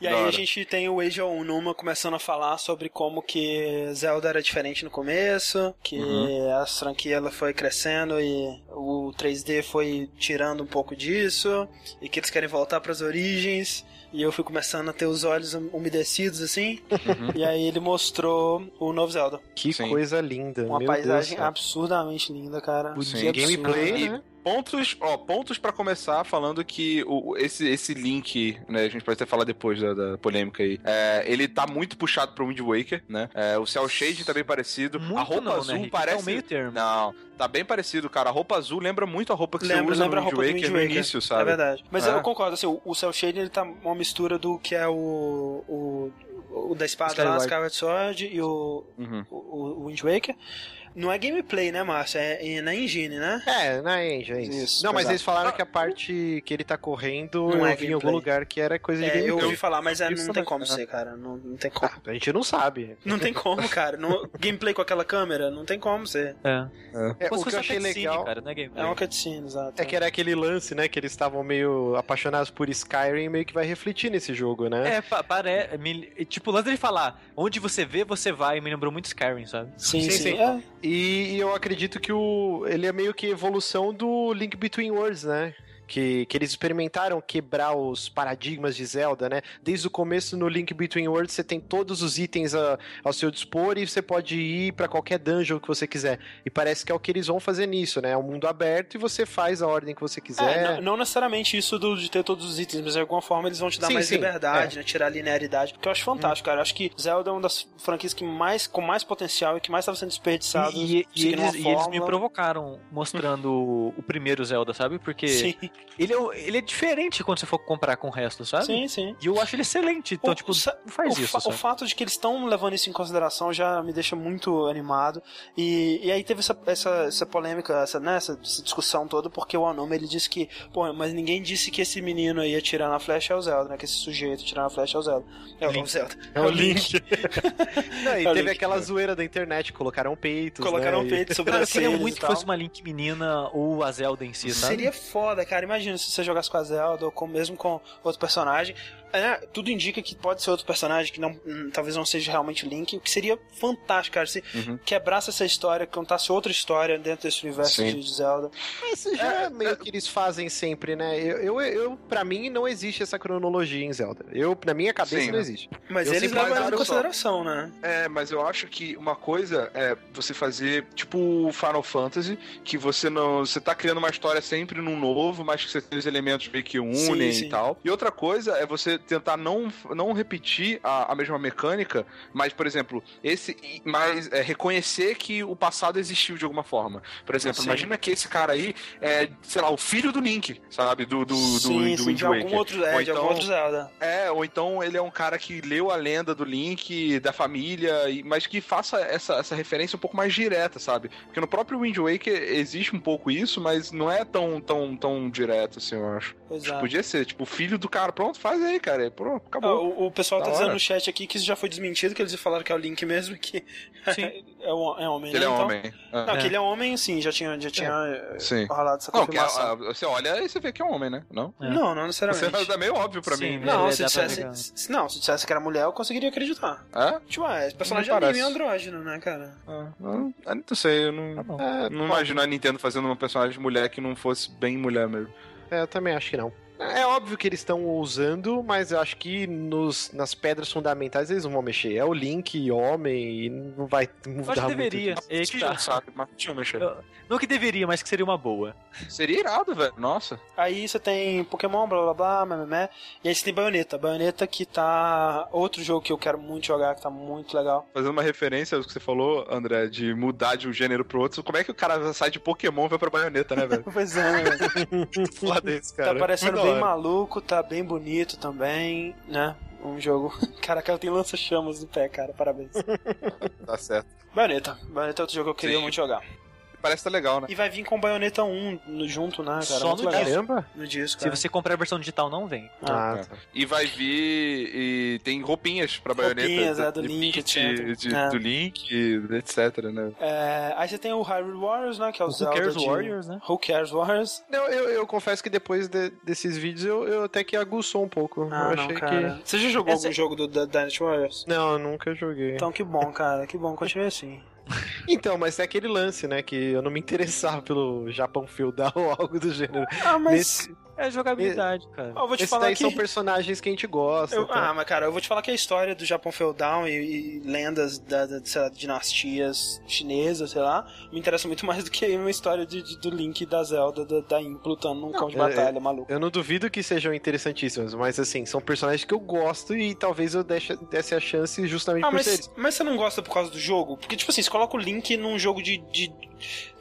E aí a gente tem o Age of Numa começando a falar sobre como que Zelda era diferente no começo, que Uhum. a franquia ela foi crescendo e o 3D foi tirando um pouco disso, e que eles querem voltar pras origens. E eu fui começando a ter os olhos um- umedecidos assim. Uhum. <laughs> E aí ele mostrou o novo Zelda. Que Sim. coisa linda, Uma meu paisagem Deus. absurdamente linda, cara. Sim. Absurdo. Gameplay, né? Pontos, ó, pontos para começar falando que o, esse, esse link, né, a gente pode até falar depois da, da polêmica aí, é, ele tá muito puxado pro Wind Waker, né? É, o Cell Shade tá bem parecido, Muito a roupa não, azul né, parece... Tá um meio termo. Não, tá bem parecido, cara. A roupa azul lembra muito a roupa que Lembra, você usa lembra no Wind roupa do Waker Wind no Waker. início, sabe? É verdade. Mas É. eu concordo, assim, o, o Cell Shading ele tá uma mistura do que é o. o, o da espada lá, Skyward. Skyward Sword e o, Uhum. o, o Wind Waker. Não é gameplay, né, Márcio? É, é na engine, né? É, na engine, é isso. Isso, não, mas exato. eles falaram que a parte que ele tá correndo Não eu é vi em algum lugar que era coisa de É, eu gameplay. ouvi falar, mas é, não tem também, como né? ser, cara. Não, não tem como. A gente não sabe. Não tem como, cara. No, gameplay com aquela câmera, não tem como ser. É. É, Como o que eu achei legal cara, não é gameplay. É uma cutscene, exato. é que era aquele lance, né, que eles estavam meio apaixonados por Skyrim, meio que vai refletir nesse jogo, né? É, pa- pare... me- Tipo, o lance dele falar, onde você vê, você vai, me lembrou muito Skyrim, sabe? Sim, Sim, sim. sim. E eu acredito que o ele é meio que evolução do Link Between Worlds, né? Que, que eles experimentaram quebrar os paradigmas de Zelda, né? Desde o começo no Link Between Worlds você tem todos os itens a- ao seu dispor e você pode ir pra qualquer dungeon que você quiser. E parece que é o que eles vão fazer nisso, né? É um mundo aberto e você faz a ordem que você quiser. É, não, não necessariamente isso do- de ter todos os itens, mas de alguma forma eles vão te dar Sim, mais sim, liberdade, né? Tirar a linearidade. Que eu acho fantástico, cara. Eu acho que Zelda é uma das franquias que mais, com mais potencial e que mais estava sendo desperdiçado. E, e- e eles, e eles me provocaram mostrando o- o primeiro Zelda, sabe? Porque Sim, ele é, ele é diferente quando você for comparar com o resto, sabe? sim, sim. E eu acho ele excelente. Então, O- tipo, não faz o, isso, fa- sabe? o fato de que eles estão levando isso em consideração já me deixa muito animado. E, e aí teve essa, essa, essa polêmica, essa, né, essa, essa discussão toda, porque o Anuma ele disse que, pô, mas ninguém disse que esse menino aí atirar na flecha é o Zelda, né? Que esse sujeito atirar na flecha é o Zelda. É o Link. Zelda. <laughs> É o Link. Não, e É teve Link. aquela zoeira da internet, colocaram peitos. Colocaram né? peito sobre Cara, eu queria muito que fosse uma Link menina ou a Zelda em si, sabe? Seria foda, cara. Imagina se você jogasse com a Zelda ou com, mesmo com outro personagem. É, tudo indica que pode ser outro personagem, que não, hum, talvez não seja realmente o Link, o que seria fantástico, cara. Se Uhum. quebrasse essa história, contasse outra história dentro desse universo Sim. de, Zelda. Mas Isso já é, meio que eles fazem sempre, né? Eu, eu, eu, pra mim, não existe essa cronologia em Zelda. Eu, na minha cabeça, Sim, não né? existe. Mas Eu eles levam ela em olha só. consideração, né? É, mas eu acho que uma coisa é você fazer tipo o Final Fantasy, que você não. Você tá criando uma história sempre num novo, mas que você tem os elementos meio que unem Sim, sim. e tal. E outra coisa é você tentar não, não repetir a, a mesma mecânica, mas, por exemplo, esse. Mas é, reconhecer que o passado existiu de alguma forma. Por exemplo, Sim. imagina que esse cara aí é, sei lá, o filho do Link, sabe? Do, do, do, sim, do sim, Wind de algum outro, é, Ou de algum então- outro Zelda. É, ou então ele é um cara que leu a lenda do Link, da família, mas que faça essa, essa referência um pouco mais direta, sabe? Porque no próprio Wind Waker existe um pouco isso, mas não é tão, tão, tão direto assim, eu acho. Pois Tipo, é. Podia ser, tipo, o filho do cara, pronto, faz aí, cara. Pronto, Ah, acabou. o, o pessoal Da tá dizendo no chat aqui que isso já foi desmentido, que eles falaram que é o Link mesmo, que <laughs> Sim. é, o- é homem, ele né? é Então- homem. É. Não, É. que ele é homem, sim, já tinha, já tinha eh, Sim. rolado essa Não, que a- confirmação. a- você olha e você vê que é um homem, né? Não? É. Não, não Você necessariamente. é meio óbvio pra Sim, mim. Não, Ele se dissesse, se- não, se dissesse que era mulher, eu conseguiria acreditar. É? Tipo, é, esse personagem Não é parece. andrógeno, né, cara? Ah, não, eu não sei, eu não, Tá. É, não imagino a Nintendo fazendo uma personagem mulher que não fosse bem mulher mesmo. É, eu também acho que não. É óbvio que eles estão usando, mas eu acho que nos, nas pedras fundamentais eles não vão mexer. É o Link homem e não vai Eu mudar acho que muito. deveria. É que tá. sabe? Mas tinha mexer. Eu- Não que deveria, mas que seria uma boa. Seria irado, velho. Nossa. Aí você tem Pokémon, blá blá blá, memé. E aí você tem Bayonetta. Bayonetta que tá. Outro jogo que eu quero muito jogar, que tá muito legal. Fazendo uma referência ao que você falou, André, de mudar de um gênero pro outro, como é que o cara sai de Pokémon e vai pra baioneta, né, velho? <laughs> Pois é, né, velho? <laughs> Foda esse, Tá parecendo bem maluco, tá bem bonito também, né? Um jogo. <laughs> Caraca, ela tem lança-chamas no pé, cara. Parabéns. <laughs> Tá certo. Bayonetta. Bayonetta é outro jogo que eu queria Sim. muito jogar. Parece que tá legal, né? E vai vir com Bayonetta 1 no- junto, né, cara? Só no legal. Caramba! No disco, Se cara. você comprar a versão digital, não vem. Ah, Ah, tá. E vai vir. E tem roupinhas pra baioneta. Roupinhas, é, do de Link, Peach, etc. de- É. Do Link, etc, né? É, aí você tem o Hyrule Warriors, né? Que é o, O Who Zelda Cares de... Warriors, né? Who Cares Warriors? Não, eu, eu confesso que depois de- desses vídeos eu, eu até que aguçou um pouco. Ah, eu não, achei cara. Você já jogou Essa- algum jogo do da Dynasty Warriors? que. Não, eu nunca joguei. Então que bom, cara. Que bom. Continue assim. Então, mas é aquele lance, né? Que eu não me interessava pelo Japão feudal <laughs> ou algo do gênero. Ah, mas... Nesse, É jogabilidade, cara. Eu vou te esse falar daí que... são personagens que a gente gosta. Eu- então. ah, mas cara, eu vou te falar que a história do Japão feudal e, e lendas da, da sei lá, dinastias chinesas, sei lá, me interessa muito mais do que uma história de, de- do Link e da Zelda, da, da Imp lutando num campo de é- batalha, maluco. Eu não duvido que sejam interessantíssimos, mas assim, são personagens que eu gosto e talvez eu deixe, desse a chance justamente Ah, por mas, eles. mas você não gosta por causa do jogo? Porque, tipo assim, você coloca o Link num jogo de. de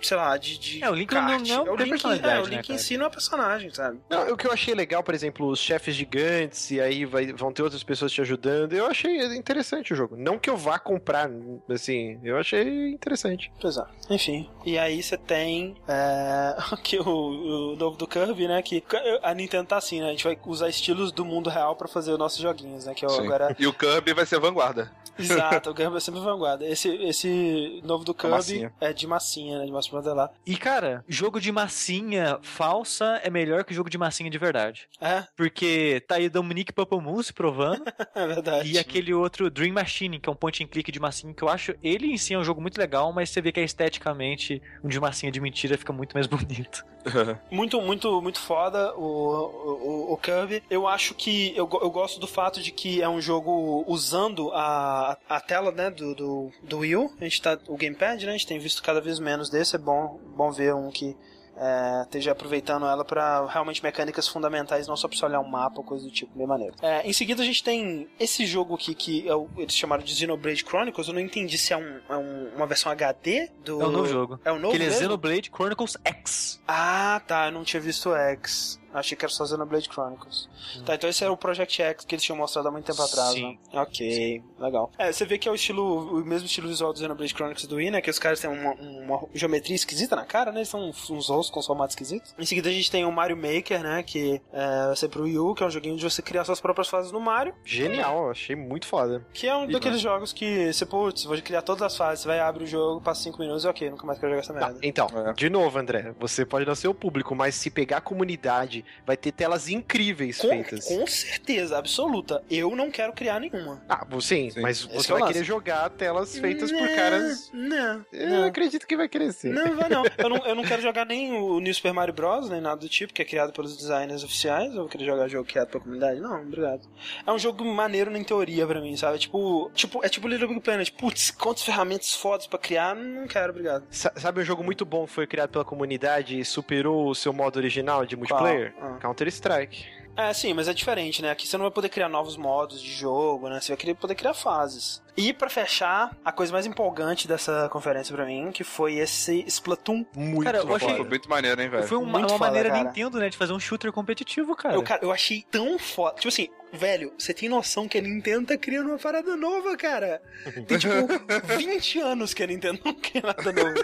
sei lá, de. de É, o Link kart. não- não é o tem Link, personalidade, é, o né, Link em cara? si não é personagem, sabe? Não, o que eu achei legal, por exemplo, os chefes gigantes, e aí vai, vão ter outras pessoas te ajudando. Eu achei interessante o jogo. Não que eu vá comprar, assim, eu achei interessante. Pois é. Enfim. E aí você tem é, <laughs> que o, o novo do Kirby, né? Que a Nintendo tá assim, né? A gente vai usar estilos do mundo real pra fazer os nossos joguinhos, né? Que é Sim. agora. E o Kirby vai ser vanguarda. Exato, o Kirby é sempre vanguarda. Esse, esse novo do Kirby é de massinha, né? De pra. E, cara, jogo de massinha falsa é melhor que jogo de massinha de verdade. É, Porque tá aí Dominique Papamoose provando. <laughs> é verdade. e aquele outro Dream Machine, que é um point and click de massinha, que eu acho ele em si é um jogo muito legal, mas você vê que esteticamente um de massinha de mentira fica muito mais bonito. <laughs> Muito, muito, muito foda o, o, o Kirby. Eu acho que eu, eu gosto do fato de que é um jogo usando a, a tela né, do, do, do Wii U. A gente tá, o Gamepad, né? A gente tem visto cada vez menos desse. É bom, bom ver um que é, esteja aproveitando ela para realmente mecânicas fundamentais, não só pra você olhar um mapa ou coisa do tipo, bem maneiro. É, em seguida a gente tem esse jogo aqui que é o- eles chamaram de Xenoblade Chronicles. Eu não entendi se é, um, é um- uma versão HD do. É um novo jogo. É o novo que ele é? Xenoblade Chronicles X. Ah, tá. Eu não tinha visto o X. Achei que era só Xenoblade Chronicles. Tá, então esse era o Project X que eles tinham mostrado há muito tempo atrás, Sim. né? Ok, legal. É, você vê que é o estilo, o mesmo estilo visual do Xenoblade Chronicles do Wii, né? Que os caras têm uma, uma geometria esquisita na cara, né? Eles são uns, rostos com formatos esquisitos. Em seguida a gente tem o Mario Maker, né? Que é, vai ser pro Wii U, que é um joguinho de você criar suas próprias fases no Mario. Genial, achei muito foda. Que é um E, daqueles jogos que você, putz, vou criar todas as fases, você vai abrir o jogo, passa 5 minutos e ok, nunca mais quero jogar essa Tá, merda. então, É. de novo, André, você pode não ser o público, mas se pegar a comunidade, vai ter telas incríveis Com, feitas. com certeza, absoluta. Eu não quero criar nenhuma. Ah, sim, Sim. mas Esse você é o vai querer jogar telas feitas por Não, caras. Não, Eu não. acredito que vai querer ser. Não, vai não. Eu, não. eu não quero <laughs> jogar nem o New Super Mario Bros, nem nada do tipo, que é criado pelos designers oficiais. Eu vou querer jogar jogo criado pela comunidade. Não, obrigado. É um jogo maneiro em teoria pra mim, sabe? Tipo, tipo é tipo Little Big Planet. Putz, quantas ferramentas fodas pra criar? Não quero, obrigado. Sa- Sabe um jogo muito bom que foi criado pela comunidade e superou o seu modo original de multiplayer? Ah. Counter-Strike. É, sim, mas é diferente, né? Aqui você não vai poder criar novos modos de jogo, né? Você vai poder criar fases. E pra fechar, a coisa mais empolgante dessa conferência pra mim, que foi esse Splatoon. Muito Cara, eu foda. achei- Foi muito maneiro, hein, velho? Foi uma, uma foda, maneira cara. Nintendo, né, de fazer um shooter competitivo, cara. Eu, cara, eu achei tão foda. Tipo assim, velho, você tem noção que a Nintendo tá criando uma parada nova, cara? Tem tipo <laughs> 20 anos que a Nintendo não cria nada novo.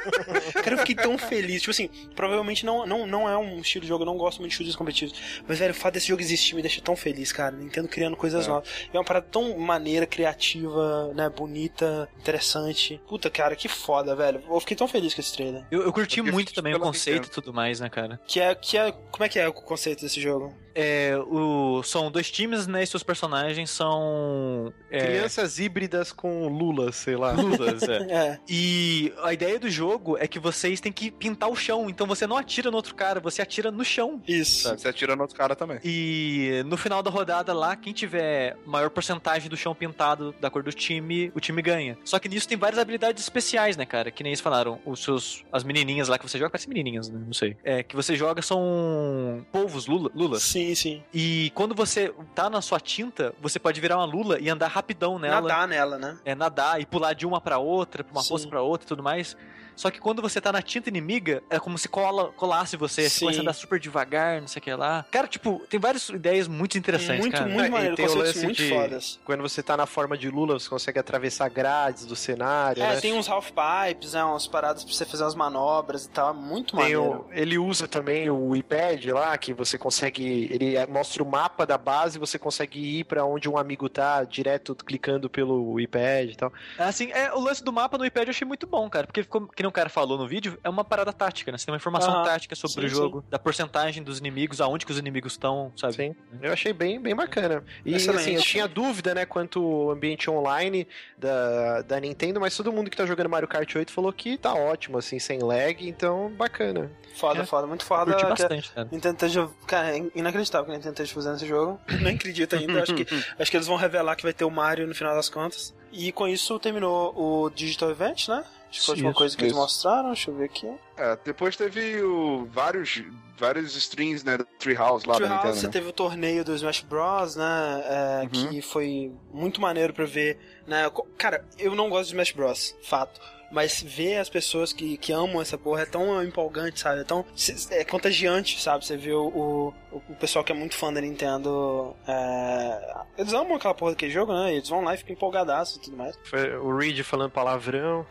Cara, eu fiquei tão feliz. Tipo assim, provavelmente não, não, não é um estilo de jogo, eu não gosto muito de shooters competitivos. Mas, velho, o fato desse jogo existir me deixa tão feliz, cara. Nintendo criando coisas É. novas. E é uma parada tão maneira, criativa, né? Bonita, interessante. Puta, cara, que foda, velho. Eu fiquei tão feliz com esse trailer. Eu, eu curti Eu muito também o conceito e tudo mais, né, cara? Que é, que é. Como é que é o conceito desse jogo? É, o, são dois times, né, e seus personagens são... é, Crianças híbridas com Lula, sei lá. Lulas, é. <laughs> É. E a ideia do jogo é que vocês têm que pintar o chão, então você não atira no outro cara, você atira no chão. Isso. Você atira no outro cara também. E no final da rodada lá, quem tiver maior porcentagem do chão pintado da cor do time, o time ganha. Só que nisso tem várias habilidades especiais, né, cara? Que nem eles falaram, os seus as menininhas lá que você joga, parece menininhas, né? Não sei. É, que você joga são polvos, lula, lulas. Sim, sim. E quando você tá na sua tinta, você pode virar uma lula e andar rapidão nela. Nadar nela, né? É, nadar e pular de uma pra outra, pra uma Sim. poça pra outra e tudo mais. Só que quando você tá na tinta inimiga, é como se cola, colasse você. Você Sim. começa a andar super devagar, não sei o que lá. Cara, tipo, tem várias ideias muito interessantes, muito, cara. muito É, e maneiro. tem o lance muito de- fodas. Quando você tá na forma de Lula, você consegue atravessar grades do cenário, É, né? tem uns half pipes, né? Umas paradas pra você fazer umas manobras e tal. é Muito Tem maneiro. o- ele usa também o iPad lá, que você consegue. Ele é- mostra o mapa da base, você consegue ir pra onde um amigo tá, direto clicando pelo iPad e tal. Assim, é, o lance do mapa no iPad eu achei muito bom, cara. Porque, ficou, que nem o cara falou no vídeo, é uma parada tática, né? Você tem uma informação Aham. tática sobre Sim, o jogo, da porcentagem dos inimigos, aonde que os inimigos estão, sabe? Sim. Eu achei bem, bem bacana. E Excelente. assim, eu tinha dúvida, né, quanto ao ambiente online da, da Nintendo, mas todo mundo que tá jogando Mario Kart 8 falou que tá ótimo, assim, sem lag, então bacana. Foda, É. foda, muito foda. Curti bastante, cara. Nintendo esteja. Cara, é inacreditável que a Nintendo esteja fazendo esse jogo. <laughs> Nem acredito ainda. acho, que, <laughs> acho que eles vão revelar que vai ter o Mario no final das contas. E com isso terminou o Digital Event, né? Acho que foi a última Isso, coisa que eles isso. mostraram. Deixa eu ver aqui. É, depois teve o, vários, vários streams, né, do Treehouse lá da Treehouse, Nintendo. você né? teve o torneio do Smash Bros, né? é, Uhum. Que foi muito maneiro pra ver, né? Cara, eu não gosto de Smash Bros, fato. Mas ver as pessoas que, que amam essa porra é tão empolgante, sabe? É tão é contagiante, sabe? Você vê o, o, o pessoal que é muito fã da Nintendo. É... Eles amam aquela porra daquele jogo, né? Eles vão lá e ficam empolgadaços e tudo mais. Foi o Reed falando palavrão.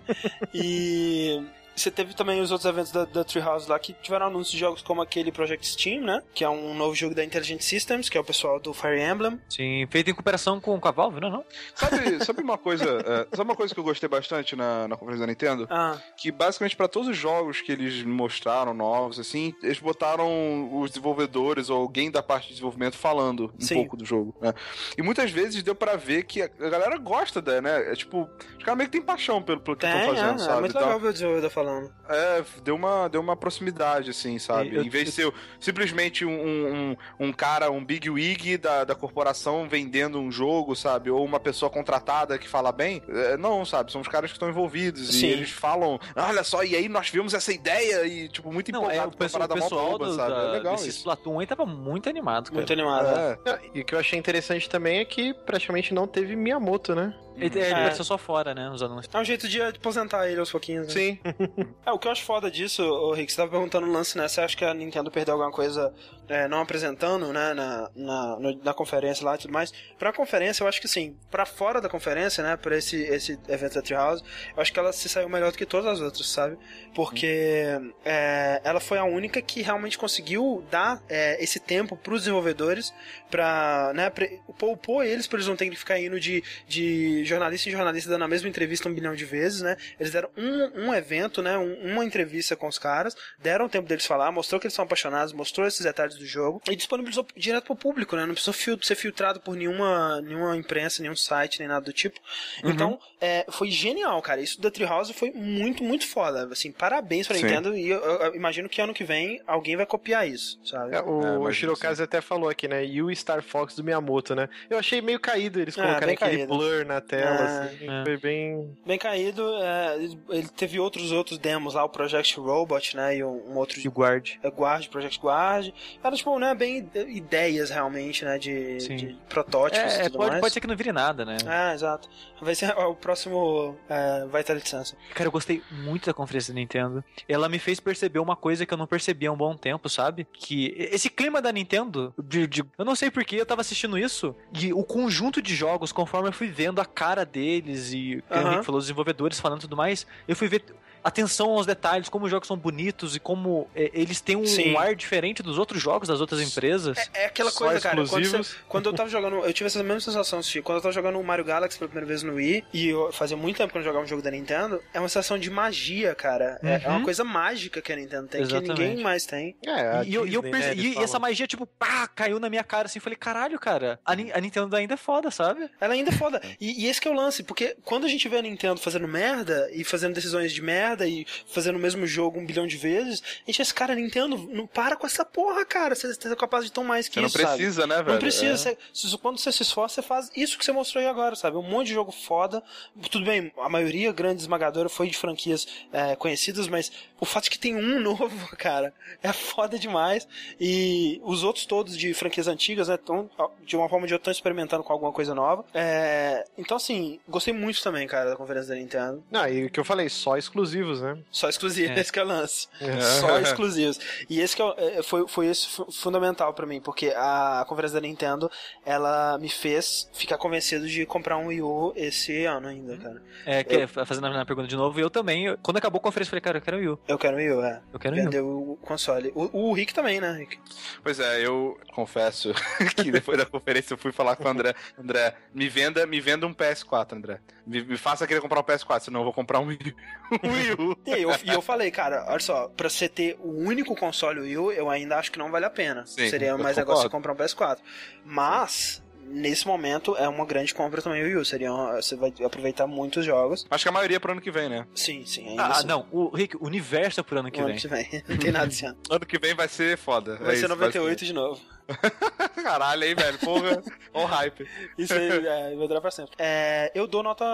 <laughs> e você teve também os outros eventos da, da Treehouse lá que tiveram anúncios de jogos como aquele Project Steam, né? Que é um novo jogo da Intelligent Systems, que é o pessoal do Fire Emblem. Sim, feito em cooperação com, com a Valve, não é não? Sabe, <laughs> sabe uma coisa? É, sabe uma coisa que eu gostei bastante na, na conferência da Nintendo? Ah. Que basicamente para todos os jogos que eles mostraram novos, assim, eles botaram os desenvolvedores ou alguém da parte de desenvolvimento falando um Sim. pouco do jogo, né? E muitas vezes deu para ver que a galera gosta da, né? É tipo, os caras meio que tem paixão pelo, pelo que estão fazendo, é, sabe? é muito legal ver o desenvolvedor falando. É, deu uma, deu uma proximidade, assim, sabe? Eu- em vez de ser simplesmente um, um, um cara, um big wig da, da corporação vendendo um jogo, sabe? Ou uma pessoa contratada que fala bem. É, não, sabe? São os caras que estão envolvidos Sim. e eles falam, olha só, e aí nós vimos essa ideia e, tipo, muito Não, é, empolgado o com uma pessoal, o parada mó pessoal boba, do, sabe? da, é legal desse isso. Splatoon aí tava muito animado, cara. Muito animado. É. E o que eu achei interessante também é que praticamente não teve Miyamoto, né? Ele, ele É. apareceu só fora, né, nos anúncios. É um jeito de aposentar ele aos pouquinhos. Né? Sim. <laughs> É, o que eu acho foda disso, ô Rick, você tava perguntando no lance, né? Você acha que a Nintendo perdeu alguma coisa é, não apresentando, né, na, na, na conferência lá e tudo mais? Pra conferência, eu acho que sim. Pra fora da conferência, né, pra esse, esse evento da Treehouse, eu acho que ela se saiu melhor do que todas as outras, sabe? Porque é, ela foi a única que realmente conseguiu dar é, esse tempo pros desenvolvedores pra, né, pra, poupou eles pra eles não terem que ficar indo de, de jornalista em jornalista dando a mesma entrevista um bilhão de vezes, né? Eles deram um, um evento, né? um- uma entrevista com os caras, deram o tempo deles falar, mostrou que eles são apaixonados, mostrou esses detalhes do jogo e disponibilizou direto pro público, né? Não precisou fil- ser filtrado por nenhuma, nenhuma imprensa, nenhum site, nem nada do tipo. Então, é, foi genial, cara. Isso da Treehouse foi muito, muito foda. Assim, parabéns pra Sim. Nintendo e eu, eu- eu imagino que ano que vem alguém vai copiar isso, sabe? É, o É, imagino Shirokaze até falou aqui, né? E o Star Fox do Miyamoto, né? Eu achei meio caído eles É, colocarem aquele caído. blur na tela, É, assim. é. Foi bem. Bem caído, é, ele- ele teve outros outros demos lá, o Project Robot, né? E um, um outro E o Guard. é, Guard, Project Guard. Era, tipo, né, bem ideias realmente, né, de, de protótipos e É, tudo pode, mais. pode ser que não vire nada, né? Ah, exato. Vai ser o próximo é, Vitality Sensor. Cara, eu gostei muito da conferência da Nintendo. Ela me fez perceber uma coisa que eu não percebia há um bom tempo, sabe? Que esse clima da Nintendo, de, de- eu não sei porquê, eu tava assistindo isso, e o conjunto de jogos, conforme eu fui vendo a cara deles e Aham. Henrique falou, os desenvolvedores falando e tudo mais, eu fui ver atenção aos detalhes, como os jogos são bonitos e como é, eles têm um, um ar diferente dos outros jogos das outras empresas. É, é aquela Só coisa, cara. Quando, você- quando eu tava <laughs> jogando. Eu tive essa mesma sensação, Chico. Quando eu tava jogando o Mario Galaxy pela primeira vez no Wii, e eu fazia muito tempo que eu não jogava um jogo da Nintendo, é uma sensação de magia, cara. É, é uma Uhum. coisa mágica que a Nintendo tem, que Exatamente. ninguém mais tem. É, E, eu, e eu Disney, perce- né, e- e essa magia, tipo, pá, caiu na minha cara assim. Falei, caralho, cara, a, Ni- a Nintendo ainda é foda, sabe? Ela ainda é foda. E, e esse que é o lance, porque quando a gente vê a Nintendo fazendo merda e fazendo decisões de merda e fazendo o mesmo jogo um bilhão de vezes, a gente, esse cara, Nintendo, não para com essa porra, cara. Você você é capaz de tão mais que Você não isso, sabe? precisa, né, velho? Não precisa. É. Você- se- quando você se esforça, você faz isso que você mostrou aí agora, sabe? Um monte de jogo foda. Tudo bem, a maioria grande esmagadora foi de franquias é, conhecidas, mas o fato de que tem um <laughs> novo, cara, é foda demais. E os outros todos de franquias antigas, né, tão, de uma forma ou de outra, estão experimentando com alguma coisa nova. É, então, assim, gostei muito também, cara, da conferência da Nintendo. Não, e o que eu falei, só exclusivos, né? Só exclusivo, É. esse que é o lance. É. Só exclusivos. E esse que é o- é, foi, foi fu- fundamental pra mim, porque a conferência da Nintendo, ela me fez ficar convencido de comprar um Wii U esse ano ainda, cara. É, que, fazendo a pergunta de novo, eu também, eu- quando acabou a conferência, eu falei, cara, eu quero o Wii U. Eu quero um Wii U, é. Eu quero o Wii U. O console. O, o Rick também, né, Rick? Pois é, eu confesso <laughs> que depois da conferência eu fui falar com o André. André, me venda, me venda um PS4, André. Me, me faça querer comprar um PS4, senão eu vou comprar um Wii, <laughs> um Wii U. E eu, e eu falei, cara, olha só, pra você ter o único console Wii U, eu ainda acho que não vale a pena. Sim, Seria mais negócio você comprar um PS4. Mas, nesse momento, é uma grande compra também o Wii U. Seria uma- você vai aproveitar muitos jogos. Acho que a maioria é pro ano que vem, né? Sim, sim. Ainda Ah, sim. não, o Rick, o universo é pro ano que No vem. ano que vem. <laughs> Não tem nada esse ano. <laughs> Ano que vem vai ser foda. Vai É ser isso, 98 de novo. <laughs> Caralho, aí, velho. Porra, o hype. Isso aí é, vai durar pra sempre. É, eu dou nota.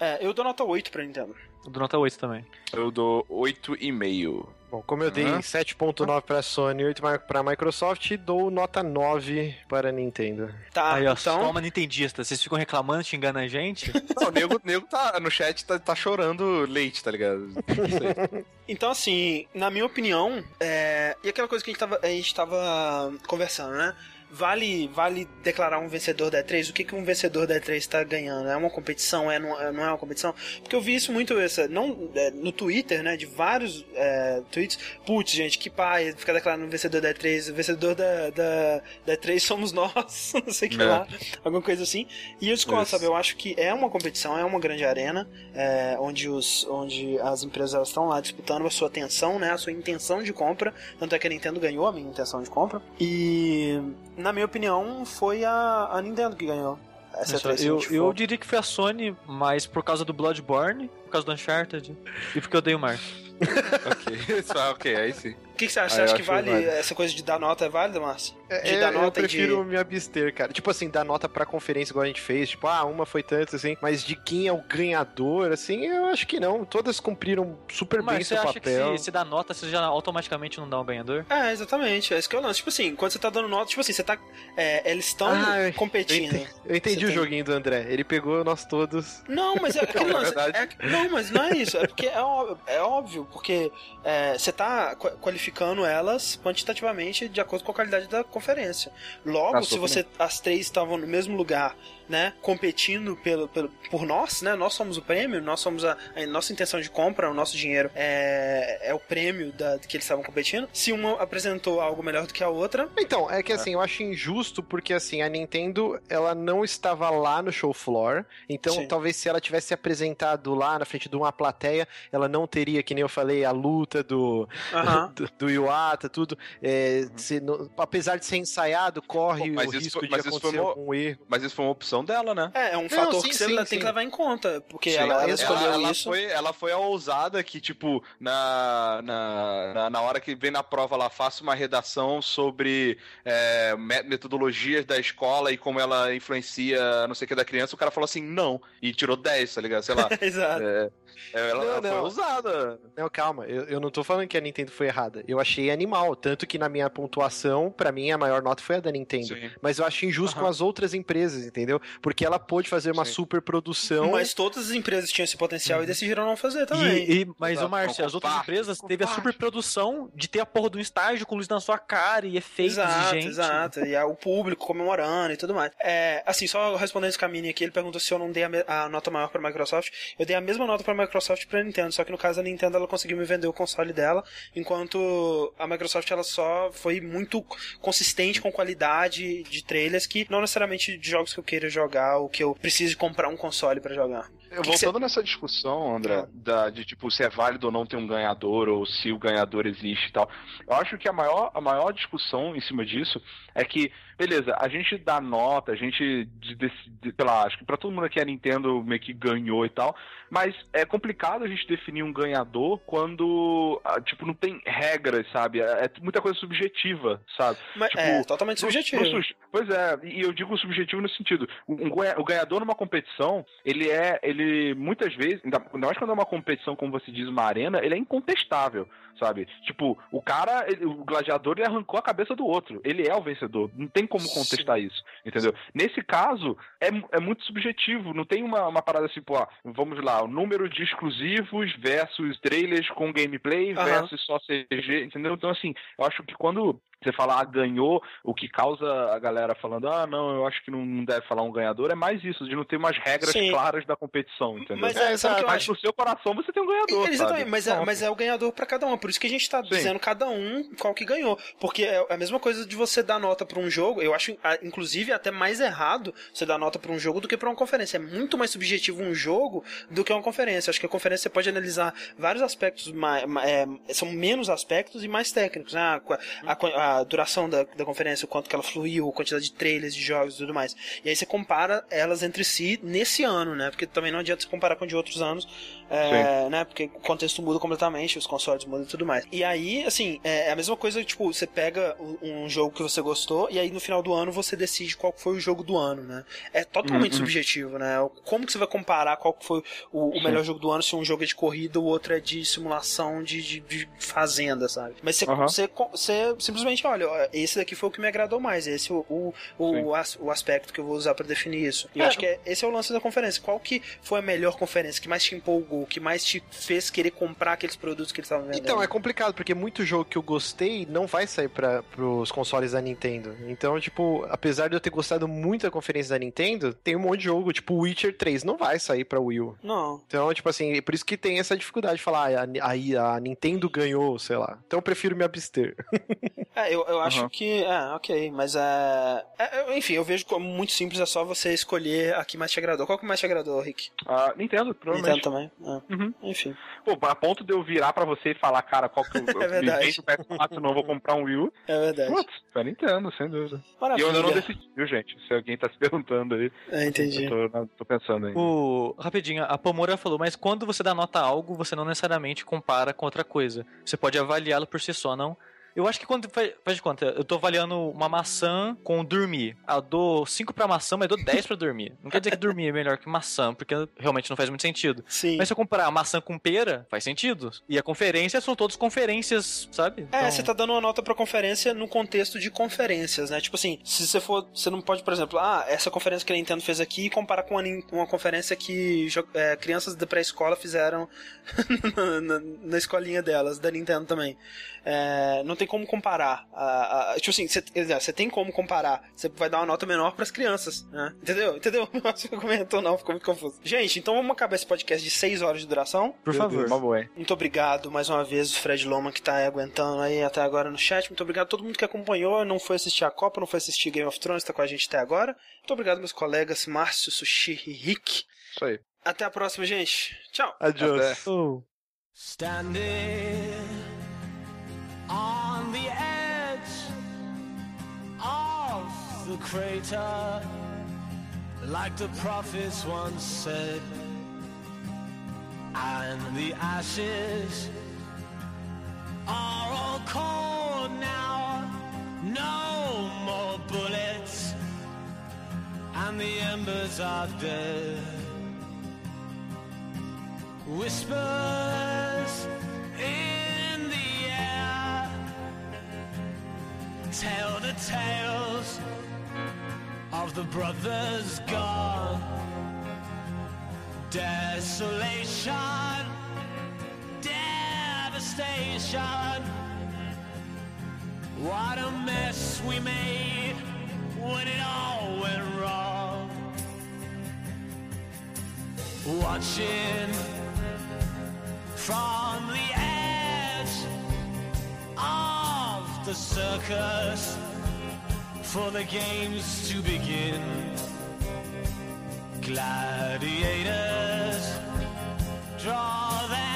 É, eu dou nota 8 pra Nintendo. Eu dou nota 8 também. Eu dou 8,5. Bom, como eu dei Aham. 7.9 pra Sony e 8 pra Microsoft, dou nota 9 para Nintendo. Tá, Aí, ó, então. toma nintendista. Vocês ficam reclamando, xingando a gente? <laughs> Não, o nego, nego tá no chat, tá, tá chorando leite, tá ligado? Isso aí. <laughs> Então, assim, na minha opinião, é... e aquela coisa que a gente, tava, a gente tava conversando, né? Vale, vale declarar um vencedor da E3? O que, que um vencedor da E3 está ganhando? É uma competição? É, não, é, não é uma competição? Porque eu vi isso muito essa, não, é, no Twitter, né? De vários é, tweets. Putz, gente, que pai, ficar declarando um vencedor da E3. O vencedor da, da, da E3 somos nós. <laughs> não sei o que É. lá. Alguma coisa assim. E eu discordo, sabe? Eu acho que é uma competição, é uma grande arena, é, onde, os, onde as empresas estão lá disputando a sua atenção, né? A sua intenção de compra. Tanto é que a Nintendo ganhou a minha intenção de compra. E, na minha opinião, foi a, a Nintendo que ganhou. Essa Isso, E3, se a eu, eu diria que foi a Sony, mas por causa do Bloodborne, por causa do Uncharted e porque eu dei o Mark. <laughs> ok, isso, ah, ok, aí sim. O que, que você acha? Você Ah, eu acha que vale válido. essa coisa de dar nota é válida, Márcio? De É, dar eu nota e prefiro de... me abster, cara. Tipo assim, dar nota pra conferência igual a gente fez. Tipo, ah, uma foi tanto, assim. Mas de quem é o ganhador, assim, eu acho que não. Todas cumpriram super bem Mas você seu acha papel. que se, se dá nota, você já automaticamente não dá um ganhador? É, exatamente. É isso que eu lance. Tipo assim, quando você tá dando nota, tipo assim, você tá. é, eles estão Ah, eu competindo. entendi. Eu entendi o tem- joguinho do André. Ele pegou nós todos. Não, mas é aquele <laughs> É lance. é- não, mas não é isso. É porque é óbvio, é óbvio porque é, você tá qua- qualificando elas quantitativamente de acordo com a qualidade da conferência. Logo, Ah, se você as três estavam no mesmo lugar, né, competindo pelo, pelo, por nós, né, nós somos o prêmio, nós somos a, a nossa intenção de compra, o nosso dinheiro é, é o prêmio da, que eles estavam competindo. Se uma apresentou algo melhor do que a outra, Então, é que assim, eu acho injusto porque assim, a Nintendo, ela não estava lá no show floor, então Sim. talvez se ela tivesse apresentado lá na frente de uma plateia, ela não teria, que nem eu falei, a luta do, aham. <laughs> do, do Iwata, tudo. É, se no- apesar de ser ensaiado, corre Pô, mas o isso risco foi- de mas isso foi acontecer erro. Mas isso foi uma opção dela, né? É, é um Não, fator sim, que você sim, tem sim. que levar em conta, porque Sim, ela, ela ela- escolheu ela isso. Foi, ela foi a ousada que, tipo, na, na, na, na hora que vem na prova, ela faça uma redação sobre é, me- metodologias da escola e como ela influencia não sei o que da criança. O cara falou assim, não. E tirou 10, tá ligado? Sei lá. <laughs> Exato. É, é, ela, Não, ela foi ousada. Não, calma, eu, eu não tô falando que a Nintendo foi errada. Eu achei animal, tanto que na minha pontuação, pra mim, a maior nota foi a da Nintendo. Sim. Mas eu acho injusto Aham. com as outras empresas, entendeu? Porque ela pôde fazer uma Sim. super produção. Mas todas as empresas tinham esse potencial e decidiram não fazer também. E, e- mas, Exato, o Márcio, as outras comparte, empresas teve a comparte. superprodução de ter a porra de um estágio com luz na sua cara e efeitos Exato, gente. exato. E o público comemorando e tudo mais. É, assim, só respondendo esse caminho aqui, ele perguntou se eu não dei a, a nota maior pra Microsoft. Eu dei a mesma nota pra Microsoft e pra Nintendo, só que no caso a Nintendo ela conseguiu me vender o console dela, enquanto a Microsoft ela só foi muito consistente com qualidade de trailers que não necessariamente de jogos que eu queira jogar ou que eu precise comprar um console pra jogar. Eu, Que que voltando nessa discussão, André, da, de tipo se é válido ou não ter um ganhador, ou se o ganhador existe e tal, eu acho que a maior, a maior discussão em cima disso é que, beleza, a gente dá nota, a gente, de, de, lá, acho que pra todo mundo aqui a Nintendo meio que ganhou e tal, mas é complicado a gente definir um ganhador quando, ah, tipo, não tem regras, sabe? É, é muita coisa subjetiva, sabe? Mas Tipo, é totalmente subjetivo. no pois é, e eu digo subjetivo no sentido, o ganhador numa competição, ele é, ele muitas vezes, ainda mais quando é uma competição, como você diz, uma arena, ele é incontestável, sabe? Tipo, o cara, ele- o gladiador, ele arrancou a cabeça do outro, ele é o vencedor, não tem como contestar isso, entendeu? Nesse caso, é, é muito subjetivo, não tem uma, uma parada assim, pô, ah, vamos lá, o número de exclusivos versus trailers com gameplay versus só CG, entendeu? Então, assim, eu acho que quando você falar ah, ganhou, o que causa a galera falando, ah, não, eu acho que não deve falar um ganhador, é mais isso, de não ter umas regras Sim. claras da competição, entendeu? Mas é, sabe o que eu Mas acho? no seu coração você tem um ganhador, Exatamente, sabe? mas é, mas é o ganhador pra cada um. Por isso que a gente tá Sim. dizendo cada um qual que ganhou. Porque é a mesma coisa de você dar nota pra um jogo. Eu acho, inclusive, até mais errado você dar nota pra um jogo do que pra uma conferência. É muito mais subjetivo um jogo do que uma conferência. Acho que a conferência você pode analisar vários aspectos, mais, são menos aspectos e mais técnicos. né? A, a qua- duração da, da conferência, o quanto que ela fluiu, a quantidade de trailers, de jogos e tudo mais. E aí você compara elas entre si nesse ano, né? Porque também não adianta você comparar com de outros anos, é, né? Porque o contexto muda completamente, os consoles mudam e tudo mais. E aí, assim, é, é a mesma coisa, tipo, você pega um jogo que você gostou e aí no final do ano você decide qual foi o jogo do ano, né? É totalmente uhum. subjetivo, né? Como que você vai comparar qual foi o, o melhor jogo do ano se um jogo é de corrida, o outro é de simulação de, de, de fazenda, sabe? Mas você, uhum. você, você, simplesmente, olha, esse daqui foi o que me agradou mais, esse é o, o, o, o aspecto que eu vou usar para definir isso. E é. eu acho que é, esse é o lance da conferência. Qual que foi a melhor conferência, que mais te empolgou, que mais te fez querer comprar aqueles produtos que eles estavam vendendo? Então, é complicado, porque muito jogo que eu gostei não vai sair para os consoles da Nintendo. Então, tipo, apesar de eu ter gostado muito da conferência da Nintendo, tem um monte de jogo, tipo Witcher 3, não vai sair pra Wii U. Não. Então, tipo assim, por isso que tem essa dificuldade de falar, ah, aí a, a, Nintendo ganhou, sei lá. Então eu prefiro me abster. <laughs> é, eu, eu acho uhum. que. É, ok, mas é, é. Enfim, eu vejo como muito simples, é só você escolher a que mais te agradou. Qual que mais te agradou, Rick? Ah, Nintendo, provavelmente. Nintendo também. É. Uhum. Enfim. Pô, a ponto de eu virar pra você e falar, cara, qual que eu, <laughs> é verdade. o PS4 não vou comprar um Wii U. É verdade. Putz, pra Nintendo, sem dúvida. Maravilha. E eu ainda não decidi, viu, gente? Se alguém tá se perguntando aí. É, entendi. Eu tô, tô pensando aí. O... Rapidinho, a Pomora falou, mas quando você dá nota a algo, você não necessariamente compara com outra coisa. Você pode avaliá-lo por si só, não eu acho que quando. Faz, faz de conta, eu tô avaliando uma maçã com dormir. Ah, eu dou 5 pra maçã, mas eu dou 10 pra dormir. Não quer dizer que dormir é melhor que maçã, porque realmente não faz muito sentido. Sim. Mas se eu comparar maçã com pera, faz sentido. E a conferência são todas conferências, sabe? É, então... você tá dando uma nota pra conferência no contexto de conferências, né? Tipo assim, se você for. Você não pode, por exemplo, ah, essa conferência que a Nintendo fez aqui e comparar com uma, uma conferência que é, crianças da pré-escola fizeram <laughs> na, na, na escolinha delas, da Nintendo também. É, não tem como comparar. A, a, tipo assim, você tem como comparar. Você vai dar uma nota menor para as crianças, né? Entendeu? Entendeu? <laughs> Você comentou não, ficou muito confuso. Gente, então vamos acabar esse podcast de 6 horas de duração. Por Meu favor. Deus, muito obrigado mais uma vez, o Fred Loma, que tá aí aguentando aí até agora no chat. Muito obrigado a todo mundo que acompanhou, não foi assistir a Copa, não foi assistir Game of Thrones, tá com a gente até agora. Muito obrigado, meus colegas Márcio, Sushi e Rick. Isso aí. Até a próxima, gente. Tchau. Adiós. Standing on the crater, like the prophets once said, and the ashes are all cold now, no more bullets, and the embers are dead. Whispers in the air tell the tales of the brothers gone. Desolation, devastation. What a mess we made when it all went wrong. Watching from the edge of the circus for the games to begin. Gladiators draw their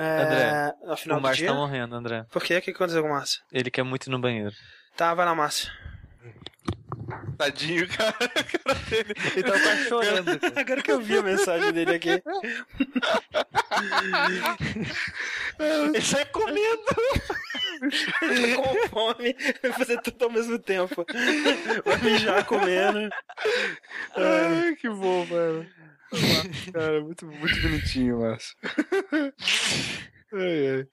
É, no final o Márcio tá morrendo, André. Por quê? O que aconteceu com o Márcio? Ele quer muito ir no banheiro. Tá, vai lá, Márcio. Tadinho, <laughs> cara. cara dele. Ele tá quase chorando. cara. <laughs> Agora que eu vi a mensagem dele aqui. <laughs> Ele sai comendo. Ele tá com fome. Vai fazer tudo ao mesmo tempo. Vai mijar comendo. Ai, que bom, mano. Cara, muito, muito bonitinho, Márcio. <laughs> Ai, ai.